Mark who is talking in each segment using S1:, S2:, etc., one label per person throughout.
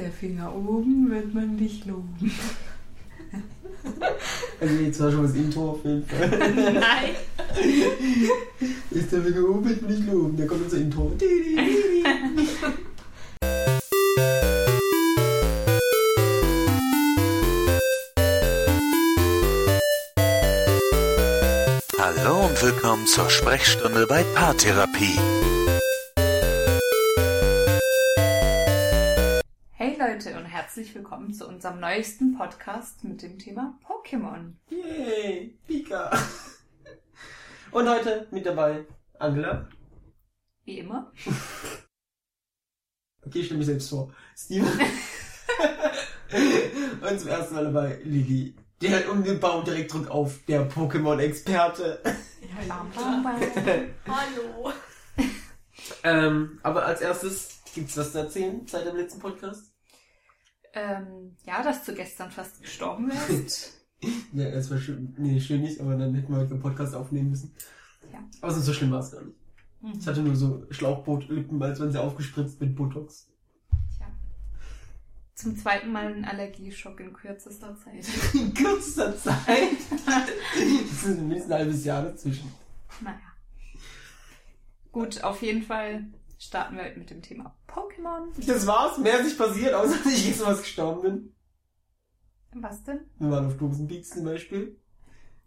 S1: der Finger oben, wird man dich loben.
S2: Also jetzt war schon das Intro auf jeden Fall.
S1: Nein.
S2: Ist der Finger oben, wird man nicht loben. Da kommt unser Intro. Di, di, di, di.
S3: Hallo und willkommen zur Sprechstunde bei Paartherapie.
S1: Herzlich willkommen zu unserem neuesten Podcast mit dem Thema Pokémon.
S2: Yay, Pika. Und heute mit dabei Angela.
S1: Wie immer.
S2: Okay, ich stelle mich selbst vor. Steven. Und zum ersten Mal dabei Lili. Der hat um den Baum direkt drückt auf. Der Pokémon-Experte.
S1: Bam.
S4: Hallo.
S2: Ähm, aber als erstes gibt's was zu erzählen seit dem letzten Podcast?
S1: Ähm, ja, dass du gestern fast gestorben wärst.
S2: Ja, es war schön. Nee, schön nicht, aber dann hätten wir heute einen Podcast aufnehmen müssen.
S1: Ja.
S2: Aber so schlimm war es gar nicht. Ich hatte nur so Schlauchbootlippen, als wenn sie aufgespritzt mit Botox.
S1: Tja. Zum zweiten Mal ein Allergieschock in kürzester Zeit.
S2: In kürzester Zeit. das ist mindestens ein halbes Jahr dazwischen.
S1: Naja. Gut, auf jeden Fall starten wir mit dem Thema Pokémon.
S2: Das war's. Mehr ist nicht passiert, außer dass ich jetzt was gestorben bin.
S1: Was denn?
S2: Wir waren auf Dosenbeats zum Beispiel.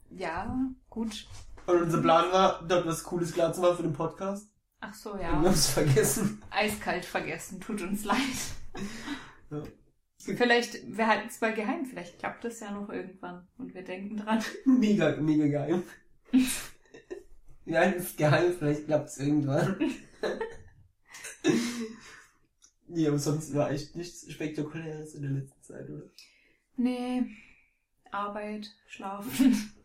S1: Ja, gut.
S2: Und unser Plan war, dort was Cooles klar zu machen für den Podcast.
S1: Ach so,
S2: Und wir
S1: ja.
S2: haben es vergessen.
S1: Eiskalt vergessen, tut uns leid.
S2: Ja.
S1: Vielleicht, wir halten es mal geheim, vielleicht klappt es ja noch irgendwann und wir denken dran.
S2: Mega, mega geheim. Ja, das ist geheim, vielleicht klappt's irgendwann. nee, aber sonst war echt nichts Spektakuläres in der letzten Zeit, oder?
S1: Nee, Arbeit, Schlafen.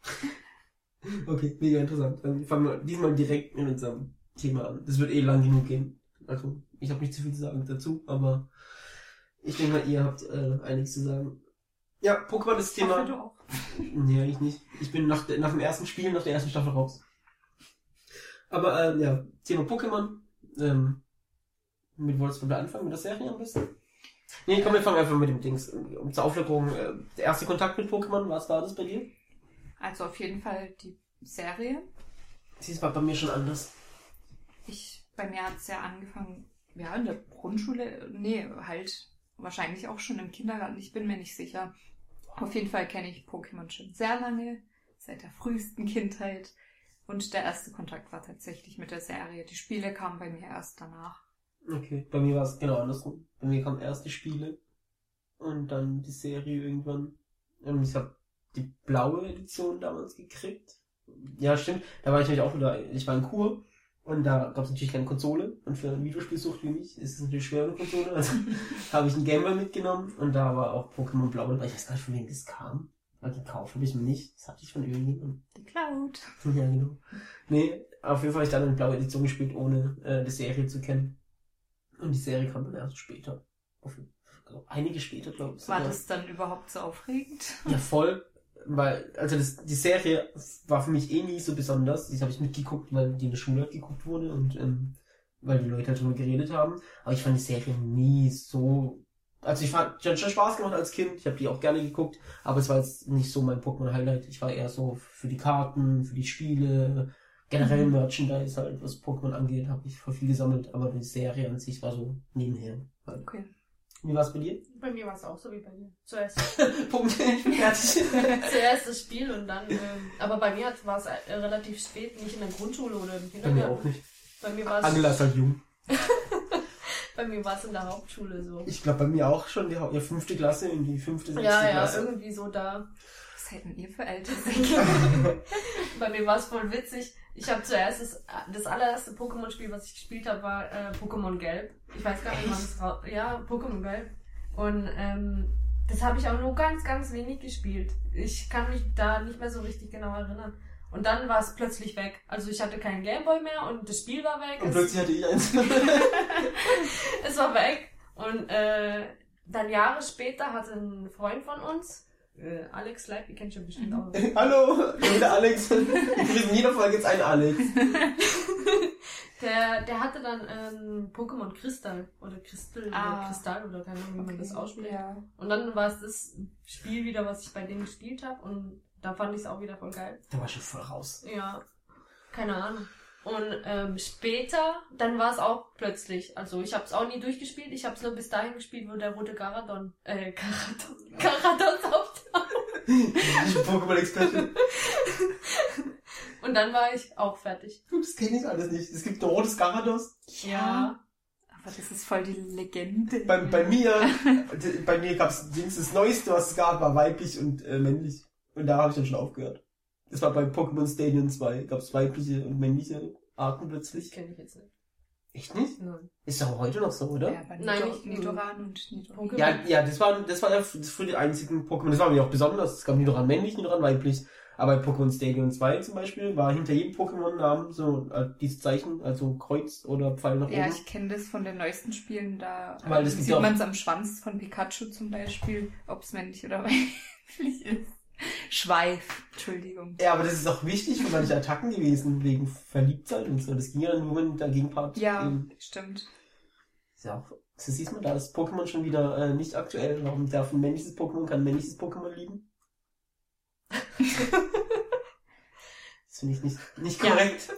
S2: Okay, mega interessant. Dann fangen wir diesmal direkt mit unserem Thema an. Das wird eh lang genug gehen. Also, ich habe nicht zu viel zu sagen dazu, aber ich denke mal, ihr habt äh, einiges zu sagen. Ja, Pokémon ist
S1: Ich hoffe,
S2: Thema.
S1: du auch.
S2: Nee, eigentlich nicht. Ich bin nach, nach dem ersten Spiel, nach der ersten Staffel raus. Aber ähm, ja, Thema Pokémon. Ähm, mit wolltest du anfangen? Mit der Serie am besten? Nee, komm, wir fangen einfach mit dem Dings. Um zur Auflockerung, äh, der erste Kontakt mit Pokémon, was war das bei dir?
S1: Also auf jeden Fall die Serie.
S2: Sie war bei mir schon anders.
S1: Ich, bei mir hat es ja angefangen, ja, in der Grundschule, nee, halt wahrscheinlich auch schon im Kindergarten, ich bin mir nicht sicher. Auf jeden Fall kenne ich Pokémon schon sehr lange, seit der frühesten Kindheit. Und der erste Kontakt war tatsächlich mit der Serie. Die Spiele kamen bei mir erst danach.
S2: Okay, bei mir war es genau andersrum. Bei mir kamen erst die Spiele und dann die Serie irgendwann. Und ich habe die blaue Edition damals gekriegt. Ja, stimmt. Da war ich natürlich auch wieder, ich war in Kur und da gab es natürlich keine Konsole. Und für eine Videospielsucht wie mich ist es natürlich schwer eine Konsole. Also habe ich einen Gameboy mitgenommen und da war auch Pokémon Blau dabei. Ich weiß gar nicht, von wem das kam. Weil gekauft habe ich mir nicht. Das hatte ich von irgendjemandem.
S1: Die Cloud.
S2: Ja, genau. Nee, auf jeden Fall habe ich dann eine blaue Edition gespielt, ohne äh, die Serie zu kennen. Und die Serie kam dann erst später. Also einige später, glaube ich.
S1: War das dann überhaupt so aufregend?
S2: Ja, voll. Weil, also das, die Serie war für mich eh nie so besonders. Die habe ich mitgeguckt, weil die in der Schule geguckt wurde und ähm, weil die Leute halt drüber geredet haben. Aber ich fand die Serie nie so. Also ich fand, die hat schon Spaß gemacht als Kind. Ich habe die auch gerne geguckt, aber es war jetzt nicht so mein Pokémon-Highlight. Ich war eher so für die Karten, für die Spiele, generell
S1: Mhm.
S2: Merchandise halt, was Pokémon angeht, habe ich voll viel gesammelt. Aber die Serie an sich war so nebenher. Halt.
S1: Okay.
S2: Wie war es bei dir?
S4: Bei mir war es auch so wie bei dir. Zuerst,
S2: Punkt. Ich bin fertig.
S4: zuerst das Spiel und dann. Ähm, aber bei mir war es äh, relativ spät, nicht in der Grundschule oder im
S2: Bei mir
S4: Kindergarten.
S2: auch nicht.
S4: Bei mir war
S2: Angela ist halt jung.
S4: bei mir war es in der Hauptschule so.
S2: Ich glaube, bei mir auch schon die Hau- ja, fünfte Klasse in die fünfte, sechste
S4: Ja, ja,
S2: Klasse.
S4: irgendwie so da.
S1: Was hätten ihr für Ältere?
S4: Bei mir war es voll witzig. Ich habe zuerst das, das allererste Pokémon-Spiel, was ich gespielt habe, war äh, Pokémon Gelb. Ich weiß gar nicht, wann es raus. Ja, Pokémon Gelb. Und ähm, das habe ich auch nur ganz, ganz wenig gespielt. Ich kann mich da nicht mehr so richtig genau erinnern. Und dann war es plötzlich weg. Also ich hatte keinen Gameboy mehr und das Spiel war weg.
S2: Und plötzlich hatte ich eins.
S4: es war weg. Und äh, dann Jahre später hatte ein Freund von uns äh, Alex Live, ihr kennt schon bestimmt auch.
S2: Hallo, ich bin der Alex. In jeder Folge jetzt einen Alex.
S4: Der, der hatte dann ähm, Pokémon Kristall oder Kristall
S1: Ah.
S4: oder Kristall oder keine Ahnung, wie man das ausspricht.
S1: Ja.
S4: Und dann war es das Spiel wieder, was ich bei denen gespielt habe und da fand ich es auch wieder voll geil.
S2: Da war schon voll raus.
S4: Ja, keine Ahnung. Und ähm, später, dann war es auch plötzlich. Also ich habe es auch nie durchgespielt. Ich habe es nur bis dahin gespielt, wo der rote Garadon, äh, Garadon, Garadon auftaucht.
S2: Pokémon-Experte.
S4: Und dann war ich auch fertig.
S2: Das kenne ich alles nicht. Es gibt rotes Garados.
S1: Ja. Aber das ist voll die Legende.
S2: Bei, bei mir, bei mir gab's Dings, das Neueste, was es gab, war weiblich und äh, männlich. Und da habe ich dann schon aufgehört. Das war bei Pokémon Stadium 2. Gab's weibliche und männliche Arten plötzlich.
S4: Kenne ich jetzt nicht.
S2: Echt nicht?
S4: Nein.
S2: Ist doch heute noch so, oder?
S1: Ja, bei
S4: Nein, nicht-
S1: Nidoran und Nidoran.
S2: Ja, ja, das waren, das waren ja f- früher die einzigen Pokémon. Das war mir auch besonders. Es gab Nidoran männlich, Nidoran weiblich. Aber bei Pokémon Stadium 2 zum Beispiel war hinter jedem Pokémon-Namen so äh, dieses Zeichen, also Kreuz oder Pfeil nach
S1: Ja,
S2: oben.
S1: ich kenne das von den neuesten Spielen. Da
S2: Weil das
S1: sieht
S2: ja auch-
S1: man es am Schwanz von Pikachu zum Beispiel, ob es männlich oder weiblich ist. Schweif, Entschuldigung.
S2: Ja, aber das ist auch wichtig für manche Attacken gewesen, wegen Verliebtheit und so. Das ging ja dann nur, wenn der Gegenpart
S1: Ja,
S2: eben-
S1: stimmt.
S2: Ist ja auch, so siehst man, da ist Pokémon schon wieder äh, nicht aktuell. Warum darf ein männliches Pokémon kein männliches Pokémon lieben? das finde ich nicht, nicht
S4: Ja.
S2: korrekt.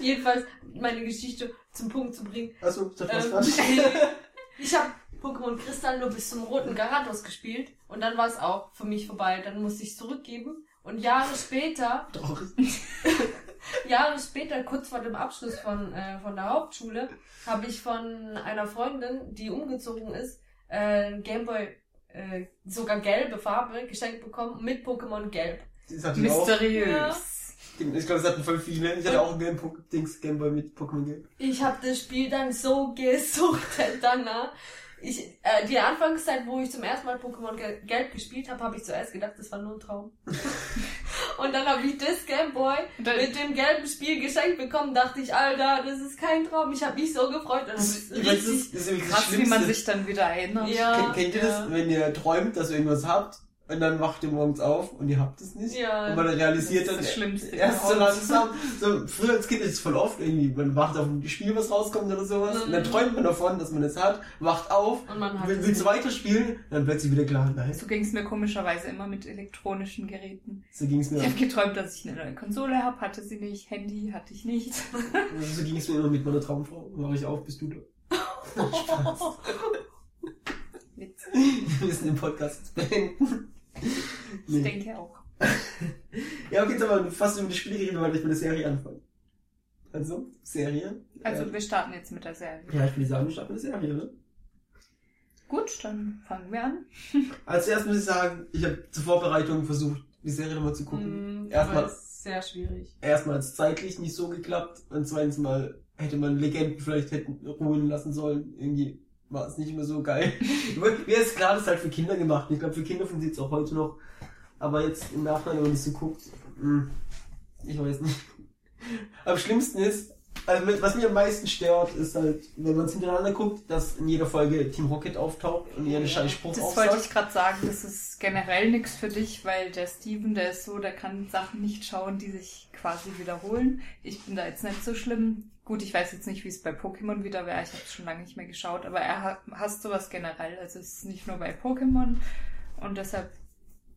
S4: Jedenfalls, meine Geschichte zum Punkt zu bringen.
S2: Also, das war's
S4: Ähm, ich habe Pokémon Kristall nur bis zum roten Garados gespielt und dann war es auch für mich vorbei. Dann musste ich zurückgeben und Jahre später,
S2: Traurig.
S4: Jahre später, kurz vor dem Abschluss von, äh, von der Hauptschule, habe ich von einer Freundin, die umgezogen ist, äh, Gameboy, äh, sogar gelbe Farbe geschenkt bekommen mit Pokémon Gelb.
S2: Das auch.
S1: Mysteriös.
S2: Ich glaube, das hatten voll viele. Ich hatte auch einen Game Dings Gameboy mit Pokémon Game.
S4: Ich habe das Spiel dann so gesuchtet danach. Ich, äh, die Anfangszeit, wo ich zum ersten Mal Pokémon Gel Gelb gespielt habe, habe ich zuerst gedacht, das war nur ein Traum. Und dann habe ich das Gameboy mit dem gelben Spiel geschenkt bekommen, dachte ich, Alter, das ist kein Traum. Ich habe mich so gefreut. Und
S2: Das,
S4: ist
S2: ist- das,
S4: richtig,
S2: ist, das ist
S1: Krass, wie man sich dann wieder erinnert.
S4: Ja.
S2: Kennt, ihr
S4: ja.
S2: das, wenn ihr träumt, dass ihr irgendwas habt und dann wacht ihr morgens auf und ihr habt es nicht?
S4: Ja.
S2: Und man realisiert
S1: Das ist
S2: dann
S1: das
S2: erst so langsam. So, früher als Kind ist es voll oft irgendwie, man wacht auf ein Spiel, was rauskommt oder sowas und dann
S4: Mhm.
S2: träumt man davon, dass man es hat, wacht auf,
S4: und man hat
S2: will,
S4: es
S2: willst weiterspielen, dann plötzlich wieder klar, nein,
S1: So ging es mir komischerweise immer mit elektronischen Geräten.
S2: so ging es
S1: Ich
S2: mir.
S1: habe geträumt, dass ich eine neue Konsole habe, hatte sie nicht. Handy hatte ich nicht.
S2: So ging es mir immer mit meiner Traumfrau. Wache ich auf, bist du da. Spaß.
S1: Witz.
S2: Wir müssen den Podcast jetzt beenden.
S1: Ich
S2: Nee.
S1: denke auch.
S2: Ja, okay, jetzt haben wir fast über die Spiele geredet, weil ich mit der Serie anfangen. Also, Serie.
S1: Also
S2: äh,
S1: wir starten jetzt mit der Serie.
S2: ja, ich würde sagen, wir starten mit der Serie, ne?
S1: Gut, dann fangen wir an.
S2: Als erstes muss ich sagen, ich habe zur Vorbereitung versucht, die Serie nochmal zu gucken.
S4: Mm,
S2: Erstmal-
S4: sehr schwierig.
S2: Erstmal hat es zeitlich nicht so geklappt und zweitens mal hätte man Legenden vielleicht hätten ruhen lassen sollen. Irgendwie war es nicht mehr so geil. Mir ist klar, das ist halt für Kinder gemacht. Ich glaube, für Kinder funktioniert es auch heute noch. Aber jetzt im Nachhinein, wenn man das so guckt, mh, ich weiß nicht. Am schlimmsten ist, also was mich am meisten stört, ist halt, wenn man es hintereinander guckt, dass in jeder Folge Team Rocket auftaucht und ihren scheiß Spruch
S1: Das wollte
S2: aufsagt.
S1: ich gerade sagen, das ist generell nichts für dich, weil der Steven, der ist so, der kann Sachen nicht schauen, die sich quasi wiederholen. Ich bin da jetzt nicht so schlimm. Gut, ich weiß jetzt nicht, wie es bei Pokémon wieder wäre. Ich habe es schon lange nicht mehr geschaut, aber er hasst sowas generell. Also es ist nicht nur bei Pokémon und deshalb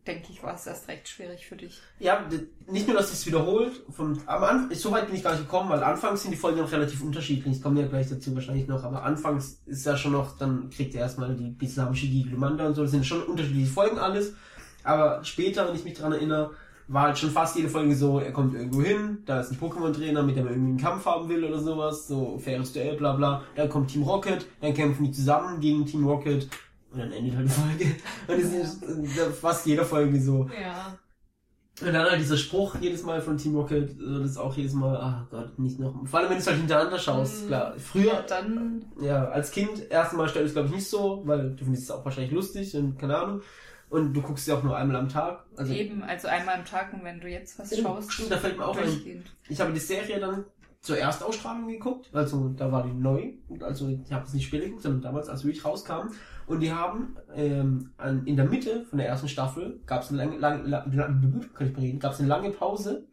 S1: denke ich, war es erst recht schwierig für dich.
S2: Ja, nicht nur, dass es wiederholt. Von, am Anfang, so weit bin ich gar nicht gekommen, weil anfangs sind die Folgen noch relativ unterschiedlich. Ich komme ja gleich dazu wahrscheinlich noch, aber anfangs ist ja schon noch, dann kriegt er erstmal die islamische Glumanda und so. Das sind schon unterschiedliche Folgen alles. Aber später, wenn ich mich dran erinnere, war halt schon fast jede Folge so, er kommt irgendwo hin, da ist ein Pokémon-Trainer, mit dem er irgendwie einen Kampf haben will oder sowas, so faires Duell, bla bla. Dann kommt Team Rocket, dann kämpfen die zusammen gegen Team Rocket und dann endet halt die Folge. Und das ist äh, fast jeder Folge so.
S4: Ja.
S2: Und dann halt dieser Spruch jedes Mal von Team Rocket, äh, das ist auch jedes Mal, ach Gott, nicht noch. Vor allem, wenn du es halt hintereinander schaust,
S4: Mhm.
S2: klar.
S1: Ja,
S2: Früher,
S1: dann
S2: ja, als Kind, erstmal stört es glaube ich nicht so, weil du findest es auch wahrscheinlich lustig und keine Ahnung. Und du guckst ja auch nur einmal am Tag. Also,
S1: eben, also einmal am Tag und wenn du jetzt was schaust,
S2: stimmt, da fällt mir auch ein. Ich habe die Serie dann zur Erstausstrahlung geguckt, also da war die neu, und also ich habe es nicht später geguckt, sondern damals, als wirklich rauskam. Und die haben ähm, an, in der Mitte von der ersten Staffel gab es eine lange, lange, lange, kann ich mal reden, gab's eine lange Pause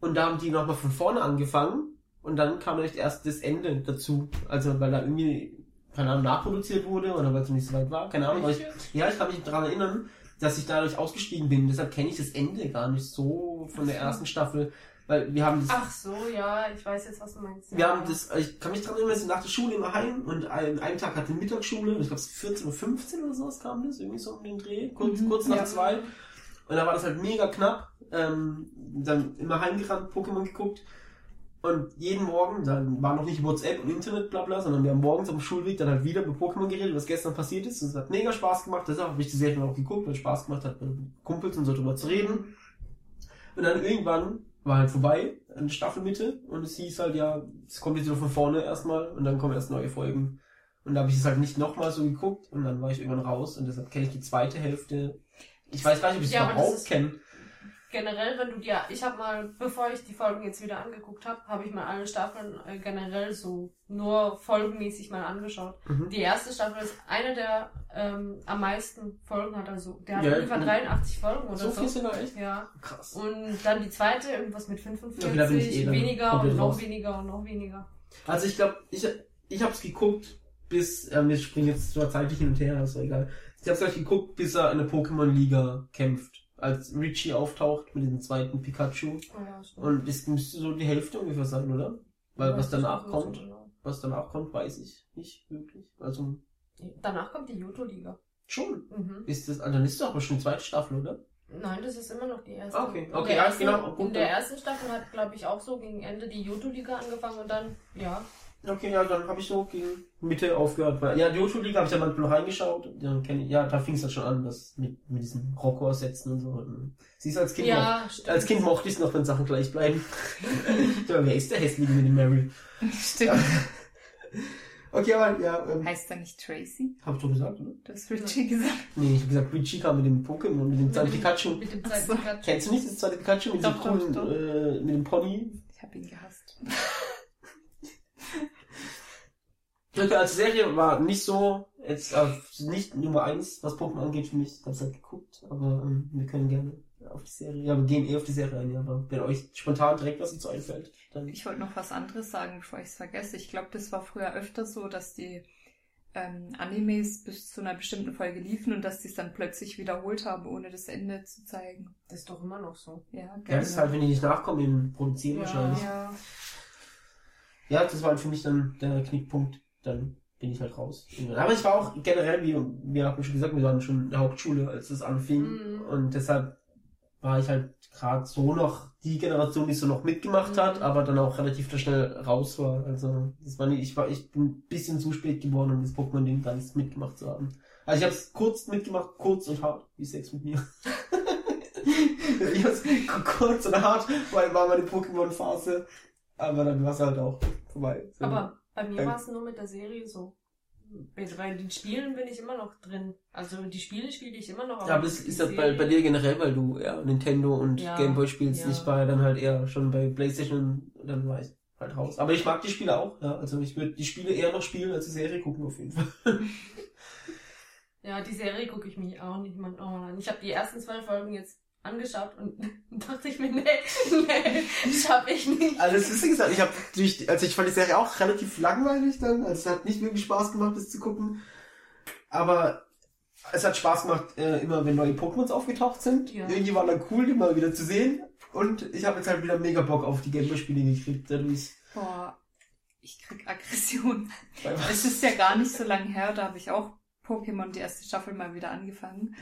S2: und da haben die nochmal von vorne angefangen und dann kam echt erst das Ende dazu. Also weil da irgendwie, keine Ahnung, nachproduziert wurde oder weil es nicht so weit war, keine Ahnung. Ich, ja, ich kann mich daran erinnern, dass ich dadurch ausgestiegen bin. Deshalb kenne ich das Ende gar nicht so von der ersten Staffel. Weil wir haben das.
S4: Ach so, ja, ich weiß jetzt, was du meinst.
S2: Wir
S4: ja.
S2: haben das, ich kann mich daran erinnern, wir sind nach der Schule immer heim und an einem Tag hatte Mittagsschule, ich glaube 14 Uhr 15 oder sowas kam das, irgendwie so um den Dreh, kurz,
S1: Mhm,
S2: kurz nach
S1: ja.
S2: zwei. Und da war das halt mega knapp. Ähm, dann immer heimgerannt, Pokémon geguckt. Und jeden Morgen, dann war noch nicht WhatsApp und Internet, bla bla, sondern wir haben morgens am Schulweg dann halt wieder über Pokémon geredet, was gestern passiert ist. Und es hat mega Spaß gemacht. Deshalb habe ich die Serie auch geguckt, weil es Spaß gemacht hat, mit Kumpels und so drüber zu reden. Und dann irgendwann war halt vorbei, an der Staffelmitte, und es hieß halt, ja, es kommt jetzt wieder von vorne erstmal, und dann kommen erst neue Folgen. Und da habe ich es halt nicht nochmal so geguckt, und dann war ich irgendwann raus, und deshalb kenne ich die zweite Hälfte. Ich weiß gar nicht, ob ich es
S4: Ja,
S2: überhaupt kenne.
S4: Generell, wenn du dir, ich habe mal, bevor ich die Folgen jetzt wieder angeguckt habe, habe ich mal alle Staffeln äh, generell so nur folgenmäßig mal angeschaut.
S2: Mhm.
S4: Die erste Staffel ist eine der ähm, am meisten Folgen hat, also der hat
S2: Ja,
S4: ungefähr
S2: und-
S4: 83 Folgen oder
S2: So
S4: so.
S2: viel sogar echt?
S4: Ja.
S2: Krass.
S4: Und dann die zweite, irgendwas mit 45,
S2: Okay, da bin ich eh
S4: weniger und noch
S2: raus.
S4: weniger und noch weniger.
S2: Also ich glaube, ich, ich habe es geguckt, bis, ähm, wir springen jetzt zwar zeitlich hin und her, ist doch egal. Ich habe es gleich geguckt, bis er in der Pokémon-Liga kämpft. Als Richie auftaucht mit dem zweiten Pikachu.
S4: Ja.
S2: Und das müsste so die Hälfte ungefähr sein, oder? Weil
S4: Ja,
S2: was
S4: das
S2: danach kommt,
S4: genau.
S2: was danach kommt, weiß ich nicht wirklich. Also
S4: Danach kommt die Johto-Liga.
S2: schon.
S4: Mhm.
S2: Ist das, also dann ist doch aber schon die zweite Staffel, oder?
S4: Nein, das ist immer noch die erste.
S2: Ah, okay. Okay, ja,
S4: ersten,
S2: genau. Gut,
S4: In der ersten Staffel hat, glaube ich, auch so gegen Ende die Johto-Liga angefangen und dann, ja.
S2: Okay, ja, dann habe ich so gegen Mitte aufgehört. Weil, ja, die Liga habe ich ja manchmal noch reingeschaut. Dann kenn ich, ja, da fing es dann schon an, das mit, mit diesen Rocco-Sätzen und so. Und Siehst du, als Kind,
S4: ja, stimmt.
S2: als kind mochte ich es noch, wenn Sachen gleich bleiben. ja, wer ist der Hässliche mit dem Mary?
S1: Stimmt.
S2: Okay, aber ja, ähm,
S1: Heißt er nicht Tracy?
S2: hab ich doch gesagt, oder?
S1: Du hast Richie gesagt.
S2: Nee, ich hab gesagt, Richie kam mit dem Pokémon, mit dem zweiten
S4: Mit dem-
S2: Pikachu.
S4: Mit dem zweiten. Pikachu.
S2: Kennst du nicht das zweite Pikachu mit
S1: Doch,
S2: dem
S1: doch,
S2: coolen,
S1: doch.
S2: Äh, mit dem Pony?
S1: Ich habe ihn gehasst.
S2: Okay, als Serie war nicht so, jetzt äh, nicht Nummer eins, was Pokémon angeht für mich. Ich hab's halt geguckt, aber ähm, wir können gerne auf die Serie, ja, wir gehen eh auf die Serie ein, ja, aber wenn euch spontan direkt was dazu einfällt, dann.
S1: Ich wollte noch was anderes sagen, bevor ich es vergesse. Ich glaube, das war früher öfter so, dass die ähm, Animes bis zu einer bestimmten Folge liefen und dass die es dann plötzlich wiederholt haben, ohne das Ende zu zeigen.
S4: Das ist doch immer noch so.
S1: Ja,
S2: Ja,
S1: gerne.
S2: das ist halt, wenn die nicht nachkommen, im Produzieren
S4: Ja.
S2: wahrscheinlich.
S1: ja.
S2: Ja, das war halt für mich dann der Knickpunkt. Dann bin ich halt raus. Aber ich war auch generell, wie wir haben schon gesagt, wir waren schon in der Hauptschule, als das anfing.
S4: Mhm.
S2: Und deshalb war ich halt gerade so noch die Generation, die so noch mitgemacht hat,
S4: Mhm.
S2: aber dann auch relativ schnell raus war. Also das war nicht, ich war, ich bin ein bisschen zu spät geworden, um das Pokémon-Ding ganz mitgemacht zu haben. Also ich habe es kurz mitgemacht, kurz und hart, wie Sex mit mir. ich hab's kurz und hart, weil war meine Pokémon-Phase. Aber dann war es halt auch vorbei. So.
S4: Aber bei mir
S2: Ähm.
S4: war es nur mit der Serie so. Bei bei den Spielen bin ich immer noch drin. Also die Spiele spiele ich immer noch.
S2: ja, aber das
S4: die
S2: ist ja bei, bei dir generell, weil du ja Nintendo und
S4: Ja,
S2: Gameboy spielst.
S4: ja.
S2: Ich war ja dann halt eher schon bei Playstation und dann war ich halt raus. Aber ich mag die Spiele auch, ja. Also ich würde die Spiele eher noch spielen, als die Serie gucken auf jeden Fall.
S4: Ja, die Serie gucke ich mich auch nicht mal an. Ich habe die ersten zwei Folgen jetzt angeschaut und dachte ich mir, nee, nee, schaff ich nicht.
S2: Also das ist wie gesagt, ich habe durch, also ich fand die Serie auch relativ langweilig dann, also es hat nicht wirklich Spaß gemacht, das zu gucken. Aber es hat Spaß gemacht, äh, immer wenn neue Pokémons aufgetaucht sind.
S4: Ja.
S2: Irgendwie war dann cool, die mal wieder zu sehen. Und ich habe jetzt halt wieder mega Bock auf die Gameboy-Spiele gekriegt, dadurch.
S1: Boah, ich krieg Aggression. Es ist ja gar nicht so lange her, da habe ich auch Pokémon die erste Staffel mal wieder angefangen.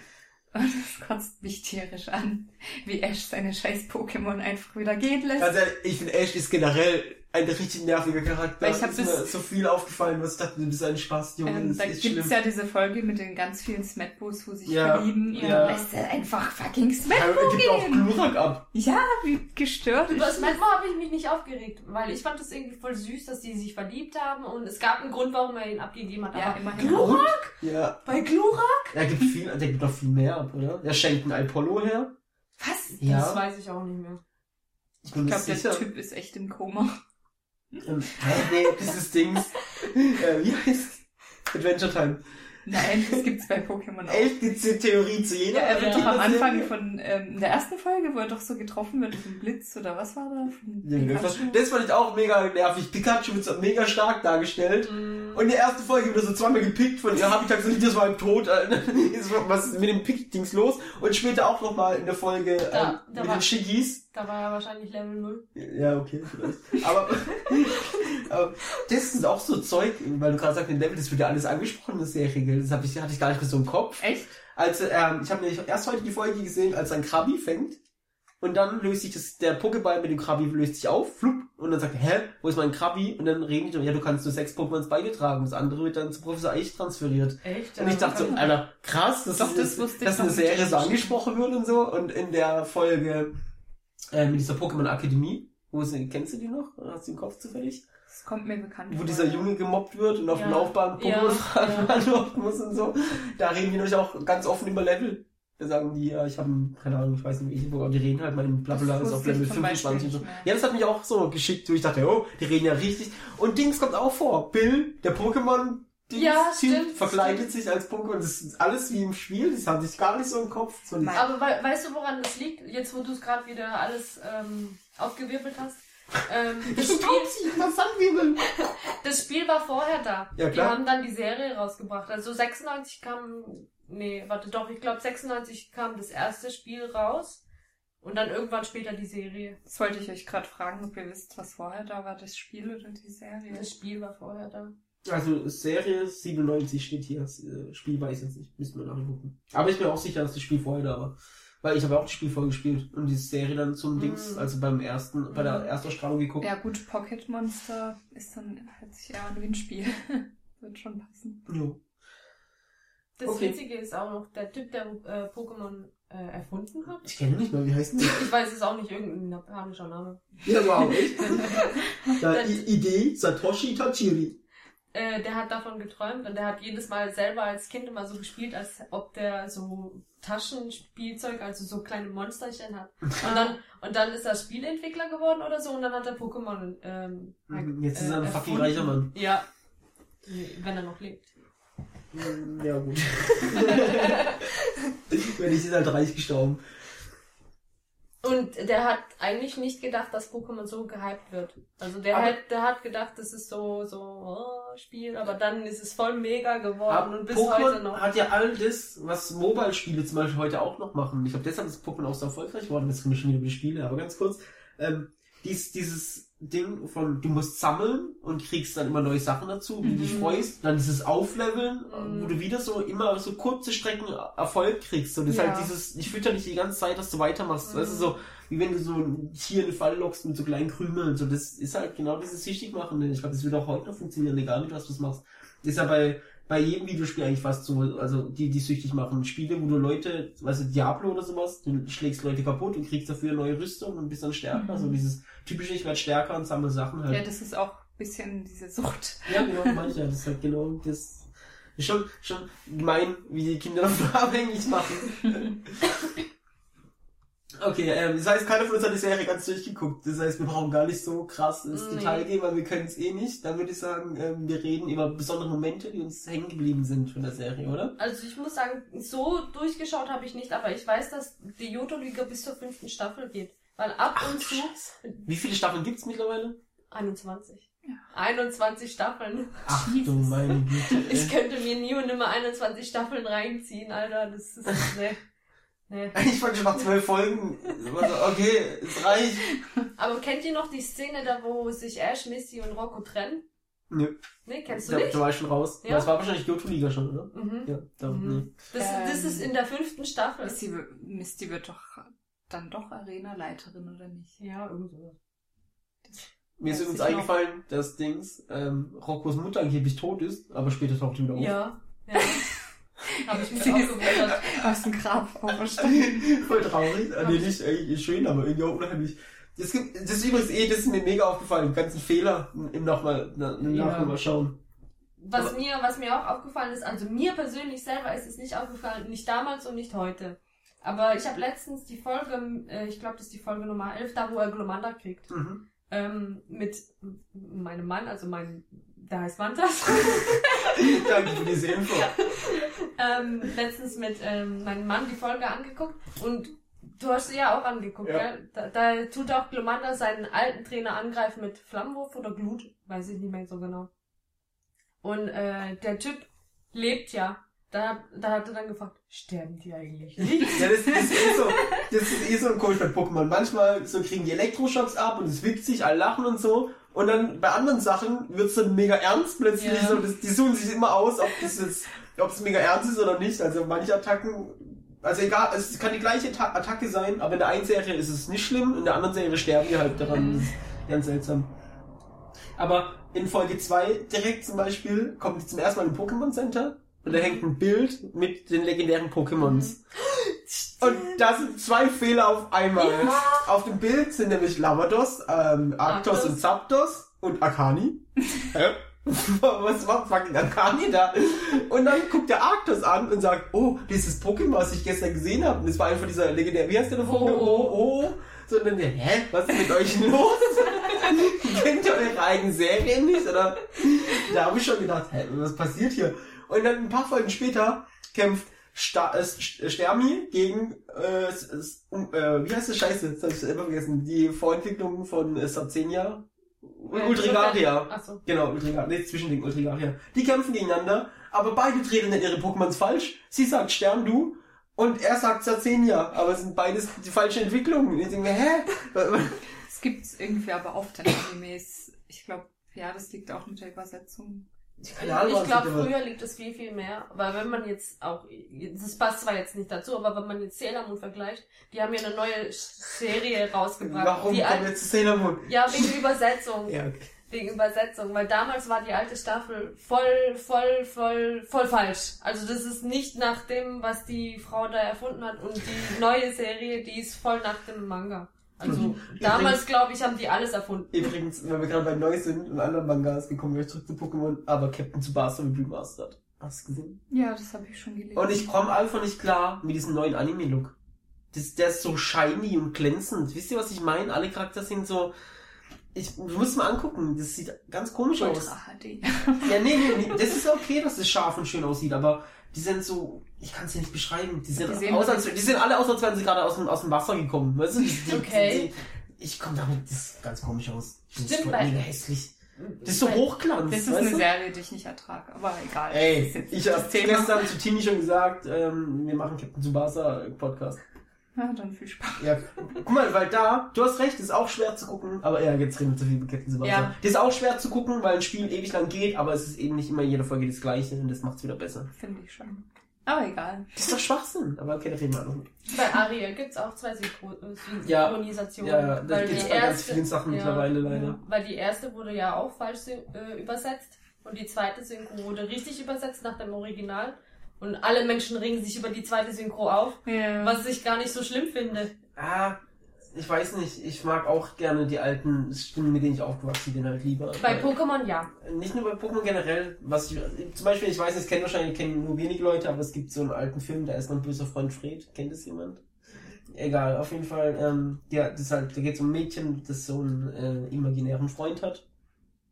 S1: Und es kotzt mich tierisch an, wie Ash seine scheiß Pokémon einfach wieder gehen lässt.
S2: Also ich finde Ash ist generell ein richtig nerviger Charakter.
S1: Weil ich hab
S2: ist
S1: bis-
S2: mir so viel aufgefallen, was ich dachte, du bist ein Spaß, Junge,
S1: Ähm,
S2: das
S1: da
S2: ist
S1: gibt's
S2: schlimm.
S1: ja diese Folge mit den ganz vielen Smetbos, wo sich
S2: Ja,
S1: verlieben.
S4: ja.
S1: Lässt er einfach fucking
S2: Er
S1: Smetbo
S2: gibt auch
S1: gehen.
S2: Glurak ab.
S1: Ja, wie gestört.
S4: Über das manchmal habe ich mich nicht aufgeregt, weil ich fand es irgendwie voll süß, dass die sich verliebt haben und es gab einen Grund, warum er ihn abgegeben hat.
S1: Ja,
S4: aber
S1: immerhin.
S4: Glurak?
S2: Ja.
S4: Bei Glurak?
S2: Er gibt viel, der gibt noch viel mehr ab, oder? Er schenkt einen Apollo her.
S1: Was?
S2: Ja.
S4: Das weiß ich auch nicht mehr.
S2: Ich
S1: Ich glaube, der. Typ ist echt im Koma.
S2: Ähm, nee, dieses Dings. äh, wie heißt Adventure Time.
S1: Nein, das gibt's bei Pokémon auch.
S2: Echt Theorie zu jeder
S1: Ja, er wird
S4: Ja.
S1: doch am? Anfang von, ähm, der ersten Folge, wo er doch so getroffen wird vom Blitz oder was war da?
S2: Ja,
S1: Pikachu?
S2: Das fand ich auch mega nervig. Pikachu wird so mega stark dargestellt.
S4: Mm.
S2: Und in der ersten Folge wird er so zweimal gepickt von ihr Habitat, so das war im Tod. äh, Was ist mit dem Pick-Dings los? Und später auch nochmal in der Folge
S4: Da-
S2: ähm,
S4: da
S2: mit den Shiggies.
S4: Da war er wahrscheinlich Level 0.
S2: Ja, okay, vielleicht. Aber, aber das ist auch so Zeug, weil du gerade sagst, in Level, das wird ja alles angesprochen in der Serie, gell? Das hab ich, hatte ich gar nicht mehr so im Kopf.
S1: Echt?
S2: Also, ähm, ich habe nämlich erst heute die Folge gesehen, als ein Krabi fängt. Und dann löst sich das, der Pokéball mit dem Krabi löst sich auf, flupp, und dann sagt er, hä, wo ist mein Krabi? Und dann reden die, ja, du kannst nur sechs Pokémons beigetragen. Das andere wird dann zu Professor Eich transferiert.
S4: Echt?
S2: Und ich dachte so, Alter, krass, dass,
S1: Doch, das
S2: das dass eine. Serie so angesprochen wird und so. Und in der Folge äh, mit dieser Pokémon Akademie, wo sie, kennst du die noch? Hast du den Kopf zufällig?
S1: Das kommt mir bekannt
S2: Wo
S1: vor.
S2: dieser Junge gemobbt wird und auf dem
S4: Ja.
S2: Laufbahn
S4: Ja,
S2: Pokémon-Fragen
S4: ja.
S2: beantworten muss und so. Da reden die nämlich auch ganz offen über Level. Da sagen die, ja, ich habe, keine Ahnung, ich weiß nicht, welche, aber die reden halt, mein Blabla ist auf Level
S1: zum Beispiel
S2: 25 und so. Ja, das hat mich auch so geschickt, wo ich dachte, oh, die reden ja richtig. Und Dings kommt auch vor. Bill, der Pokémon, Dings
S4: Ja,
S2: Typ,
S4: stimmt,
S2: verkleidet sich als Pokémon. Das ist alles wie im Spiel, das hatte ich gar nicht so im Kopf. So
S4: Aber we weißt du, woran das liegt? Jetzt, wo du es gerade wieder alles ähm, aufgewirbelt hast. Ähm, das,
S2: das
S4: Spiel, das Spiel war vorher da.
S2: Ja,
S4: Die
S2: klar.
S4: haben dann die Serie rausgebracht. Also 96 kam, nee, warte doch, ich glaube 96 kam das erste Spiel raus. Und dann irgendwann später die Serie.
S1: Das wollte ich euch gerade fragen, ob ihr wisst, was vorher da war, das Spiel oder die Serie.
S4: Das Spiel war vorher da.
S2: Also Serie 97 steht hier. Das äh, Spiel weiß ich jetzt nicht. Müssen wir nachgucken. Aber ich bin auch sicher, dass das Spiel vorher da war. Weil ich habe ja auch das Spiel vorher gespielt und die Serie dann zum
S4: Mhm.
S2: Dings, also beim ersten, bei der
S4: Mhm.
S2: Erstausstrahlung geguckt.
S1: Ja gut, Pocket Monster ist dann, hört sich eher ein Spiel. Wird schon passen.
S2: Jo.
S4: Das
S2: Okay.
S4: Witzige ist auch noch, der Typ, der äh, Pokémon äh, erfunden hat.
S2: Ich kenne nicht mal, wie heißt denn die?
S4: Ich weiß es auch nicht, irgendein japanischer Name.
S2: Ja, wow, echt? Ja, Idee Satoshi Tajiri.
S4: Äh, der hat davon geträumt und der hat jedes Mal selber als Kind immer so gespielt, als ob der so Taschenspielzeug, also so kleine Monsterchen hat. Und dann, und dann ist er Spielentwickler geworden oder so und dann hat er Pokémon. Ähm,
S2: Mhm, Jetzt ist
S4: äh,
S2: er ein fucking
S4: erfunden.
S2: reicher Mann.
S4: Ja. Wenn er noch lebt.
S2: Mm, Ja, gut. Wenn ich ist halt reich gestorben.
S4: Und der hat eigentlich nicht gedacht, dass Pokémon so gehypt wird. Also der
S2: Aber-
S4: hat, der hat gedacht, das ist so, so, oh, Spiel, aber dann ist es voll mega geworden und bis heute
S2: Pokémon
S4: noch.
S2: hat ja all das, was Mobile-Spiele zum Beispiel heute auch noch machen. Ich glaube, deshalb ist Pokémon auch so erfolgreich geworden. Jetzt kommen wir schon wieder über die Spiele, aber ganz kurz. Ähm, dies, dieses Ding von, du musst sammeln und kriegst dann immer neue Sachen dazu, wie du dich
S4: Mhm.
S2: freust. Dann dieses Aufleveln,
S4: Mhm.
S2: wo du wieder so immer so kurze Strecken Erfolg kriegst. So, das ist
S1: Ja.
S2: halt dieses, ich fütter dich die ganze Zeit, dass du weitermachst.
S4: Mhm.
S2: Das ist so, wie wenn du so ein Tier in eine Falle lockst mit so kleinen Krümeln. So, das ist halt genau dieses süchtig machen. Ich glaube, das wird auch heute noch funktionieren, egal wie du was machst. Das ist ja bei, bei jedem Videospiel eigentlich fast so, also die, die süchtig machen. Spiele, wo du Leute, weißt du, Diablo oder sowas, du schlägst Leute kaputt und kriegst dafür neue Rüstung und bist dann stärker.
S1: Mhm.
S2: So dieses typische, ich werde stärker und sammle Sachen halt.
S1: Ja, das ist auch ein bisschen diese Sucht.
S2: Ja, genau, manche. Das ist halt genau das. Ist schon, schon gemein, wie die Kinder davon abhängig machen. Okay, ähm, das heißt, keiner von uns hat die Serie ganz durchgeguckt. Das heißt, wir brauchen gar nicht so krass ins
S4: Nee.
S2: Detail gehen, weil wir können es eh nicht. Dann würde ich sagen, ähm, wir reden über besondere Momente, die uns hängen geblieben sind von der Serie, oder?
S4: Also ich muss sagen, so durchgeschaut habe ich nicht, aber ich weiß, dass die Johto-Liga bis zur fünften Staffel geht. Weil ab und zu
S2: Wie viele Staffeln gibt's mittlerweile?
S4: 21.
S1: Ja.
S4: 21 Staffeln.
S2: Ach du meine Güte.
S4: Ich könnte mir nie und nimmer 21 Staffeln reinziehen, Alter. Das ist. Nee. Nee.
S2: Ich fand schon nach zwölf Folgen, also, okay, es reicht.
S4: Aber kennt ihr noch die Szene da, wo sich Ash, Misty und Rocco trennen?
S2: Nö,
S4: Nee, kennst du
S2: da,
S4: nicht?
S2: da war ich schon raus.
S4: Ja.
S2: Das war wahrscheinlich Johto-Liga schon, oder?
S4: Mhm.
S2: Ja, da,
S4: Mhm.
S2: nee.
S4: Das, das ist in der fünften Staffel.
S1: Misty, Misty wird doch dann doch Arena-Leiterin, oder nicht?
S4: Ja, irgend sowas.
S2: Mir ist übrigens eingefallen, dass Dings, ähm, Roccos Mutter angeblich tot ist, aber später taucht die wieder auf.
S4: Ja. ja. Habe ich mich
S1: Sie
S4: auch gewundert.
S1: aus dem Grab auferstanden.
S2: Voll traurig. Ah, nee, nicht schön, aber irgendwie auch unheimlich. Das, gibt, das ist übrigens eh, das ist mir mega aufgefallen, die ganzen Fehler im Nochmal, na, im
S4: Ja.
S2: Schauen.
S4: Was
S2: Aber-
S4: mir, was mir auch aufgefallen ist, also mir persönlich selber ist es nicht aufgefallen, nicht damals und nicht heute. Aber ich habe letztens die Folge, äh, ich glaube, das ist die Folge Nummer 11, da wo er Glomanda kriegt.
S2: Mhm.
S4: Ähm, mit meinem Mann, also mein, der heißt Mantas.
S2: Danke für diese Info.
S4: Ähm, letztens mit ähm, meinem Mann die Folge angeguckt und du hast sie ja auch angeguckt,
S2: Ja.
S4: gell? Da, da tut auch Glomanda seinen alten Trainer angreifen mit Flammenwurf oder Glut, weiß ich nicht mehr so genau. Und äh, der Typ lebt ja. Da, da hat er dann gefragt, sterben die eigentlich nicht?
S2: Ja, das, das ist eh so, das ist eh so ein komisch bei Pokémon. Manchmal so kriegen die Elektroschocks ab und es wickt sich, alle lachen und so. Und dann bei anderen Sachen wird's dann mega ernst plötzlich.
S1: Ja.
S2: So, das, die suchen sich immer aus, ob das jetzt, ob es mega ernst ist oder nicht. Also manche Attacken, also egal, es kann die gleiche Ta Attacke sein, aber in der einen Serie ist es nicht schlimm, in der anderen Serie sterben die halt daran. Das ist ganz seltsam. Aber in Folge 2 direkt zum Beispiel kommt zum ersten Mal ein Pokémon Center und da hängt ein Bild mit den legendären Pokémons. Und da sind zwei Fehler auf einmal. Auf dem Bild sind nämlich Lavados, ähm, Arctos
S4: Arctos.
S2: und Zapdos und Arcani. Was macht fucking Arcani da? Und dann guckt der Arctos an und sagt, oh, dieses Pokémon, was ich gestern gesehen habe. Und das war einfach dieser legendäre, wie heißt der da vorne?
S4: Oh.
S2: Oh, oh. So, und dann, hä, was ist mit euch los? Kennt ihr eure eigenen Serien nicht? Oder? Da habe ich schon gedacht, hä, was passiert hier? Und dann ein paar Folgen später kämpft Sta äh, St- Stermi gegen, äh, äh, wie heißt das Scheiße? Das hab ich selber vergessen. Die Vorentwicklung von äh, Sabzenia. Ultrigaria.
S4: Achso.
S2: Genau, Ultrigaria. Nee, Zwischending Ultrigaria. Die kämpfen gegeneinander, aber beide treten ihre Pokémons falsch. Sie sagt Stern, du. Und er sagt Sabzenia. Aber es sind beides die falschen Entwicklungen. Ich denke mir, hä?
S1: Es gibt's irgendwie aber oft in Animes. Ich glaube, ja, das liegt auch mit der Übersetzung.
S4: Ich
S2: was
S4: glaube, früher liegt es viel, viel mehr. Weil wenn man jetzt auch, das passt zwar jetzt nicht dazu, aber wenn man jetzt Sailor Moon vergleicht, die haben ja eine neue Serie rausgebracht.
S2: Warum
S4: die
S2: kommen zu Sailor Moon?
S4: Ja, wegen Übersetzung.
S2: Ja, okay.
S4: Wegen Übersetzung. Weil damals war die alte Staffel voll, voll, voll, voll falsch. Also das ist nicht nach dem, was die Frau da erfunden hat. Und die neue Serie, die ist voll nach dem Manga. Also damals, glaube ich, haben die alles erfunden.
S2: Übrigens, wenn wir gerade bei neu sind und anderen Mangas, wir kommen gleich zurück zu Pokémon, aber Captain Tsubasa Remastered. Hast du gesehen?
S1: Ja, das habe ich schon gelesen.
S2: Und ich komme einfach nicht klar mit diesem neuen Anime-Look. Das, der ist so shiny und glänzend. Wisst ihr, was ich meine? Alle Charakter sind so... Ich du musst mal angucken. Das sieht ganz komisch aus.
S1: Ultra HD.
S2: Ja, nee, nee, nee. Das ist okay, dass es scharf und schön aussieht, aber die sind so... Ich kann es ja nicht beschreiben. Die, sind
S1: Die
S2: aus, als, die sind alle aus, als wären sie gerade aus dem, aus dem Wasser gekommen. Weißt du? Die,
S4: Okay.
S2: Die, ich komme damit... Das sieht ganz komisch aus. Das
S4: Stimmt,
S2: ist
S4: weil-
S2: mega hässlich. Das ist so Hochglanz.
S1: Das ist eine
S2: du?
S1: Serie, die ich nicht ertrage, aber egal. Das
S2: Ey,
S1: ist
S2: ich habe
S1: das
S2: gestern zu Tini schon gesagt, ähm, wir machen Captain Tsubasa Podcast.
S1: Ja, dann viel Spaß.
S2: Ja, guck mal, weil da, du hast recht, das ist auch schwer zu gucken, aber ja, jetzt reden wir zu viel über Captain Tsubasa.
S1: Ja.
S2: Das ist auch schwer zu gucken, weil ein Spiel ewig lang geht, aber es ist eben nicht immer jede Folge das gleiche und das macht's wieder besser.
S1: Finde ich schon. Aber egal.
S2: Das ist doch Schwachsinn, aber okay, da reden wir noch nicht.
S4: Bei Ariel gibt's auch zwei Synchro äh,
S2: Ja.
S4: Synchronisationen.
S2: Ja, ja, das
S4: weil
S2: gibt's
S4: die
S2: bei ganz
S4: erste,
S2: vielen Sachen mittlerweile leider.
S4: Ja, weil die erste wurde ja auch falsch äh, übersetzt und die zweite Synchro wurde richtig übersetzt nach dem Original. Und alle Menschen regen sich über die zweite Synchro auf,
S1: Ja.
S4: was ich gar nicht so schlimm finde.
S2: Ah, ich weiß nicht, ich mag auch gerne die alten Stimmen, mit denen ich aufgewachsen bin, halt lieber.
S4: Bei
S2: Weil-
S4: Pokémon ja.
S2: Nicht nur bei Pokémon generell, was ich, zum Beispiel, ich weiß, das kennen wahrscheinlich kennen nur wenige Leute, aber es gibt so einen alten Film, da ist mein böser Freund Fred. Kennt das jemand? Egal, auf jeden Fall, ähm, ja, das ist halt, da geht es um ein Mädchen, das so einen äh, imaginären Freund hat.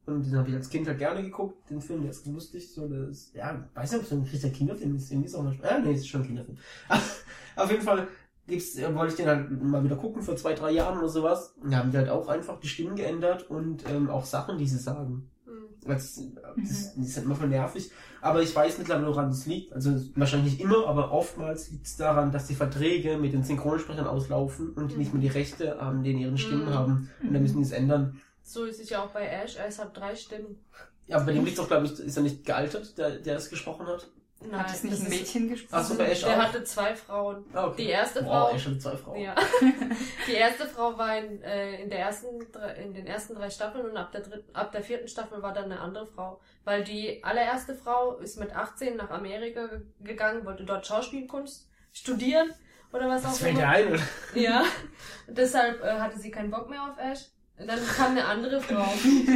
S2: Und den habe ich als Kind halt gerne geguckt, den Film, der ist lustig, so, das ja, weiß nicht, ob es so ein richtiger Kinderfilm ist, irgendwie ist auch noch, ah, nee, ist schon ein Kinderfilm. auf jeden Fall gibt's, äh, wollte ich den halt mal wieder gucken, vor zwei, drei Jahren oder sowas. Da haben die halt auch einfach die Stimmen geändert und ähm, auch Sachen, die sie sagen.
S4: Hm.
S2: Das, das, das ist halt immer voll nervig. Aber ich weiß mittlerweile, woran das liegt. Also wahrscheinlich nicht immer, aber oftmals liegt es daran, dass die Verträge mit den Synchronsprechern auslaufen und die nicht mehr die Rechte an den ihren Stimmen
S4: Mhm.
S2: haben. Und dann müssen die es ändern.
S4: So ist es ja auch bei Ash. Ash hat drei Stimmen.
S2: Ja, aber bei dem liegt auch, glaube ich, ist er nicht gealtert, der, der es gesprochen hat.
S4: Nein,
S1: Hat es nicht
S4: das
S1: ein Mädchen gesprochen?
S2: Ach so, bei Ash
S4: Der
S2: auch.
S4: hatte zwei Frauen.
S2: Ah, okay.
S4: Die erste
S2: Wow,
S4: Frau.
S2: er hatte zwei Frauen.
S4: Ja. Die erste Frau war in, äh, in, der ersten, in den ersten drei Staffeln und ab der, dritten, ab der vierten Staffel war dann eine andere Frau. Weil die allererste Frau ist mit 18 nach Amerika ge- gegangen, wollte dort Schauspielkunst studieren oder was
S2: Das
S4: auch
S2: fällt dir
S4: immer.
S2: ein, oder?
S4: Ja. Und deshalb äh, hatte sie keinen Bock mehr auf Ash. Dann kam eine andere Frau.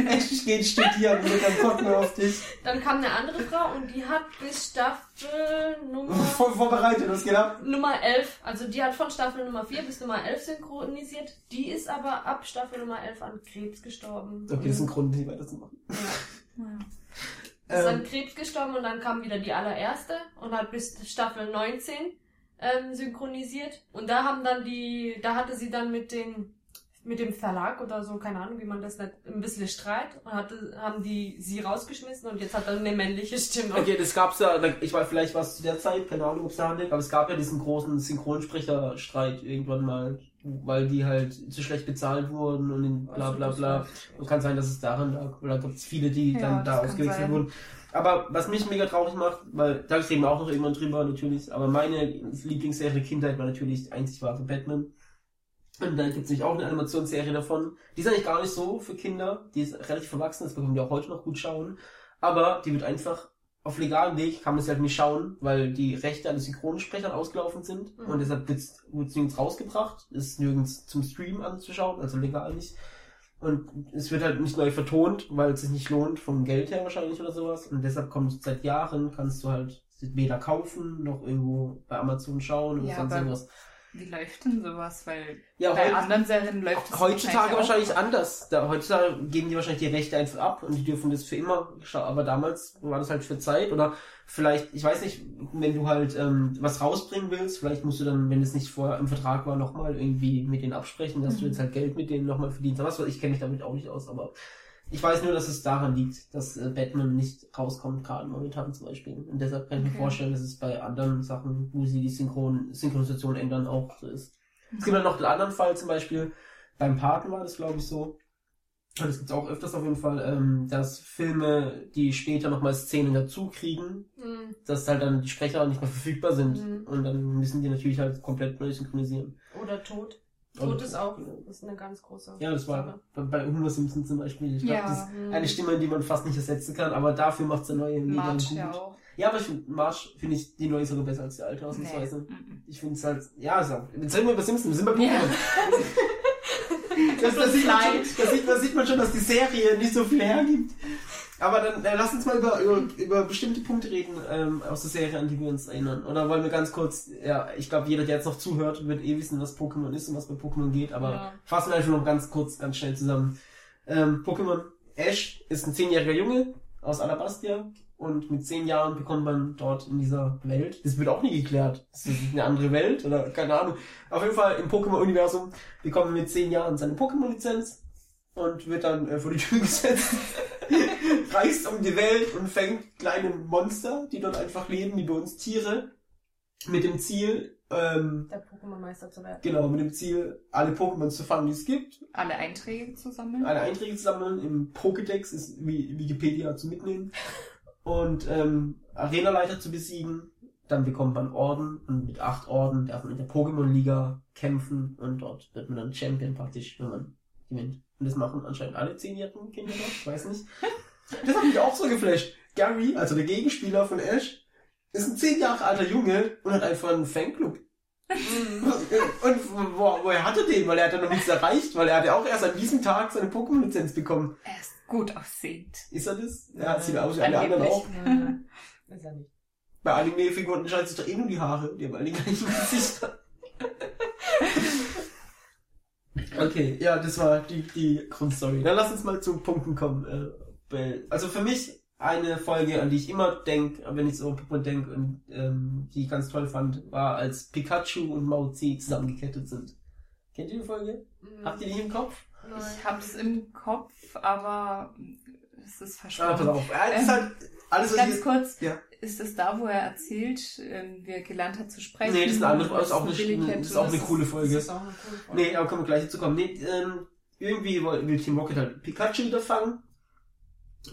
S2: Ash geht studieren dann kommt mehr auf dich.
S4: Dann kam eine andere Frau und die hat bis Staffel Nummer
S2: Voll vorbereitet, was geht ab?
S4: Nummer 11, also die hat von Staffel Nummer 4 bis Nummer 11 synchronisiert. Die ist aber ab Staffel Nummer 11 an Krebs gestorben.
S2: Okay, das ist ein Grund, nicht weiterzumachen.
S4: Ja.
S1: Ja.
S4: ist an
S2: Ähm,
S4: Krebs gestorben und dann kam wieder die allererste und hat bis Staffel 19 ähm, synchronisiert. Und da haben dann die, da hatte sie dann mit den, mit dem Verlag oder so, keine Ahnung, wie man das nennt, ein bisschen Streit und hatte, haben die sie rausgeschmissen und jetzt hat dann eine männliche Stimme.
S2: Okay, das gab's ja, ich weiß, vielleicht war es zu der Zeit, keine Ahnung, ob es daran liegt, aber es gab ja diesen großen Synchronsprecherstreit irgendwann mal, weil die halt zu schlecht bezahlt wurden und in bla
S4: Also
S2: bla bla. Und kann sein, dass es daran lag, oder gibt es viele, die
S1: Ja,
S2: dann da ausgewechselt wurden. Aber was mich mega traurig macht, weil da reden wir auch noch irgendwann drüber natürlich, aber meine Lieblingsserie Kindheit war natürlich einzig wahre Batman. Und dann gibt es nämlich auch eine Animationsserie davon. Die ist eigentlich gar nicht so für Kinder, die ist relativ verwachsen, das bekommen die auch heute noch gut schauen. Aber die wird einfach auf legalem Weg, kann man es halt nicht schauen, weil die Rechte an den Synchronsprechern ausgelaufen sind.
S4: Mhm.
S2: Und deshalb wird es nirgends rausgebracht, ist nirgends zum Stream anzuschauen, also legal nicht. Und es wird halt nicht neu vertont, weil es sich nicht lohnt, vom Geld her wahrscheinlich oder sowas. Und deshalb kommt es seit Jahren, kannst du halt weder kaufen, noch irgendwo bei Amazon schauen oder
S1: Ja,
S2: sonst irgendwas.
S1: Wie läuft denn sowas? Weil
S2: Ja,
S1: bei anderen Serien läuft es
S2: heutzutage wahrscheinlich
S1: auch.
S2: anders. Da, heutzutage geben die wahrscheinlich die Rechte einfach ab und die dürfen das für immer schauen. Aber damals war das halt für Zeit oder vielleicht, ich weiß nicht, wenn du halt ähm, was rausbringen willst, vielleicht musst du dann, wenn es nicht vorher im Vertrag war, nochmal irgendwie mit denen absprechen, dass du
S1: Mhm.
S2: jetzt halt Geld mit denen nochmal verdienst. Was ich, kenne mich damit auch nicht aus, aber ich weiß nur, dass es daran liegt, dass äh, Batman nicht rauskommt, gerade momentan zum Beispiel. Und deshalb kann ich mir
S1: Okay.
S2: vorstellen, dass es bei anderen Sachen, wo sie die Synchron Synchronisation ändern, auch so ist. Es gibt ja noch den anderen Fall zum Beispiel, beim Paten war das glaube ich so, und das gibt's auch öfters auf jeden Fall, ähm, dass Filme, die später nochmal Szenen dazu kriegen,
S4: Mhm.
S2: dass halt dann die Sprecher nicht mehr verfügbar sind.
S4: Mhm.
S2: Und dann müssen die natürlich halt komplett neu synchronisieren.
S4: Oder Tod. Tod ist auch, das ist eine ganz große
S2: Ja, das war bei, bei Homer Simpson zum Beispiel. Ich glaube,
S1: Ja.
S2: das ist eine Stimme, die man fast nicht ersetzen kann, aber dafür macht's der neue mega
S1: March
S2: gut.
S1: ja auch.
S2: Ja, aber ich finde, March finde ich die neue sogar besser als die alte, ausnahmsweise.
S1: Nee. Mhm.
S2: Ich finde es halt, ja, so. Jetzt reden wir über Simpsons, wir sind bei
S1: Ja.
S2: Pokémon. Das, das, sieht man schon, das, sieht, das sieht man schon, dass die Serie nicht so viel hergibt. Aber dann äh, lass uns mal über, über, über bestimmte Punkte reden ähm, aus der Serie, an die wir uns erinnern. Oder wollen wir ganz kurz, ja, ich glaube, jeder, der jetzt noch zuhört, wird eh wissen, was Pokémon ist und was bei Pokémon geht. Aber
S4: Ja.
S2: fassen wir einfach noch ganz kurz, ganz schnell zusammen. Ähm, Pokémon Ash ist ein zehnjähriger Junge aus Alabastia und mit zehn Jahren bekommt man dort in dieser Welt, das wird auch nie geklärt, ist das eine andere Welt oder keine Ahnung. Auf jeden Fall im Pokémon-Universum bekommt man mit zehn Jahren seine Pokémon-Lizenz und wird dann äh, vor die Tür gesetzt, reist um die Welt und fängt kleine Monster, die dort einfach leben, wie bei uns Tiere, mit dem Ziel, ähm,
S4: Der Pokémon-Meister zu werden.
S2: genau, mit dem Ziel, alle Pokémon zu fangen, die es gibt,
S1: Alle Einträge zu sammeln.
S2: alle Einträge zu sammeln. Im Pokédex ist wie Wikipedia zu mitnehmen. Und ähm, Arenaleiter zu besiegen. Dann bekommt man Orden und mit acht Orden darf man in der Pokémon-Liga kämpfen und dort wird man dann Champion praktisch, wenn man gewinnt. Und das machen anscheinend alle zehnjährigen Kinder noch, ich weiß nicht. Das hat mich auch so geflasht. Gary, also der Gegenspieler von Ash, ist ein zehn Jahre alter Junge und hat einfach einen Fanclub. Und wo, woher hat er den? Weil er hat ja noch nichts erreicht, weil er hat ja auch erst an diesem Tag seine Pokémon-Lizenz bekommen.
S1: Er ist gut aussehend.
S2: Ist er das? Ja, sieht aus wie alle anderen auch.
S4: Mhm. Ist er nicht.
S2: Bei Anime-Figuren entscheiden sich doch eh nur die Haare. Die haben alle die gleichen Gesichter. okay, ja, das war die, die Grundstory. Dann lass uns mal zu Punkten kommen. Also für mich eine Folge, an die ich immer denke, wenn ich so Pokémon denke und ähm, die ich ganz toll fand, war als Pikachu und Mauzi zusammengekettet sind. Kennt ihr die Folge?
S4: Mhm.
S2: Habt ihr die im Kopf?
S1: Ich hab's im Kopf, aber es ist
S2: Ah, pass
S1: verschwunden.
S2: auf. Ja, das ist
S1: Ähm,
S2: halt alles,
S1: Ganz
S2: ich...
S1: kurz,
S2: Ja.
S1: ist es da, wo er erzählt, ähm, wie er gelernt hat zu sprechen?
S2: Nee, das ist eine andere, das ist auch
S1: eine
S2: das ist auch eine coole Folge.
S4: Das ist auch eine coole Folge.
S2: Nee, aber können wir gleich dazu kommen. Nee, ähm, irgendwie will Team Rocket halt Pikachu wieder fangen.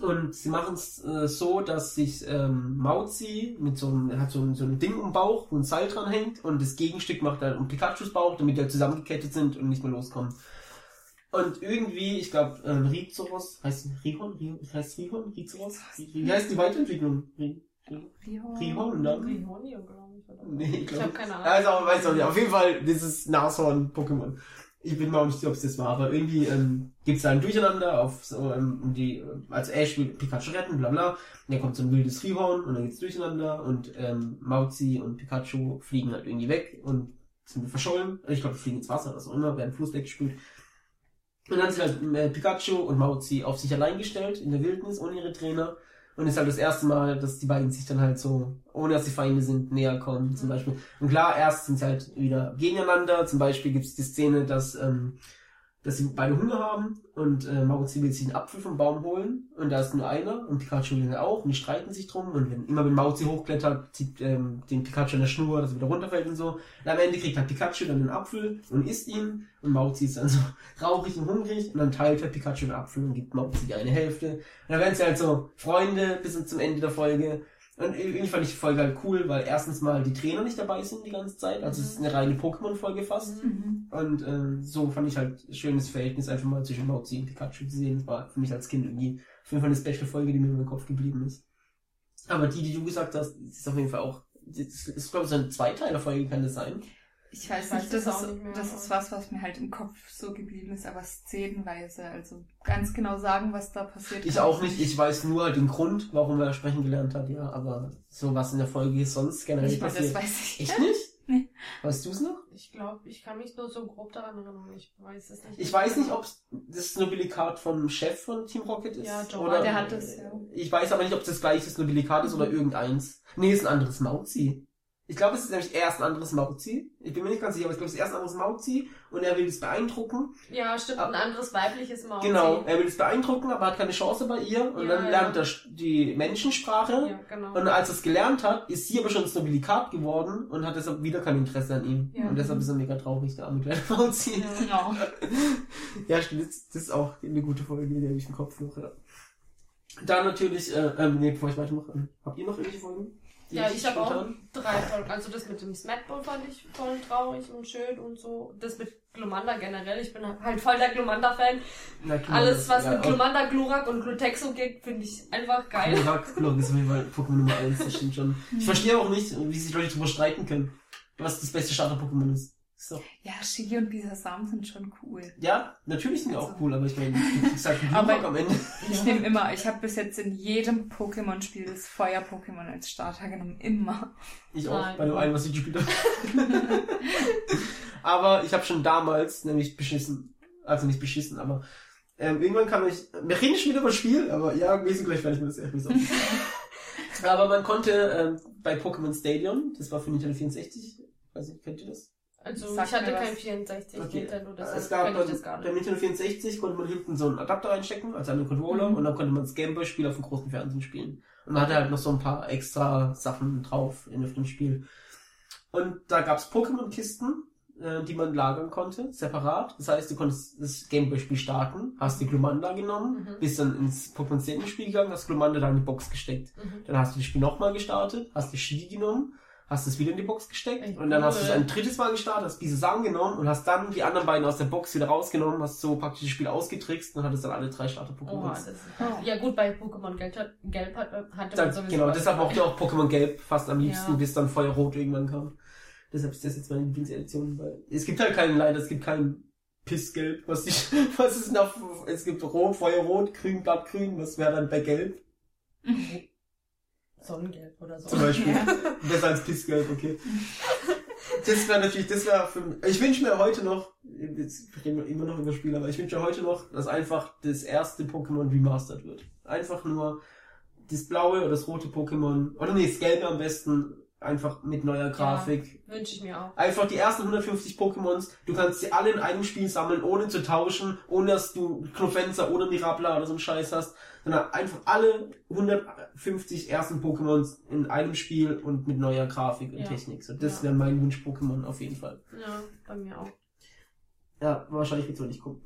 S2: Und sie machen es äh, so, dass sich ähm, Mauzi mit so einem, hat so ein, so ein Ding im Bauch, wo ein Seil dran hängt und das Gegenstück macht dann um Pikachus Bauch, damit die halt zusammengekettet sind und nicht mehr loskommen. Und irgendwie, ich glaube, ähm, Rizoros, heißt Rihon? Rihon? Heißt Rihon? Rizoros? Wie heißt die Weiterentwicklung? Ri- Ri-
S1: Rihon.
S2: Rihon und dann?
S4: Rihonio, glaube ich. Oder?
S2: Nee, ich
S4: Ich
S2: glaube
S4: habe keine Ahnung.
S2: also, weiß auch nicht. Auf jeden Fall, dieses Nashorn-Pokémon. Ich bin auch nicht sicher, ob es das war, aber irgendwie ähm, gibt es da ein Durcheinander auf so, ähm, die, äh, als Ash will Pikachu retten, bla bla. Und dann kommt so ein wildes Rihorn und dann geht's durcheinander und ähm, Mauzi und Pikachu fliegen halt irgendwie weg und sind verschollen. Ich glaube, fliegen ins Wasser, was auch immer, werden Fluss weggespült. Und dann sind halt äh, Pikachu und Mauzi auf sich allein gestellt in der Wildnis ohne ihre Trainer Und ist halt das erste Mal, dass die beiden sich dann halt so, ohne dass sie Feinde sind, näher kommen, zum Beispiel. Und klar, erst sind sie halt wieder gegeneinander. Zum Beispiel gibt es die Szene, dass, ähm, dass sie beide Hunger haben und äh, Mauzi will sich einen Apfel vom Baum holen und da ist nur einer und Pikachu will er auch und die streiten sich drum und wenn immer wenn Mauzi hochklettert, zieht ähm, den Pikachu an der Schnur, dass er wieder runterfällt und so. Und am Ende kriegt halt Pikachu dann den Apfel und isst ihn und Mauzi ist dann so traurig und hungrig und dann teilt halt Pikachu den Apfel und gibt Mauzi die eine Hälfte. Und dann werden sie halt so Freunde bis zum Ende der Folge. Und irgendwie fand ich die Folge halt cool, weil erstens mal die Trainer nicht dabei sind die ganze Zeit. Also es ist eine reine Pokémon-Folge fast.
S1: Mhm.
S2: Und äh, so fand ich halt ein schönes Verhältnis einfach mal zwischen Mauzi und Pikachu zu sehen. Das war für mich als Kind irgendwie auf jeden Fall eine Special-Folge, die mir im Kopf geblieben ist. Aber die, die du gesagt hast, ist auf jeden Fall auch, das ist glaube ich so eine Zweiteiler-Folge, kann das sein?
S1: Ich weiß
S4: Ich weiß
S1: nicht, das,
S4: auch
S1: ist,
S4: nicht mehr,
S1: das ist was, was mir halt im Kopf so geblieben ist, aber szenenweise. Also ganz genau sagen, was da passiert.
S2: Ich
S1: kann
S2: auch nicht, ich weiß nur halt den Grund, warum er sprechen gelernt hat, ja, aber so was in der Folge sonst generell
S1: Ich meine, das
S2: passiert.
S1: weiß ich.
S2: Echt nicht?
S1: Nee.
S2: Weißt du es noch?
S4: Ich glaube, ich kann mich nur so grob daran erinnern. Ich weiß es nicht.
S2: Ich weiß nicht, ob das Nobilikat vom Chef von Team Rocket ist.
S4: Ja, Joe,
S2: oder,
S1: der hat das, ja.
S2: Ich weiß aber nicht, ob es das gleiche Nobilikat ist oder irgendeins. Nee, ist ein anderes Mauzi. Ich glaube, es ist nämlich erst ein anderes Mauzi. Ich bin mir nicht ganz sicher, aber ich glaube, es ist erst ein anderes Mauzi und er will es beeindrucken.
S4: Ja, stimmt, ein anderes weibliches Mauzi.
S2: Genau, er will es beeindrucken, aber hat keine Chance bei ihr und
S4: Ja,
S2: dann
S4: ja.
S2: lernt er die Menschensprache.
S4: Ja, genau.
S2: Und als er es gelernt hat, ist sie aber schon das Nobilikat geworden und hat deshalb wieder kein Interesse an ihm.
S4: Ja.
S2: Und deshalb ist er mega traurig, der arme kleine Mauzi.
S4: Ja.
S1: Genau.
S2: Ja, stimmt, das, ist auch eine gute Folge, die habe ich im Kopf noch, ja. Dann natürlich, äh, ähm, nee, bevor ich weitermache, ähm, habt ihr noch irgendwelche Folgen?
S4: Ja, ich habe auch drei Folgen. Also das mit dem Smackball fand ich voll traurig und schön und so. Das mit Glumanda generell. Ich bin halt voll der Glumanda-Fan. Alles, was
S2: ja,
S4: mit Glumanda, Glurak und Glutexo geht, finde ich einfach geil.
S2: Glurak, Glurak ist auf jeden Fall Pokémon Nummer 1, das stimmt schon. Ich verstehe auch nicht, wie sich Leute drüber streiten können, was das beste Starter-Pokémon ist. Doch,
S1: Ja, Shigi und Bisasam sind schon cool.
S2: ja, natürlich sind die auch
S1: Also-
S2: cool, aber ich meine, du kriegst halt
S1: Aber-
S2: am Ende.
S1: Ich nehme immer, ich habe bis jetzt in jedem Pokémon-Spiel das Feuer-Pokémon als Starter genommen. Immer.
S2: Ich auch,
S4: Nein.
S2: bei dem einen, was ich gespielt habe. aber ich habe schon damals nämlich beschissen, also nicht beschissen, aber ähm, irgendwann kam ich, wir reden schon wieder über das Spiel, aber ja, wir sind gleich fertig mit das Episode. aber man konnte ähm, bei Pokémon Stadion, das war für Nintendo 64, weiß nicht, kennt ihr das?
S4: Also
S1: Sag
S4: ich hatte kein 64
S2: Okay.
S4: Nintendo,
S2: es
S4: deshalb
S2: gab beim,
S4: das gar nicht.
S2: Nintendo 64 konnte man hinten so einen Adapter reinstecken, also einen Controller,
S1: Mhm.
S2: und dann konnte man das Gameboy-Spiel auf dem großen Fernsehen spielen. Und man hatte halt noch so ein paar extra Sachen drauf in dem Spiel. Und da gab's Pokémon-Kisten, äh, die man lagern konnte, separat. Das heißt, du konntest das Gameboy-Spiel starten, hast die Glumanda genommen,
S4: Mhm.
S2: bist dann ins Pokémon Stadium-Spiel gegangen, hast Glumanda da in die Box gesteckt.
S4: Mhm.
S2: Dann hast du das Spiel nochmal gestartet, hast die Shigi genommen, hast es wieder in die Box gesteckt
S4: Ey,
S2: und dann hast du es
S4: cool.
S2: ein drittes Mal gestartet, hast Bisasam genommen und hast dann die anderen beiden aus der Box wieder rausgenommen, hast so praktisch das Spiel ausgetrickst und hattest dann alle drei
S4: Oh,
S2: Starter-Pokémon.
S4: ist
S1: Oh.
S4: Ja gut, bei Pokémon Gelb, hat- Gelb hat, hatte
S2: Da-
S4: man sowieso
S2: genau, deshalb mochte ich auch Pokémon Gelb fast am liebsten,
S4: Ja.
S2: bis dann Feuerrot irgendwann kam. Deshalb ist das jetzt meine Lieblingsedition, weil es gibt halt keinen, leider, es gibt keinen Pissgelb, was ich, was ist noch, es gibt Rot, Feuerrot, Grün, Blattgrün, was wäre dann bei Gelb
S4: Sonnengelb oder so.
S2: zum Beispiel.
S1: Ja.
S2: Besser als Pissgelb, okay. Das wäre natürlich, das wäre für mich, ich wünsche mir heute noch, jetzt reden wir immer noch über Spiele, aber ich wünsche mir heute noch, dass einfach das erste Pokémon remastered wird. Einfach nur das blaue oder das rote Pokémon, oder nee, das gelbe am besten, einfach mit neuer Grafik.
S4: Wünsche ich mir auch.
S2: Einfach die ersten 150 Pokémons, du kannst sie alle in einem Spiel sammeln, ohne zu tauschen, ohne dass du Knofenza oder Mirabla oder so einen Scheiß hast, sondern einfach alle 150 ersten Pokémons in einem Spiel und mit neuer Grafik und
S4: Ja.
S2: Technik. So, das
S4: Ja.
S2: wäre mein Wunsch-Pokémon auf jeden Fall.
S4: Ja, bei mir auch.
S2: Ja, wahrscheinlich wird's auch nicht gucken.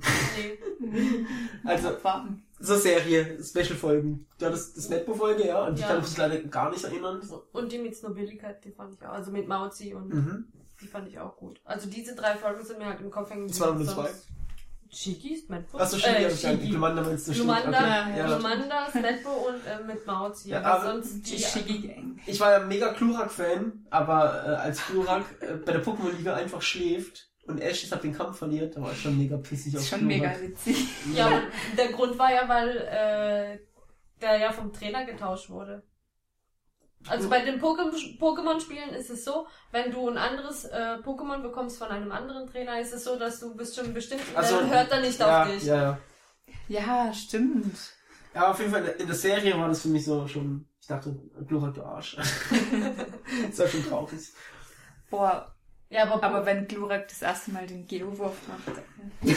S4: Nee.
S2: Also,
S1: Warten.
S2: so Serie, Special-Folgen. Ja, das, das Netbo-Folge, ja, und die
S4: Ja.
S2: kann ich mich leider gar nicht erinnern.
S4: Und die mit Snobilligkeit, die fand ich auch. Also mit Mauzi und
S2: Mhm.
S4: die fand ich auch gut. Also diese drei Folgen sind mir halt im Kopf hängen.
S2: Nur
S4: Sonst-
S2: zwei.
S4: Shiki, Smetbo.
S2: Achso, stimmt,
S4: äh,
S2: ja, ich
S4: Shiki.
S2: Glumanda meinst du.
S4: Glumanda,
S2: Okay, ja.
S4: Glumanda, Smetbo und äh, mit Mauzi.
S2: Ja,
S4: aber, sonst
S1: Die
S4: die...
S1: Shigi-Gang.
S2: Ich war ja mega Glurak-Fan, aber äh, als Glurak äh, bei der Pokémon-Liga einfach schläft und Ash deshalb den Kampf verliert, da war ich schon mega pissig auf
S1: schon mega witzig.
S4: Ja, aber der Grund war ja, weil äh, der ja vom Trainer getauscht wurde. Also bei den Poké- Pokémon-Spielen ist es so, wenn du ein anderes äh, Pokémon bekommst von einem anderen Trainer, ist es so, dass du bis zu einem bestimmten
S2: Ach so,
S4: Level hört er nicht
S2: ja,
S4: auf dich.
S2: Ja, ja.
S1: Ja, stimmt.
S2: Ja, auf jeden Fall in der- in der Serie war das für mich so schon, ich dachte, Glurak, du Arsch. das war schon traurig.
S1: Boah,
S4: Ja, aber,
S1: aber wenn Glurak das erste Mal den Geowurf macht,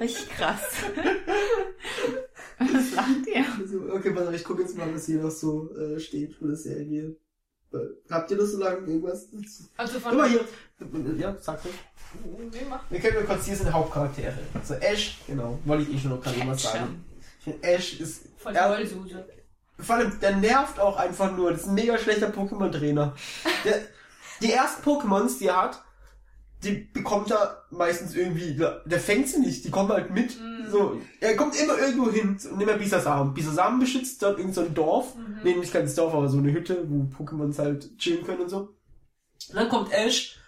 S1: richtig krass. Was lacht ihr?
S2: Also, okay, auf, ich gucke jetzt mal, was hier noch so äh, steht von der Serie. Äh, Habt ihr das so lange irgendwas?
S4: also von
S2: Guck mal hier. Ja, sag ruhig.
S4: Nee, mach.
S2: Wir können mal kurz, hier sind Hauptcharaktere. So Ash, genau, wollte ich eh schon noch gerade was sagen. Ich finde, Ash ist
S4: Voll
S2: Ja.
S4: Vollsuse.
S2: Vor allem, der nervt auch einfach nur. Das ist ein mega schlechter Pokémon-Trainer. Der, die ersten Pokémons, die er hat, die bekommt er meistens irgendwie, der, fängt sie nicht, die kommen halt mit.
S4: Mhm.
S2: So, er kommt immer irgendwo hin. Und nimm mal Bisasam. Bisasam beschützt dort irgendein so ein Dorf.
S4: Mhm.
S2: Nee, nicht ganz Dorf, aber so eine Hütte, wo Pokémons halt chillen können und so. Und dann kommt Ash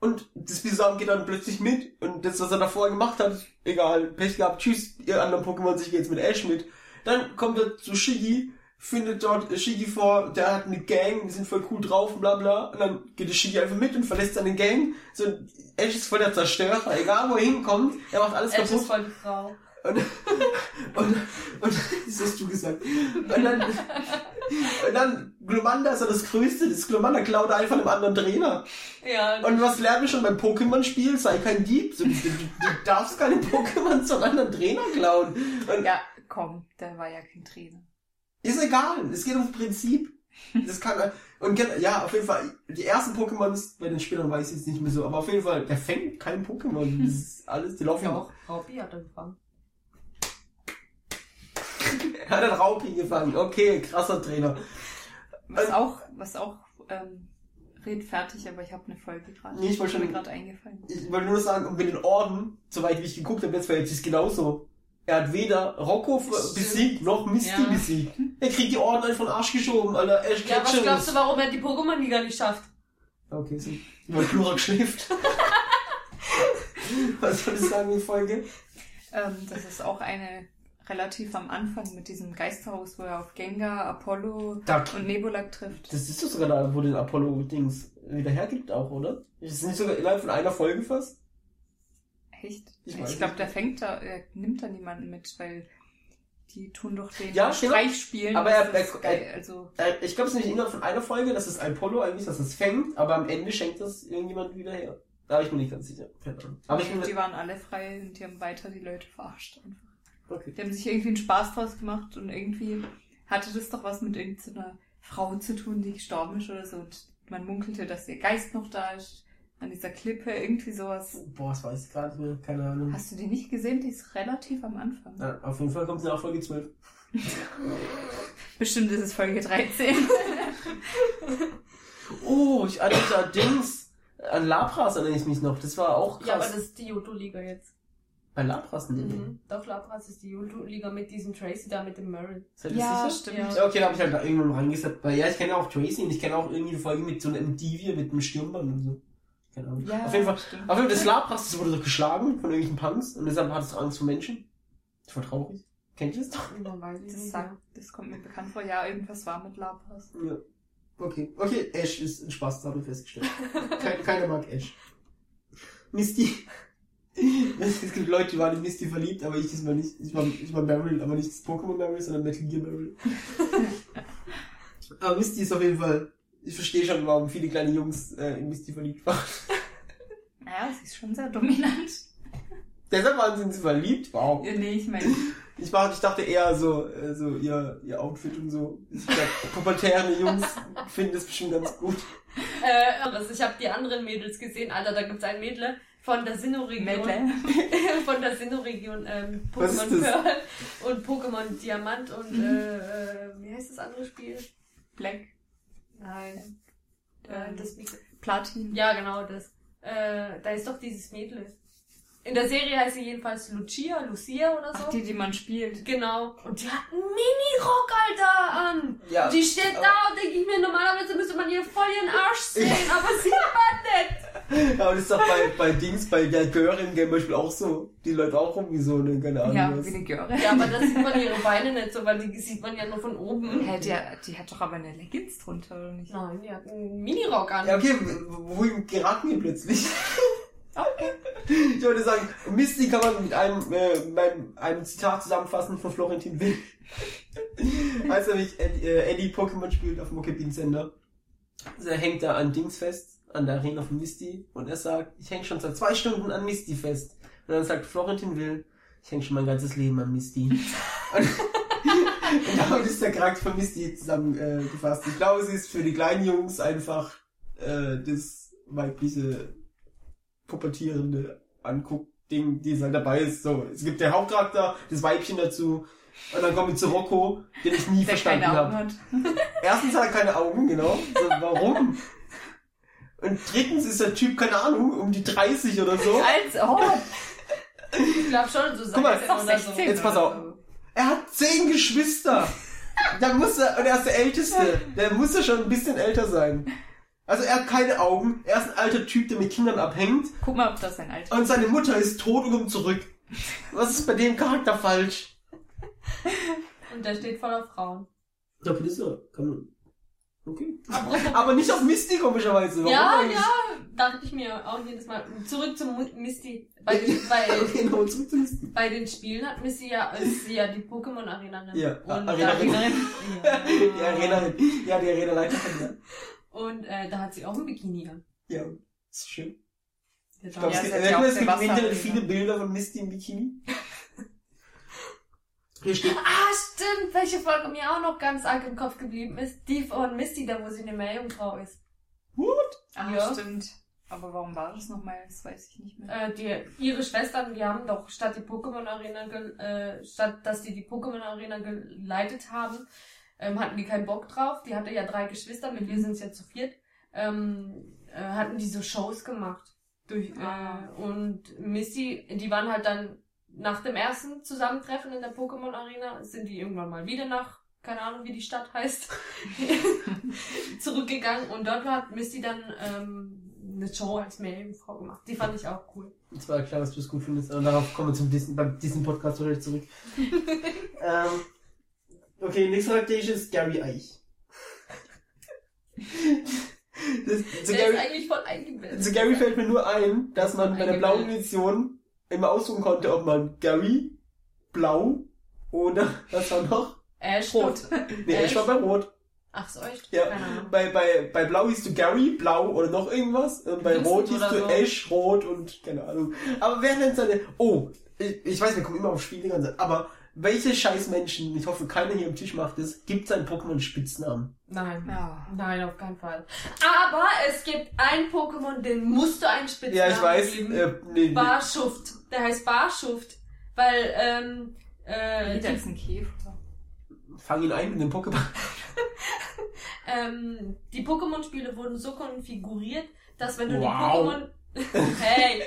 S2: und das Bisasam geht dann plötzlich mit. Und das, was er davor gemacht hat, egal, Pech gehabt, tschüss, ihr anderen Pokémons, ich gehe jetzt mit Ash mit. Dann kommt er zu Shiggy, findet dort Shiggy vor, der hat eine Gang, die sind voll cool drauf, bla bla. Und dann geht der Shiggy einfach mit und verlässt seine Gang. So, Ash ist voll der Zerstörer, egal wo er hinkommt, er macht alles
S4: Ash ist
S2: kaputt.
S4: voll die Frau.
S2: Und, und, und, das hast du gesagt. Und dann, und dann, Glomanda ist ja das Größte, das Glomanda klaut einfach einem anderen Trainer.
S4: Ja,
S2: Und was lernen wir schon beim Pokémon-Spiel? Sei kein Dieb. Du, du, du darfst keine Pokémon zu einem anderen Trainer klauen. Und
S1: Ja, komm, der war ja kein Trainer.
S2: Ist egal, es geht ums Prinzip. Das kann, und ja, auf jeden Fall, die ersten Pokémons, bei den Spielern weiß ich jetzt nicht mehr so, aber auf jeden Fall, der fängt kein Pokémon. Das ist alles, die laufen
S4: ja auch. Robby hat er gefangen.
S2: Er hat einen Raupi gefangen. Okay, krasser Trainer.
S1: Was
S2: Also-
S1: auch, was auch, ähm, red fertig, aber ich habe eine Folge gerade.
S2: Nee, ich wollte
S1: Ist mir
S2: schon-
S1: gerade eingefallen.
S2: Ich wollte nur sagen, und mit den Orden, soweit wie ich geguckt habe, jetzt verhält sich genauso. Er hat weder Rocco besiegt, noch Misty
S4: Ja.
S2: besiegt. Er kriegt die Orden einfach in den Arsch geschoben, Alter. Er
S4: Ja, was glaubst du, warum er die Pokémon-Liga nicht schafft?
S2: Okay, so. Weil Glurak schläft. Was soll ich sagen, die Folge?
S1: Ähm, das ist auch eine relativ am Anfang mit diesem Geisterhaus, wo er auf Gengar, Apollo
S2: Da,
S1: und Nebulak trifft.
S2: das ist doch sogar da, wo den Apollo-Dings wieder hergibt auch, oder? Ist es nicht sogar innerhalb von einer Folge fast?
S1: Echt?
S2: Ich
S1: Ich, glaube, der fängt da, er nimmt da niemanden mit, weil die tun doch den
S2: Ja.
S1: Streich spielen.
S2: Aber er- er-
S1: geil. Also,
S2: Äh, Ich glaube, es ist nicht innerhalb von einer Folge, dass es Apollo eigentlich, dass es fängt, aber am Ende schenkt das irgendjemand wieder her. Da bin ich mir nicht ganz sicher. Aber ich bin
S1: die waren alle frei und die haben weiter die Leute verarscht einfach.
S2: okay.
S1: Die haben sich irgendwie einen Spaß draus gemacht und irgendwie hatte das doch was mit irgendeiner Frau zu tun, die gestorben ist oder so. Und man munkelte, dass ihr Geist noch da ist, an dieser Klippe, irgendwie sowas.
S2: Boah, das weiß ich gerade nicht mehr. Keine Ahnung.
S1: Hast du die nicht gesehen? Die ist relativ am Anfang.
S2: Ja, auf jeden Fall kommt sie nach Folge 12.
S1: Bestimmt ist es Folge 13.
S2: Oh, ich hatte da Dings. An Lapras erinnere ich mich noch. Das war auch krass.
S4: Ja, aber das ist die Johto-Liga jetzt.
S2: Bei Lapras nee.
S4: Mhm. Doch, Lapras ist die Johto-Liga mit diesem Tracy da, mit dem Merrill.
S2: Seid ihr
S1: ja,
S2: sicher?
S1: stimmt.
S4: Ja.
S2: Okay, da habe ich halt da irgendwann reingesetzt. Weil ja, ich kenne auch Tracy und ich kenne auch irgendwie eine Folge mit so einem Divia mit einem Stirnband und so. Keine Ahnung.
S1: Ja,
S2: auf jeden Fall.
S1: stimmt.
S2: Auf jeden Fall, das Lapras, das wurde doch geschlagen von irgendwelchen Punks und deshalb hat es Angst vor Menschen. Das war traurig. Kennt ihr das doch?
S4: Dann weiß ich
S1: Das,
S4: nicht
S1: sagt, das kommt mir bekannt vor. Ja, irgendwas war mit Lapras.
S2: Ja. Okay. Okay, Ash ist ein Spaß, das habe ich festgestellt. Keine, keiner mag Ash. Misty. Es gibt Leute, die waren in Misty verliebt, aber ich diesmal nicht. Ich war, ich war Meryl, aber nicht das Pokémon Meryl, sondern Metal Gear Meryl. aber Misty ist auf jeden Fall. Ich verstehe schon, warum viele kleine Jungs äh, in Misty verliebt waren.
S1: Naja, sie ist schon sehr dominant.
S2: Deshalb waren sie verliebt. Wow.
S1: Ja, nee, ich meine,
S2: Ich, war, ich dachte eher so, äh, so ihr, ihr Outfit und so. Ich glaub, pubertäre Jungs finden das bestimmt ganz gut.
S4: Äh, also ich habe die anderen Mädels gesehen. Alter, da gibt's ein Mädel von der Sinnoh-Region. Von der Sinnoh-Region ähm, Pokémon? Pearl und Pokémon Diamant und äh, äh, wie heißt das andere Spiel?
S1: Black,
S4: Nein. Äh,
S1: Ähm,
S4: das
S1: Platin.
S4: ja, genau, das. Äh, da ist doch dieses Mädel. In der Serie heißt sie jedenfalls Lucia, Lucia oder so.
S1: Ach, die, die man spielt.
S4: Genau. Und die hat einen Mini-Rock, Alter, an.
S2: Ja.
S4: Und die steht da und denke ich mir, normalerweise müsste man ihr voll ihren Arsch sehen, aber sieht man nicht.
S2: Ja, aber das ist doch bei, bei Dings, bei der Göring zum Beispiel auch so. Die läuft auch rum wie so eine, keine Ahnung
S1: Ja,
S2: was.
S1: wie eine Göre.
S4: Ja, aber da sieht man ihre Beine nicht so, weil die sieht man ja nur von oben.
S1: Hä, die, die hat doch aber eine Leggings drunter, oder nicht?
S4: Nein, die hat einen Mini-Rock an.
S2: Ja, okay, wohin geraten wir plötzlich? Ich wollte sagen, Misty kann man mit einem, äh, mit einem, Zitat zusammenfassen von Florentin Will. Als er mich Ed, äh, Eddie Pokémon spielt auf dem Pokébean Sender. Also er hängt da an Dings fest, an der Arena von Misty. Und er sagt, ich hänge schon seit zwei Stunden an Misty fest. Und dann sagt Florentin Will, ich hänge schon mein ganzes Leben an Misty. Und, und damit ist der Charakter von Misty zusammengefasst. Äh, ich glaube, sie ist für die kleinen Jungs einfach äh, das weibliche pubertierende Anguck-Ding, die halt dabei ist. So, es gibt der Hauptcharakter, das Weibchen dazu. Und dann komme ich zu Rocco, den ich nie
S1: Der
S2: verstanden habe. Erstens hat er keine Augen, genau. So, warum? Und drittens ist der Typ, keine Ahnung, um die 30 oder so.
S1: Als ob.
S4: Ich glaube schon, so
S2: Guck mal,
S4: oder so.
S1: 16
S2: Jetzt pass auf. Er hat zehn Geschwister. Da muss er, und er ist der Älteste. Der muss ja schon ein bisschen älter sein. Also er hat keine Augen. Er ist ein alter Typ, der mit Kindern abhängt.
S1: Guck mal, ob das sein Alter
S2: Und seine Mutter ist tot und kommt zurück. Was ist bei dem Charakter falsch?
S4: Und der steht voller Frauen.
S2: Ja, bitte so. Kann man. Okay. Aber nicht auf Misty, komischerweise. Warum
S4: Ja,
S2: eigentlich?
S4: ja, dachte ich mir auch jedes Mal. Zurück zum Misty. Bei den, bei,
S2: genau, zurück zu Misty.
S4: bei den Spielen hat Misty ja, ist sie ja die Pokémon-Arenerin.
S2: Ja,
S4: und
S2: Arenerin.
S4: Da,
S2: Die Arena, ja, die Arena-Leiterin, ja.
S4: Und äh, da hat sie auch ein Bikini an.
S2: Ja, ist schön.
S4: Ja,
S2: Ich glaube,
S1: Ja,
S2: es gibt,
S1: ja
S2: es gibt im Internet viele Bilder von Misty im Bikini. Hier steht,
S4: Ah, stimmt, welche Folge mir auch noch ganz arg im Kopf geblieben ist. Die von Misty, da wo sie eine Meerjungfrau ist.
S1: Ah,
S4: Ja.
S1: stimmt. Aber warum war das nochmal? Das weiß ich nicht mehr.
S4: Äh, die, ihre Schwestern, die haben doch statt die Pokémon Arena, äh, statt dass die die Pokémon Arena geleitet haben, ähm, hatten die keinen Bock drauf. Die hatte ja drei Geschwister, mit
S1: Mhm.
S4: ihr sind es ja zu viert. Ähm, äh, hatten die so Shows gemacht. Durch,
S1: Ah.
S4: äh, und Missy, die waren halt dann nach dem ersten Zusammentreffen in der Pokémon Arena, sind die irgendwann mal wieder nach, keine Ahnung wie die Stadt heißt, zurückgegangen und dort hat Missy dann ähm, eine Show als Meerjungfrau gemacht. Die fand ich auch cool.
S2: es war klar, dass du es gut findest, aber darauf kommen wir zum Disney, beim Disney-Podcast wahrscheinlich zurück. ähm, okay, nächster Charakter ist Gary Eich. das, zu,
S4: Der ist
S2: Gary,
S4: eigentlich voll eingebildet.
S2: zu Gary fällt mir nur ein, dass man bei der blauen Edition immer aussuchen konnte, ob man Gary, blau oder was war noch?
S4: Ash
S1: Rot.
S2: Nee, Ash war bei Rot.
S4: Ach so, echt?
S2: Ja, bei, bei, bei Blau hieß du Gary, Blau oder noch irgendwas. Und bei Rot hieß du
S4: so.
S2: Ash, Rot und keine Ahnung. Aber wer nennt seine. Oh, ich, ich weiß, wir kommen immer auf Spiele die ganze Zeit. Aber welche scheiß Menschen, ich hoffe, keiner hier am Tisch macht es, gibt seinen Pokémon Spitznamen?
S4: Nein.
S1: Ja.
S4: Nein, auf keinen Fall. Aber es gibt ein Pokémon, den musst du einen Spitznamen
S2: Ja, ich weiß.
S4: geben.
S2: Äh, nee, nee.
S4: Barschuft. Der heißt Barschuft. Weil, ähm, äh, die,
S1: ist ein Käfer.
S2: Fang ihn ein mit dem Pokéball.
S4: ähm, die Pokémon-Spiele wurden so konfiguriert, dass wenn du
S2: Wow.
S4: die Pokémon, hey,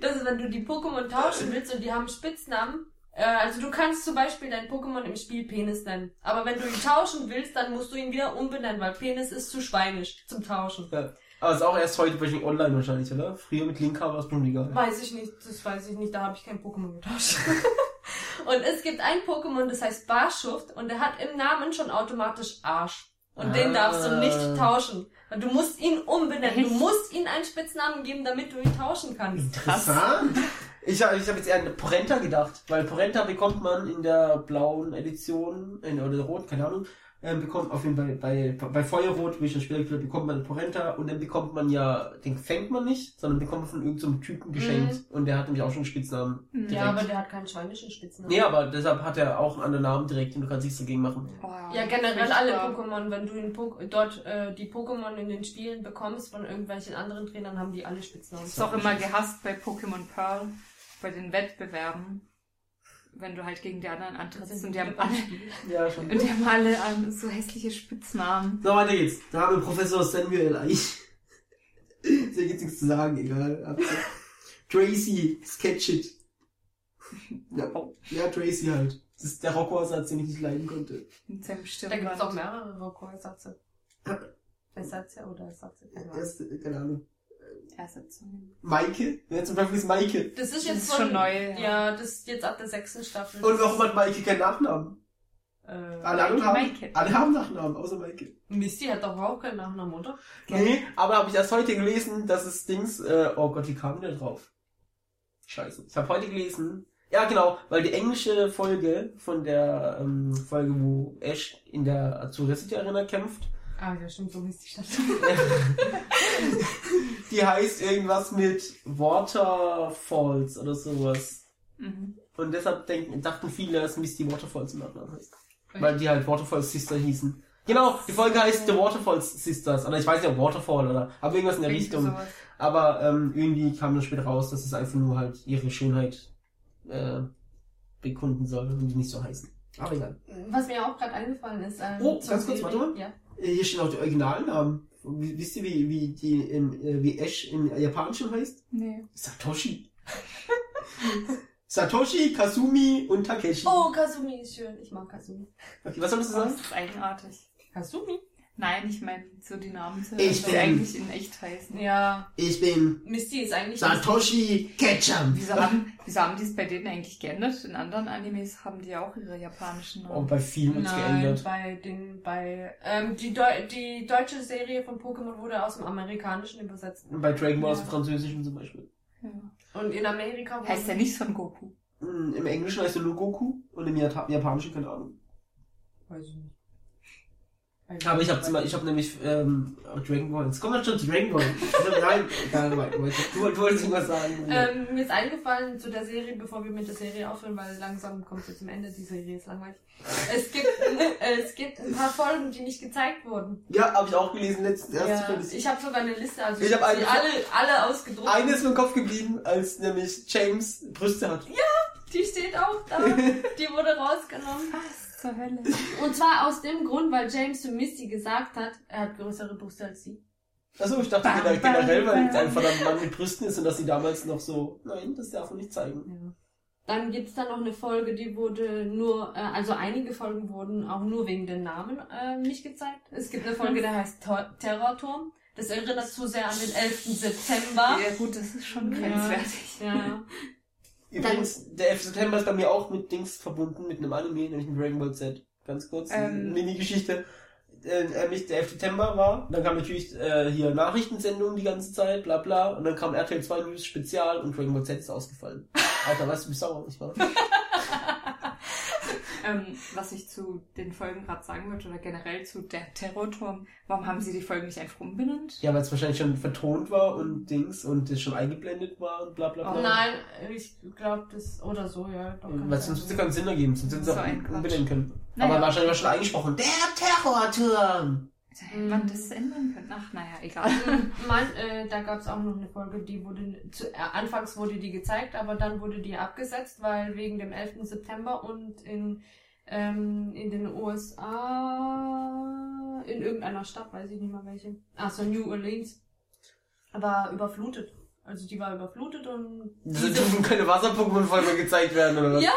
S4: dass wenn du die Pokémon tauschen willst und die haben Spitznamen, äh, also du kannst zum Beispiel dein Pokémon im Spiel Penis nennen. Aber wenn du ihn tauschen willst, dann musst du ihn wieder umbenennen, weil Penis ist zu schweinisch zum Tauschen.
S2: Aber ist auch erst heute wahrscheinlich online wahrscheinlich, oder? Früher mit Linka war es bestimmt egal.
S4: Weiß ich nicht, das weiß ich nicht, da habe ich kein Pokémon getauscht. und es gibt ein Pokémon, das heißt Barschuft und der hat im Namen schon automatisch Arsch. Und den
S2: Ah.
S4: darfst du nicht tauschen. Weil Du musst ihn umbenennen. Du musst ihm einen Spitznamen geben, damit du ihn tauschen kannst.
S2: Interessant. Ich habe ich hab jetzt eher an Porenta gedacht, weil Porenta bekommt man in der blauen Edition, in, oder der rot, keine Ahnung, ähm, bekommt auf jeden Fall bei, bei Feuerrot, wie ich das Spiel gespielt habe, bekommt man Porenta und dann bekommt man ja, den fängt man nicht, sondern bekommt man von irgendeinem Typen geschenkt und der hat nämlich auch schon einen Spitznamen.
S1: Mhm.
S4: Ja, aber der hat keinen schweinischen Spitznamen.
S2: Nee, aber deshalb hat er auch einen anderen Namen direkt und du kannst nichts dagegen machen.
S1: Oh,
S4: Ja, generell alle. Pokémon, wenn du in po dort äh, die Pokémon in den Spielen bekommst von irgendwelchen anderen Trainern, haben die alle Spitznamen.
S1: Das ist auch immer gehasst bei Pokémon Pearl, bei den Wettbewerben, wenn du halt gegen die anderen antrittst und die haben alle,
S2: Ja, schon.
S1: und die haben alle ähm, so hässliche Spitznamen.
S2: So, weiter geht's. Da haben wir Professor Samuel Eich. Ja jetzt nichts zu sagen, egal. Tracy, Sketchit. Ja, ja, Tracy halt. Das ist der Rocco-Ersatz, den ich nicht leiden konnte.
S1: Mit seinem
S4: Da gibt es auch
S1: Stirnband.
S4: mehrere Rocco-Ersatze. Ersatze oder Ersatze, keine Ahnung.
S2: Erste, keine Ahnung.
S1: Ersetzungen.
S2: Maike? Wer zum Beispiel ist Maike?
S4: Das ist
S1: Das
S4: jetzt
S1: ist
S4: von,
S1: schon neu, ja.
S4: Ja, das ist jetzt ab der sechsten Staffel.
S2: Und warum hat Maike keinen Nachnamen?
S4: Äh,
S2: Alle anderen haben,
S1: Maike.
S2: alle haben Nachnamen, außer Maike.
S4: Misty hat doch auch keinen Nachnamen, oder?
S2: Nee, aber habe ich erst heute gelesen, dass es Dings, äh, oh Gott, wie kam der drauf? Scheiße. Ich habe heute gelesen. Ja, genau, weil die englische Folge von der ähm, Folge, wo Ash in der Azure City Arena kämpft,
S4: Ah, ja, stimmt, so hieß die Stadt.
S2: die heißt irgendwas mit Waterfalls oder sowas.
S1: Mhm.
S2: Und deshalb denken, dachten viele, dass Misty Waterfalls im Nachnamen heißt. Weil die halt Waterfalls Sister hießen. Genau, die Folge heißt The Waterfalls Sisters. Oder ich weiß nicht, ob Waterfall oder, aber irgendwas in der
S1: Irgendwie
S2: Richtung.
S1: sowas.
S2: Aber ähm, irgendwie kam dann später raus, dass es einfach nur halt ihre Schönheit äh, bekunden soll und die nicht so heißen. Aber egal.
S4: Was mir auch gerade eingefallen ist. Ähm,
S2: Oh, ganz kurz, warte mal.
S4: Ja.
S2: Äh, Hier stehen auch die Originalnamen. Wisst ihr, wie, wie, die, im, äh, wie Ash im Japanischen heißt?
S1: Nee.
S2: Satoshi. Satoshi, Kasumi und Takeshi.
S4: Oh, Kasumi ist schön. Ich mag Kasumi.
S2: Okay, was sollst du
S1: Das
S2: sagen?
S1: ist eigenartig.
S4: Kasumi?
S1: Nein, ich meine so die Namen zu
S2: Ich
S1: die
S2: bin-
S1: eigentlich in echt heißen.
S4: Ja.
S2: Ich bin
S4: Misty ist eigentlich.
S2: Satoshi Ketchum.
S1: Wieso haben, wieso haben die es bei denen eigentlich geändert? In anderen Animes haben die auch ihre japanischen
S2: Oh,
S1: Namen.
S2: bei vielen
S4: Nein,
S2: geändert.
S4: bei den, bei, ähm, die, Deu die deutsche Serie von Pokémon wurde aus dem Amerikanischen übersetzt.
S2: Bei Dragon Ball aus
S4: Ja.
S2: dem Französischen zum Beispiel.
S1: Ja.
S4: Und in Amerika
S1: Heißt ja nicht Son Goku.
S2: Mm, Im Englischen heißt er nur Goku und im Japanischen keine Ahnung.
S4: Weiß ich nicht.
S2: Aber ich habe zum ich habe nämlich ähm, Dragon Ball. Jetzt kommen wir schon zu Dragon Ball. Also, Nein, egal. Du, du wolltest irgendwas sagen.
S4: Ähm, mir ist eingefallen zu der Serie, bevor wir mit der Serie aufhören, weil langsam kommt sie zum Ende, die Serie ist langweilig. Es gibt, äh, es gibt ein paar Folgen, die nicht gezeigt wurden.
S2: ja, habe ich auch gelesen, letzten erste
S4: Ja, ich habe sogar eine Liste, also
S2: Ich
S4: ich,
S2: hab
S4: habe alle, alle ausgedruckt.
S2: Eine ist mir im Kopf geblieben, als nämlich James Brüste hat.
S4: Die steht auch da. Die wurde rausgenommen.
S1: Zur Hölle?
S4: Und zwar aus dem Grund, weil James zu Misty gesagt hat, er hat größere Brüste als sie.
S2: Achso, ich dachte
S1: Bam,
S2: gener-
S1: bam,
S2: generell, weil
S1: bam.
S2: ein verdammter Mann mit Brüsten ist und dass sie damals noch so, nein, das darf man nicht zeigen.
S4: Ja. Dann gibt's da noch eine Folge, die wurde nur, äh, also einige Folgen wurden auch nur wegen den Namen äh, nicht gezeigt. Es gibt eine Folge, die heißt Tor Terrorturm. Das erinnert zu sehr an den 11. September.
S1: Ja gut, das ist schon
S4: Ja.
S1: grenzwertig.
S4: Ja.
S2: Übrigens, der 11. September ist bei mir auch mit Dings verbunden, mit einem Anime, nämlich mit Dragon Ball Z. Ganz kurz, eine
S1: Ähm.
S2: Mini-Geschichte. Äh, nämlich der 11. September war, dann kam natürlich äh, hier Nachrichtensendungen die ganze Zeit, bla bla, und dann kam RTL 2 News Spezial und Dragon Ball Z ist ausgefallen. Alter, weißt du, bist sauer, nicht wahr?
S1: Ähm, was ich zu den Folgen gerade sagen wollte, oder generell zu der Terrorturm, warum haben sie die Folgen nicht einfach umbenannt?
S2: Ja, weil es wahrscheinlich schon vertont war und Dings und es schon eingeblendet war und bla bla bla.
S1: Oh.
S4: Nein, ich glaube das, oder so, ja.
S2: Weil sonst hätte es keinen Sinn ergeben, sonst hätten sie
S1: So
S2: auch umbenennen können.
S1: Naja.
S2: Aber wahrscheinlich war schon eingesprochen, der Terrorturm!
S1: Hätte man das ändern können? Ach, naja, egal.
S4: Man, äh, da gab es auch noch eine Folge, die wurde, zu, äh, anfangs wurde die gezeigt, aber dann wurde die abgesetzt, weil wegen dem 11. September und in, ähm, in den USA, in irgendeiner Stadt, weiß ich nicht mal welche, also New Orleans, war überflutet. Also die war überflutet und
S2: Da dürfen keine Wasser-Pokémon-Folgen gezeigt werden, oder was?
S4: Ja,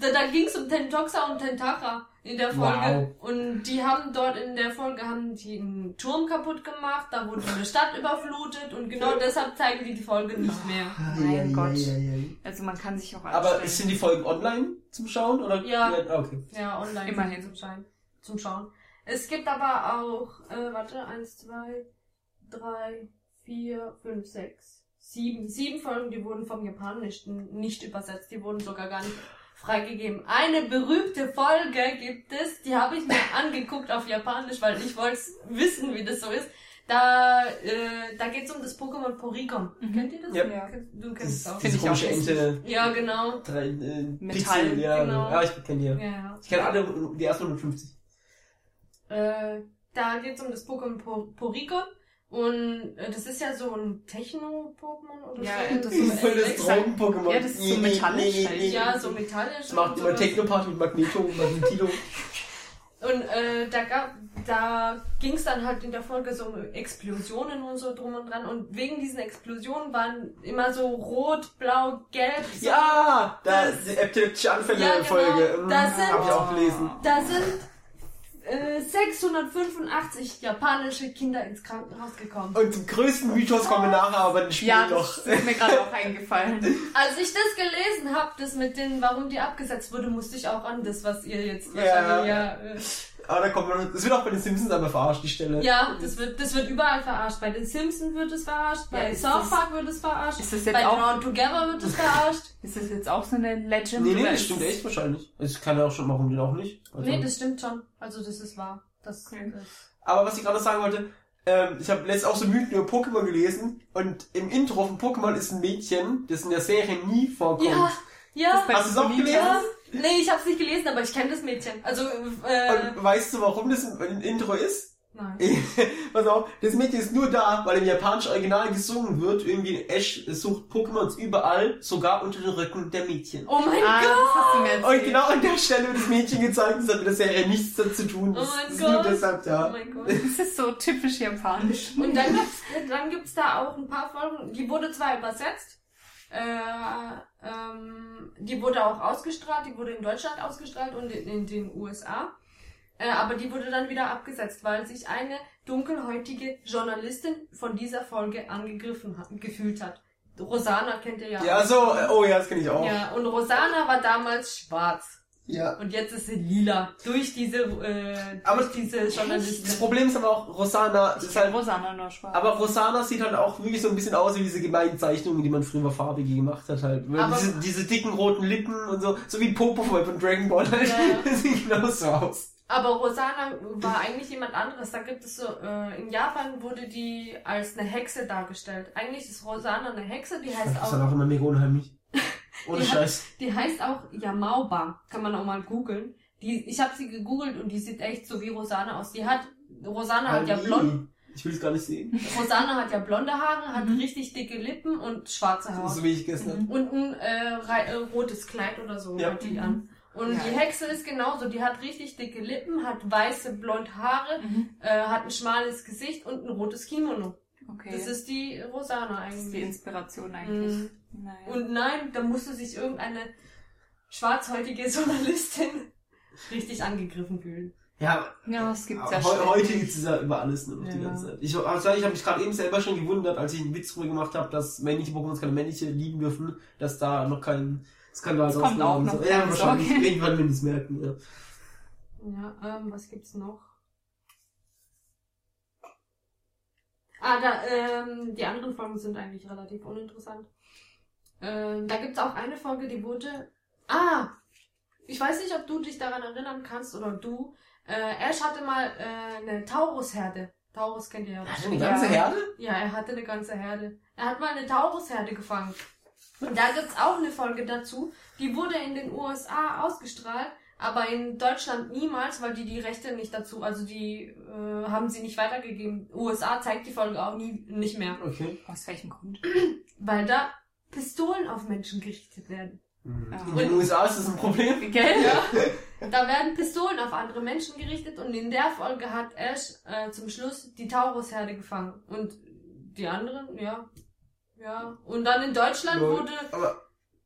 S4: da, da ging es um Tentoxa und Tentara in der Folge. Und die haben dort in der Folge haben die einen Turm kaputt gemacht, da wurde eine Stadt überflutet und genau deshalb zeigen die die Folge nicht mehr.
S1: Mein Gott.
S2: Ja, ja, ja.
S1: Also man kann sich auch
S2: Aber sind die Folgen online zum Schauen? Oder?
S4: Ja.
S2: Ah, okay.
S4: Ja, online
S1: Immerhin.
S4: zum, Schein, zum Schauen. Es gibt aber auch, äh, warte, eins, zwei, drei, vier, fünf, sechs, sieben. Sieben Folgen, die wurden vom Japanischen nicht übersetzt. Die wurden sogar gar nicht freigegeben. Eine berühmte Folge gibt es, die habe ich mir angeguckt auf Japanisch, weil ich wollte wissen, wie das so ist. Da, äh, da geht's um das Pokémon Porygon.
S1: Mhm.
S4: Kennt ihr das?
S2: Ja.
S1: Ja.
S4: Du
S2: Das
S4: kennst es
S2: ist
S4: auch.
S2: Diese
S1: ich auch
S2: komische. Ente.
S4: Ja, genau.
S2: Drei, äh,
S1: Metall,
S2: Pixel, ja.
S4: genau.
S2: Ja, ich kenne die.
S4: Ja, ja.
S2: Ich kenne alle, die ersten 150.
S4: Äh, da geht's um das Pokémon Po- Porygon. Und äh, das ist ja so ein Techno-Pokémon oder
S1: Ja,
S4: so.
S1: das
S2: Das ist voll das. Drogen-Pokémon.
S1: Ja, das ist so metallisch halt.
S4: Ja, so metallisch.
S2: Das macht
S4: und
S2: immer. Technoparty mit Magneto, Magnetilo.
S4: Und äh, da, gab, da ging es dann halt in der Folge so um Explosionen und so drum und dran. Und wegen diesen Explosionen waren immer so rot, blau, gelb. So.
S2: Ja, da
S4: Das-
S2: die epileptische
S4: Ja, genau.
S2: Anfälle-Folge.
S4: Das sind-
S2: Habe ich auch gelesen.
S4: Da sind äh, 685 japanische Kinder ins Krankenhaus gekommen.
S2: Und zum größten Mythos kommen wir nachher, aber den Spiel
S1: Ja,
S2: noch.
S1: das ist mir gerade auch eingefallen.
S4: Als ich das gelesen habe, das mit den, warum die abgesetzt wurde, musste ich auch an das, was ihr jetzt
S2: Ja.
S4: ja. äh,
S2: Aber da kommt man, das wird auch bei den Simpsons einmal verarscht, die Stelle.
S4: Ja, das wird, das wird überall verarscht. Bei den Simpsons wird es verarscht,
S1: Ja,
S4: bei
S1: ist
S4: South
S1: das-
S4: Park wird es verarscht,
S1: Ist das jetzt
S4: bei
S1: auch-
S4: Drawn Together wird es verarscht.
S1: Ist das jetzt auch so eine Legend?
S2: Nee, nee, das
S1: ist
S2: stimmt echt wahrscheinlich. Es kann ja auch schon, warum denn auch nicht? Also-
S4: Nee, das stimmt schon. Also das ist wahr. Das,
S1: Okay.
S4: das
S2: Aber was ich gerade sagen wollte, ähm, ich habe letztens auch so Mythen über Pokémon gelesen und im Intro von Pokémon ist ein Mädchen, das in der Serie nie vorkommt.
S4: Ja, ja.
S1: bei
S2: Hast du es auch gelesen?
S4: ja. Nee, ich hab's nicht gelesen, aber ich kenne das Mädchen. Also, äh,
S2: Und weißt du, warum das im Intro ist?
S4: nein.
S2: Pass auf, das Mädchen ist nur da, weil im japanischen Original gesungen wird, irgendwie Ash sucht Pokémons überall, sogar unter den Rücken der Mädchen.
S4: Oh mein
S1: Ah,
S4: Gott.
S1: das hast du mir
S2: Und genau an der Stelle wird das Mädchen gezeigt, das hat mit der Serie nichts dazu tun. Das
S4: Oh mein
S2: ist nur
S4: Gott.
S2: deshalb
S4: Oh
S2: da.
S4: mein Gott.
S1: Das ist so typisch japanisch.
S4: Und dann gibt's, dann gibt's da auch ein paar Folgen, die wurde zwar übersetzt, äh, ähm, die wurde auch ausgestrahlt, die wurde in Deutschland ausgestrahlt und in, in den USA. Äh, aber die wurde dann wieder abgesetzt, weil sich eine dunkelhäutige Journalistin von dieser Folge angegriffen hat, gefühlt hat. Rosana kennt ihr ja.
S2: Ja, so, äh, oh ja, das kenne ich auch.
S4: Ja, und Rosana war damals schwarz.
S2: Ja.
S4: Und jetzt ist sie lila. Durch diese, äh,
S2: Aber
S4: durch diese
S2: Das
S4: Journalistin.
S2: Problem ist aber auch, Rosana
S1: Ich
S2: ist halt,
S1: Rosanna nur schwarz.
S2: aber Rosana sieht halt auch wirklich so ein bisschen aus wie diese gemeinen Zeichnungen, die man früher farbige gemacht hat halt.
S4: Aber-
S2: diese, diese dicken roten Lippen und so, so wie Popo von Dragon Ball halt.
S4: Ja.
S2: Das sieht genauso aus.
S4: Aber Rosana war eigentlich jemand anderes. Da gibt es so, äh, in Japan wurde die als eine Hexe dargestellt. Eigentlich ist Rosana eine Hexe, die heißt
S2: Das ist halt
S4: auch,
S2: auch immer mega unheimlich. Ohne
S4: Die hat-
S2: Scheiß.
S4: die heißt auch Yamauba. Kann man auch mal googeln. Die, ich habe sie gegoogelt und die sieht echt so wie Rosana aus. Die hat, Rosana hat ja
S2: Ali.
S4: blond,
S2: Ich will es gar nicht sehen.
S4: Rosana hat ja blonde Haare, hat
S1: Mhm.
S4: richtig dicke Lippen und schwarze Haare.
S2: So wie ich gestern.
S1: Mhm.
S4: Und ein äh, äh, rotes Kleid oder so
S2: Ja.
S4: hat die
S1: Mhm.
S4: an. Und
S1: Ja.
S4: die Hexe ist genauso. Die hat richtig dicke Lippen, hat weiße blond Haare,
S1: Mhm.
S4: äh, hat ein schmales Gesicht und ein rotes Kimono.
S1: Okay.
S4: Das ist die Rosana
S1: Das ist die
S4: eigentlich.
S1: Inspiration eigentlich.
S4: Mhm.
S1: Naja.
S4: Und nein, da musste sich irgendeine schwarzhäutige Journalistin richtig angegriffen fühlen.
S2: Ja,
S1: ja, es gibt ja schnell.
S2: heute gibt es ja über alles nur noch die
S4: Ja.
S2: ganze Zeit. Ich, also ich habe mich gerade eben selber schon gewundert, als ich einen Witz drüber gemacht habe, dass männliche Pokémon keine männliche lieben dürfen, dass da noch kein Skandal draus
S1: kommt auch noch,
S2: ist. Ja, wahrscheinlich. Irgendwann werden die es merken, ja.
S4: Ja, ähm, was gibt's noch? Ah, da, ähm, die anderen Folgen sind eigentlich relativ uninteressant. Ähm, da gibt's auch eine Folge, die wurde. Ah! Ich weiß nicht, ob du dich daran erinnern kannst oder du. Äh, Ash hatte mal äh, eine Taurusherde. Taurus kennt ihr ja.
S2: Hat er eine ganze. Herde?
S4: Ja, er hatte eine ganze Herde. Er hat mal eine Taurusherde gefangen. Und da gibt's auch eine Folge dazu. Die wurde in den USA ausgestrahlt, aber in Deutschland niemals, weil die die Rechte nicht dazu, also die äh, haben sie nicht weitergegeben. USA zeigt die Folge auch nie nicht mehr,
S2: Okay.
S1: Aus welchem Grund?
S4: weil da Pistolen auf Menschen gerichtet werden.
S2: Mhm.
S1: Ja.
S2: In den USA ist das ein Problem.
S1: Gell?
S4: Ja. Da werden Pistolen auf andere Menschen gerichtet und in der Folge hat Ash äh, zum Schluss die Taurusherde gefangen. Und die anderen, ja. Ja. Und dann in Deutschland
S2: Lol.
S4: wurde,
S2: Aber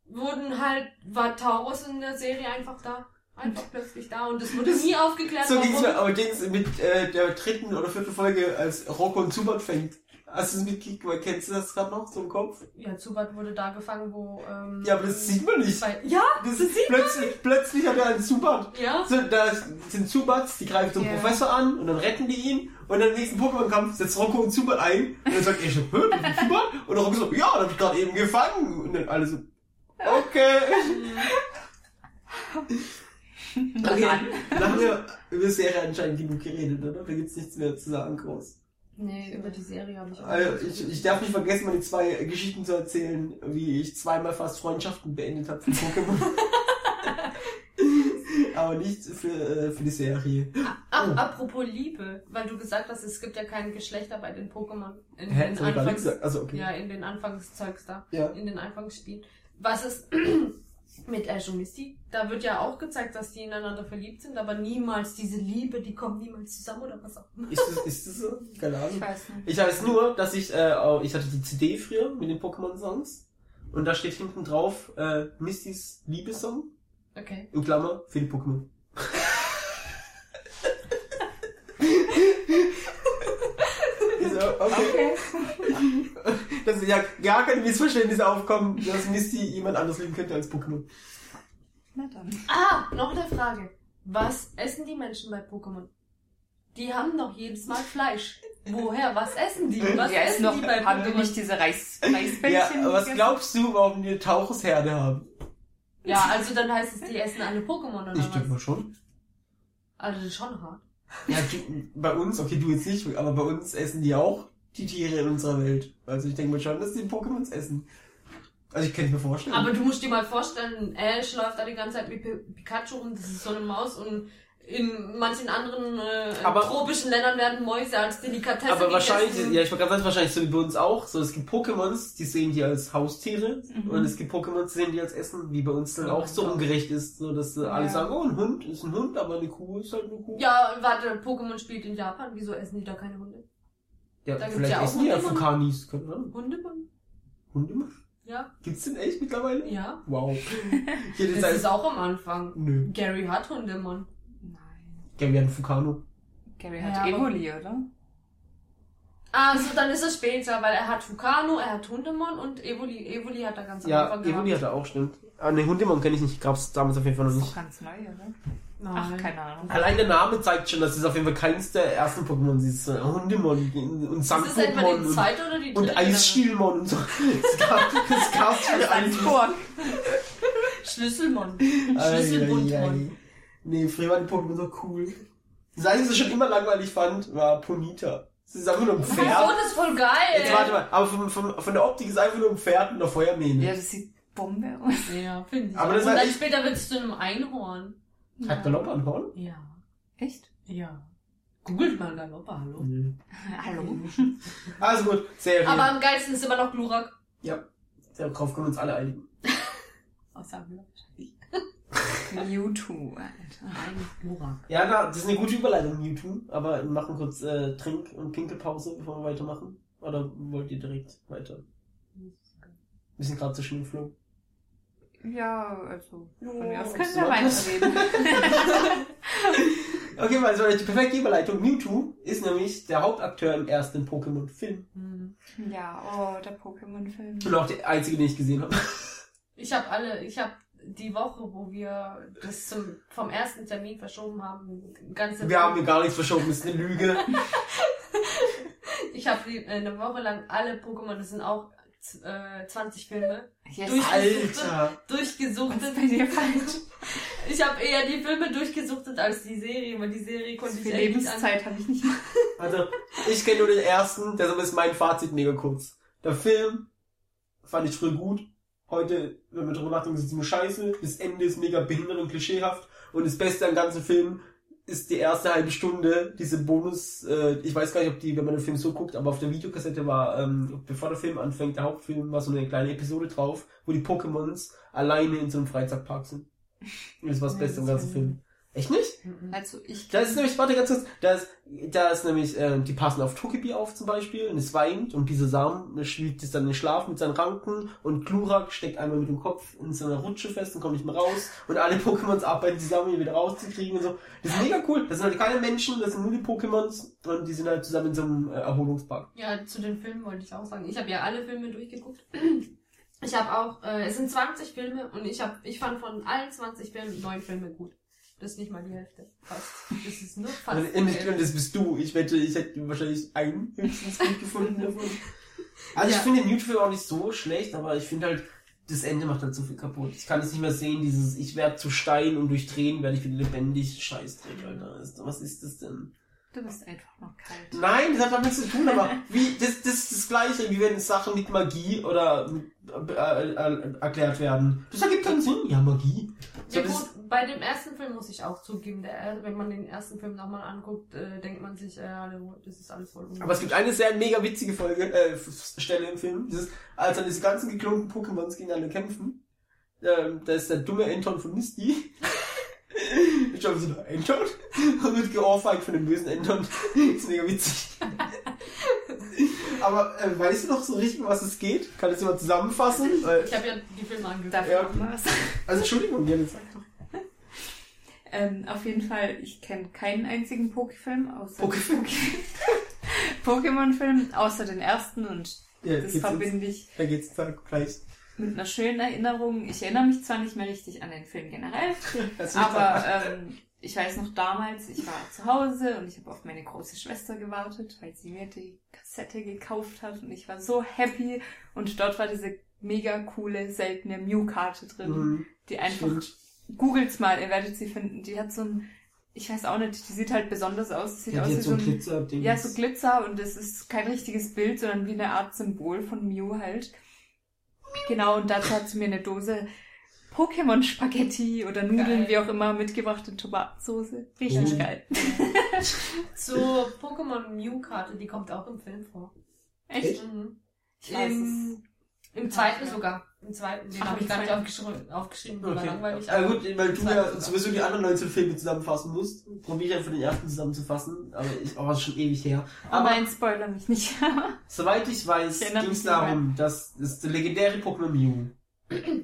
S4: wurden halt, war Taurus in der Serie einfach da. Einfach plötzlich da. Und es wurde nie aufgeklärt,
S2: so ging's mir
S4: warum.
S2: allerdings mit äh, der dritten oder vierten Folge, als Rocco und Zubat fängt. Hast du es mitgekriegt? Kennst du das gerade noch so im Kopf?
S4: Ja, Zubat wurde da gefangen, wo, ähm,
S2: Ja, aber das sieht man nicht.
S4: bei, ja,
S2: Das ist plötzlich, plötzlich hat er einen Zubat.
S4: ja.
S2: So, da sind Zubats, die greifen zum
S1: Ja.
S2: Professor an und dann retten die ihn und dann im nächsten Pokémon-Kampf setzt Rocco und Zubat ein und dann sagt er so, du bist ein Zubat? Und Rocco so, ja, das hab ich gerade eben gefangen. Und dann alle so, okay. Okay, dann haben wir über die Serie anscheinend genug geredet, oder? Da gibt's nichts mehr zu sagen, groß.
S4: Nee, über die Serie habe ich auch
S2: Also,
S4: nicht
S2: ich, ich darf nicht vergessen, meine zwei Geschichten zu erzählen, wie ich zweimal fast Freundschaften beendet habe für Pokémon. Aber nicht für, äh, für die Serie.
S4: Ach, apropos Liebe, weil du gesagt hast, es gibt ja keine Geschlechter bei den Pokémon. In
S2: Hä?
S4: den Anfangs.
S2: Also, okay.
S4: ja, in den Anfangszeugs da,
S2: Ja.
S4: in den Anfangsspielen. Was ist mit Ash und Misty? Da wird ja auch gezeigt, dass die ineinander verliebt sind, aber niemals diese Liebe, die kommen niemals zusammen oder was auch immer.
S2: Ist das, ist das so? Keine Ahnung.
S1: Ich weiß nicht.
S2: Ich weiß nur, dass ich, äh, auch- ich hatte die CD früher mit den Pokémon-Songs. Und da steht hinten drauf, äh, Mistys Liebessong.
S4: Okay.
S2: In Klammer, für die Pokémon. So, okay.
S1: Okay.
S2: Dass ja gar keine Missverständnisse aufkommen, dass Misty jemand anders lieben könnte als Pokémon.
S1: Na dann.
S4: Ah, noch eine Frage. Was essen die Menschen bei Pokémon? Die haben doch jedes Mal Fleisch. Woher? Was essen die? Was
S1: Wir essen noch,
S4: die bei
S1: haben wir nicht diese Reis,
S2: Ja,
S1: Reisbällchen?
S2: was
S1: gegessen?
S2: glaubst du, warum wir Tauchusherde haben?
S4: Ja, also dann heißt es, die essen alle Pokémon oder
S2: Ich denke
S4: was?
S2: mal schon.
S4: Also das ist schon hart.
S2: Ja, bei uns, okay, du jetzt nicht, aber bei uns essen die auch die Tiere in unserer Welt. Also ich denke mal schon, dass die Pokémons essen. Also ich kann es mir vorstellen.
S4: Aber du musst dir mal vorstellen, Ash läuft da die ganze Zeit mit Pi- Pikachu rum, das ist so eine Maus und in manchen anderen äh,
S2: Aber-
S4: tropischen Ländern werden Mäuse als Delikatesse
S2: Aber wahrscheinlich,
S4: gegessen.
S2: ja, ich wollte gerade sagen, wahrscheinlich so wie bei uns auch. So, es gibt Pokémons, die sehen die als Haustiere
S1: Mhm.
S2: und es gibt Pokémons, die sehen die als Essen, wie bei uns dann
S4: Oh
S2: auch so
S4: Gott.
S2: ungerecht ist, so dass äh, alle
S1: Ja.
S2: sagen, oh, ein Hund ist ein Hund, aber eine Kuh ist halt eine Kuh.
S4: Ja, warte, Pokémon spielt in Japan, wieso essen die da keine Hunde?
S2: Ja,
S4: Da gibt's
S2: vielleicht
S4: ja auch
S2: essen die ja
S4: Hundemann.
S2: Fukanis.
S4: Hundemann?
S2: Hunde?
S4: Ja,
S2: Gibt's den echt mittlerweile?
S4: ja.
S2: Wow.
S4: Das
S2: als,
S4: ist auch am Anfang.
S2: nö.
S4: Gary hat Hundemann.
S1: Nein.
S2: Gary hat Fukano.
S1: Gary
S4: Ja,
S1: hat
S4: aber-
S1: Evoli, oder?
S4: Ah, so, dann ist er später, weil er hat Fukano, er hat Hundemon und Evoli, Evoli hat er ganz am
S2: Ja,
S4: Anfang
S2: Evoli
S4: gehabt.
S2: hat er auch, stimmt. Ah, ne, Hundemon kenne ich nicht, gab's damals auf jeden Fall noch
S1: Das ist
S2: nicht.
S1: doch ganz neu, oder?
S4: Nein.
S1: Ach, keine Ahnung.
S2: Allein der Name zeigt schon, dass es auf jeden Fall keins der ersten Pokémon ist. Äh, Hundemon und
S4: Ist das etwa
S2: Sandpokémon
S4: die
S2: und,
S4: zweite oder die dritte?
S2: und Eisstielmon und so. Es gab, es gab schon.
S1: Salzburg.
S4: Schlüsselmon.
S2: Ei. Nee, früher waren die Pokémon so cool. Das Einzige, was ich schon immer langweilig fand, war Ponita. Es ist einfach nur ein Pferd.
S4: das ist voll geil.
S2: Jetzt warte mal, aber von, von, von der Optik ist einfach nur ein Pferd und eine Feuermähne.
S1: Ja, das sieht Bombe aus.
S4: Ja, finde ich.
S2: Aber das
S4: und dann
S2: echt-
S4: später wird es zu einem Einhorn.
S2: Hat Galopp ein Horn?
S4: Ja.
S1: Echt?
S4: Ja. Googelt mal Galoppa, hallo.
S2: Nee.
S1: Hallo?
S2: Also gut, Serie.
S4: Aber am geilsten ist immer noch Glurak.
S2: ja, darauf können wir uns alle einigen.
S4: Außer
S1: Mewtwo, Alter.
S4: Nein, Glurak.
S2: Ja, na, das ist eine gute Überleitung, Mewtwo. Aber wir machen kurz äh, Trink- und Pinkelpause, bevor wir weitermachen. Oder wollt ihr direkt weiter? Wir sind gerade zwischen dem Flow.
S1: Ja, also. Von mir aus
S2: Oh,
S1: können wir weiterreden.
S2: Okay, weil also die perfekte Überleitung. Mewtwo ist nämlich der Hauptakteur im ersten Pokémon-Film.
S4: Hm.
S1: ja, oh, der Pokémon-Film.
S2: Und auch der einzige, den ich gesehen habe.
S4: Ich habe alle, ich habe die Woche, wo wir das zum, vom ersten Termin verschoben haben, ganze
S2: Wir haben hier gar nichts verschoben, das ist eine Lüge.
S4: Ich habe eine Woche lang alle Pokémon, das sind auch äh, 20 Filme,
S1: Yes.
S4: Durch-
S2: Alter.
S4: Durchgesuchtet.
S1: bei dir falsch?
S4: Ich habe eher die Filme durchgesuchtet als die Serie, weil die Serie konnte
S1: viel
S4: ich echt.
S1: Lebenszeit habe ich nicht.
S2: Also, ich kenne nur den ersten, deshalb ist mein Fazit mega kurz. Der Film fand ich früher gut. Heute, wenn wir drüber nachdenken, ist es nur scheiße. Das Ende ist mega behindert und klischeehaft. Und das Beste am ganzen Film ist die erste halbe Stunde, diese Bonus, äh, ich weiß gar nicht, ob die, wenn man den Film so guckt, aber auf der Videokassette war, ähm, bevor der Film anfängt, der Hauptfilm, war so eine kleine Episode drauf, wo die Pokémons alleine in so einem Freizeitpark sind. Und das war das Beste
S4: das
S2: ganzen Film. Echt nicht?
S4: Mhm.
S1: Also ich
S2: Da ist nämlich, warte ganz kurz, da ist, da ist nämlich, äh, die passen auf Togepi auf zum Beispiel und es weint und dieser Samen schlägt es dann in den Schlaf mit seinen Ranken und Glurak steckt einmal mit dem Kopf in so einer Rutsche fest und kommt nicht mehr raus und alle Pokémons arbeiten zusammen, ihn wieder rauszukriegen und so. Das ist mega cool. Das sind halt keine Menschen, das sind nur die Pokémons und die sind halt zusammen in so einem äh, Erholungspark.
S4: Ja, zu den Filmen wollte ich auch sagen. Ich habe ja alle Filme durchgeguckt. Ich habe auch, äh, es sind 20 Filme und ich habe, ich fand von allen 20 Filmen neun Filme gut. Das ist nicht mal die Hälfte. Fast. Das ist nur fast.
S2: Und, und, und das bist du. Ich wette, ich hätte wahrscheinlich einen höchstens gut gefunden davon. Also ich
S4: Ja.
S2: finde den Mute-Film auch nicht so schlecht, aber ich finde halt, das Ende macht halt so viel kaputt. Ich kann es nicht mehr sehen, dieses, ich werde zu Stein und durch Tränen werde ich wieder lebendig. Scheißdreck, Alter. Was ist das denn?
S1: Du bist einfach noch kalt.
S2: Nein, das hat damit nichts zu tun, aber wie, das, das ist das Gleiche, wie wenn Sachen mit Magie oder mit, äh, äh, erklärt werden. Das ergibt keinen Sinn. Ja, Magie. So,
S4: Ja gut, bei dem ersten Film muss ich auch zugeben, der, wenn man den ersten Film nochmal anguckt, äh, denkt man sich, äh, das ist alles voll
S2: Aber es gibt eine sehr mega witzige Folge, äh, Stelle im Film. Dieses, als dann diese ganzen geklonten Pokémons gegeneinander kämpfen. Ähm, da ist der dumme Anton von Misty. Ich glaube, so der Anton. Und wird geohrfeigt von dem bösen Anton. ist mega witzig. Aber äh, weißt du noch so richtig, um was es geht? Kann ich das mal zusammenfassen? Weil,
S4: Ich habe ja die Filme angeguckt.
S1: Darf
S2: Ja.
S1: noch mal was?
S2: also Entschuldigung, ja, sag doch.
S1: Ähm, auf jeden Fall, ich kenne keinen einzigen Pokéfilm außer
S2: Pokéfilm?
S1: Pokémon-Film, außer den ersten und
S2: Ja,
S1: das verbinde ich
S2: da geht's sag gleich.
S1: mit einer schönen Erinnerung. Ich erinnere mich zwar nicht mehr richtig an den Film generell, aber ähm, ich weiß noch damals, ich war zu Hause und ich habe auf meine große Schwester gewartet, weil sie mir die Kassette gekauft hat und ich war so happy und dort war diese mega coole, seltene Mew-Karte drin,
S2: Mhm.
S1: die einfach,
S2: Stimmt.
S1: googelt's mal, ihr werdet sie finden, die hat so ein, ich weiß auch nicht, die sieht halt besonders aus, sieht
S2: Ja,
S1: aus wie so
S2: ein Glitzer-Ding.
S1: ja, so Glitzer und es ist kein richtiges Bild, sondern wie eine Art Symbol von Mew halt. Genau, und dazu hat sie mir eine Dose Pokémon-Spaghetti oder Nudeln,
S4: Geil.
S1: wie auch immer, mitgebracht in Tomatensoße. Richtig
S2: Oh.
S1: geil.
S4: Zur Pokémon Mew-Karte, die kommt auch im Film vor.
S1: Echt?
S4: Mhm.
S1: Ich weiß
S4: Im, Im
S1: Ja,
S4: zweiten
S1: ja.
S4: sogar. Im zweiten. Den habe
S1: im
S4: ich gar nicht aufgeschrieben, aufgeschrieben die war
S2: Okay.
S4: langweilig.
S2: Ja, gut, weil du ja
S4: sogar.
S2: sowieso die anderen 19 Filme zusammenfassen musst, probiere ich einfach den ersten zusammenzufassen, aber ich, oh, das ist schon ewig her.
S1: Oh
S2: Aber
S1: nein, spoiler mich nicht.
S2: soweit ich weiß, ging es darum, dass das der legendäre Pokémon Mew.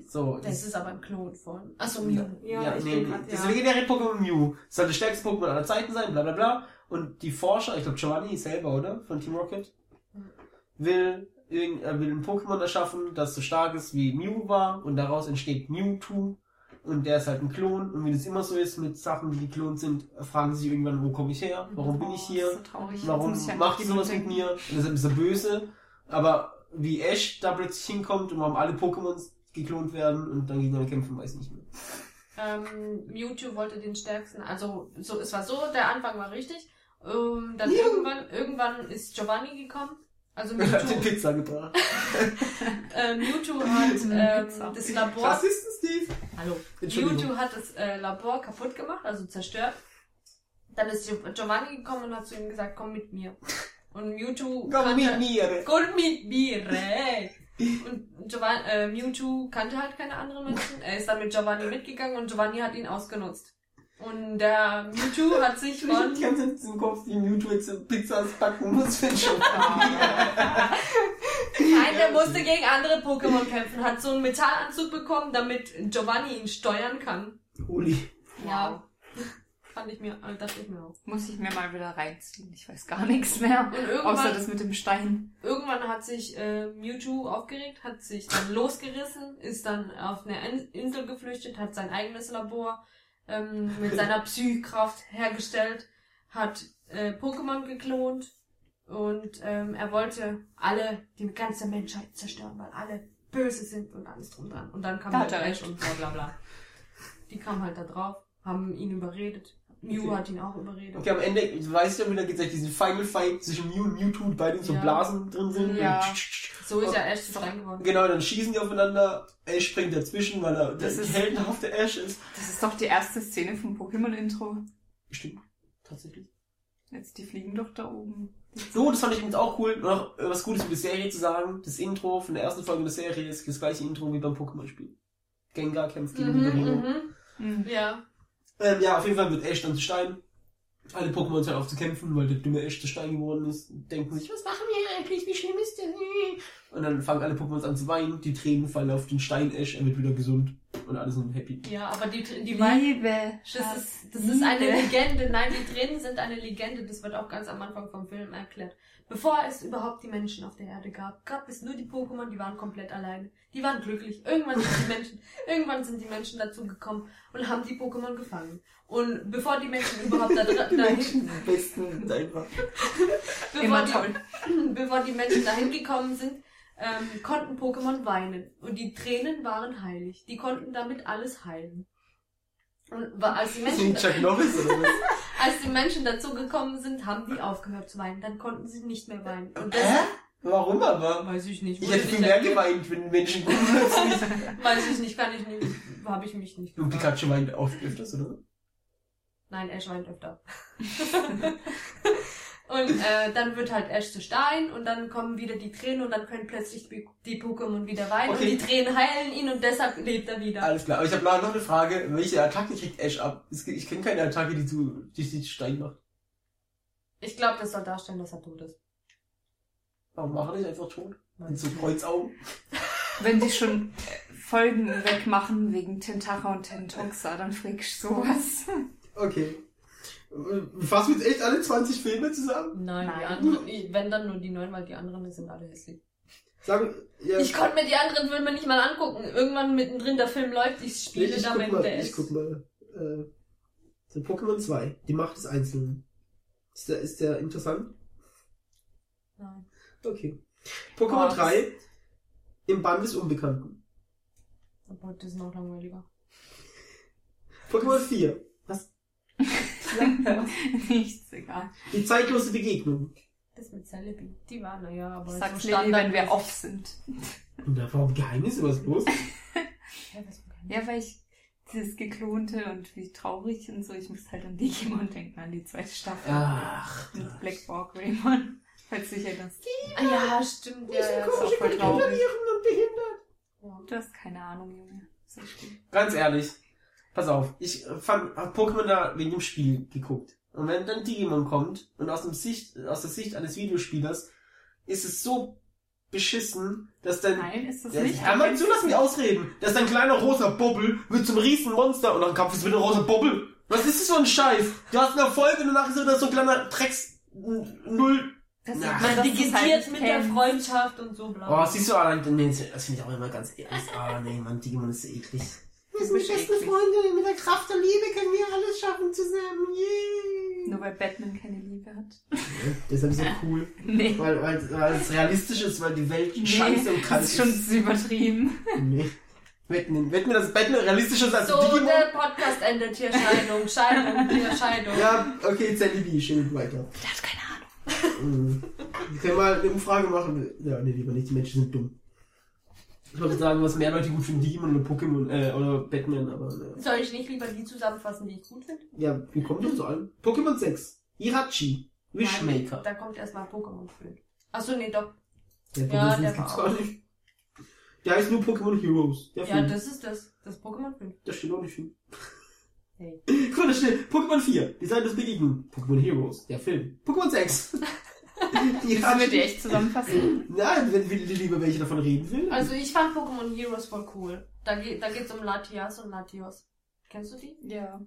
S2: So,
S4: Das ist aber ein Klon von. Achso, Mew.
S2: ja,
S4: ich
S2: nee,
S4: bin
S2: nee.
S4: grad,
S2: Das
S4: ja.
S2: legendäre Pokémon Mew soll das stärkste Pokémon aller Zeiten sein, bla bla bla. Und die Forscher, ich glaube Giovanni selber, oder? Von Team Rocket, will, irgend, will ein Pokémon erschaffen, das so stark ist wie Mew war und daraus entsteht Mewtwo. Und der ist halt ein Klon. Und wie das immer so ist mit Sachen, die geklont sind, fragen sie sich irgendwann, wo komme ich her? Warum bin ich
S1: Oh,
S2: hier?
S1: das so traurig.
S2: Warum
S1: an
S2: macht
S1: die
S2: ihr sowas mit
S1: denken.
S2: mir? Und deshalb ist er böse. Aber wie Ash da plötzlich hinkommt und warum alle Pokémons geklont werden und dann gegeneinander kämpfen, weiß ich nicht mehr.
S4: Ähm, Mewtwo wollte den stärksten, also so, es war so, der Anfang war richtig. Ähm, dann
S2: Juhu.
S4: irgendwann, irgendwann ist Giovanni gekommen. Also
S2: Er hat die
S4: Mewtwo,
S2: Pizza gebracht.
S4: äh, Mewtwo hat ähm, das Labor.
S2: Rassisten, Steve.
S4: Hallo. Mewtwo hat das äh, Labor kaputt gemacht, also zerstört. Dann ist Gio- Giovanni gekommen und hat zu ihm gesagt, komm mit mir. Und Mewtwo
S2: Komm mit mir.
S4: komm mit mir. Und Giovanni, äh, Mewtwo kannte halt keine anderen Menschen. Er ist dann mit Giovanni mitgegangen und Giovanni hat ihn ausgenutzt. Und der Mewtwo hat sich
S2: Ich hab
S4: von...
S2: die ganze Zeit im Kopf, wie Mewtwo jetzt Pizzas backen muss für den
S4: Nein, der musste gegen andere Pokémon kämpfen, hat so einen Metallanzug bekommen, damit Giovanni ihn steuern kann.
S2: Holy.
S4: Ja. Fand ich mir, äh, dachte ich mir auch.
S1: Muss ich mir mal wieder reinziehen. Ich weiß gar nichts mehr.
S4: Und irgendwann,
S1: Außer das mit dem Stein.
S4: irgendwann hat sich äh, Mewtwo aufgeregt, hat sich dann losgerissen, ist dann auf eine In- Insel geflüchtet, hat sein eigenes Labor ähm, mit seiner Psychkraft hergestellt, hat äh, Pokémon geklont und ähm, er wollte alle, die ganze Menschheit zerstören, weil alle böse sind und alles drum dran. Und dann kam
S1: Da
S4: halt Ash und bla bla bla. Die kamen halt da drauf, haben ihn überredet. Mew
S2: Okay.
S4: hat ihn auch überredet.
S2: Okay, am Ende, ich weiß ja wieder, geht's diesen Final Fight zwischen Mew und Mewtwo und beide in so
S4: Ja.
S2: Blasen drin sind.
S1: Ja.
S4: So ist ja Ash zu geworden.
S2: Genau, dann schießen die aufeinander. Ash springt dazwischen, weil er
S1: Das
S2: der
S1: ist-
S2: heldenhafte Ash ist.
S1: Das ist doch die erste Szene vom Pokémon-Intro.
S2: Stimmt. Tatsächlich.
S1: Jetzt, die fliegen doch da oben.
S2: So, das fand ich übrigens auch cool. Noch was Gutes über die Serie zu sagen. Das Intro von der ersten Folge der Serie ist das gleiche Intro wie beim Pokémon-Spiel. Gengar kämpft gegen
S4: Mhm,
S2: Nidorino.
S4: mhm.
S1: Mhm.
S4: Ja.
S2: Ähm, ja, auf jeden Fall wird Ash dann zu Stein. Alle Pokémon hören auf zu kämpfen, weil der dumme Ash zu Stein geworden ist. Und denken sich, was machen wir eigentlich? Wie schlimm ist das? Und dann fangen alle Pokémon an zu weinen. Die Tränen fallen auf den Stein Ash. Er wird wieder gesund. Und alle sind happy.
S4: Ja, aber die, die Wein,
S1: Liebe.
S4: das ist, das ist eine
S1: Liebe.
S4: Legende. Nein, die Tränen sind eine Legende. Das wird auch ganz am Anfang vom Film erklärt. Bevor es überhaupt die Menschen auf der Erde gab, gab es nur die Pokémon, die waren komplett alleine. Die waren glücklich. Irgendwann sind die Menschen, irgendwann sind die Menschen dazu gekommen und haben die Pokémon gefangen. Und bevor die Menschen überhaupt da,
S2: Menschen die besten einfach.
S4: bevor die, bevor die Menschen dahin gekommen sind, ähm, konnten Pokémon weinen. Und die Tränen waren heilig. Die konnten damit alles heilen. Und als die Menschen,
S2: Norris oder was?
S4: als die Menschen dazu gekommen sind, haben die aufgehört zu weinen. Dann konnten sie nicht mehr weinen. Und das
S2: Hä? Warum aber?
S4: weiß ich nicht.
S2: Ich hätte viel mehr geweint, wenn Menschen gut.
S4: Weiß ich nicht, kann ich nicht. Habe ich mich nicht
S2: Und. Pikachu weint oft öfters, oder?
S4: Nein, Ash weint öfter. Und äh, dann wird halt Ash zu Stein und dann kommen wieder die Tränen und dann können plötzlich die, die Pokémon wieder weinen
S2: Okay.
S4: und die Tränen heilen ihn und deshalb lebt er wieder.
S2: Alles klar. Aber ich habe noch eine Frage. Welche Attacke kriegt Ash ab? Ich kenne keine Attacke, die zu, die sich Stein macht.
S4: Ich glaube, das soll darstellen, dass er tot ist.
S2: Warum macht er nicht einfach tot? Mit so Kreuzaugen?
S1: Wenn die schon äh, Folgen wegmachen wegen Tentacha und Tentoxa, dann frickst du sowas.
S2: Okay. Fassen wir jetzt echt alle 20 Filme zusammen?
S4: Nein, die
S1: Nein.
S4: anderen, wenn dann nur die neun, weil die anderen sind alle hässlich.
S2: Sagen, ja.
S4: Ich konnte mir die anderen Filme nicht mal angucken. Irgendwann mittendrin der Film läuft, ich spiele
S2: ich
S4: damit
S2: guck mal,
S4: der
S2: ich guck mal. Äh, So Pokémon 2, die Macht des Einzelnen. Ist der, ist der interessant?
S4: Nein.
S2: Okay. Pokémon
S4: Oh,
S2: 3, im Band des Unbekannten.
S4: Aber das ist noch langweiliger.
S2: Pokémon 4,
S1: Nichts, egal.
S2: die zeitlose Begegnung.
S4: Das mit Celebi. Die war, naja, aber
S1: Sag's
S4: so
S1: Lilly, wenn wir off sind.
S2: Und da war ein Geheimnis, was ist los?
S4: Ja,
S1: weil ich dieses Geklonte und wie traurig und so, ich muss halt an Digimon denken, an die zweite Staffel.
S2: Ach,
S1: Mit Black Ball Greymon. Falls du dich erinnerst.
S4: Ah ja, stimmt. Ja, ja,
S1: ist auch voll traurig.
S2: und behindert.
S4: ja.
S1: Du hast keine Ahnung, Junge. So.
S2: Ganz ehrlich, pass auf, ich äh, fand, hab Pokémon da wegen dem Spiel geguckt. Und wenn dann Digimon kommt und aus, dem Sicht, aus der Sicht eines Videospielers ist es so beschissen, dass dann
S1: Nein, ist das
S2: Ja,
S1: nicht.
S2: hör mal zu, lass mich ausreden. Dass dein kleiner rosa Bobbel wird zum riesen Monster und dann Kampf ist wieder rosa Bobbel. Was ist das für ein Scheiß? Du hast eine Erfolg und danach ist wieder so ein kleiner Drecks Null.
S1: Das
S2: Na,
S4: Man digitiert
S1: halt
S4: mit der. Freundschaft und so bla.
S2: Oh, siehst du allein, nee, das finde ich auch immer ganz ehrlich. Ah, nee, Mann, Digimon ist so eklig. Wir
S1: sind beste
S2: Freunde, mit der Kraft der Liebe können wir alles schaffen zusammen. Yeah.
S1: Nur weil Batman keine Liebe hat.
S2: Deshalb ist er cool.
S1: Nee.
S2: Weil, weil, weil es realistisch ist, weil die Welt
S1: Nee,
S2: scheiße und kalt
S1: das ist schon übertrieben.
S2: Nee. Wetten, wetten wir, dass Batman realistischer ist als
S4: So,
S2: Digimon?
S4: der Podcast endet hier. Scheidung, Scheidung, hier Scheidung.
S2: Ja, okay, Zelibi, schön weiter.
S1: Der hat keine Ahnung.
S2: Mhm. Wir können mal eine Umfrage machen. Ja, nee, lieber nicht, die Menschen sind dumm. Ich wollte sagen, was mehr Leute gut finden, Digimon oder Pokémon, äh, oder Batman, aber, ne.
S4: Soll ich nicht lieber die zusammenfassen, die ich gut finde?
S2: Ja, wie kommt das zu allem? Pokémon 6. Irachi. Wishmaker.
S4: Da kommt erstmal Pokémon für. Achso, nee, doch.
S2: Der
S4: Ja, der
S2: 5
S4: war
S2: gibt's gar nicht. Der heißt nur Pokémon Heroes. Der
S4: Ja,
S2: Film.
S4: das ist das. Das Pokémon 5.
S2: Das steht auch nicht viel.
S4: Hey.
S2: Guck mal, da steht Pokémon 4. Design des Begegnung. Pokémon Heroes. Der Film. Pokémon 6.
S1: Müssen wir die echt zusammenfassen?
S2: Nein, wenn du lieber welche davon reden will.
S4: Also ich fand Pokémon Heroes voll cool. Da, geht, da geht's um Latias und Latios. Kennst du die?
S1: Ja.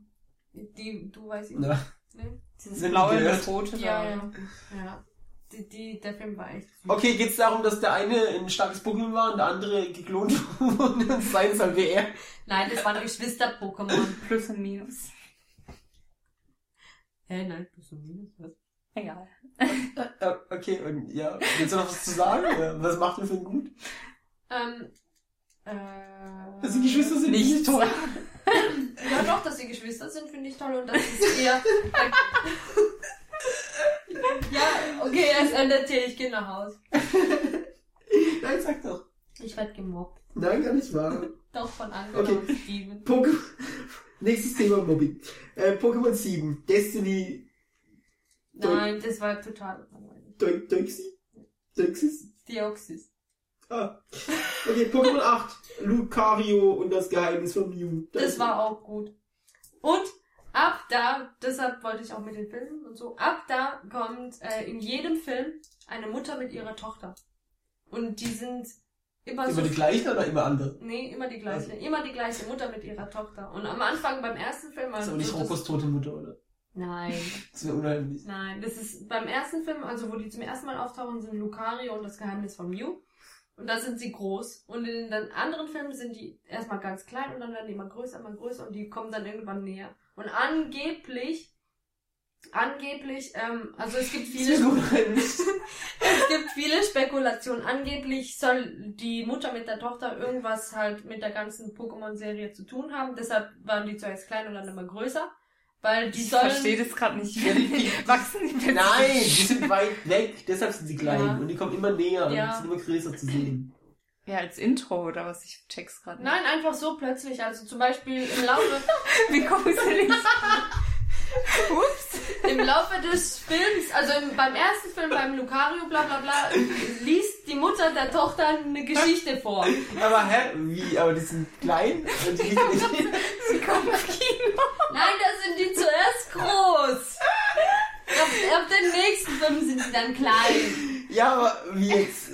S4: Die, du weißt ihn.
S2: Na,
S4: Nee?
S1: Dieses
S2: Sind die
S1: blaue und das rote
S4: Ja, ja. Ja. Die, die, der Film war echt süß.
S2: Okay, geht's darum, dass der eine ein starkes Pokémon war und der andere geklont wurde und sein soll wie er?
S4: Nein, das waren Geschwister-Pokémon.
S1: Plus und Minus.
S4: Hä, nein, plus und minus, was?
S1: Egal.
S2: Okay, und ja, willst du noch was zu sagen? Was macht den Film gut?
S4: Ähm, äh,
S2: Dass die Geschwister sind nicht toll.
S4: Ja, doch, dass sie Geschwister sind, finde ich toll und das ist eher. ja, okay, es endet hier, ich gehe nach Hause.
S2: Nein, sag doch.
S4: Ich werde gemobbt.
S2: Nein, gar nicht wahr.
S4: Doch von Angela
S2: Okay.
S4: Steven.
S2: Nächstes Thema Mobbing. Äh, Pokémon 7. Destiny.
S4: Nein, das war total langweilig.
S2: Deu- Deuxi? Deuxis?
S4: Deoxys.
S2: Ah. Okay, Pokémon 8. Lucario und das Geheimnis von Mew.
S4: Das war auch gut. Und ab da, deshalb wollte ich auch mit den Filmen und so, ab da kommt äh, in jedem Film eine Mutter mit ihrer Tochter. Und die sind immer,
S2: Immer
S4: so.
S2: die gleichen oder immer andere?
S4: Nee, immer die gleiche. Immer die gleiche Mutter mit ihrer Tochter. Und am Anfang beim ersten Film.
S2: Das ist
S4: Also
S2: aber nicht
S4: das-
S2: Rokos tote Mutter, oder?
S4: Nein,
S2: Das wäre unheimlich.
S4: nein. Das ist beim ersten Film, also wo die zum ersten Mal auftauchen, sind Lucario und das Geheimnis von Mew. Und da sind sie groß. Und in den anderen Filmen sind die erstmal ganz klein und dann werden die immer größer, immer größer und die kommen dann irgendwann näher. Und angeblich, angeblich, ähm, also es gibt viele, es gibt viele Spekulationen. Angeblich soll die Mutter mit der Tochter irgendwas halt mit der ganzen Pokémon-Serie zu tun haben. Deshalb waren die zuerst klein und dann immer größer. Weil die
S1: Ich
S4: sollen...
S1: verstehe das gerade nicht. Wachsen die plötzlich?
S2: Nein, die sind weit weg, deshalb sind sie klein.
S4: Ja.
S2: Und die kommen immer näher
S4: Ja.
S2: und sind immer größer zu sehen.
S1: Ja, als Intro oder was? Ich check's gerade nicht.
S4: Nein, einfach so plötzlich. Also zum Beispiel im Laufe,
S1: Wie gruselig. Ups.
S4: im Laufe des Films, also im, beim ersten Film, beim Lucario, bla bla bla, liest die Mutter der Tochter eine Geschichte vor.
S2: Aber hä? Wie? Aber die sind klein? Und die liegen nicht.
S1: Sie kommen ins Kino.
S4: Nein, da sind die zuerst groß. Auf, auf den nächsten Film sind sie dann klein.
S2: ja, aber wie jetzt?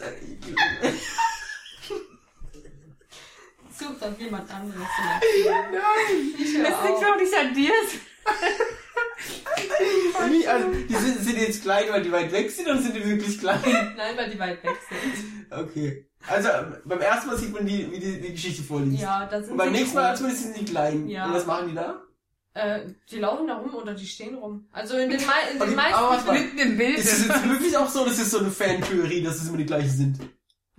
S4: Sucht auf jemand anderes.
S2: Nein!
S4: Ich
S1: Das liegt doch nicht an dir.
S2: Wie? Also, die sind, sind die jetzt klein, weil die weit weg sind oder sind die wirklich klein?
S4: Nein, weil die weit weg sind.
S2: Okay. Also beim ersten Mal sieht man die, wie die, die Geschichte vorliest.
S4: Ja, das sind
S2: Und beim nächsten Mal man sind die klein.
S4: Ja.
S2: Und was machen die da?
S4: Äh, die laufen da rum oder die stehen rum. Also in den, mei in den
S2: Okay,
S4: meisten...
S1: Mitten im Bild.
S2: Ist es jetzt wirklich auch so, dass es so eine Fantheorie, dass es immer die gleichen sind?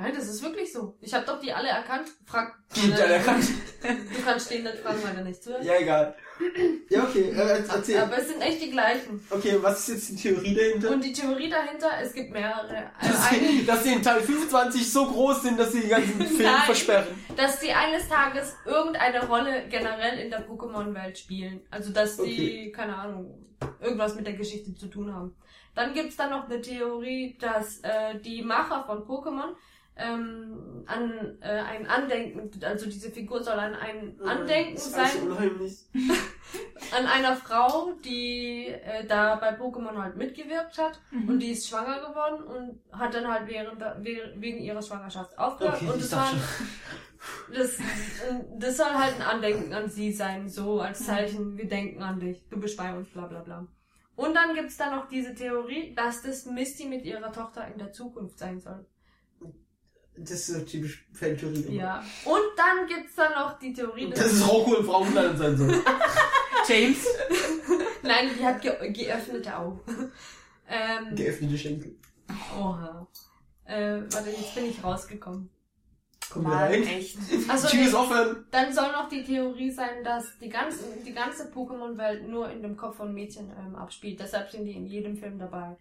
S4: Nein, das ist wirklich so. Ich habe doch die alle erkannt. Frag.
S2: Die alle erkannt.
S4: Du kannst den nicht fragen, weil er nicht zuhört.
S2: Ja, egal. Ja, okay, äh, erzähl.
S4: Aber es sind echt die gleichen.
S2: Okay, was ist jetzt die Theorie dahinter?
S4: Und die Theorie dahinter, es gibt mehrere.
S2: Dass sie, dass sie in Teil 25 so groß sind, dass sie den ganzen Film
S4: Nein.
S2: versperren.
S4: dass die eines Tages irgendeine Rolle generell in der Pokémon-Welt spielen. Also dass die,
S2: Okay.
S4: keine Ahnung, irgendwas mit der Geschichte zu tun haben. Dann gibt's da noch eine Theorie, dass äh, die Macher von Pokémon ähm, an äh, ein Andenken, also diese Figur soll an ein Andenken
S2: Das ist
S4: sein
S2: unheimlich.
S4: an einer Frau, die äh, da bei Pokémon halt mitgewirkt hat
S1: Mhm.
S4: und die ist schwanger geworden und hat dann halt während wegen ihrer Schwangerschaft aufgehört
S2: Okay,
S4: und das war das, äh, das soll halt ein Andenken an sie sein, so als Zeichen, wir denken an dich, du bist bei uns, bla bla bla. Und dann gibt's da noch diese Theorie, dass das Misty mit ihrer Tochter in der Zukunft sein soll.
S2: Das ist so typisch Fantheorie.
S4: Ja. Und dann gibt's da noch die Theorie,
S2: Das ist Rocco im Frauenkleid sein soll.
S1: James.
S4: Nein, die hat ge geöffnete Augen. ähm,
S2: Geöffnete Schenkel.
S4: Oha. Äh, warte, jetzt bin ich rausgekommen.
S2: Komm
S1: Mann,
S2: rein.
S1: echt.
S4: Also,
S2: Tschüss, aufhören.
S4: dann soll noch die Theorie sein, dass die ganze, die ganze Pokémon-Welt nur in dem Kopf von Mädchen ähm, abspielt. Deshalb sind die in jedem Film dabei.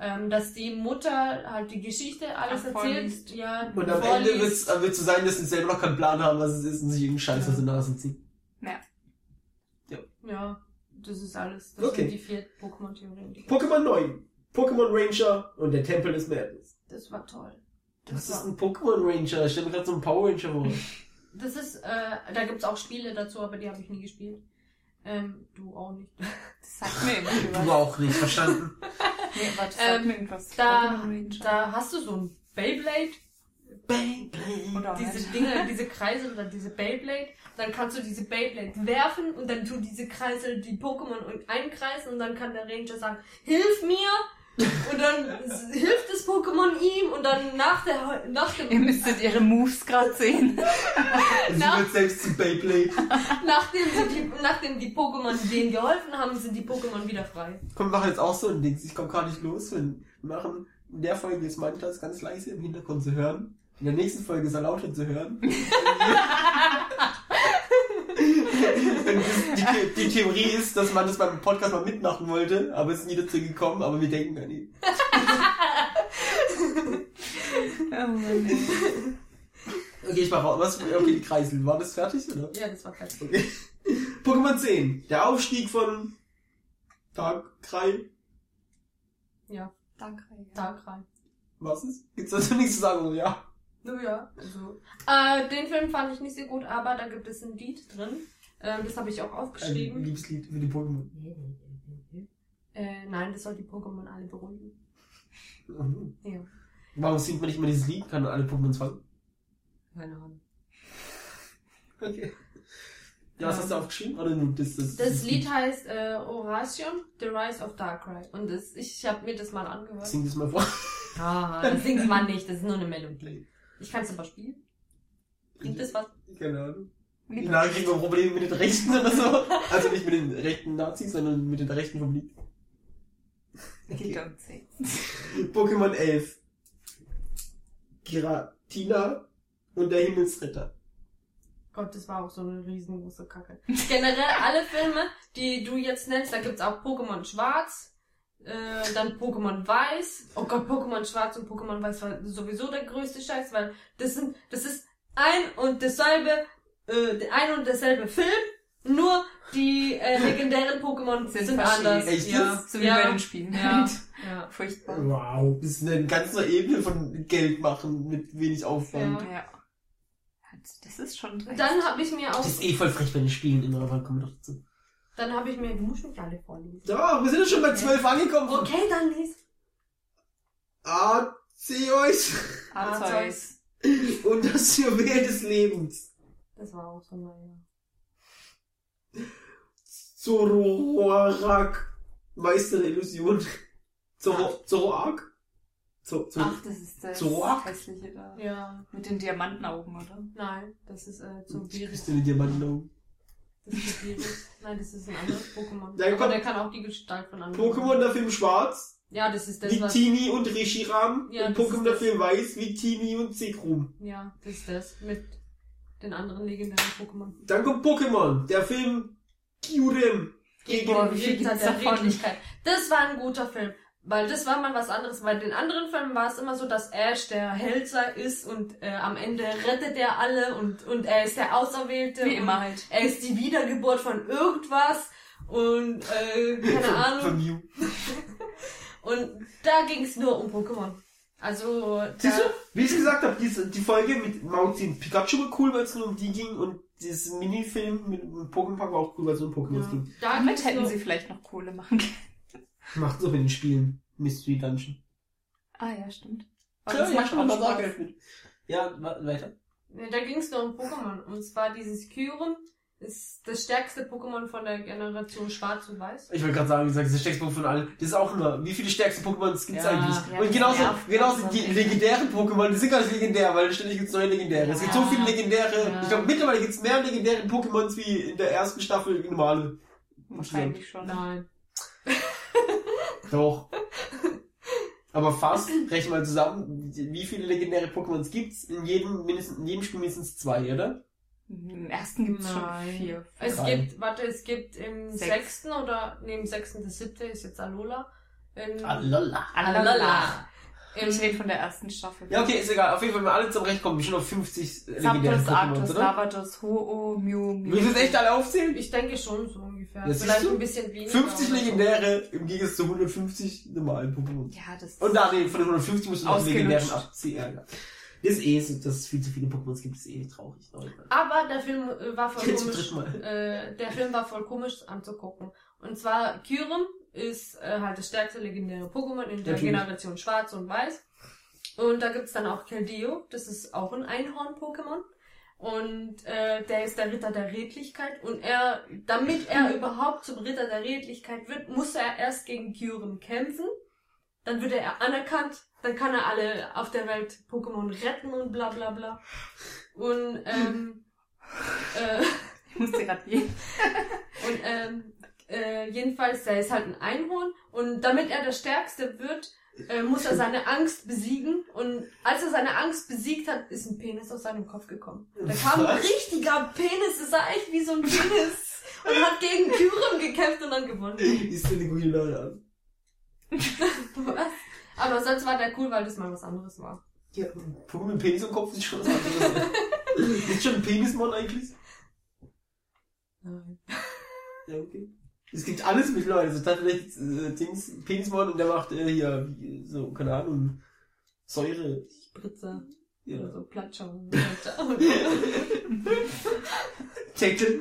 S4: Ähm, dass die Mutter halt die Geschichte alles
S1: Ach,
S4: erzählt. Ja,
S2: Und am
S4: vorliest.
S2: Ende wird's, äh, wird's so sein, dass sie selber noch keinen Plan haben, was es ist und sich irgendeinen Scheiß aus der Nase ziehen.
S4: Ja, das ist alles. Das
S2: Okay.
S4: sind die vier Pokémon-Theorien.
S2: Pokémon 9. Pokémon Ranger und der Tempel des Madness.
S4: Das war toll.
S2: Was
S4: war-
S2: ist ein Pokémon Ranger? Ich stelle mir gerade so einen Power Ranger vor.
S4: Das ist, äh, da gibt's auch Spiele dazu, aber die habe ich nie gespielt. Ähm, du auch nicht.
S1: Das sagt mir irgendwie
S2: Du auch nicht, verstanden.
S1: Nee, warte, das
S4: Ähm,
S1: sagt mir irgendwas.
S4: Da, da hast du so ein Beyblade,
S2: Beyblade.
S1: Oder
S4: diese
S1: halt.
S4: Dinge, diese Kreisel oder diese Beyblade. Dann kannst du diese Beyblade werfen und dann tun diese Kreisel die Pokémon einkreisen und dann kann der Ranger sagen, hilf mir! Und dann hilft das Pokémon ihm und dann nach der, nach
S1: Ihr
S4: dem,
S1: müsstet ihre Moves gerade sehen.
S2: Sie wird selbst zu Beyblade.
S4: nachdem, sie die, nachdem die Pokémon denen geholfen haben, sind die Pokémon wieder frei.
S2: Komm, wir machen jetzt auch so ein Ding. Ich komme gar nicht los. Wir machen in der Folge jetzt Mantas ganz leise im Hintergrund zu hören. In der nächsten Folge ist er lauter zu hören. Die, die Theorie ist, dass man das beim Podcast mal mitmachen wollte, aber es ist nie dazu gekommen, aber wir denken an ihn.
S1: Oh Mann.
S2: Okay, ich mach. Was? Okay, die Kreisel. War das fertig, oder?
S4: Ja, das war fertig.
S2: Okay. Pokémon 10. Der Aufstieg von Darkrai.
S4: Ja,
S1: Danke. Ja.
S4: Darkrai.
S2: Was ist? Gibt's dazu nichts zu sagen? oder? Ja.
S4: Naja, also. Äh, den Film fand ich nicht so gut, aber da gibt es ein Lied drin. Ähm, das habe ich auch
S2: Ein
S4: aufgeschrieben.
S2: Liebeslied für die Pokémon.
S4: Äh, nein, das soll die Pokémon alle beruhigen.
S2: Mhm.
S4: Ja.
S2: Warum singt man nicht immer dieses Lied? Kann alle Pokémon fangen?
S4: Keine Ahnung.
S2: Okay. Ja, was hast du aufgeschrieben? Oder nur das, das,
S4: Das Lied heißt äh, Oration, The Rise of Darkrai. Und das, ich habe mir das mal angehört.
S2: Sing das mal vor.
S4: Ah, das singt man nicht, das ist nur eine Melodie. Ich kann es aber spielen. Bringt das was?
S2: Keine Ahnung. Die. Nachricht kriegen wir Probleme mit den Rechten oder so. Also nicht mit den rechten Nazis, sondern mit den Rechten Lied.
S1: You don't say.
S2: Pokémon 11. Giratina und der Himmelsritter.
S4: Gott, das war auch so eine riesengroße Kacke. Generell alle Filme, die du jetzt nennst, da gibt's auch Pokémon Schwarz, äh, dann Pokémon Weiß. Oh Gott, Pokémon Schwarz und Pokémon Weiß war sowieso der größte Scheiß, weil das sind, das ist ein und dasselbe, äh, ein und derselbe Film, nur die äh, legendären Pokémon
S1: Sind
S4: sind, anders.
S2: Echt
S4: ja.
S2: jetzt?
S1: So wie
S4: ja.
S1: bei den Spielen.
S4: Ja. ja.
S1: Furchtbar.
S2: Wow. Das ist eine ganz neue Ebene von Geld machen mit wenig Aufwand.
S4: Ja.
S1: Ja. Das ist schon drin.
S4: Dann habe ich mir auch,
S2: Das ist eh voll frech, wenn die spielen immer, aber kommen wir doch dazu.
S4: dann habe ich mir, du musst nicht alle vorlesen.
S2: Ja, wir sind ja schon bei 12 angekommen.
S4: Okay, dann lies.
S2: Arceus
S1: Arzeus.
S2: und das Juwel des Lebens.
S4: Das war auch so, naja.
S2: Zoroark, Meister der Illusion. Zoro, Zoroark? Zo, Zo,
S1: Ach, das ist das
S2: Zoroark?
S1: hässliche da.
S4: Ja,
S1: Mit den Diamantenaugen, oder?
S4: nein, das ist äh,
S2: die Diamantenaugen?
S4: Das ist Virus. Nein, das ist ein anderes Pokémon.
S2: Ja,
S4: Aber der kann auch die Gestalt von anderen.
S2: Pokémon der Film Schwarz,
S4: Ja, das ist das,
S2: wie
S4: was...
S2: Tini und Reshiram.
S4: Ja,
S2: und Pokémon der
S4: das.
S2: Film Weiß, wie Tini und Zekrom.
S4: Ja, das ist das. Mit den anderen legendären Pokémon.
S2: Dann kommt Pokémon, der Film Kyurem. Gegen
S1: Boah, wie viel
S4: Ritter
S1: gibt's
S4: der
S1: davon?
S4: Redlichkeit. Das war ein guter Film. Weil das war mal was anderes. Weil in den anderen Filmen war es immer so, dass Ash der Held sei- ist und äh, am Ende rettet er alle und, und er ist der Auserwählte.
S1: Wie immer halt.
S4: Er ist die Wiedergeburt von irgendwas und äh, keine
S2: Von
S4: Ahnung.
S2: Mew.
S4: Und da ging es nur um Pokémon. Also
S2: Siehst
S4: da,
S2: du, wie ich gesagt habe, diese, die Folge mit und Pikachu war cool, weil es nur um die ging und dieses Minifilm mit, Pokémon war auch cool, weil es nur um Pokémon
S4: ja,
S2: ging.
S4: da
S1: Damit hätten
S4: nur,
S1: sie vielleicht noch Kohle machen können.
S2: Macht so mit den Spielen. Mystery Dungeon.
S1: Ah ja, stimmt. Aber
S2: Ja,
S1: das
S2: ja,
S1: macht Spaß.
S2: Mit. Ja, weiter.
S4: Ja, da ging es nur um Pokémon. Und zwar dieses Kyurem ist das stärkste Pokémon von der Generation Schwarz und Weiß.
S2: Ich wollte gerade sagen, wie gesagt, das ist das stärkste Pokémon von allen. Das ist auch nur, wie viele stärkste Pokémon gibt's
S1: Ja,
S2: eigentlich?
S1: ja,
S2: und genauso, genauso die legendären Pokémon, die sind gar nicht legendär, weil ständig gibt's neue legendäre. Es gibt so
S1: Ja.
S2: viele legendäre,
S4: Ja.
S2: ich glaube mittlerweile gibt's mehr legendäre Pokémons wie in der ersten Staffel wie normale.
S1: Wahrscheinlich schon.
S4: Nein.
S2: Doch. Aber fast, rechnen mal zusammen, wie viele legendäre Pokémons gibt's? In jedem, mindestens, in jedem Spiel mindestens zwei, oder?
S1: Im ersten gibt's schon
S4: Nein.
S1: vier.
S4: Es
S2: Drei.
S4: gibt, warte, es gibt im
S1: Sechs.
S4: sechsten oder, im sechsten, das siebte ist jetzt Alola. In,
S2: Alala.
S1: Alala.
S4: Im,
S1: Ich rede von der ersten Staffel.
S2: Ja, okay, ist egal. Auf jeden Fall, wenn wir alle zum Recht kommen, schon auf 50 legendäre
S1: Zapdos,
S2: Pokémons,
S1: Arctos,
S2: oder?
S1: Lavados, Ho-Oh, Mew, Mew.
S2: Willst du jetzt echt alle aufzählen?
S4: ich denke schon so ungefähr.
S2: Ja, siehst
S4: Vielleicht
S2: du?
S4: ein bisschen weniger.
S2: 50
S4: oder so.
S2: legendäre im Gegensatz zu 150 normalen Pokémon.
S1: Ja, das
S2: Und da, nee, von den 150 musst du noch legendären abziehen. Ja, ja. Ist eh dass es viel zu viele Pokémons gibt, ist eh traurig. Leute.
S4: Aber der Film äh, war voll komisch. Äh, der Film war voll komisch anzugucken. Und zwar Kyurem ist äh, halt das stärkste legendäre Pokémon in der
S2: Natürlich.
S4: Generation Schwarz und Weiß. Und da gibt's dann auch Keldeo, das ist auch ein Einhorn-Pokémon. Und äh, der ist der Ritter der Redlichkeit. Und er, damit er überhaupt zum Ritter der Redlichkeit wird, muss er erst gegen Kyurem kämpfen. Dann wird er anerkannt. Dann kann er alle auf der Welt Pokémon retten und bla bla bla. Und ähm, äh,
S1: Ich musste gerade gehen.
S4: und ähm, äh, jedenfalls, der ist halt ein Einhorn und damit er der Stärkste wird, äh, muss er seine Angst besiegen. Und als er seine Angst besiegt hat, ist ein Penis aus seinem Kopf gekommen. Da kam ein richtiger Penis, das sah echt wie so ein Penis. Und hat gegen Kyurem gekämpft und dann gewonnen.
S2: Ist dir eine gute Laune an.
S4: Was? Aber sonst war der cool, weil das mal was anderes war.
S2: Ja, Pokémon mit Penis im Kopf ist schon was anderes. ist schon ein Penismon eigentlich?
S4: Nein.
S2: Ja, okay. Es gibt alles mit Leuten. Also tatsächlich äh, Dings, Penismon und der macht äh, hier, so, keine Ahnung, Säure.
S4: Spritzer.
S2: Ja.
S4: Oder so Platscher.
S2: Tackle.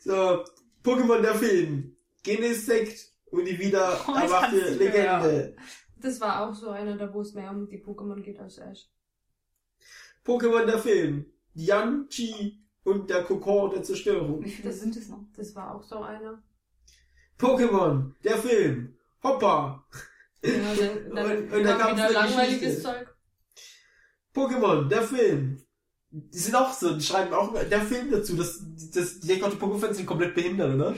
S2: so, Pokémon der Film. Genesect und die wieder
S1: Oh,
S2: erwachte Legende.
S4: Das war auch so einer, da wo es mehr um die Pokémon geht als Ash.
S2: Pokémon der Film. Yan Chi und der Kokon der Zerstörung.
S1: Wie viele sind es noch?
S4: Das war auch so einer.
S2: Pokémon der Film. Hoppa.
S4: Ja, dann, dann
S2: Und- und da
S4: wieder
S2: eine
S4: langweiliges
S2: Geschichte.
S4: Zeug.
S2: Pokémon der Film. Die sind auch so, die schreiben auch der Film dazu. Das, das, die Pokémon-Fans sind komplett behindert, oder?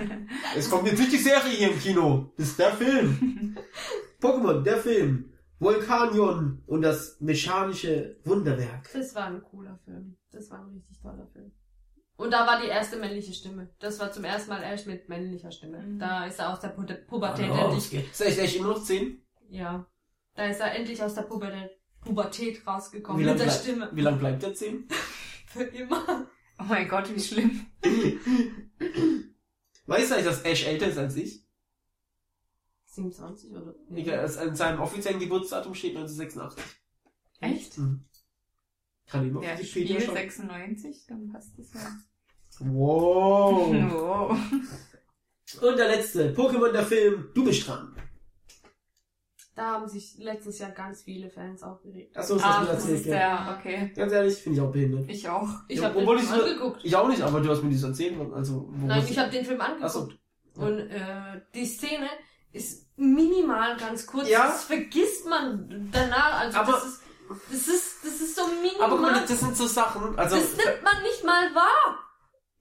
S2: es kommt jetzt nicht die Serie hier im Kino. Das ist der Film. Pokémon, der Film. Volcanion und das mechanische Wunderwerk.
S4: Das war ein cooler Film. Das war ein richtig toller Film. Und da war die erste männliche Stimme. Das war zum ersten Mal Ash mit männlicher Stimme.
S1: Mhm.
S4: Da ist er aus der Pu Pubertät
S2: Oh,
S4: endlich.
S2: Ist er echt, echt immer noch 10?
S4: Ja. Da ist er endlich aus der Pubertät, Pubertät rausgekommen.
S2: Wie lange
S4: mit der
S2: bleib,
S4: Stimme.
S2: wie lang bleibt der 10?
S4: Für immer.
S1: Oh mein Gott, wie schlimm.
S2: Weißt du eigentlich, dass Ash älter ist als ich?
S4: 27 oder?
S2: Nee. Als an seinem offiziellen Geburtsdatum steht 1986.
S1: Echt?
S2: Mhm. Kann ich mal
S1: Ja,
S2: auf
S1: Spiel
S2: schauen?
S1: 96, dann passt das ja.
S2: Wow.
S1: Wow.
S2: Und der letzte, Pokémon der Film, du bist dran.
S4: Da haben sich letztes Jahr ganz viele Fans aufgeregt.
S2: Achso, das
S1: Ah,
S2: hast du
S1: das
S2: erzählt,
S1: ist
S2: ja.
S1: der, okay.
S2: Ganz ehrlich, finde ich auch behindert.
S1: Ich auch.
S4: Ich
S2: Ja,
S4: habe den Film
S2: ich
S4: angeguckt.
S2: Ich auch nicht, aber du hast mir das erzählt. Also, wo
S4: Nein, ich
S2: du-
S4: habe den Film angeguckt.
S2: Achso.
S4: Und äh, die Szene ist minimal ganz kurz.
S2: Ja.
S4: Das vergisst man danach. Also
S2: Aber-
S4: das ist das ist das ist so minimal.
S2: Aber guck mal, das sind so Sachen, also,
S4: das nimmt man nicht mal wahr.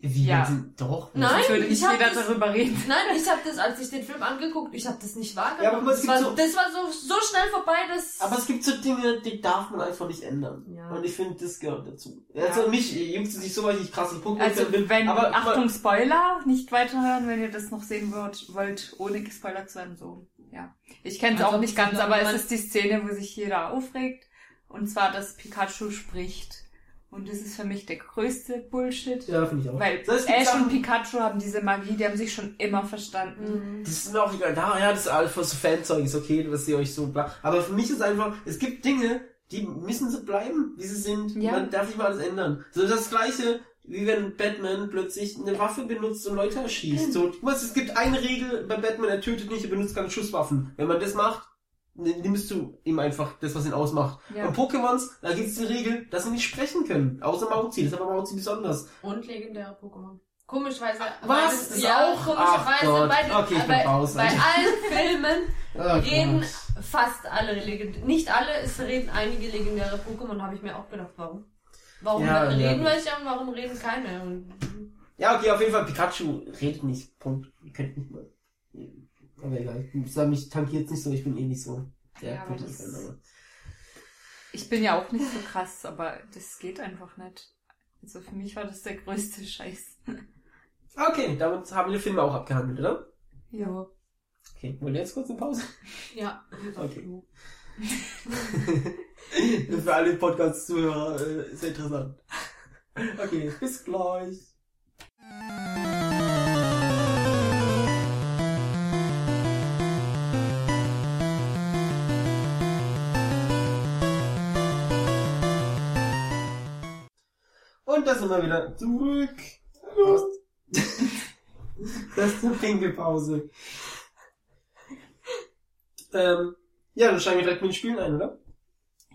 S2: Wie,
S1: Ja.
S2: sie, doch.
S4: Nein,
S1: Sonst würde
S4: ich
S1: nicht jeder
S4: das-
S1: darüber reden.
S4: Nein, ich habe das, als ich den Film angeguckt, ich habe das nicht
S2: Ja, aber
S4: wahrgenommen.
S2: es
S4: das,
S2: gibt
S4: war,
S2: so-
S4: das war so, so schnell vorbei, dass...
S2: Aber es gibt so Dinge, die darf man einfach nicht ändern.
S4: Ja.
S2: Und ich finde, das gehört dazu.
S1: Ja.
S2: Also mich juckt es nicht so, weil ich krasse Punkte
S1: Also
S2: bin.
S1: wenn,
S2: aber
S1: Achtung, Spoiler, nicht weiterhören, wenn ihr das noch sehen wollt, wollt, ohne gespoilert zu werden, so, ja. Ich kenne es
S4: Also,
S1: auch nicht ganz, aber es ist die Szene, wo sich jeder aufregt. Und zwar, dass Pikachu spricht. Und das ist für mich der größte Bullshit.
S2: Ja, finde ich auch.
S1: Weil Ash
S2: Sachen-
S1: und Pikachu haben diese Magie, die haben sich schon immer verstanden.
S4: Mhm.
S2: Das ist mir auch egal. Da, ja, das ist alles so Fanzeug, ist okay, dass ihr euch so bla. Aber für mich ist einfach, es gibt Dinge, die müssen so bleiben, wie sie sind.
S1: Ja.
S2: Man darf nicht mal alles ändern. So das gleiche, wie wenn Batman plötzlich eine Waffe benutzt und Leute erschießt. So, du weißt, es gibt eine Regel bei Batman, er tötet nicht, er benutzt keine Schusswaffen. Wenn man das macht, nimmst du ihm einfach das, was ihn ausmacht.
S1: Ja.
S2: Und Pokémons, da gibt es die Regel, dass sie nicht sprechen können. Außer Mauzi, das ist aber Mauzi besonders.
S4: Und legendäre Pokémon. Komischweise.
S2: Was?
S4: bei-
S2: Ist
S4: ja,
S2: auch?
S4: Komischerweise bei, den,
S2: Okay, ich bin
S4: bei,
S2: raus,
S4: bei allen Filmen
S2: Oh
S4: reden
S2: Gott.
S4: fast alle legendäre, nicht alle, es reden einige legendäre Pokémon, habe ich mir auch gedacht, warum? Warum
S2: Ja,
S4: reden
S2: ja.
S4: welche und warum reden keine? Und,
S2: Ja, okay, auf jeden Fall, Pikachu redet nicht. Punkt. Ihr könnt nicht mal. Aber egal, ich sag, mich tankiert nicht so, ich bin eh nicht so. der
S1: Ja, das-
S2: aber-
S1: Ich bin ja auch nicht so krass, aber das geht einfach nicht. Also für mich war das der größte Scheiß.
S2: Okay, damit haben wir den Film auch abgehandelt, oder?
S1: Ja.
S2: Okay, wollen wir jetzt kurz eine Pause?
S4: ja.
S2: Okay. Für alle Podcast-Zuhörer äh, ist interessant. Okay, bis gleich. Und da sind wir wieder zurück. Hallo. Das ist eine Pinkelpause. Ähm, ja, dann steigen wir direkt mit den Spielen ein, oder?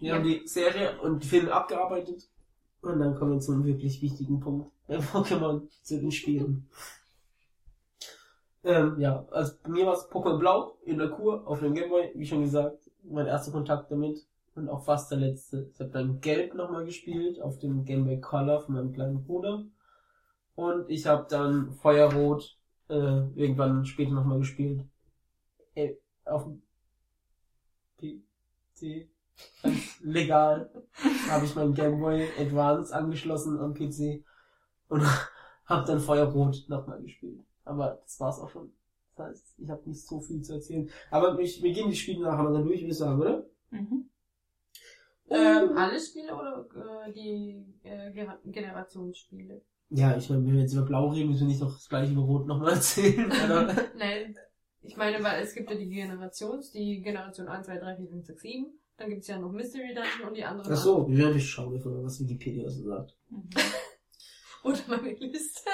S2: Wir
S1: Ja.
S2: haben die Serie und die Filme abgearbeitet. Und dann kommen wir zum wirklich wichtigen Punkt. Bei Pokémon zu den Spielen. Ähm, ja, also bei mir war es Pokémon Blau in der Kur auf dem Gameboy, wie schon gesagt, mein erster Kontakt damit und auch fast der letzte. Ich habe dann Gelb nochmal gespielt auf dem Gameboy Color von meinem kleinen Bruder und ich habe dann Feuerrot äh, irgendwann später nochmal gespielt. Äh, auf dem PC. Legal habe ich meinen Gameboy Advance angeschlossen am PC und habe dann Feuerrot nochmal gespielt. Aber das war's auch schon. Das heißt, ich habe nicht so viel zu erzählen. Aber ich, wir gehen die Spiele nachher mal dann durch, würde ich sagen, oder?
S1: Mhm.
S4: Ähm, alle Spiele oder äh, die äh, Generationsspiele?
S2: Ja, ich meine, wenn wir jetzt über Blau reden, müssen wir nicht noch das gleiche über Rot nochmal erzählen. Oder?
S4: Nein, ich meine, weil es gibt ja die Generations, die Generation 1, 2, 3, 4, 5, 6, 7. Dann gibt's ja noch Mystery Dungeon und die anderen.
S2: Ach so, wir werden nicht schauen, bevor was Wikipedia so sagt.
S1: Mhm.
S4: Oder meine Liste.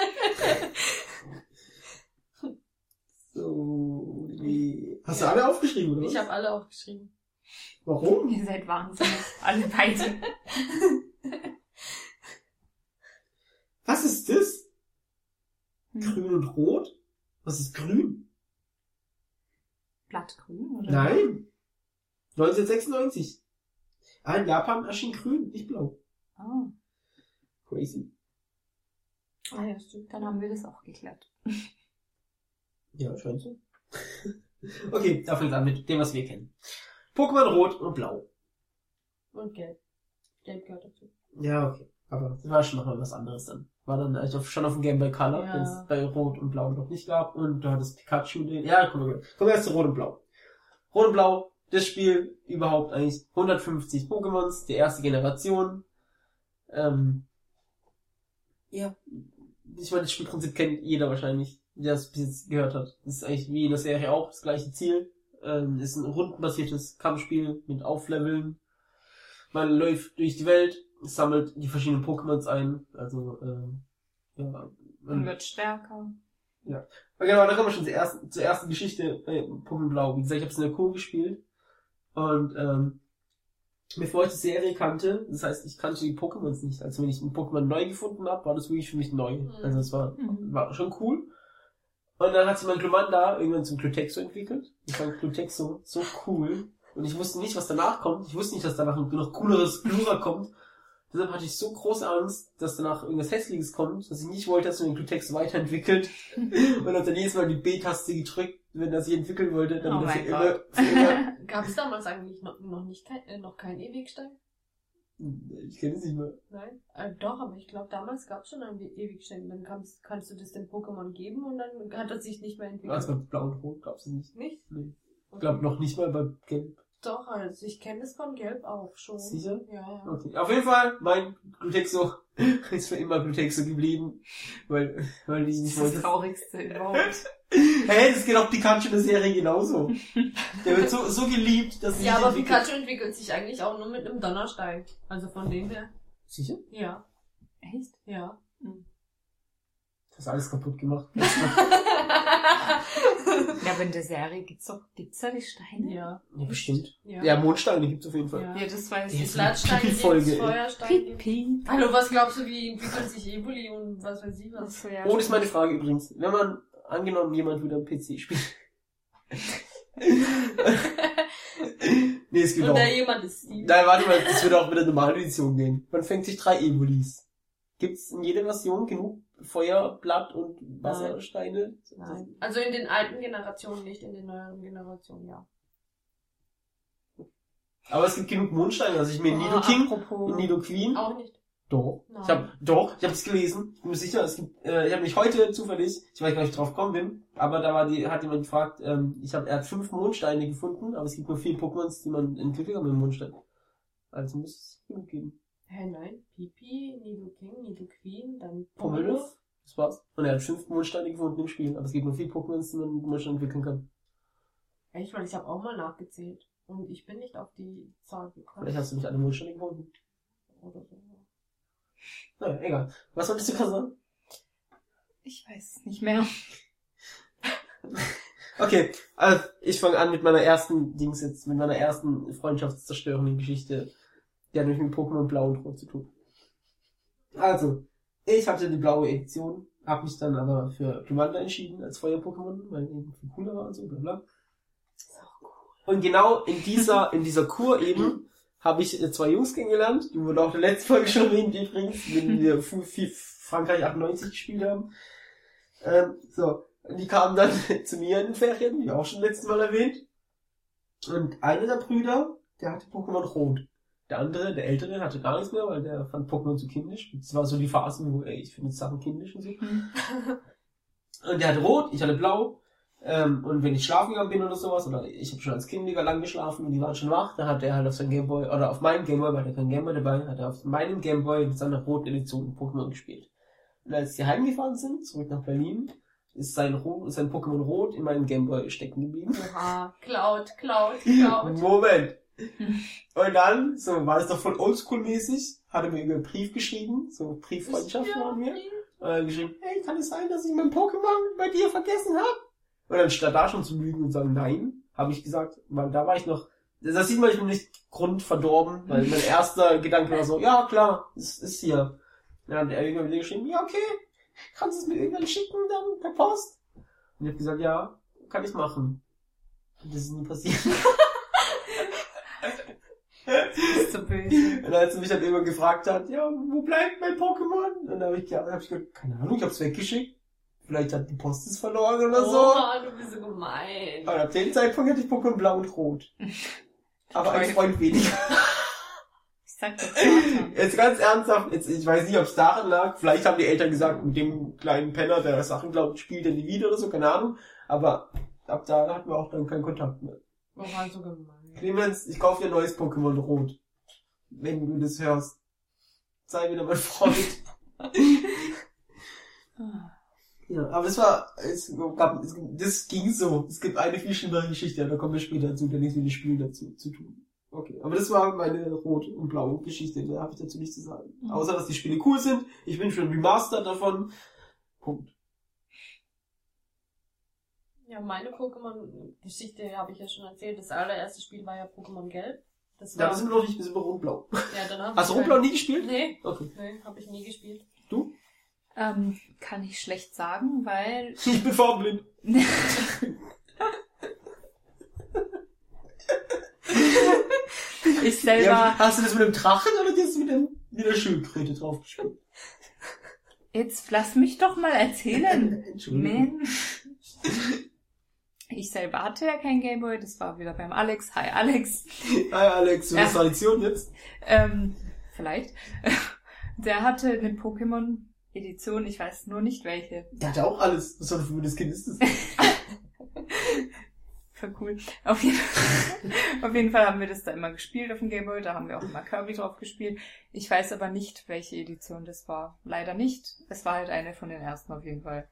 S2: So, wie... Hast du alle aufgeschrieben, oder?
S4: ich
S2: was?
S4: habe alle aufgeschrieben.
S2: Warum?
S1: Ihr seid wahnsinnig. Alle beide.
S2: Was ist das?
S1: Hm.
S2: Grün und Rot? Was ist grün?
S1: Blattgrün, oder?
S2: Nein. 1996. Ah, in Japan erschien grün, nicht blau.
S1: Ah,
S2: Crazy.
S4: Ah ja, stimmt.
S1: dann haben wir das auch geklärt.
S2: Ja, scheint so. okay, da fängt an mit dem, was wir kennen. Pokémon Rot und Blau.
S4: Und Gelb. Gelb gehört dazu.
S2: Ja, okay. Aber das war schon noch mal was anderes dann. War dann eigentlich auf, schon auf dem Game Boy Color,
S4: Ja.
S2: den es bei Rot und Blau noch nicht gab. Und da hat es Pikachu den. Ja, kommen wir, kommen wir erst zu Rot und Blau. Rot und Blau, das Spiel überhaupt eigentlich 150 Pokémons, die erste Generation. Ähm, ja, ich meine, das Spielprinzip kennt jeder wahrscheinlich, der es bis jetzt gehört hat. Das ist eigentlich wie in der Serie auch das gleiche Ziel. Ähm, ist ein rundenbasiertes Kampfspiel mit Aufleveln. Man läuft durch die Welt, sammelt die verschiedenen Pokémons ein. Also, ähm, ja.
S1: Man wird stärker.
S2: ja, genau, da kommen wir schon zur ersten, zur ersten Geschichte bei Pokémon Blau. Wie gesagt, ich habe es in der Co. gespielt. Und ähm, bevor ich die Serie kannte, das heißt, ich kannte die Pokémons nicht. Also wenn ich ein Pokémon neu gefunden habe, war das wirklich für mich neu.
S4: Mhm.
S2: Also es war,
S1: Mhm.
S2: war schon cool. Und dann hat sich mein Glumanda irgendwann zum Glutexo entwickelt. Ich fand Glutexo so cool. Und ich wusste nicht, was danach kommt. Ich wusste nicht, dass danach ein noch cooleres Glura kommt. Deshalb hatte ich so große Angst, dass danach irgendwas Hässliches kommt, dass ich nicht wollte, dass man den Glutex weiterentwickelt. und hab dann jedes Mal die B-Taste gedrückt, wenn er sich entwickeln wollte, damit
S1: Oh mein
S2: immer,
S1: Gott.
S2: immer.
S4: Gab es damals eigentlich noch, noch nicht äh, noch kein Ewigstein?
S2: Ich kenne es nicht mehr.
S4: Nein? Äh, doch, aber ich glaube, damals gab es schon ein Ewigstein. Dann kannst, kannst du das dem Pokémon geben und dann hat er sich nicht mehr entwickelt.
S2: Also bei Blau und Rot gab's nicht.
S4: Nicht?
S2: Nee. Ich glaube noch nicht mal bei Gelb.
S4: Doch, also ich kenne das von Gelb auch schon.
S2: Sicher?
S4: Ja, ja.
S2: Okay. Auf jeden Fall, mein Glutexo ist für immer Glutexo geblieben, weil, weil ich
S1: Das
S2: nicht
S1: ist das. Traurigste überhaupt.
S2: Hey, das geht auch Pikachu in der Serie genauso. Der wird so, so geliebt, dass
S4: Ja, aber
S2: entwickelt.
S4: Pikachu entwickelt sich eigentlich auch nur mit einem Donnerstein. Also von dem her.
S2: Sicher?
S4: Ja,
S1: Echt?
S4: ja.
S2: Du hast alles kaputt gemacht.
S1: Ja, aber in der Serie gibt's doch, gibt's da die Steine?
S4: ja.
S2: Ja, bestimmt.
S4: Ja.
S2: Ja, Mondsteine gibt's auf jeden Fall.
S4: Ja.
S1: Ja, das weiß
S2: Die
S1: ich.
S4: Blattstein gibt's,
S2: Pipi-Folge, ey.
S4: Feuerstein gibt's. Hallo, was glaubst du, wie entwickelt sich Evoli und was weiß ich was?
S2: Oh, das ist meine Frage übrigens. Wenn man, angenommen, jemand würde am PC spielen. nee, es gibt
S4: Und
S2: auch.
S4: jemand ist Steve.
S2: Nein, warte mal, das würde auch mit der normalen Edition gehen. Man fängt sich drei Evolis. Gibt's in jeder Version genug Feuer, Blatt und Wassersteine?
S4: Nein. Also in den alten Generationen nicht, in den neueren Generationen ja.
S2: Aber es gibt genug Mondsteine, also ich mir
S1: Oh,
S2: Nido King
S1: apropos.
S2: Nido Queen.
S4: Auch nicht.
S2: Doch.
S4: Nein.
S2: Ich hab, doch, ich habe es gelesen. Ich bin mir sicher, es gibt, äh, ich habe mich heute zufällig, ich weiß gar nicht, drauf gekommen bin, aber da war die, hat jemand gefragt, ähm, ich habe, er hat fünf Mondsteine gefunden, aber es gibt nur vier Pokémons, die man entwickelt hat mit dem Mondstein. Also muss es genug geben.
S4: Hä, nein. Pipi, Nido King, Nido Queen, dann
S2: Pommeluff, das war's. Und er hat fünf Mondsteine gefunden im Spiel, aber es gibt nur vier Pokémons, die man mit Mondstein entwickeln kann.
S4: Echt, weil ich habe auch mal nachgezählt. Und ich bin nicht auf die Zahl gekommen.
S2: Vielleicht hast du nicht alle Mondsteine gefunden. Naja, egal. Was wolltest du gerade sagen?
S1: Ich weiß es nicht mehr.
S2: Okay, also ich fange an mit meiner ersten Dings jetzt, mit meiner ersten freundschaftszerstörenden Geschichte. Die hat nämlich mit Pokémon Blau und Rot zu tun. Also, ich hatte die blaue Edition, habe mich dann aber für Glumanda entschieden als Feuer-Pokémon, weil eben viel cooler war und so, bla bla. Und genau in dieser, in dieser Kur eben habe ich äh, zwei Jungs kennengelernt, die wurde auch in der letzten Folge schon erwähnt übrigens, wenn wir Fi- Frankreich 98 gespielt haben. Ähm, so, und die kamen dann zu mir in den Ferien, wie auch schon letztes Mal erwähnt. Und einer der Brüder, der hatte Pokémon Rot. Der andere, der ältere, hatte gar nichts mehr, weil der fand Pokémon zu kindisch. Das war so die Phasen, wo, ey, ich finde Sachen kindisch und so. Und der hatte Rot, ich hatte Blau. Ähm, und wenn ich schlafen gegangen bin oder sowas, oder ich habe schon als Kind mega lang geschlafen und die waren schon wach, dann hat er halt auf sein Gameboy, oder auf meinem Gameboy, weil er kein Gameboy dabei, hat er auf meinem Gameboy mit seiner roten Edition Pokémon gespielt. Und als die heimgefahren sind, zurück nach Berlin, ist sein, Ro sein Pokémon Rot in meinem Gameboy stecken geblieben.
S4: Oha, Cloud, Cloud, Cloud.
S2: Moment. Und dann, so, war das doch voll oldschool-mäßig, hat er mir über einen Brief geschrieben, so Brieffreundschaft waren wir. Und er hat geschrieben, hey, kann es sein, dass ich mein Pokémon bei dir vergessen habe? Und dann statt da schon zu lügen und sagen, nein, habe ich gesagt, weil da war ich noch, das sieht man, ich bin nicht grundverdorben, weil mein erster Gedanke war so, ja klar, es ist hier. Dann hat er irgendwann wieder geschrieben, ja okay, kannst du es mir irgendwann schicken dann per Post? Und ich habe gesagt, ja, kann ich machen. Und das ist nie passiert.
S1: Das ist so böse.
S2: Und als er mich dann irgendwann gefragt hat, ja, wo bleibt mein Pokémon? Und dann habe ich, hab ich gesagt, keine Ahnung, ich hab's weggeschickt. Vielleicht hat die Post es verloren oder so.
S4: Oha, du bist so gemein.
S2: Aber ab dem Zeitpunkt hatte ich Pokémon Blau und Rot. Aber ein Freund weniger.
S1: Ich sag Vater.
S2: Jetzt ganz ernsthaft, jetzt, ich weiß nicht, ob es daran lag. Vielleicht haben die Eltern gesagt, mit dem kleinen Penner, der Sachen glaubt, spielt er nie wieder oder so, keine Ahnung. Aber ab da hatten wir auch dann keinen Kontakt mehr.
S4: Oha, so gemein.
S2: Clemens, ich kaufe dir ein neues Pokémon Rot. Wenn du das hörst. Sei wieder mein Freund. Ja, aber es war, es gab, es, das ging so. Es gibt eine viel schlimmere Geschichte, aber da kommen wir später dazu, der nichts mit den Spielen dazu zu tun. Okay, aber das war meine rot und blaue Geschichte, da habe ich dazu nichts zu sagen.
S1: Mhm.
S2: Außer, dass die Spiele cool sind. Ich bin schon Remastered davon. Punkt.
S4: Ja, meine Pokémon-Geschichte habe ich ja schon erzählt. Das allererste Spiel war ja Pokémon Gelb. Das
S2: Da
S4: war,
S2: sind wir noch nicht, wir sind bei rot-blau.
S4: ja, dann hab
S2: Hast du rot-blau nie gespielt?
S4: Nee,
S2: Okay.
S4: nee, habe ich nie gespielt.
S2: Du?
S1: Ähm, kann ich schlecht sagen, weil
S2: Ich bin farbenblind.
S1: ich selber.
S2: Ja, hast du das mit dem Drachen oder das mit dem, mit Wieder Schildkröte drauf gespielt.
S1: Jetzt lass mich doch mal erzählen. Mensch. Ich selber hatte ja kein Gameboy, das war wieder beim Alex. Hi Alex.
S2: Hi Alex, du hast
S1: Ja.
S2: Tradition jetzt?
S1: Ähm, vielleicht. Der hatte eine Pokémon-Edition, ich weiß nur nicht welche.
S2: Der hatte auch alles. Was für ein verwöhntes Kind ist das?
S1: Voll cool. Auf jeden, auf jeden Fall haben wir das da immer gespielt auf dem Gameboy, da haben wir auch immer Kirby drauf gespielt. Ich weiß aber nicht, welche Edition das war. Leider nicht. Es war halt eine von den ersten auf jeden Fall.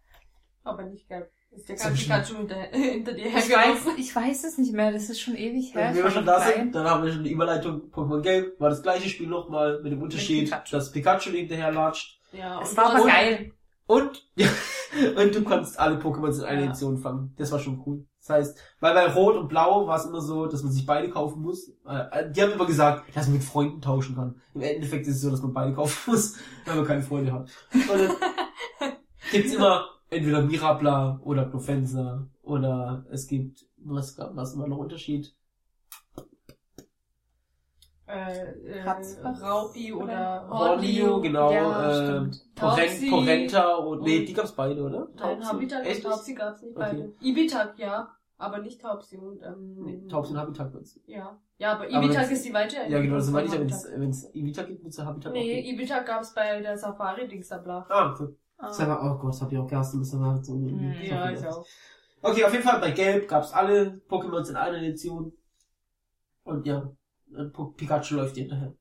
S4: Aber nicht gelb. Ist der. Pikachu hinter, hinter dir
S1: Ich weiß, ich weiß es nicht mehr, das ist schon ewig her.
S2: Wenn wir schon da sind, dann haben wir schon die Überleitung Pokémon Gelb. War das gleiche Spiel nochmal mit dem Unterschied,
S1: Pikachu.
S2: dass Pikachu hinterher latscht.
S4: Ja,
S1: Es
S4: und
S1: war
S4: du
S1: aber geil.
S2: Und, und du konntest alle Pokémon in einer
S4: Ja.
S2: Edition fangen. Das war schon cool. Das heißt, weil bei Rot und Blau war es immer so, dass man sich beide kaufen muss. Äh, Die haben immer gesagt, dass man mit Freunden tauschen kann. Im Endeffekt ist es so, dass man beide kaufen muss, weil man keine Freunde hat. Und dann gibt's immer entweder Mirabla oder Profensa oder es gibt, was gab, was war noch Unterschied?
S4: Äh, äh? Raupi oder
S2: Hornio,
S4: Hornio.
S2: genau,
S1: Ja,
S2: äh,
S4: Taubsi
S2: Porrenta und, nee, die gab's beide, oder?
S4: Nein, Habitat
S2: Echt?
S4: und Taubsi gab's nicht
S2: Okay.
S4: beide. Ibitak, ja, aber nicht Taubsi und, ähm,
S2: Nee, Taubsi und Habitat du?
S4: Ja. Ja, aber
S2: Aber
S4: Ibitak
S2: wenn's-
S4: ist die Weiterentwicklung.
S2: Ja, genau, das meine ich
S4: Habitat.
S2: wenn's Evita gibt, wird's ja Habitat auch
S4: Nee,
S2: geben.
S4: Ibitak gab's bei der Safari-Dings da bla.
S2: Ah, okay.
S1: Ah.
S2: Das war, oh Gott, das hab ich auch gehasst, das war halt so.
S1: Hm.
S4: Ja, ich auch.
S2: Okay, auf jeden Fall bei Gelb gab's alle Pokémons in einer Edition. Und ja, Pikachu läuft hinterher.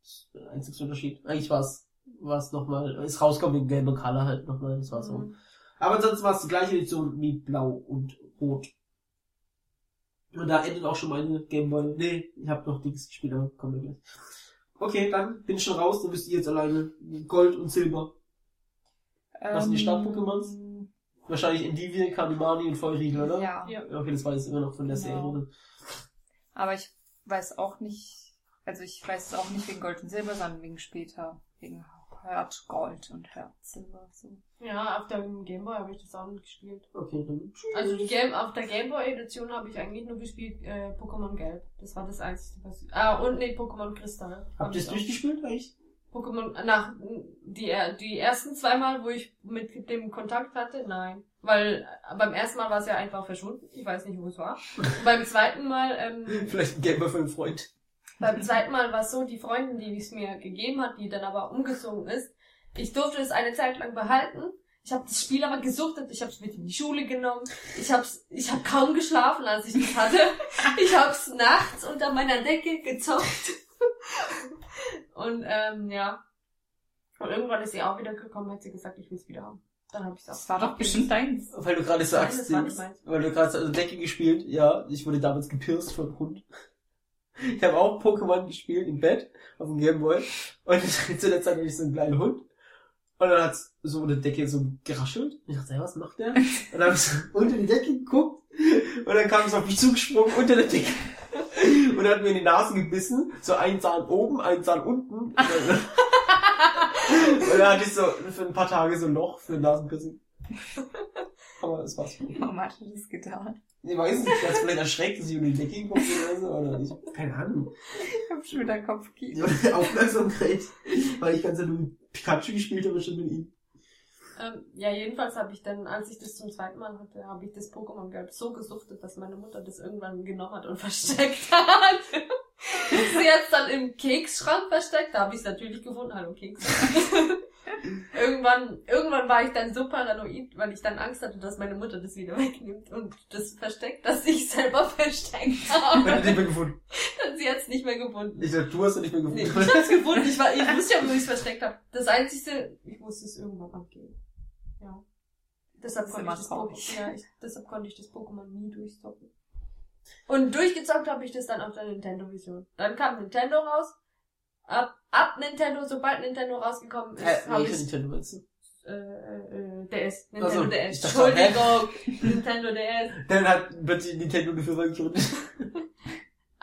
S2: Das ist der einzige Unterschied. Eigentlich war's, war's nochmal, ist rausgekommen wegen gelber Color halt nochmal, das war's auch.
S4: Mhm.
S2: Aber ansonsten war es die gleiche Edition wie Blau und Rot. Und da endet auch schon meine Gameboy. Nee, ich habe noch Dings gespielt, aber kommen wir gleich. Okay, dann bin ich schon raus, dann müsst ihr jetzt alleine Gold und Silber. Was sind die Start-Pokémons?
S1: Ähm,
S2: Wahrscheinlich Endivie, Kanimani und Feurigel, oder?
S1: Ja.
S4: Ja.
S2: Okay, das weiß ich immer noch von der
S1: Genau.
S2: Serie.
S1: Aber ich weiß auch nicht, also ich weiß es auch nicht wegen Gold und Silber, sondern wegen später, wegen Hört Gold und Hört Silber. So.
S4: Ja, auf dem Gameboy habe ich das auch nicht gespielt.
S2: Okay, dann.
S4: Also die Game, auf der Gameboy-Edition habe ich eigentlich nur gespielt äh, Pokémon Gelb. Das war das einzige, was Ah, und nee, Pokémon Kristall. Hab
S2: Habt ihr
S4: ich
S2: es durchgespielt eigentlich?
S4: Pokémon, nach, die, die ersten zweimal, wo ich mit dem Kontakt hatte, nein. Weil äh, beim ersten Mal war es ja einfach verschwunden. Ich weiß nicht, wo es war. beim zweiten Mal, ähm,
S2: Vielleicht ein Gamer für einen Freund.
S4: beim zweiten Mal war es so, die Freundin, die es mir gegeben hat, die dann aber umgezogen ist, ich durfte es eine Zeit lang behalten. Ich habe das Spiel aber gesuchtet, ich habe es mit in die Schule genommen. Ich hab's, ich habe kaum geschlafen, als ich das hatte. Ich habe es nachts unter meiner Decke gezockt. Und ähm, ja. Und irgendwann ist sie auch wieder gekommen, hat sie gesagt, ich will es wieder haben. Dann habe ich es auch.
S1: Das war doch bestimmt deins.
S2: Weil du gerade sagst,
S4: das war meins.
S2: weil du gerade also Decke gespielt, ja, ich wurde damals gepirst von einem Hund. Ich habe auch Pokémon gespielt im Bett auf dem Gameboy und zu der Zeit hatte ich so einen kleinen Hund und dann hat's so eine Decke so geraschelt. Ich dachte, hey, was macht der? Und dann habe ich so unter die Decke geguckt und dann kam es auf mich zugesprungen unter der Decke und hat mir in die Nase gebissen, so ein Zahn oben, ein Zahn unten. Und dann, hatte ich so für ein paar Tage so ein Loch für ein Nasenpiercing. Aber das war's.
S1: Warum hat er das getan?
S2: Ich weiß nicht, ich hat's vielleicht erschreckt, dass ich über die Decke geguckt bin oder so, oder ich keine Ahnung.
S1: Ich hab schon wieder Kopfkino.
S2: Die Aufmerksamkeit, weil ich ganz ja nur mit Pikachu gespielt habe, schon mit ihm.
S4: Ähm, ja, jedenfalls habe ich dann, als ich das zum zweiten Mal hatte, habe ich das Pokémon Gelb so gesuchtet, dass meine Mutter das irgendwann genommen hat und versteckt hat. Sie hat es dann im Keksschrank versteckt, da habe ich es natürlich gefunden. Hallo Keks. irgendwann, irgendwann war ich dann so paranoid, weil ich dann Angst hatte, dass meine Mutter das wieder wegnimmt und das versteckt, dass ich selber versteckt habe.
S2: den nicht mehr gefunden.
S4: Und sie hat es nicht mehr gefunden.
S2: Ich sag, du hast ihn nicht mehr
S4: Nee,
S2: gefunden.
S4: ich hab's gefunden. Ich, war, ich wusste ja, wo ich es versteckt habe. Das Einzige, ich musste es irgendwann abgeben. Ja. Deshalb
S1: Das
S4: konnte, ich das
S1: traurig.
S4: Ja, ich, deshalb konnte ich das Pokémon nie durchzocken. Und durchgezockt habe ich das dann auf der Nintendo-Vision. Dann kam Nintendo raus. Ab, ab Nintendo, sobald Nintendo rausgekommen ist,
S2: Äh,
S4: habe
S2: welche
S4: ich
S2: Nintendo meinst du?
S4: äh, äh, DS. Nintendo
S2: so,
S4: DS. Entschuldigung. Nintendo DS.
S2: Dann hat plötzlich Nintendo eine Firma gegründet.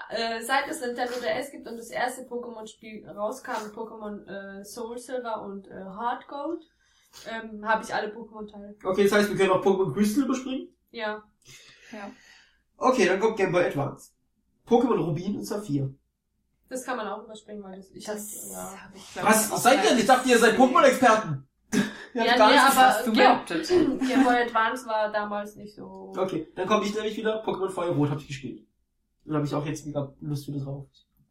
S4: Äh, seit es Nintendo DS gibt und das erste Pokémon-Spiel rauskam, Pokémon äh, Soul Silver und äh, Heart Gold, ähm, habe ich alle Pokémon-Teile.
S2: Okay, das heißt, wir können auch Pokémon Crystal überspringen.
S4: Ja.
S1: Ja.
S2: Okay, dann kommt Game Boy Advance. Pokémon Rubin und Saphir.
S4: Das kann man auch überspringen, weil das, ich
S1: Das
S4: ja.
S1: habe ich, glaub
S2: Was? Was seid ihr?
S1: mal
S2: Ich dachte, ihr seid. Pokémon-Experten. Habt
S4: Ja,
S2: gar
S4: nee, aber-
S1: Hast du
S4: Game-
S1: behauptet.
S4: Game Boy Advance war damals nicht so.
S2: Okay, dann komme ich nämlich wieder. Pokémon Feuer Rot habe ich gespielt. Dann habe ich auch jetzt wieder Lust wieder drauf.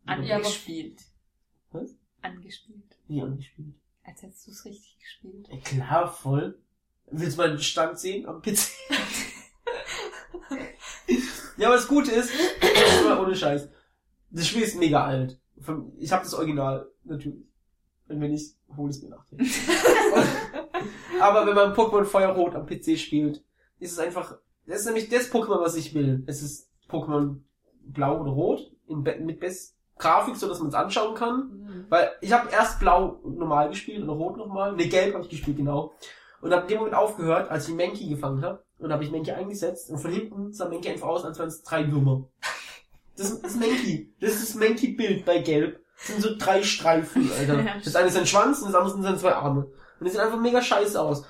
S4: Ja,
S1: Angespielt.
S2: Was?
S1: Angespielt.
S2: Wie angespielt?
S1: Als hättest du es richtig gespielt.
S2: Ja, klar, voll. Willst du meinen Stand sehen am PC? ja, aber das Gute ist, ohne Scheiß, das Spiel ist mega alt. Ich habe das Original, natürlich. Und wenn nicht, hol es mir nachher. aber wenn man Pokémon Feuerrot am PC spielt, ist es einfach, das ist nämlich das Pokémon, was ich will. Es ist Pokémon Blau oder Rot in, mit best Grafik, so dass man es anschauen kann.
S4: Mhm.
S2: Weil ich habe erst blau normal gespielt oder rot nochmal. Ne, gelb habe ich gespielt, genau. Und habe in dem Moment aufgehört, als ich Menki gefangen habe. Und habe ich Menki eingesetzt. Und von hinten sah Menki einfach aus, als wären es drei Würmer. Das ist Menki. Das ist das Menki-Bild bei gelb. Das sind so drei Streifen, Alter. Das eine ist ein Schwanz und das andere sind seine zwei Arme. Und die sehen einfach mega scheiße aus.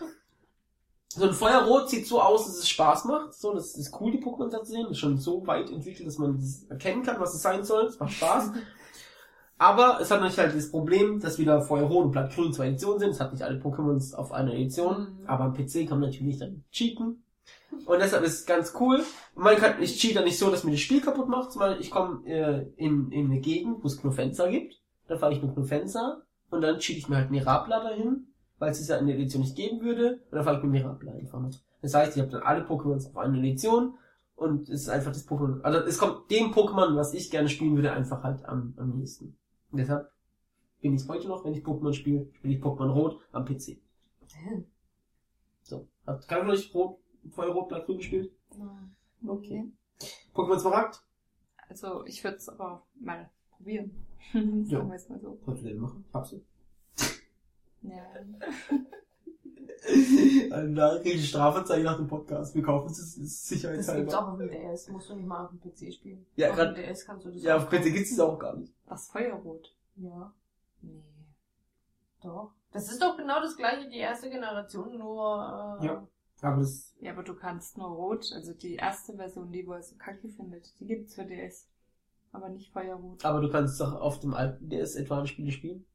S2: So ein Feuerrot sieht so aus, dass es Spaß macht. So, das ist cool, die Pokémon da zu sehen. Das ist schon so weit entwickelt, dass man das erkennen kann, was es sein soll. Es macht Spaß. Aber es hat natürlich halt das Problem, dass wieder Feuerrot und Blattgrün zwei Editionen sind. Es hat nicht alle Pokémons auf einer Edition.
S4: Mhm.
S2: Aber am PC kann man natürlich dann cheaten. Und deshalb ist es ganz cool. Und man kann, ich cheat dann nicht so, dass mir das Spiel kaputt macht. Beispiel, ich komme äh, in, in eine Gegend, wo es Knofenza gibt. Dann fahre ich mit Knofenza. Und dann cheat ich mir halt Mirabla dahin, weil es es ja in der Edition nicht geben würde. Und dann ich mit Mirabla einfach mit. Das heißt, ich habe dann alle Pokémons auf einer Edition. Und es ist einfach das Pokémon. Also es kommt dem Pokémon, was ich gerne spielen würde, einfach halt am, am nächsten. Und deshalb bin ich heute noch, wenn ich Pokémon spiele, spiele ich Pokémon Rot am PC. So. Hat keiner von euch Rot, Feuerrot, Blatt Grün gespielt?
S1: Okay.
S2: Pokémon Smaragd?
S1: Also ich würde es aber mal probieren.
S2: Ja.
S1: Sagen wir es mal so.
S2: Kannst du den machen? Hab's du.
S1: Ja.
S2: Da kriege ich Strafanzeige nach dem Podcast. Wir kaufen es, ist
S4: Das gibt's
S2: sicherheitshalber.
S4: auch auf dem DS, musst du nicht mal auf dem PC spielen.
S2: Ja,
S4: auf dem DS kannst du das
S2: Ja, auf PC gibt's es auch gar nicht.
S1: Was Feuerrot?
S4: Ja,
S1: Nee.
S4: doch. Das ist doch genau das gleiche, die erste Generation, nur äh,
S2: Ja. Aber das,
S1: Ja, aber du kannst nur Rot, also die erste Version, die wo er so kacke findet, die gibt's für DS. Aber nicht Feuerrot.
S2: aber du kannst doch auf dem alten DS Advanced Spiele spielen.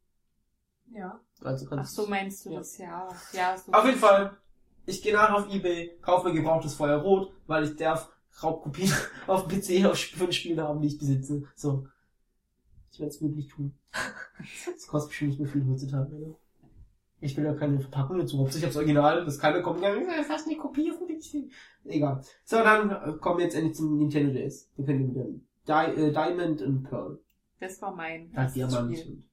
S4: Ja.
S2: Also
S1: Ach so meinst du
S2: Ja.
S1: das, ja. Ja, so.
S2: Auf jeden Fall, ich gehe nachher auf Ebay, kaufe mir gebrauchtes Feuerrot, weil ich darf Raubkopien auf dem PC auf fünf Spiele haben, die ich besitze. So. Ich werde es wirklich tun. Das kostet bestimmt nicht mehr viel heutzutage, ne? Ich will ja keine Verpackung dazu. Hauptsächlich aufs Original, dass keiner kommt, ja, das ist eine Kopie auf dem PC. Egal. So, dann äh, kommen wir jetzt endlich zum Nintendo DS. Wir können wieder Di äh, Diamond und Pearl.
S1: Das war mein erstes
S2: Diamant
S1: Spiel.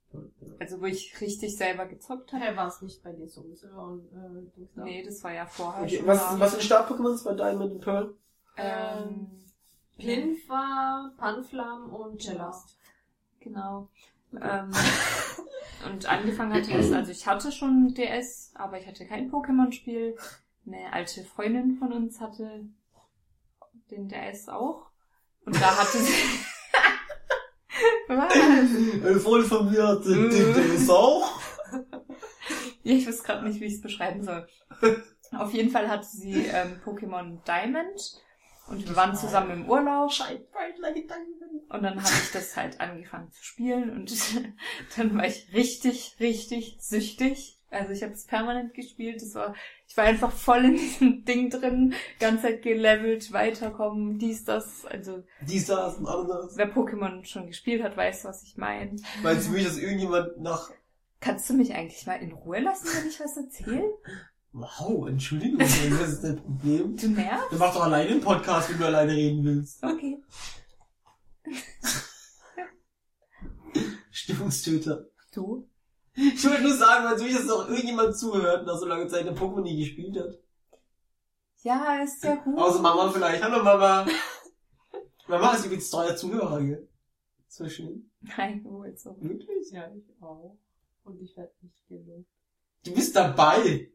S1: Also wo ich richtig selber gezockt habe.
S4: Hä, war es nicht bei dir so und äh, Dings da?
S1: Nee, das war ja vorher
S2: Okay,
S1: schon
S2: was, was sind Start-Pokémons bei Diamond und Pearl?
S1: Ähm,
S4: Pinfa, Panflam und Cellast.
S1: Genau. Ähm, und angefangen hatte ich, also ich hatte schon DS, aber ich hatte kein Pokémon-Spiel. Eine alte Freundin von uns hatte den DS auch. Und da hatte sie... Was?
S2: Hat den
S1: Mhm.
S2: DS auch.
S1: Ja, ich weiß gerade nicht, wie ich es beschreiben soll. Auf jeden Fall hatte sie ähm, Pokémon Diamond und wir waren zusammen im Urlaub und dann habe ich das halt angefangen zu spielen und dann war ich richtig, richtig süchtig. Also ich habe es permanent gespielt. Das war, ich war einfach voll in diesem Ding drin, ganze Zeit gelevelt, weiterkommen, dies, das. Also
S2: Dies, das und anderes.
S1: wer Pokémon schon gespielt hat, weiß, was ich meine.
S2: Meinst du wirklich, dass irgendjemand nach...
S1: Kannst du mich eigentlich mal in Ruhe lassen, wenn ich was erzähle?
S2: Wow, Entschuldigung, das ist dein Problem.
S1: Du nervst?
S2: Du machst doch alleine einen Podcast, wenn du alleine reden willst.
S1: Okay.
S2: Stimmungstöter.
S1: Du?
S2: Ich wollte nur sagen, meinst du wirklich, dass noch irgendjemand zuhört, nach so langer Zeit der Pokémon nie gespielt hat?
S1: Ja, ist ja gut.
S2: Außer Mama vielleicht. Hallo Mama. Mama ist übrigens treuer Zuhörer hier. Das war schön.
S1: Nein, wohl so.
S2: Wirklich?
S4: Ja, ich auch. Und ich werde nicht gelobt.
S2: Du bist dabei.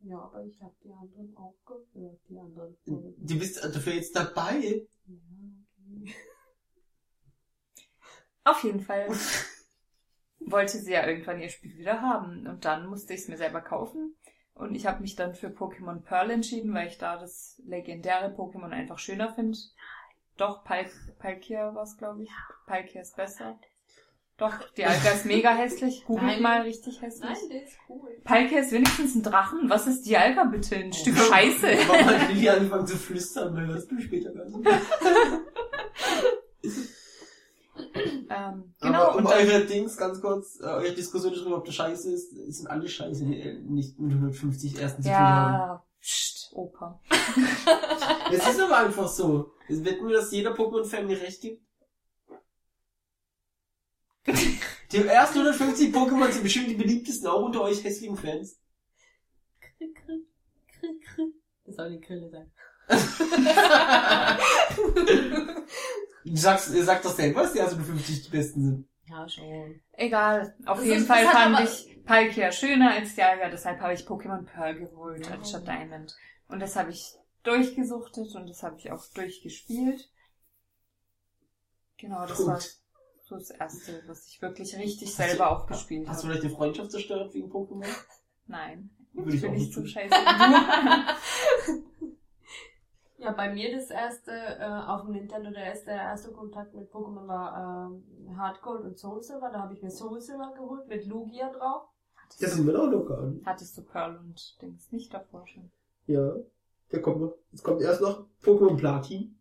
S4: Ja, aber ich habe die anderen auch gehört, die anderen Folgen.
S2: Du bist dafür jetzt dabei.
S4: Ja, okay.
S1: Auf jeden Fall wollte sie ja irgendwann ihr Spiel wieder haben. Und dann musste ich es mir selber kaufen. Und ich habe mich dann für Pokémon Pearl entschieden, weil ich da das legendäre Pokémon einfach schöner finde. Doch, Pal Palkia war es, glaube ich. Palkia ist besser. Doch, Dialga ist mega hässlich. Googelt
S4: Nein.
S1: mal richtig hässlich.
S4: Nein, der ist cool.
S1: Palkia ist wenigstens ein Drachen. Was ist Dialga bitte? Ein Stück Scheiße.
S2: Warum hat Lilly angefangen zu flüstern? Weil hörst du später gar nicht.
S1: Ähm, genau,
S2: Aber um eure Dings ganz kurz, äh, eure Diskussion darüber, ob das scheiße ist, sind alle scheiße, die äh, nicht mit 150 ersten zu tun haben.
S1: ja, pst, Opa.
S2: Es ist aber einfach so. Es wird nur, dass jeder Pokémon-Fan mir recht gibt. Die ersten 150 Pokémon sind bestimmt die beliebtesten, auch unter euch hässlichen Fans.
S4: Krick, krick, krick, krick. Das soll die Grille sein.
S2: Du sagst, ihr sagt doch selber, dass die ersten 50 die besten sind.
S4: Ja, schon.
S1: Egal, auf
S4: Das
S1: jeden
S4: ist-
S1: Fall fand ich Palkia schöner als Dialga, deshalb habe ich Pokémon Pearl geholt
S4: Oh.
S1: anstatt Diamond. Und das habe ich durchgesuchtet und das habe ich auch durchgespielt. Genau, das
S2: Gut.
S1: war so das erste, was ich wirklich richtig selber auch gespielt
S2: Hast du
S1: habe.
S2: vielleicht die Freundschaft zerstört wegen Pokémon?
S1: Nein,
S2: Würde
S1: ich
S2: ich
S1: bin nicht so scheiße wie
S4: Ja, bei mir das erste äh, auf dem Nintendo, der erste, der erste Kontakt mit Pokémon war ähm, Hard Gold und Soul Silver. Da habe ich mir Soul Silver geholt mit Lugia drauf.
S2: Das sind wir auch noch gar nicht.
S1: du. Hattest du Pearl und Dings nicht davor schon?
S2: Ja. Der kommt noch. Jetzt kommt erst noch Pokémon Platin.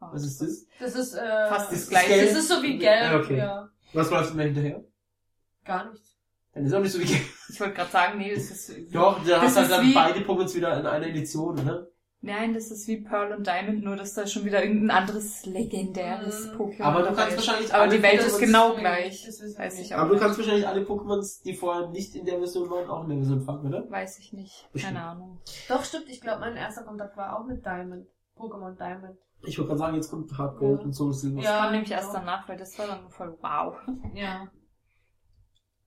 S1: Oh,
S2: Was ist das?
S4: Das ist äh,
S1: Fast das gleiche.
S4: Das ist so wie Gelb,
S2: Ja, okay.
S4: ja.
S2: Was läuft denn da hinterher?
S4: Gar nichts.
S2: Dann ist auch nicht so wie Gelb.
S1: Ich wollte gerade sagen, nee, das ist
S2: Doch, da
S1: Das
S2: hast du halt dann beide Pokémons wieder in einer Edition, oder?
S1: Nein, das ist wie Pearl und Diamond, nur dass da schon wieder irgendein anderes legendäres
S4: Mhm.
S1: Pokémon
S2: Aber du
S1: dabei
S2: kannst
S1: ist.
S2: wahrscheinlich
S1: Aber die Welt ist genau
S4: Nee,
S1: gleich.
S4: wir
S1: Weiß ich
S4: nicht.
S1: auch
S2: Aber du
S1: nicht.
S2: kannst wahrscheinlich alle Pokémons, die vorher nicht in der Version waren, auch in der Version fangen, oder?
S1: Weiß ich nicht.
S2: Bestimmt.
S1: Keine Ahnung.
S4: Doch, stimmt. Ich glaube, mein erster Kontakt war auch mit Diamond. Pokémon Diamond.
S2: Ich wollte gerade sagen, jetzt kommt Hard Gold
S4: Ja.
S2: und Soul Silver.
S4: Ja,
S1: kam nämlich erst
S4: genau.
S1: danach, weil das war dann voll wow.
S4: Ja.